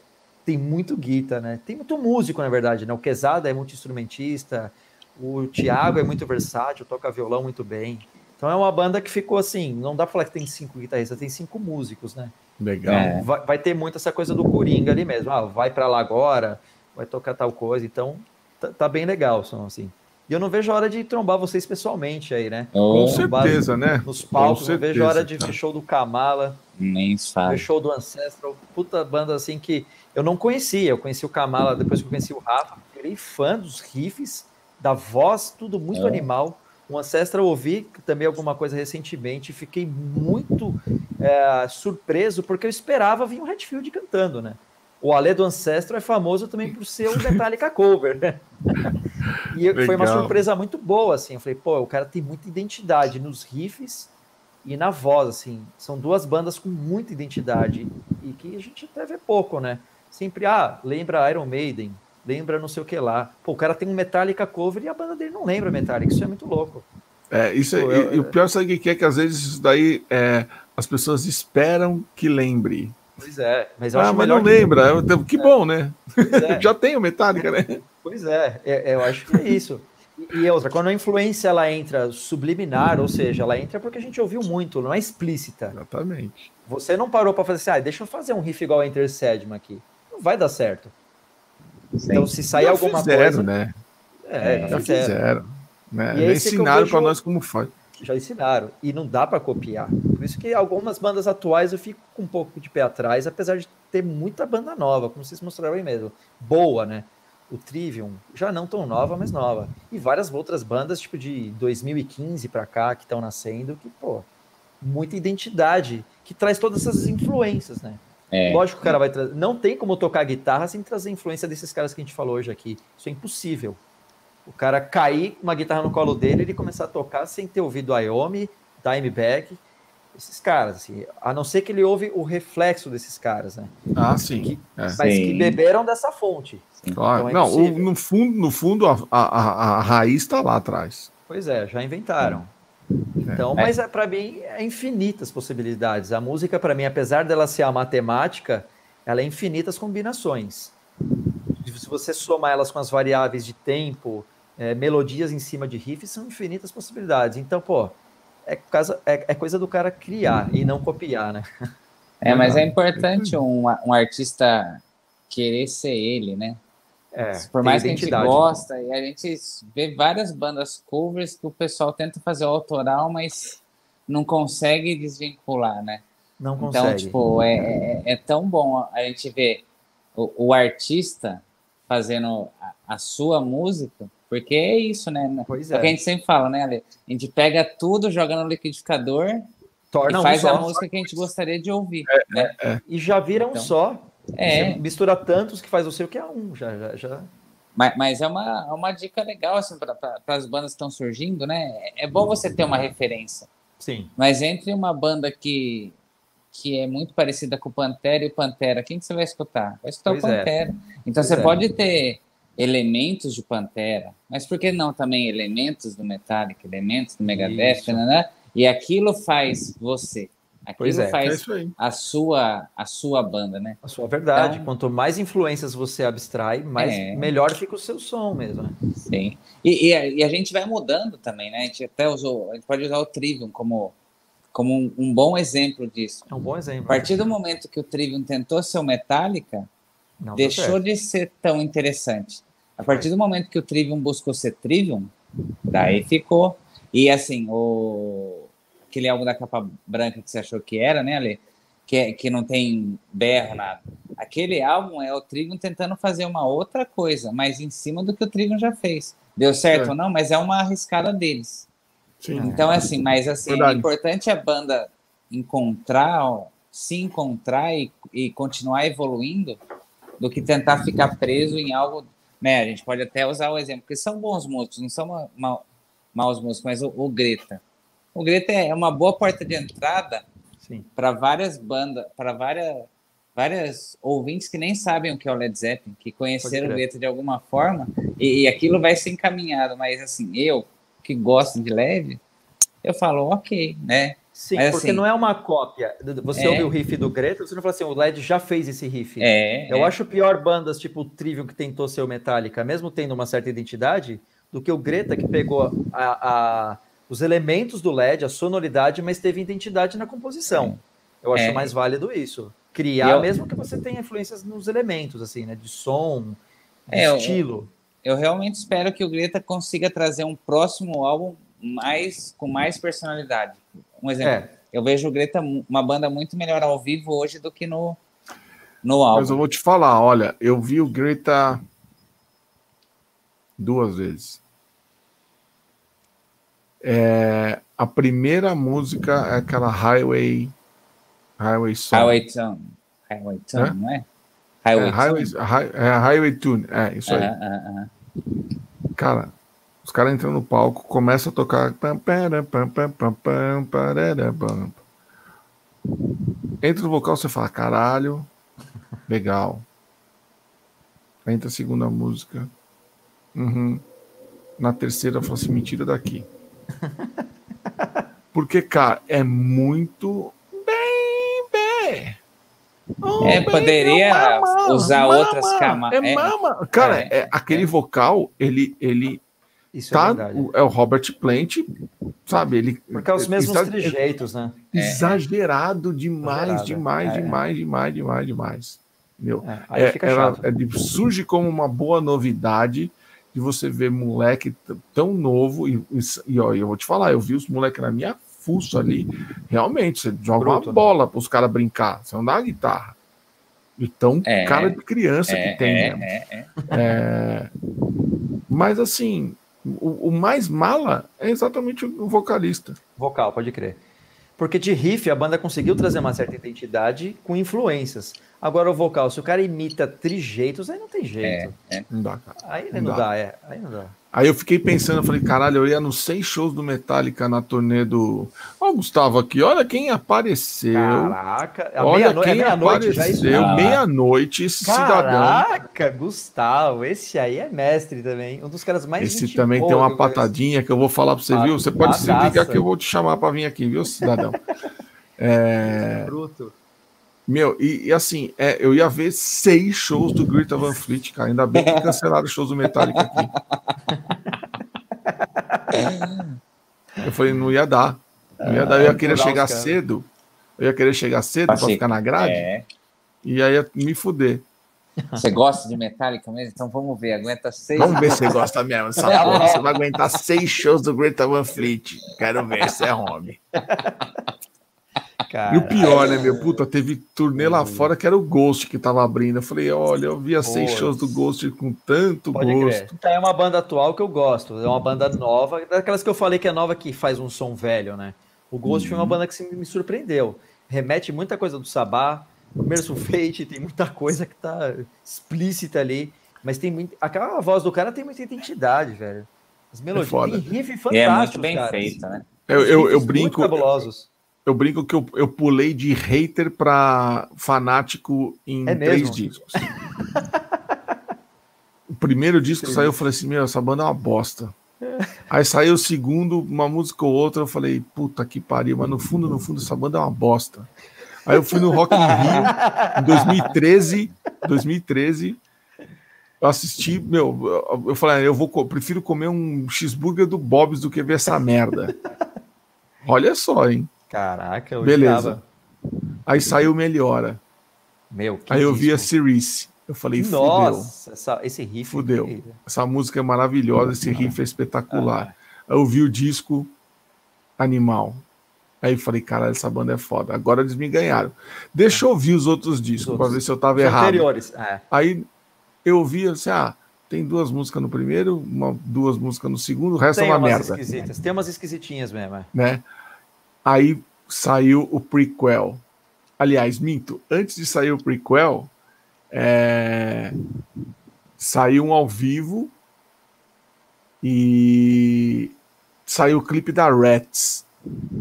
tem muito guita, né? Tem muito músico, na verdade, né? O Quesada é muito instrumentista, o Thiago é muito versátil, toca violão muito bem. Então é uma banda que ficou assim, não dá pra falar que tem cinco guitarristas, tem cinco músicos, né? Legal. É, vai, vai, ter muito essa coisa do Coringa ali mesmo. Ah, vai para lá agora, vai tocar tal coisa. Então tá, tá bem legal, são assim. E eu não vejo a hora de trombar vocês pessoalmente aí, né? Oh. Com certeza, né? Nos palcos, certeza, não vejo a hora de ver show do Kamala. Nem sabe. Ver show do Ancestral. Puta banda assim que eu não conhecia, eu conheci o Kamala depois que eu conheci o Rafa, virei fã dos riffs, da voz, tudo muito é. animal. O Ancestral eu ouvi também alguma coisa recentemente, fiquei muito é, surpreso, porque eu esperava vir o Redfield cantando, né? O Ale do Ancestral é famoso também por ser um Metallica cover, né? e Legal. foi uma surpresa muito boa, assim. Eu falei, pô, o cara tem muita identidade nos riffs e na voz, assim. São duas bandas com muita identidade e que a gente até vê pouco, né? sempre, ah, lembra Iron Maiden, lembra não sei o que lá. Pô, o cara tem um Metallica cover e a banda dele não lembra Metallica, isso é muito louco. É, isso é, Pô, eu, e, o pior sabe o que é que às vezes isso daí é, as pessoas esperam que lembre. Pois é, mas eu ah, acho mas não lembra, que, que é. bom, né? É. [LAUGHS] Já tem o Metallica, né? Pois é, é, eu acho que é isso. E, e outra, quando a influência ela entra subliminar, ou seja, ela entra porque a gente ouviu muito, não é explícita. Exatamente. Você não parou para fazer assim, ah, deixa eu fazer um riff igual a Enter Sedman aqui não vai dar certo. Sim. Então, se sair já alguma fizeram, coisa. né? É, já, já fizeram. fizeram né? Já ensinaram para nós como faz. Já ensinaram. E não dá para copiar. Por isso que algumas bandas atuais eu fico com um pouco de pé atrás, apesar de ter muita banda nova, como vocês mostraram aí mesmo. Boa, né? O Trivium, já não tão nova, mas nova. E várias outras bandas, tipo de 2015 para cá, que estão nascendo, que, pô, muita identidade, que traz todas essas influências, né? É. Lógico que o cara vai trazer. Não tem como tocar guitarra sem trazer influência desses caras que a gente falou hoje aqui. Isso é impossível. O cara cair uma guitarra no colo dele e ele começar a tocar sem ter ouvido Iomi, Dimebag, esses caras, assim, a não ser que ele ouve o reflexo desses caras, né? Ah, sim. Que, é. Mas sim. que beberam dessa fonte. Claro. Então é não, o, no fundo, no fundo a, a, a, a raiz está lá atrás. Pois é, já inventaram. Então, é. mas é, para mim é infinitas possibilidades. A música, para mim, apesar dela ser a matemática, ela é infinitas combinações. Se você somar elas com as variáveis de tempo, é, melodias em cima de riffs, são infinitas possibilidades. Então, pô, é, casa, é, é, coisa do cara criar e não copiar, né? [LAUGHS] É, mas é importante um, um artista querer ser ele, né? É, Por mais que a gente gosta, e a gente vê várias bandas covers que o pessoal tenta fazer o autoral, mas não consegue desvincular, né? Não então, consegue. Então, tipo, é, é, é, tão bom a gente ver o, o artista fazendo a, a, sua música, porque é isso, né? Pois é. é. o que a gente sempre fala, né, Ale? A gente pega tudo, joga no liquidificador Torna e faz um a música que a gente gostaria de ouvir, é, né? É, e já vira então, um só. É. Você mistura tantos que faz o seu que é um, já. já, já. Mas, mas é uma, é uma dica legal assim, para as bandas que estão surgindo, né? É bom você ter uma referência. Sim. Mas entre uma banda que, que é muito parecida com o Pantera e o Pantera, quem que você vai escutar? Vai escutar pois o é. Pantera. É. Então pois você é. pode ter elementos de Pantera, mas por que não também elementos do Metallica, elementos do Megadeth, né? E aquilo faz você. Aquilo pois é, faz é a, sua, a sua banda, né? A sua verdade. Então, Quanto mais influências você abstrai, mais é... melhor fica o seu som mesmo. Né? Sim. E, e, a, e, a, gente vai mudando também, né? A gente até usou, a gente pode usar o Trivium como, como um, um bom exemplo disso. É um bom exemplo. A partir do momento que o Trivium tentou ser o Metallica, Não deixou de ser tão interessante. A partir do momento que o Trivium buscou ser Trivium, daí ficou. E assim, o aquele álbum da capa branca que você achou que era, né, Ale? Que, é, que não tem berro, nada. Aquele álbum é o Trigon tentando fazer uma outra coisa, mas em cima do que o Trigon já fez. Deu certo é. ou não, mas é uma arriscada deles. Sim. Então, é assim, mas assim, Verdade. é importante a banda encontrar, se encontrar e, e continuar evoluindo do que tentar ficar preso em algo né? A gente pode até usar o exemplo, porque são bons músicos, não são ma ma maus músicos, mas o, o Greta. O Greta é uma boa porta de entrada para várias bandas, para várias, várias ouvintes que nem sabem o que é o Led Zeppelin, que conheceram o Greta de alguma forma, e, e aquilo vai ser encaminhado. Mas assim, eu que gosto de Led, eu falo, ok, né? Sim, Mas, porque assim, não é uma cópia. Você é... ouve o riff do Greta, você não fala assim, o LED já fez esse riff. É, Eu é. acho pior bandas tipo o Trivium que tentou ser o Metallica, mesmo tendo uma certa identidade, do que o Greta que pegou a, a, os elementos do LED, a sonoridade, mas teve identidade na composição. Eu acho é. mais válido isso. Criar, eu... mesmo que você tenha influências nos elementos, assim, né? De som, de é, estilo. Eu, eu realmente espero que o Greta consiga trazer um próximo álbum mais com mais personalidade. Um exemplo, é. eu vejo o Greta uma banda muito melhor ao vivo hoje do que no, no álbum. Mas eu vou te falar, olha, eu vi o Greta duas vezes. É, a primeira música é aquela Highway Highway Song. Highway Tune. Highway Tune, é? não é? Highway, é, Highway, Tune. é, Highway Tune, é isso aí. Uh -huh, uh -huh. Cara, os caras entram no palco, começam a tocar. Entra no vocal, você fala, caralho, legal. Entra a segunda música. Uhum. Na terceira, eu falo assim, mentira daqui. [LAUGHS] Porque, cara, é muito bem, bem. Oh, é, poderia mama, usar mama, outras camadas. É, é, mama. Cara, é, é, aquele vocal, ele, ele, isso tá, é O, é o Robert Plant, sabe? Ele, Porque é os mesmos exa trejeitos, né? É. Exagerado demais, demais, é. demais, demais, demais, demais. Meu, é, é, ela, surge como uma boa novidade de você ver moleque tão novo e, e, ó, eu vou te falar, eu vi os moleques na minha fuça ali, realmente, você joga Bruto, uma né? bola né? para os caras brincar, você não dá a guitarra. Então, é, cara de criança que tem. Né? mas assim, o, o, mais mala é exatamente o vocalista. Vocal, pode crer. Porque de riff a banda conseguiu trazer uma certa identidade com influências. Agora o vocal, se o cara imita trijeitos, aí não tem jeito. É, é. Não dá, cara. Aí não, não dá. dá, é. Aí não dá. Aí eu fiquei pensando, eu falei, caralho, eu ia nos seis shows do Metallica na turnê do. Ó, o Gustavo aqui, olha quem apareceu. Caraca, olha meia quem é apareceu, meia-noite, esse Caraca, cidadão. Caraca, Gustavo, esse aí é mestre também, um dos caras mais Esse também tem uma patadinha que eu vou falar pra você, viu? Você pode se ligar que eu vou te chamar pra vir aqui, viu, cidadão? [LAUGHS] é... Bruto. Meu, e, e assim, é, eu ia ver seis shows do Greta Van Fleet, cara. Ainda bem que cancelaram os shows do Metallica aqui. Eu falei, não ia dar. Não ia dar. Eu ia querer chegar cedo. Eu ia querer chegar cedo para ficar na grade. É. E aí ia me fuder. Você gosta de Metallica mesmo? Então vamos ver, aguenta seis. Vamos ver se você gosta mesmo. Essa porra. Você vai aguentar seis shows do Greta Van Fleet. Quero ver se é homem. Cara, e o pior, né, meu? Puta, teve turnê lá fora que era o Ghost que tava abrindo. Eu falei, olha, eu via seis shows do Ghost com tanto Pode gosto. Crer. É uma banda atual que eu gosto. É uma banda nova, daquelas que eu falei que é nova que faz um som velho, né? O Ghost uhum. foi uma uhum. banda que me surpreendeu. Remete muita coisa do Sabá. O Mercy Fate tem muita coisa que tá explícita ali. Mas tem muito. Aquela voz do cara tem muita identidade, velho. As melodias. É tem riff fantástico. É muito bem cara. feita, né? Eu, eu, eu brinco. Muito fabulosos eu brinco que eu, eu pulei de hater para fanático em é três discos. o primeiro disco Sim. saiu, eu falei assim: Meu, essa banda é uma bosta. Aí saiu o segundo, uma música ou outra, eu falei, puta que pariu, mas no fundo, no fundo, essa banda é uma bosta. Aí eu fui no Rock in Rio em 2013, 2013, eu assisti, meu, eu falei, eu vou, prefiro comer um cheeseburger do Bob's do que ver essa merda. Olha só, hein? Caraca, eu Beleza. Aí saiu Melhora. Meu, Aí eu vi a Cerise. Eu falei, Nossa, essa, esse riff. Fudeu. É essa música é maravilhosa, esse riff é espetacular. Ah. Aí eu vi o disco Animal. Aí eu falei, cara, essa banda é foda. Agora eles me ganharam. Deixa eu ouvir os outros discos para ver se eu tava errado. Anteriores. É. Aí eu ouvi assim, ah, tem duas músicas no primeiro, uma, duas músicas no segundo, o resto é tem é uma merda. Esquisitas. Tem umas esquisitinhas mesmo. Né? Aí saiu o prequel. Aliás, minto, antes de sair o prequel, é... saiu um ao vivo e saiu o clipe da Rats.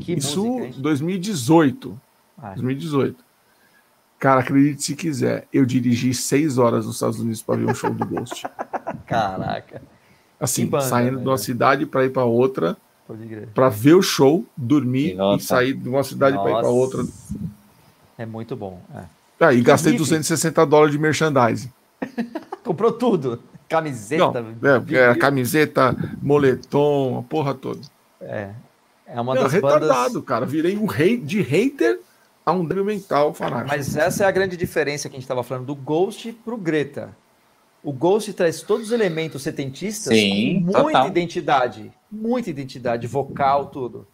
Que Isso música, hein? 2018. Ah, 2018. Cara, acredite se quiser, eu dirigi seis horas nos Estados Unidos para ver um show do Ghost. [LAUGHS] caraca. Assim, banda, saindo de uma velho. cidade para ir para outra. Para ver o show, dormir E e sair de uma cidade para ir para outra. É muito bom. é. Aí gastei Riff. 260 dólares de merchandising. [LAUGHS] Comprou tudo. Camiseta. Não, é, é, camiseta, moletom, a porra toda. É. É uma Não, das retardado, bandas. cara. Virei um rei de hater a um débil mental fanático. Mas essa é a grande diferença que a gente estava falando do Ghost pro Greta. O Ghost traz todos os elementos setentistas Sim, com muita total. identidade. Muita identidade, vocal, tudo.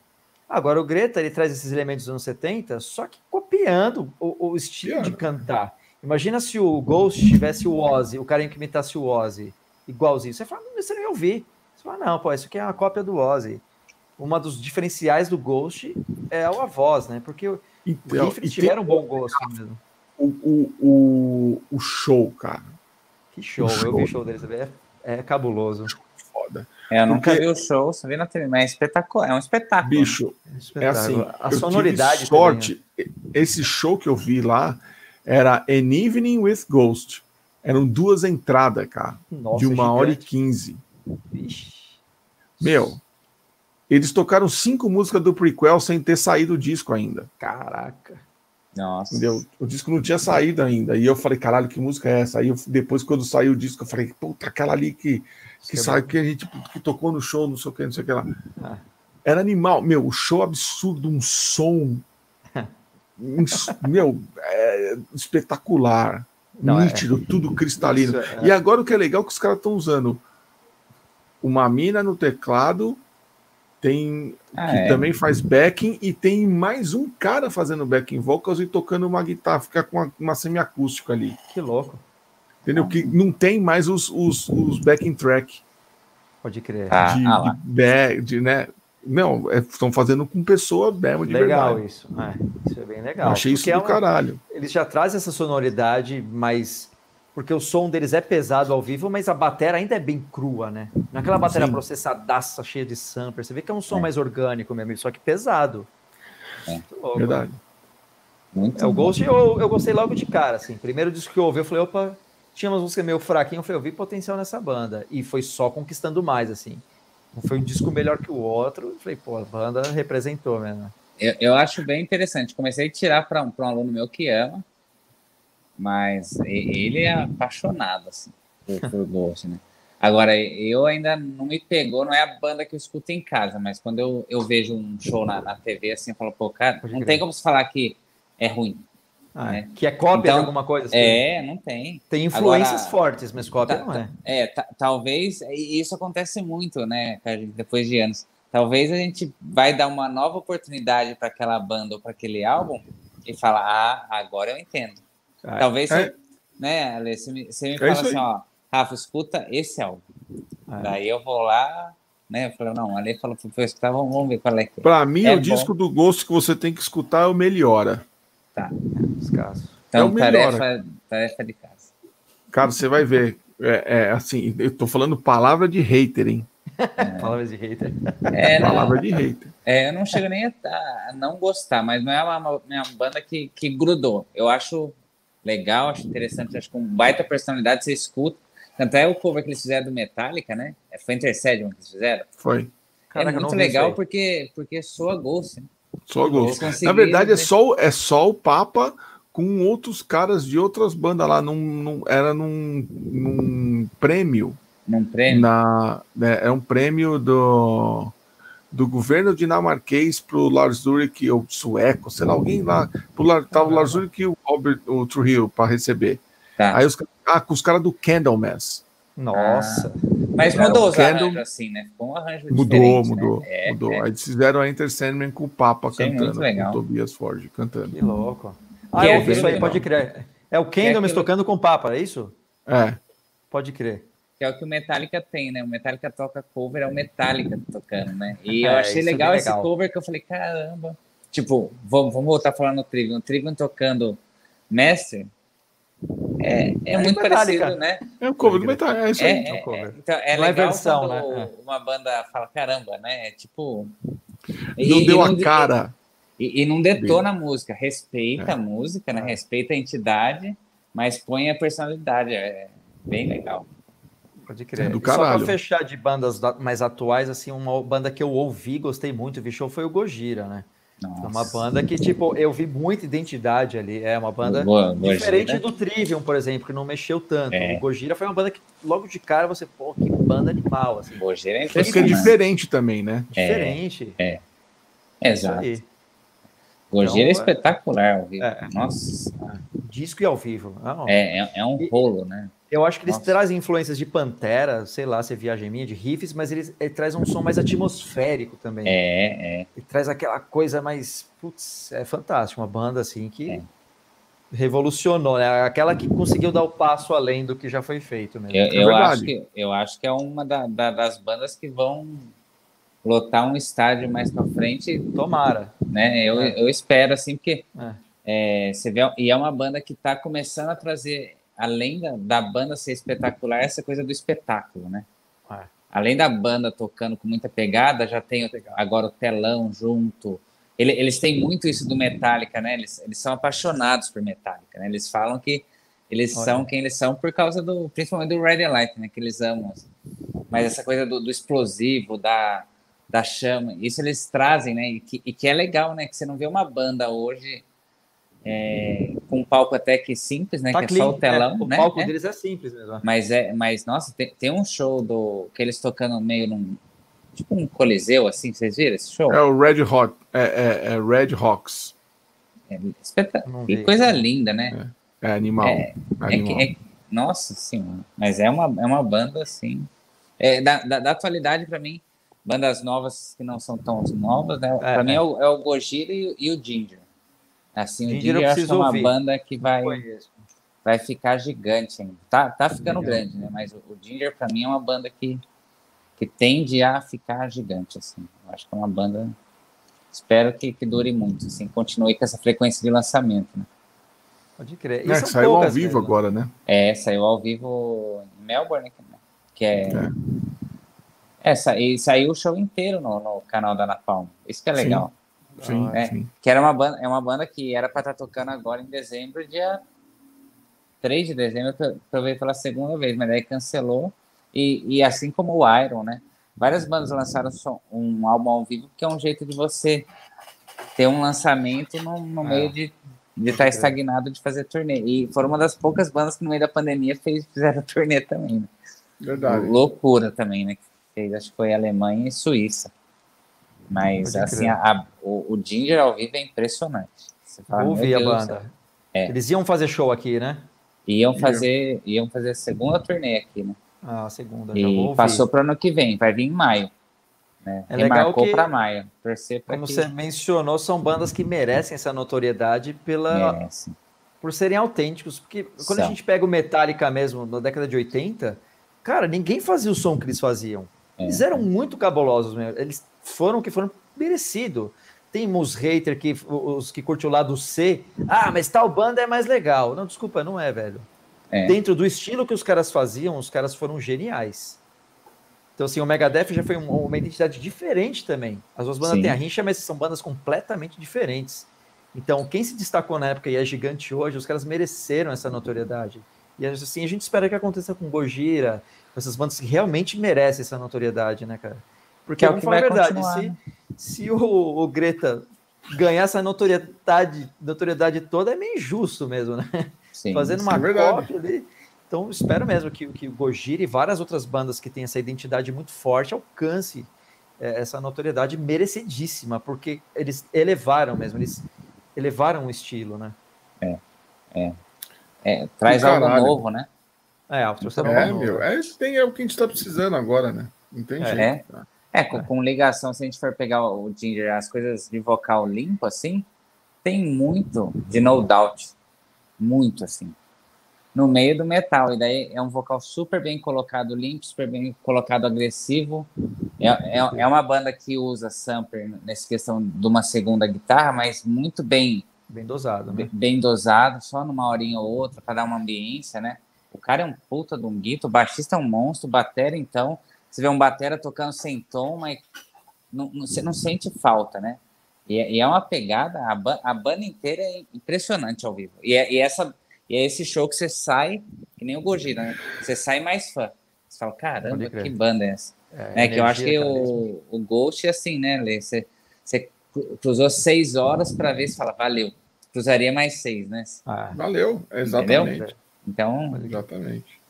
Agora, o Greta, ele traz esses elementos dos anos 70, só que copiando o, o estilo de Copiando. cantar. Imagina se o Ghost tivesse o Ozzy, o cara que imitasse o Ozzy, igualzinho. Você fala, "Não, você não ia ouvir. Você fala, não, pô, isso aqui é uma cópia do Ozzy. Uma dos diferenciais do Ghost é a voz, né? Porque o Então, riff eles tem tiveram um bom gosto mesmo. o, o, o, o show, cara. Que show, Um eu vi o show. show deles, é, é cabuloso. Foda. É, Eu nunca Porque- vi o show, só vi na TV, mas é espetacular, é um espetáculo. Bicho, É, um é espetáculo. assim. a eu sonoridade tive também, né? sorte. Esse show que eu vi lá era An Evening with Ghost. Eram duas entradas, cara. Nossa, de uma hora e quinze. Vixe. Meu, eles tocaram cinco músicas do prequel sem ter saído o disco ainda. Caraca. Nossa. Entendeu? O disco não tinha saído ainda. E eu falei, caralho, que música é essa? Aí eu, depois, quando saiu o disco, eu falei, puta, aquela ali que, que é saiu, que a gente que tocou no show, não sei o que, não sei o que lá. Ah. Era animal. Meu, o show absurdo, um som. [LAUGHS] meu, é, espetacular. Não, é. nítido, tudo cristalino. Isso é- E agora o que é legal é que os caras estão usando uma mina no teclado, tem Ah, que é. também faz backing e tem mais um cara fazendo backing vocals e tocando uma guitarra, fica com uma, uma semiacústica ali. Que louco. Entendeu? Que não tem mais os, os, os backing track Pode crer. Ah, de, ah de, back- de, né? Não, estão fazendo com pessoa mesmo de legal verdade. isso. É, isso é bem Eu legal. achei isso é do uma- caralho. Eles já trazem essa sonoridade, mas. Porque o som deles é pesado ao vivo, mas a bateria ainda é bem crua, né? Não é aquela bateria Sim. processadaça, cheia de sampler. Você vê que é um som É. mais orgânico mesmo, só que pesado. É. Verdade. Muito É, o. Ghost eu, eu gostei logo de cara, assim. Primeiro disco que eu ouvi, eu falei, opa, tinha umas músicas meio fraquinhas, eu falei, eu vi potencial nessa banda. E foi só conquistando mais, assim. Não foi um disco melhor que o outro. Eu falei, pô, a banda representou mesmo. Eu, eu acho bem interessante. Comecei a tirar para um, pra um aluno meu que ama, mas ele é apaixonado assim, por, [LAUGHS] por Ghost, né? Agora, eu ainda não me pegou, não é a banda que eu escuto em casa, mas quando eu, eu vejo um show na, na TV assim, eu falo, pô, cara, Pode não crer. tem como se falar que é ruim. Ah, É. Que é cópia Então, de alguma coisa? assim. É, não tem. Tem influências Agora- fortes, mas cópia Tá- não é. É, ta- talvez, e isso acontece muito, né, depois de anos. Talvez a gente vai dar uma nova oportunidade para aquela banda ou para aquele álbum e falar, ah, agora eu entendo. Ah, Talvez, é. você, né, Ale, você me, você me É fala assim, aí. ó, Rafa, escuta esse álbum. é. Daí eu vou lá, né, eu falo, não, Ale falou, foi escutar, vamos, vamos ver qual é que é. Pra mim, É o bom. disco do Ghost que você tem que escutar é o Melhora. Os casos. Então, é o tarefa, tarefa de casa. Cara, você vai ver. É, é, assim, eu tô falando palavra de hater, hein? [LAUGHS] Palavras de hater. É, não, Palavra de hater. É, eu não chego nem a, a não gostar, mas não é uma, uma, uma banda que, que grudou. Eu acho legal, acho interessante, acho com baita personalidade, você escuta. Tanto é o cover que eles fizeram do Metallica, né? Foi Intercedium que eles fizeram. Foi. Caraca, é eu não muito legal porque, porque soa Ghost. Né? Só Ghost. Na verdade, é ver- só, o- é só o Papa com outros caras de outras bandas lá. Num, num- era num, num prêmio. Num prêmio. Na, né, é um prêmio do, do governo dinamarquês pro Lars Ulrich, ou sueco, sei lá, alguém lá. Pro, Lar- tava o Lars Ulrich e o Albert o Trujillo para receber. Tá. Aí os, ah, com os caras do Candlemass. Nossa. Mas Cara, mudou o os Candle- arranjos assim, né? Ficou um arranjo Mudou, diferente, mudou, né? É, mudou. é. Aí eles fizeram a Enter Sandman com o Papa Achei muito cantando, com o Tobias Ford cantando. Que louco. Ah, Que eu é ouvi isso aí, pode crer. É o Candlemas aquele- tocando com o Papa, é isso? É, Pode crer. Que é o que o Metallica tem, né? O Metallica toca cover, é o Metallica tocando, né? E É, eu achei isso é legal esse legal. cover que eu falei, caramba. Tipo, vamos, vamos voltar a falar no Trivium. O Trivium tocando Master É, é, é muito parecido, né? É o cover do Metallica, é isso aí. É, é, é, então, é não legal versão, né? uma banda fala, caramba, né? Tipo... Não e, deu e não, a cara. E, e não detona a música, respeita a música, né? Respeita a entidade, mas põe a personalidade, é bem legal. Pode crer. É do caralho. Só pra fechar de bandas mais atuais, assim, uma banda que eu ouvi, gostei muito, vi show, foi o Gojira, né? Nossa. É uma banda que, tipo, eu vi muita identidade ali. É uma banda boa, diferente Gojira. do Trivium, por exemplo, que não mexeu tanto. É. O Gojira foi uma banda que, logo de cara, você, pô, que banda animal. Assim. Gojira é, é, é diferente também, né? Diferente. É. é. Exato. Gojira então, é espetacular ao vivo. É. Nossa. Disco e ao vivo. Não. É, é, é um rolo, né? Eu acho que eles Nossa. trazem influências de Pantera, sei lá, se é viagem minha, de riffs, mas eles, ele traz um som mais atmosférico também. É, é. Ele traz aquela coisa mais. Putz, é fantástico. Uma banda assim que é. revolucionou, né? Aquela que conseguiu dar o passo além do que já foi feito. Mesmo. Eu, é eu acho, que, eu acho que é uma da, da, das bandas que vão lotar um estádio mais para frente. Tomara. Né? Eu, é. eu espero, assim, porque. É. é você vê, e é uma banda que está começando a trazer além da, da banda ser espetacular, essa coisa do espetáculo, né? É. Além da banda tocando com muita pegada, já tem agora o telão junto. Ele, eles têm muito isso do Metallica, né? Eles, eles são apaixonados por Metallica, né? Eles falam que eles Olha. são quem eles são por causa do, principalmente do Red Light, né? Que eles amam. Assim. Mas essa coisa do, do, explosivo, da, da chama, isso eles trazem, né? E que, e que é legal, né? Que você não vê uma banda hoje é, com um palco até que simples, né? Tá que clean, é só o telão, é, o né? palco é. deles é simples mesmo. Mas é, mas nossa, tem, tem, um show do que eles tocando meio num tipo um coliseu assim, vocês viram esse show? É o Red Hot, é, é, é Red Hawks. É, que coisa linda, né? É, é animal. É, animal. Que, nossa senhora, mas é uma, é uma banda assim. Da, da, da, atualidade para mim, bandas novas que não são tão novas, né? para mim é o, é o Gojira e, e o Ginger. Assim, o Ginger eu acho que é uma ouvir. banda que vai, vai ficar gigante ainda. Tá, tá ficando grande, né? Mas o, o Ginger, para mim, é uma banda que, que tende a ficar gigante, assim. Eu acho que é uma banda... Espero que, que dure muito, assim. Continue com essa frequência de lançamento, né? Pode crer. É, saiu ao vivo mesmo. agora, né? É, saiu ao vivo em Melbourne, que é... É, é e saiu o show inteiro no, no canal da Napalm. Isso que é legal. Sim. Sim, é, sim. Que era uma banda, é uma banda que era para estar tá tocando agora em dezembro, dia 3 de dezembro, para ver pela segunda vez, mas daí cancelou. E, e assim como o Iron, né? Várias bandas lançaram um álbum ao vivo, que é um jeito de você ter um lançamento no, no meio é. de de estar tá estagnado de fazer turnê. E foram uma das poucas bandas que no meio da pandemia fez, fizeram [LAUGHS] turnê também. Né? Verdade. Loucura também, né? Fez, acho que foi Alemanha e Suíça. Mas, assim, a, o, o, Ginger ao vivo é impressionante. Você fala, Ouvi a banda. É. Eles iam fazer show aqui, né? Iam fazer, iam fazer a segunda turnê aqui, né? Ah, a segunda. e passou para ano que vem, vai vir em maio. Né? É Remarcou para maio. Torcer como que... você mencionou, são bandas que merecem essa notoriedade pela. Por serem autênticos. Porque quando são. a gente pega o Metallica mesmo, na década de 80, cara, ninguém fazia o som que eles faziam. É. Eles eram muito cabulosos mesmo. Eles foram que foram merecido. Tem uns haters que os que curtem o lado C. Ah, mas tal banda é mais legal. Não, desculpa, não é, velho. É. Dentro do estilo que os caras faziam, os caras foram geniais. Então, assim, o Megadeth já foi uma, uma identidade diferente também. As duas bandas Sim. têm a rincha, mas são bandas completamente diferentes. Então, quem se destacou na época e é gigante hoje, os caras mereceram essa notoriedade. E assim, a gente espera que aconteça com Gojira, com essas bandas que realmente merecem essa notoriedade, né, cara? Porque, é o que vai a verdade, se, né? se o, o, Greta ganhar essa notoriedade, notoriedade toda, é meio injusto mesmo, né? Sim, Fazendo uma é cópia ali. Então, espero mesmo que, que o Gojira e várias outras bandas que têm essa identidade muito forte alcance é, essa notoriedade merecidíssima, porque eles elevaram mesmo, eles elevaram o estilo, né? É, é. é traz algo novo, né? É, é, meu, é, tem, é o que a gente está precisando agora, né? Entendi. É. É, com, com, ligação, se a gente for pegar o Ginger, as coisas de vocal limpo, assim, tem muito de No Doubt. Muito, assim. No meio do metal. E daí é um vocal super bem colocado, limpo, super bem colocado, agressivo. É, é, é uma banda que usa sampler nessa questão de uma segunda guitarra, mas muito bem Bem dosado, né? Bem dosado, só numa horinha ou outra para dar uma ambiência, né? O cara é um puta de um guito, o baixista é um monstro, batera, então, você vê um batera tocando sem tom, mas não, não, você não sente falta, né? E, é, e é uma pegada, a, ba a, banda inteira é impressionante ao vivo. E é, e essa, e é esse show que você sai, que nem o Gojira, né? Você sai mais fã. Você fala, caramba, que banda é essa? É, é que eu acho que o, o Ghost é assim, né, Lê? Você, você cruzou seis horas para ver se fala, valeu. Cruzaria mais seis, né? Ah, valeu, exatamente. Entendeu? Então. Exatamente.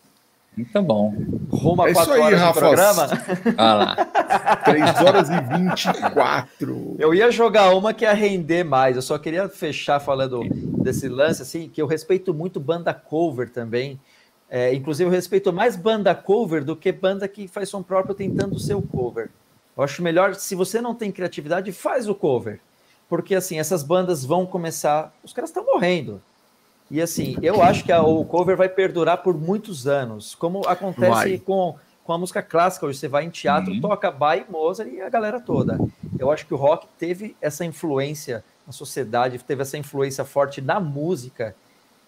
Muito bom. Rumo a é 4 horas Rafa. programa. Olha lá. [LAUGHS] 3 horas e 24. Eu ia jogar uma que ia render mais. Eu só queria fechar falando desse lance, assim, que eu respeito muito banda cover também. É, inclusive, eu respeito mais banda cover do que banda que faz som próprio tentando ser o cover. Eu acho melhor, se você não tem criatividade, faz o cover. Porque, assim, essas bandas vão começar. Os caras estão morrendo. E assim, eu acho que a, o cover vai perdurar por muitos anos, como acontece com, com a música clássica. Hoje você vai em teatro, uhum. toca Bach, Mozart e a galera toda. Eu acho que o rock teve essa influência na sociedade, teve essa influência forte na música,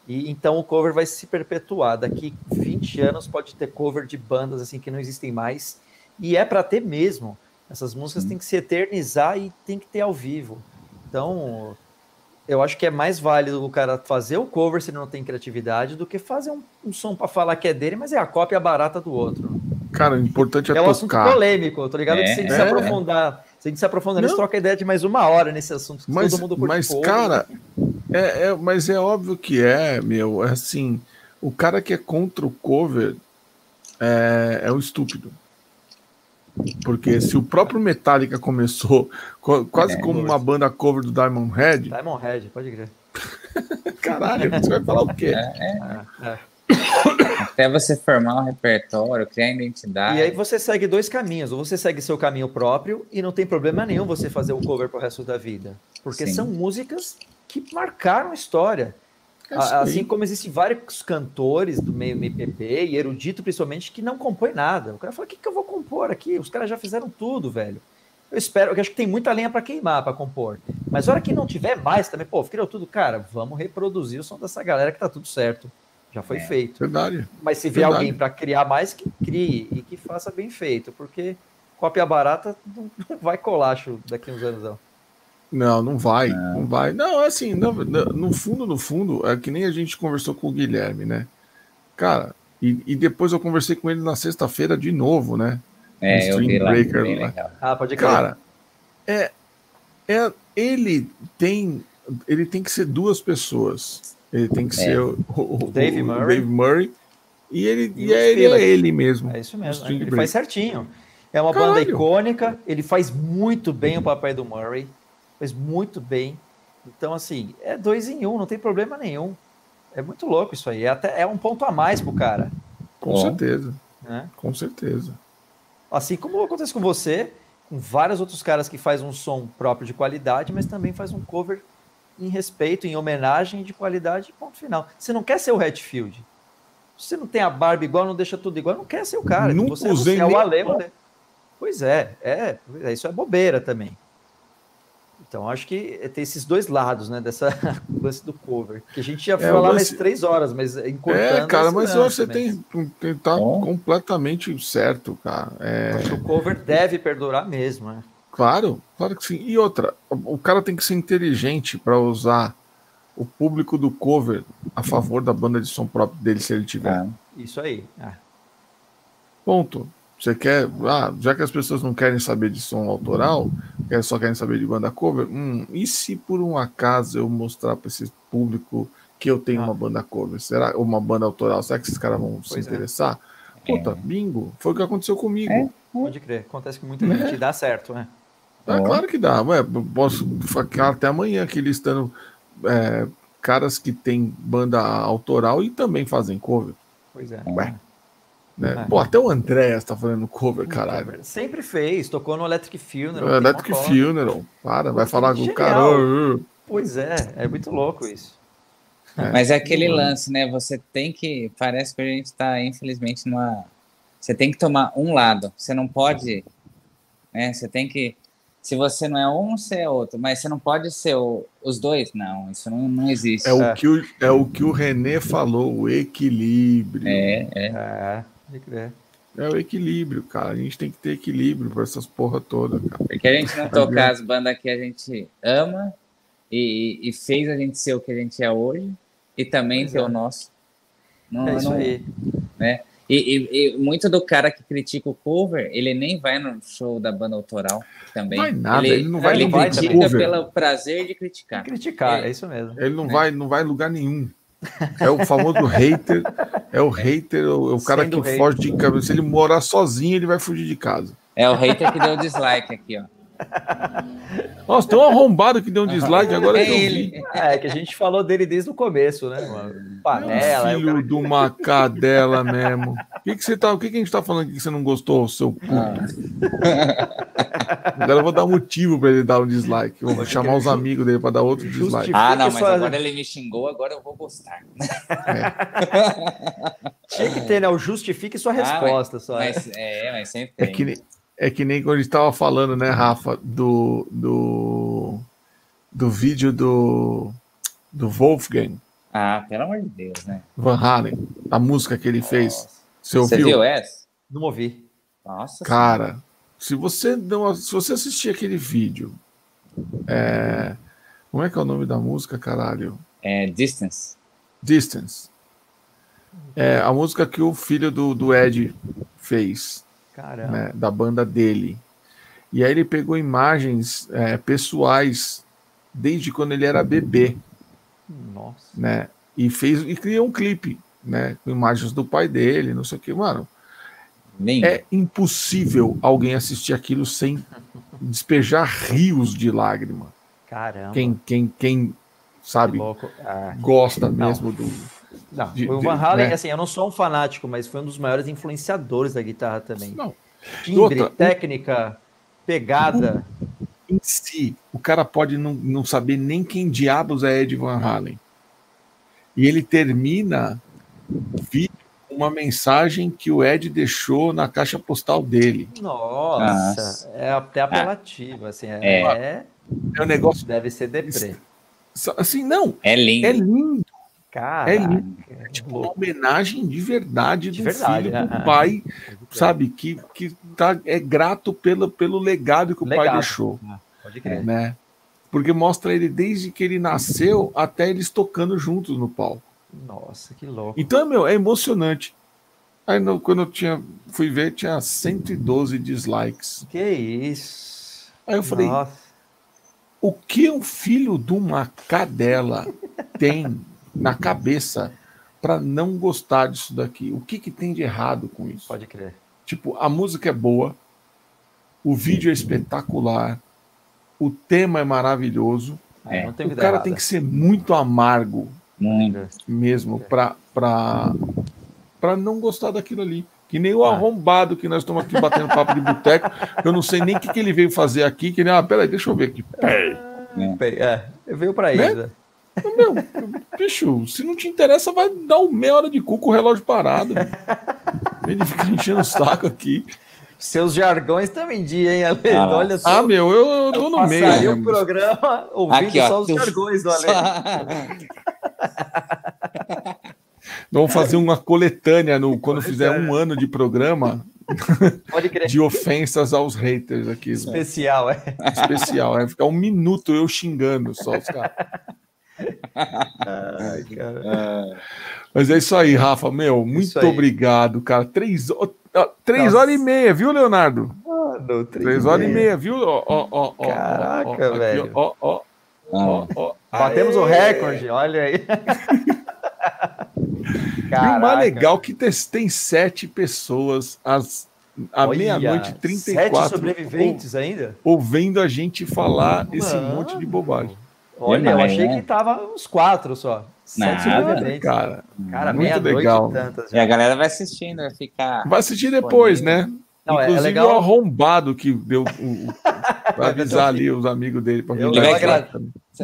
e então o cover vai se perpetuar. Daqui 20 anos pode ter cover de bandas assim que não existem mais, e é para ter mesmo. Essas músicas têm que se eternizar e tem que ter ao vivo. Então, eu acho que é mais válido o cara fazer o cover se ele não tem criatividade do que fazer um, um som para falar que é dele, mas é a cópia barata do outro. Cara, o importante é, é um assunto polêmico, tô ligado? É, que se a gente é. se aprofundar, se a gente se aprofundar nisso, troca ideia de mais uma hora nesse assunto. Mas, todo mundo mas cara, é, é, mas é óbvio que é, meu, é assim, o cara que é contra o cover é, é um estúpido. Porque se o próprio Metallica começou quase é, como uma banda cover do Diamond Head. Diamond Head, pode crer. [LAUGHS] Caralho, você vai falar o quê? É, é. Ah, é. Até você formar um repertório, criar identidade. E aí você segue dois caminhos. Ou você segue seu caminho próprio e não tem problema nenhum você fazer o cover pro resto da vida. Porque Sim. são músicas que marcaram história. É assim como existem vários cantores do meio MPB e erudito principalmente que não compõem nada. O cara fala: o que, que eu vou compor aqui? Os caras já fizeram tudo, velho. Eu espero, eu acho que tem muita lenha para queimar para compor. Mas a hora que não tiver mais também, pô, criou tudo, cara, vamos reproduzir o som dessa galera que tá tudo certo. Já foi é, feito. Verdade. Mas se vier alguém para criar mais, que crie e que faça bem feito, porque cópia barata [LAUGHS] não, vai colar daqui uns anos. Não. Não, não vai, não, não vai. Não, é assim, no, no fundo, no fundo, é que nem a gente conversou com o Guilherme, né? Cara, e, e depois eu conversei com ele na sexta-feira de novo, né? É, eu vi lá, Breaker, lá. Ah, pode crer. Cara, é, é, ele tem, ele tem que ser duas pessoas. Ele tem que é. ser o, o, Dave, o, Murray. Dave Murray e ele, e, e é, ele, é ele mesmo. É isso mesmo. Ele faz certinho. É uma Caralho. banda icônica, ele faz muito bem o papel do Murray fez muito bem. Então, assim, é dois em um, não tem problema nenhum. É muito louco isso aí. É, até, é um ponto a mais pro cara. Com Bom, certeza. Né? Com certeza. Assim como acontece com você, com vários outros caras que faz um som próprio de qualidade, mas também faz um cover em respeito, em homenagem de qualidade, ponto final. Você não quer ser o Hatfield. Se você não tem a barba igual, não deixa tudo igual, não quer ser o cara. Não você, usei você é o Alemo. Né? Pois é, é, isso é bobeira também. Então, acho que tem esses dois lados, né, dessa [LAUGHS] lance do cover. Que a gente ia é, falar mais três horas, mas. É, cara, mas eu acho que você tem, tem, tá Bom. completamente certo, cara. É... Acho que o cover deve perdurar mesmo, né? Claro, claro que sim. E outra, o cara tem que ser inteligente para usar o público do cover a favor da banda de som próprio dele, se ele tiver. É. Isso aí. É. Ponto. Você quer, ah, já que as pessoas não querem saber de som autoral, só querem saber de banda cover, hum, e se por um acaso eu mostrar para esse público que eu tenho ah. uma banda cover, será uma banda autoral, será que esses caras vão pois se é. interessar? É. Puta, bingo, foi o que aconteceu comigo. É. Pode crer, acontece com muita gente, é. dá certo, né? Ah, claro que dá, ué, posso ficar até amanhã aqui listando é, caras que têm banda autoral e também fazem cover. Pois é. Ué. Né? É. Pô, até o André tá fazendo cover, caralho. Sempre fez, tocou no Electric Funeral. No Electric Funeral, para, vai falar com o cara. Pois é, é muito louco isso. É. Mas é aquele lance, né? Você tem que. Parece que a gente tá, infelizmente, numa. Você tem que tomar um lado. Você não pode. Né? Você tem que. se você não é um, você é outro. Mas você não pode ser o, os dois? Não, isso não, não existe. É, O que o, é o que o René falou, o equilíbrio. É, é. É, pode crer. É o equilíbrio, cara. A gente tem que ter equilíbrio para essas porra toda, cara. Porque a gente não tocar as bandas que a gente ama e, e fez a gente ser o que a gente é hoje e também Pois ter é. o nosso. Não, É isso não- aí. E, e- e muito do cara que critica o cover, ele nem vai no show da banda autoral também. Vai nada, ele não vai ele critica cover. pelo prazer de criticar. Criticar, É. é isso mesmo. Ele não vai, não vai em lugar nenhum. É o famoso hater. É o hater, o, é o cara Sendo que hater. foge de casa. Se ele morar sozinho, ele vai fugir de casa. É o hater que deu dislike aqui, ó. [LAUGHS] Nossa, um arrombado que deu um dislike agora É que eu vi. ele. É, que a gente falou dele desde o começo, né? mano? Panela. aí o Filho cara- de uma cadela mesmo. O que, que você tá, o que, que a gente tá falando aqui que você não gostou, seu puto? [LAUGHS] Agora eu vou dar um motivo pra ele dar um dislike. Eu vou chamar os amigos dele pra dar outro dislike. Ah, não, mas agora ele me xingou, agora eu vou gostar. Tinha que ter, né? O justifique sua Ah, resposta só. né? Mas, é, mas sempre É tem. que, nem, é que nem quando a gente tava falando, né, Rafa, do, do, do vídeo do, do Wolfgang Ah, pelo amor de Deus, né? Van Halen, a música que ele fez. Nossa, Você Você ouviu? viu essa? Não ouvi. Nossa. Cara, se você não, se você assistir aquele vídeo, é, como é que é o nome da música, caralho? É, Distance. Distance. É a música que o filho do, do Ed fez. Né, da banda dele. E aí ele pegou imagens é, pessoais desde quando ele era bebê, Nossa. né? E fez e criou um clipe, né, com imagens do pai dele, não sei o que, mano. Lindo. É impossível alguém assistir aquilo sem [LAUGHS] despejar rios de lágrima. Caramba. Quem, quem, quem Que sabe, louco. Ah, gosta mesmo do. Não, de- o Van Halen, né? assim, eu não sou um fanático, mas foi um dos maiores influenciadores da guitarra também. Não, Timbre, outra, técnica, pegada. em si, o cara pode não, não saber nem quem diabos é Ed Van Halen. E ele termina o vídeo com uma mensagem que o Ed deixou na caixa postal dele. Nossa, Nossa. é até apelativo, assim, é, É. é- É um negócio. deve ser deprê. Assim, não, É lindo. é lindo. Cara, É lindo. Tipo, uma homenagem de verdade De do verdade, filho pro né? pai, sabe? Que, que tá, é grato pelo, pelo legado que o pai Legado. deixou. pode crer. né? Porque mostra ele desde que ele nasceu até eles tocando juntos no palco. Nossa, que louco. Então, meu, é emocionante. Aí no- quando eu tinha, fui ver, tinha 112 dislikes. Que isso. Aí eu falei, Nossa. o que um filho de uma cadela tem na cabeça para não gostar disso daqui? O que, que tem de errado com isso? Pode crer. Tipo, a música é boa, o vídeo é espetacular, o tema é maravilhoso. É. Não tem O cara errada. tem que ser muito amargo Muito. mesmo pra, pra, pra não gostar daquilo ali. Que nem o Ah. arrombado que nós estamos aqui batendo papo de boteco. Eu não sei nem o que, que ele veio fazer aqui. Que ele, ah, peraí, deixa eu ver aqui. Peraí. Peraí, É, veio pra Né? isso. né? Meu, bicho, se não te interessa, vai dar um meia hora de cu com o relógio parado. Ele fica enchendo o saco aqui. Seus jargões também dia, hein, Ale? Ah. Olha só. Ah, meu, eu, eu tô no meio. passaria o né? programa ouvindo Aqui, ó. só os tu- jargões do Ale. [LAUGHS] Vamos fazer uma coletânea no, quando fizer um ano de programa Pode crer. de ofensas aos haters aqui. né? Especial, é. Especial. Vai ficar um minuto eu xingando só os caras. Ai, cara. Mas é isso aí, Rafa. Meu, muito obrigado, cara. Três, três Nossa. horas e meia, viu, Leonardo? Mano, Três horas e meia, viu? Ó, ó, ó, ó, Caraca, ó, aqui, velho. Ó, ó, ó, ó. Batemos o recorde, olha aí. [LAUGHS] E o mais legal é que tem, sete pessoas às à meia-noite e Sete 34 sobreviventes ainda? ou- ouvindo a gente falar esse Mano. monte de bobagem. Olha, eu achei né? que tava uns quatro só. Sete Nada, sobreviventes. Cara, Cara, muito meia-noite legal. e tantas E a galera vai assistindo, vai ficar. vai assistir depois, né? Não, é Inclusive é legal... o arrombado que deu o, [LAUGHS] para avisar ali os amigos dele para ele, vai criar,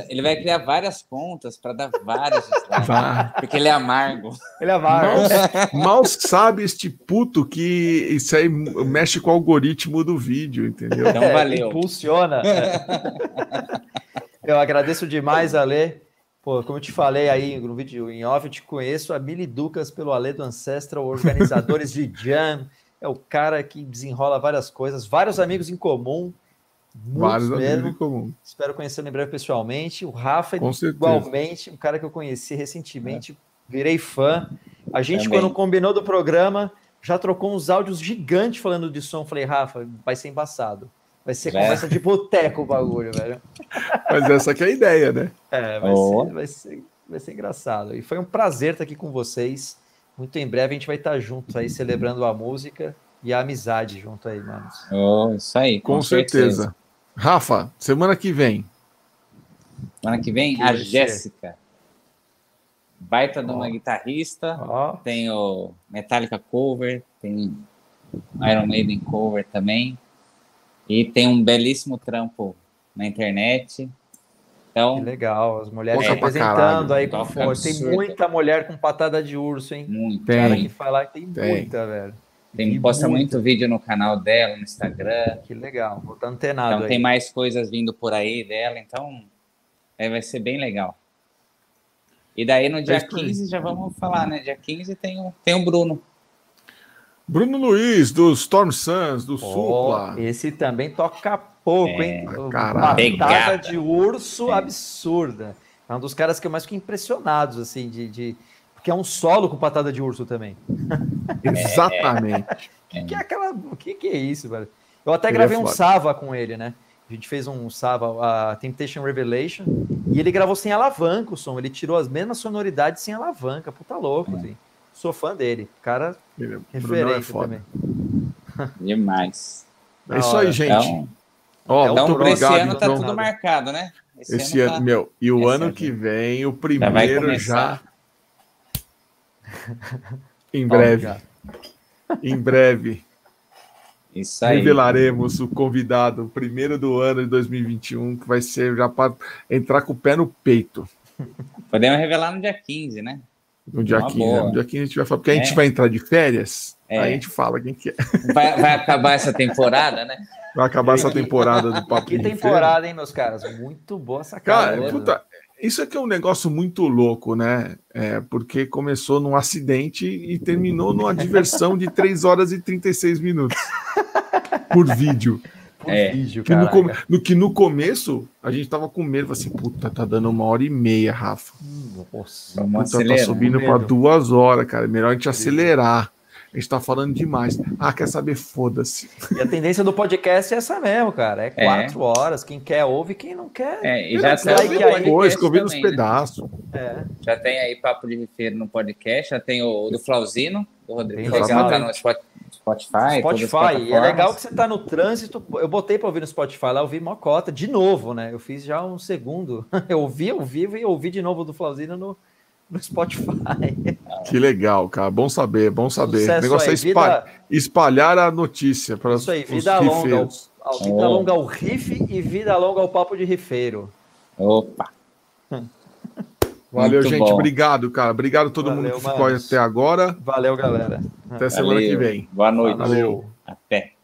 ele vai criar várias contas para dar vários slides, porque ele é amargo. Ele é amargo. Mal, sabe este puto que isso aí mexe com o algoritmo do vídeo, entendeu? Então valeu. É, impulsiona. [LAUGHS] eu agradeço demais, Ale. Pô, como eu te falei aí no vídeo em off, eu te conheço a Mili Ducas pelo Ale do Ancestral, organizadores de Jam é o cara que desenrola várias coisas, vários amigos em comum. Vários mesmo. amigos em comum. Espero conhecê-lo em breve pessoalmente. O Rafa, Com igualmente, um cara que eu conheci recentemente, é. virei fã. A gente, Também. quando combinou do programa, já trocou uns áudios gigantes falando de som. Falei, Rafa, vai ser embaçado. Vai ser é. conversa de boteco o bagulho, velho. Mas essa que é a ideia, né? É, vai, oh. ser, vai, ser, vai ser engraçado. E foi um prazer estar aqui com vocês. Muito em breve a gente vai estar juntos aí celebrando a música e a amizade junto aí, mano. Oh, isso aí, com, com certeza. certeza. Rafa, semana que vem. Semana que vem, que a Jéssica. Baita oh. de uma guitarrista. Oh. Tem o Metallica cover, tem Iron Maiden cover também. E tem um belíssimo trampo na internet. Então, que legal, as mulheres é, apresentando aí com força. Tem muita mulher com patada de urso, hein? Muito. Tem. Cara que falar que tem, tem. muita, velho. Tem, tem posta muito. muito vídeo no canal dela, no Instagram. Que legal, vou estar antenado Então aí. tem mais coisas vindo por aí dela, então é, vai ser bem legal. E daí no dia 15 já vamos falar, né? Dia 15 tem o, tem o Bruno. Bruno Luiz, do Storm Suns, do oh, Supla. Esse também toca pouco, é, hein? Patada de urso é. absurda. É um dos caras que eu mais fico impressionados, assim, de, de... Porque é um solo com patada de urso também. [LAUGHS] Exatamente. O que, que, é aquela... O que, que é isso, velho? Eu até ele é gravei é um Sava com ele, né? A gente fez um Sava, a Temptation Revelation, e ele gravou sem alavanca o som. Ele tirou as mesmas sonoridades sem alavanca. Puta louco, é. assim. Sou fã dele. Cara, ele, é referência também. [LAUGHS] Demais. É isso aí, gente. Então... Ó, oh, então, muito obrigado. Esse ano tá tudo marcado, né? Esse, esse ano, ano tá... meu, e o ano que vem, o primeiro já. [LAUGHS] em breve. em breve. Isso aí. Revelaremos o convidado, o primeiro do ano de 2021, que vai ser já para entrar com o pé no peito. Podemos revelar no dia 15, né? No dia 15, né? No dia 15 a gente vai falar, porque é. a gente vai entrar de férias, é. aí a gente fala quem que é. Vai, vai acabar essa temporada, né? Vai acabar essa temporada do Papo Que temporada, hein, meus caras? Muito boa essa cara. Puta, isso aqui é um negócio muito louco, né? É, porque começou num acidente e terminou numa diversão de 3 horas e 36 minutos [LAUGHS] por vídeo. Por é, vídeo, que no, no, que no começo a gente tava com medo, assim, puta, tá dando uma hora e meia, Rafa. Nossa, puta, tá subindo para duas horas, cara. Melhor a gente acelerar a gente tá falando demais. Ah, quer saber? Foda-se. E a tendência do podcast é essa mesmo, cara. É, é. quatro é. horas. Quem quer ouve, quem não quer. É, e já tem like depois, que eu vi nos né? pedaços. É. Já tem aí Papo de Rifeiro no podcast, já tem o do Flauzino, do Rodrigo. Legal, tá no Spotify. Spotify. E é legal que você tá no trânsito. Eu botei para ouvir no Spotify lá, eu vi mocota de novo, né? Eu fiz já um segundo. [LAUGHS] Eu ouvi ao vivo e ouvi de novo do Flauzino no no Spotify. [LAUGHS] Que legal, cara. Bom saber, bom saber. Sucesso o negócio aí, é espalhar, vida... espalhar a notícia para Isso aí, vida longa, ao, vida oh. longa ao riff e vida longa ao papo de rifeiro. Opa! [LAUGHS] Valeu, Muito gente. Bom. Obrigado, cara. Obrigado a todo Valeu, mundo que ficou até agora. Valeu, galera. Até semana que vem. Boa noite. Valeu. Até.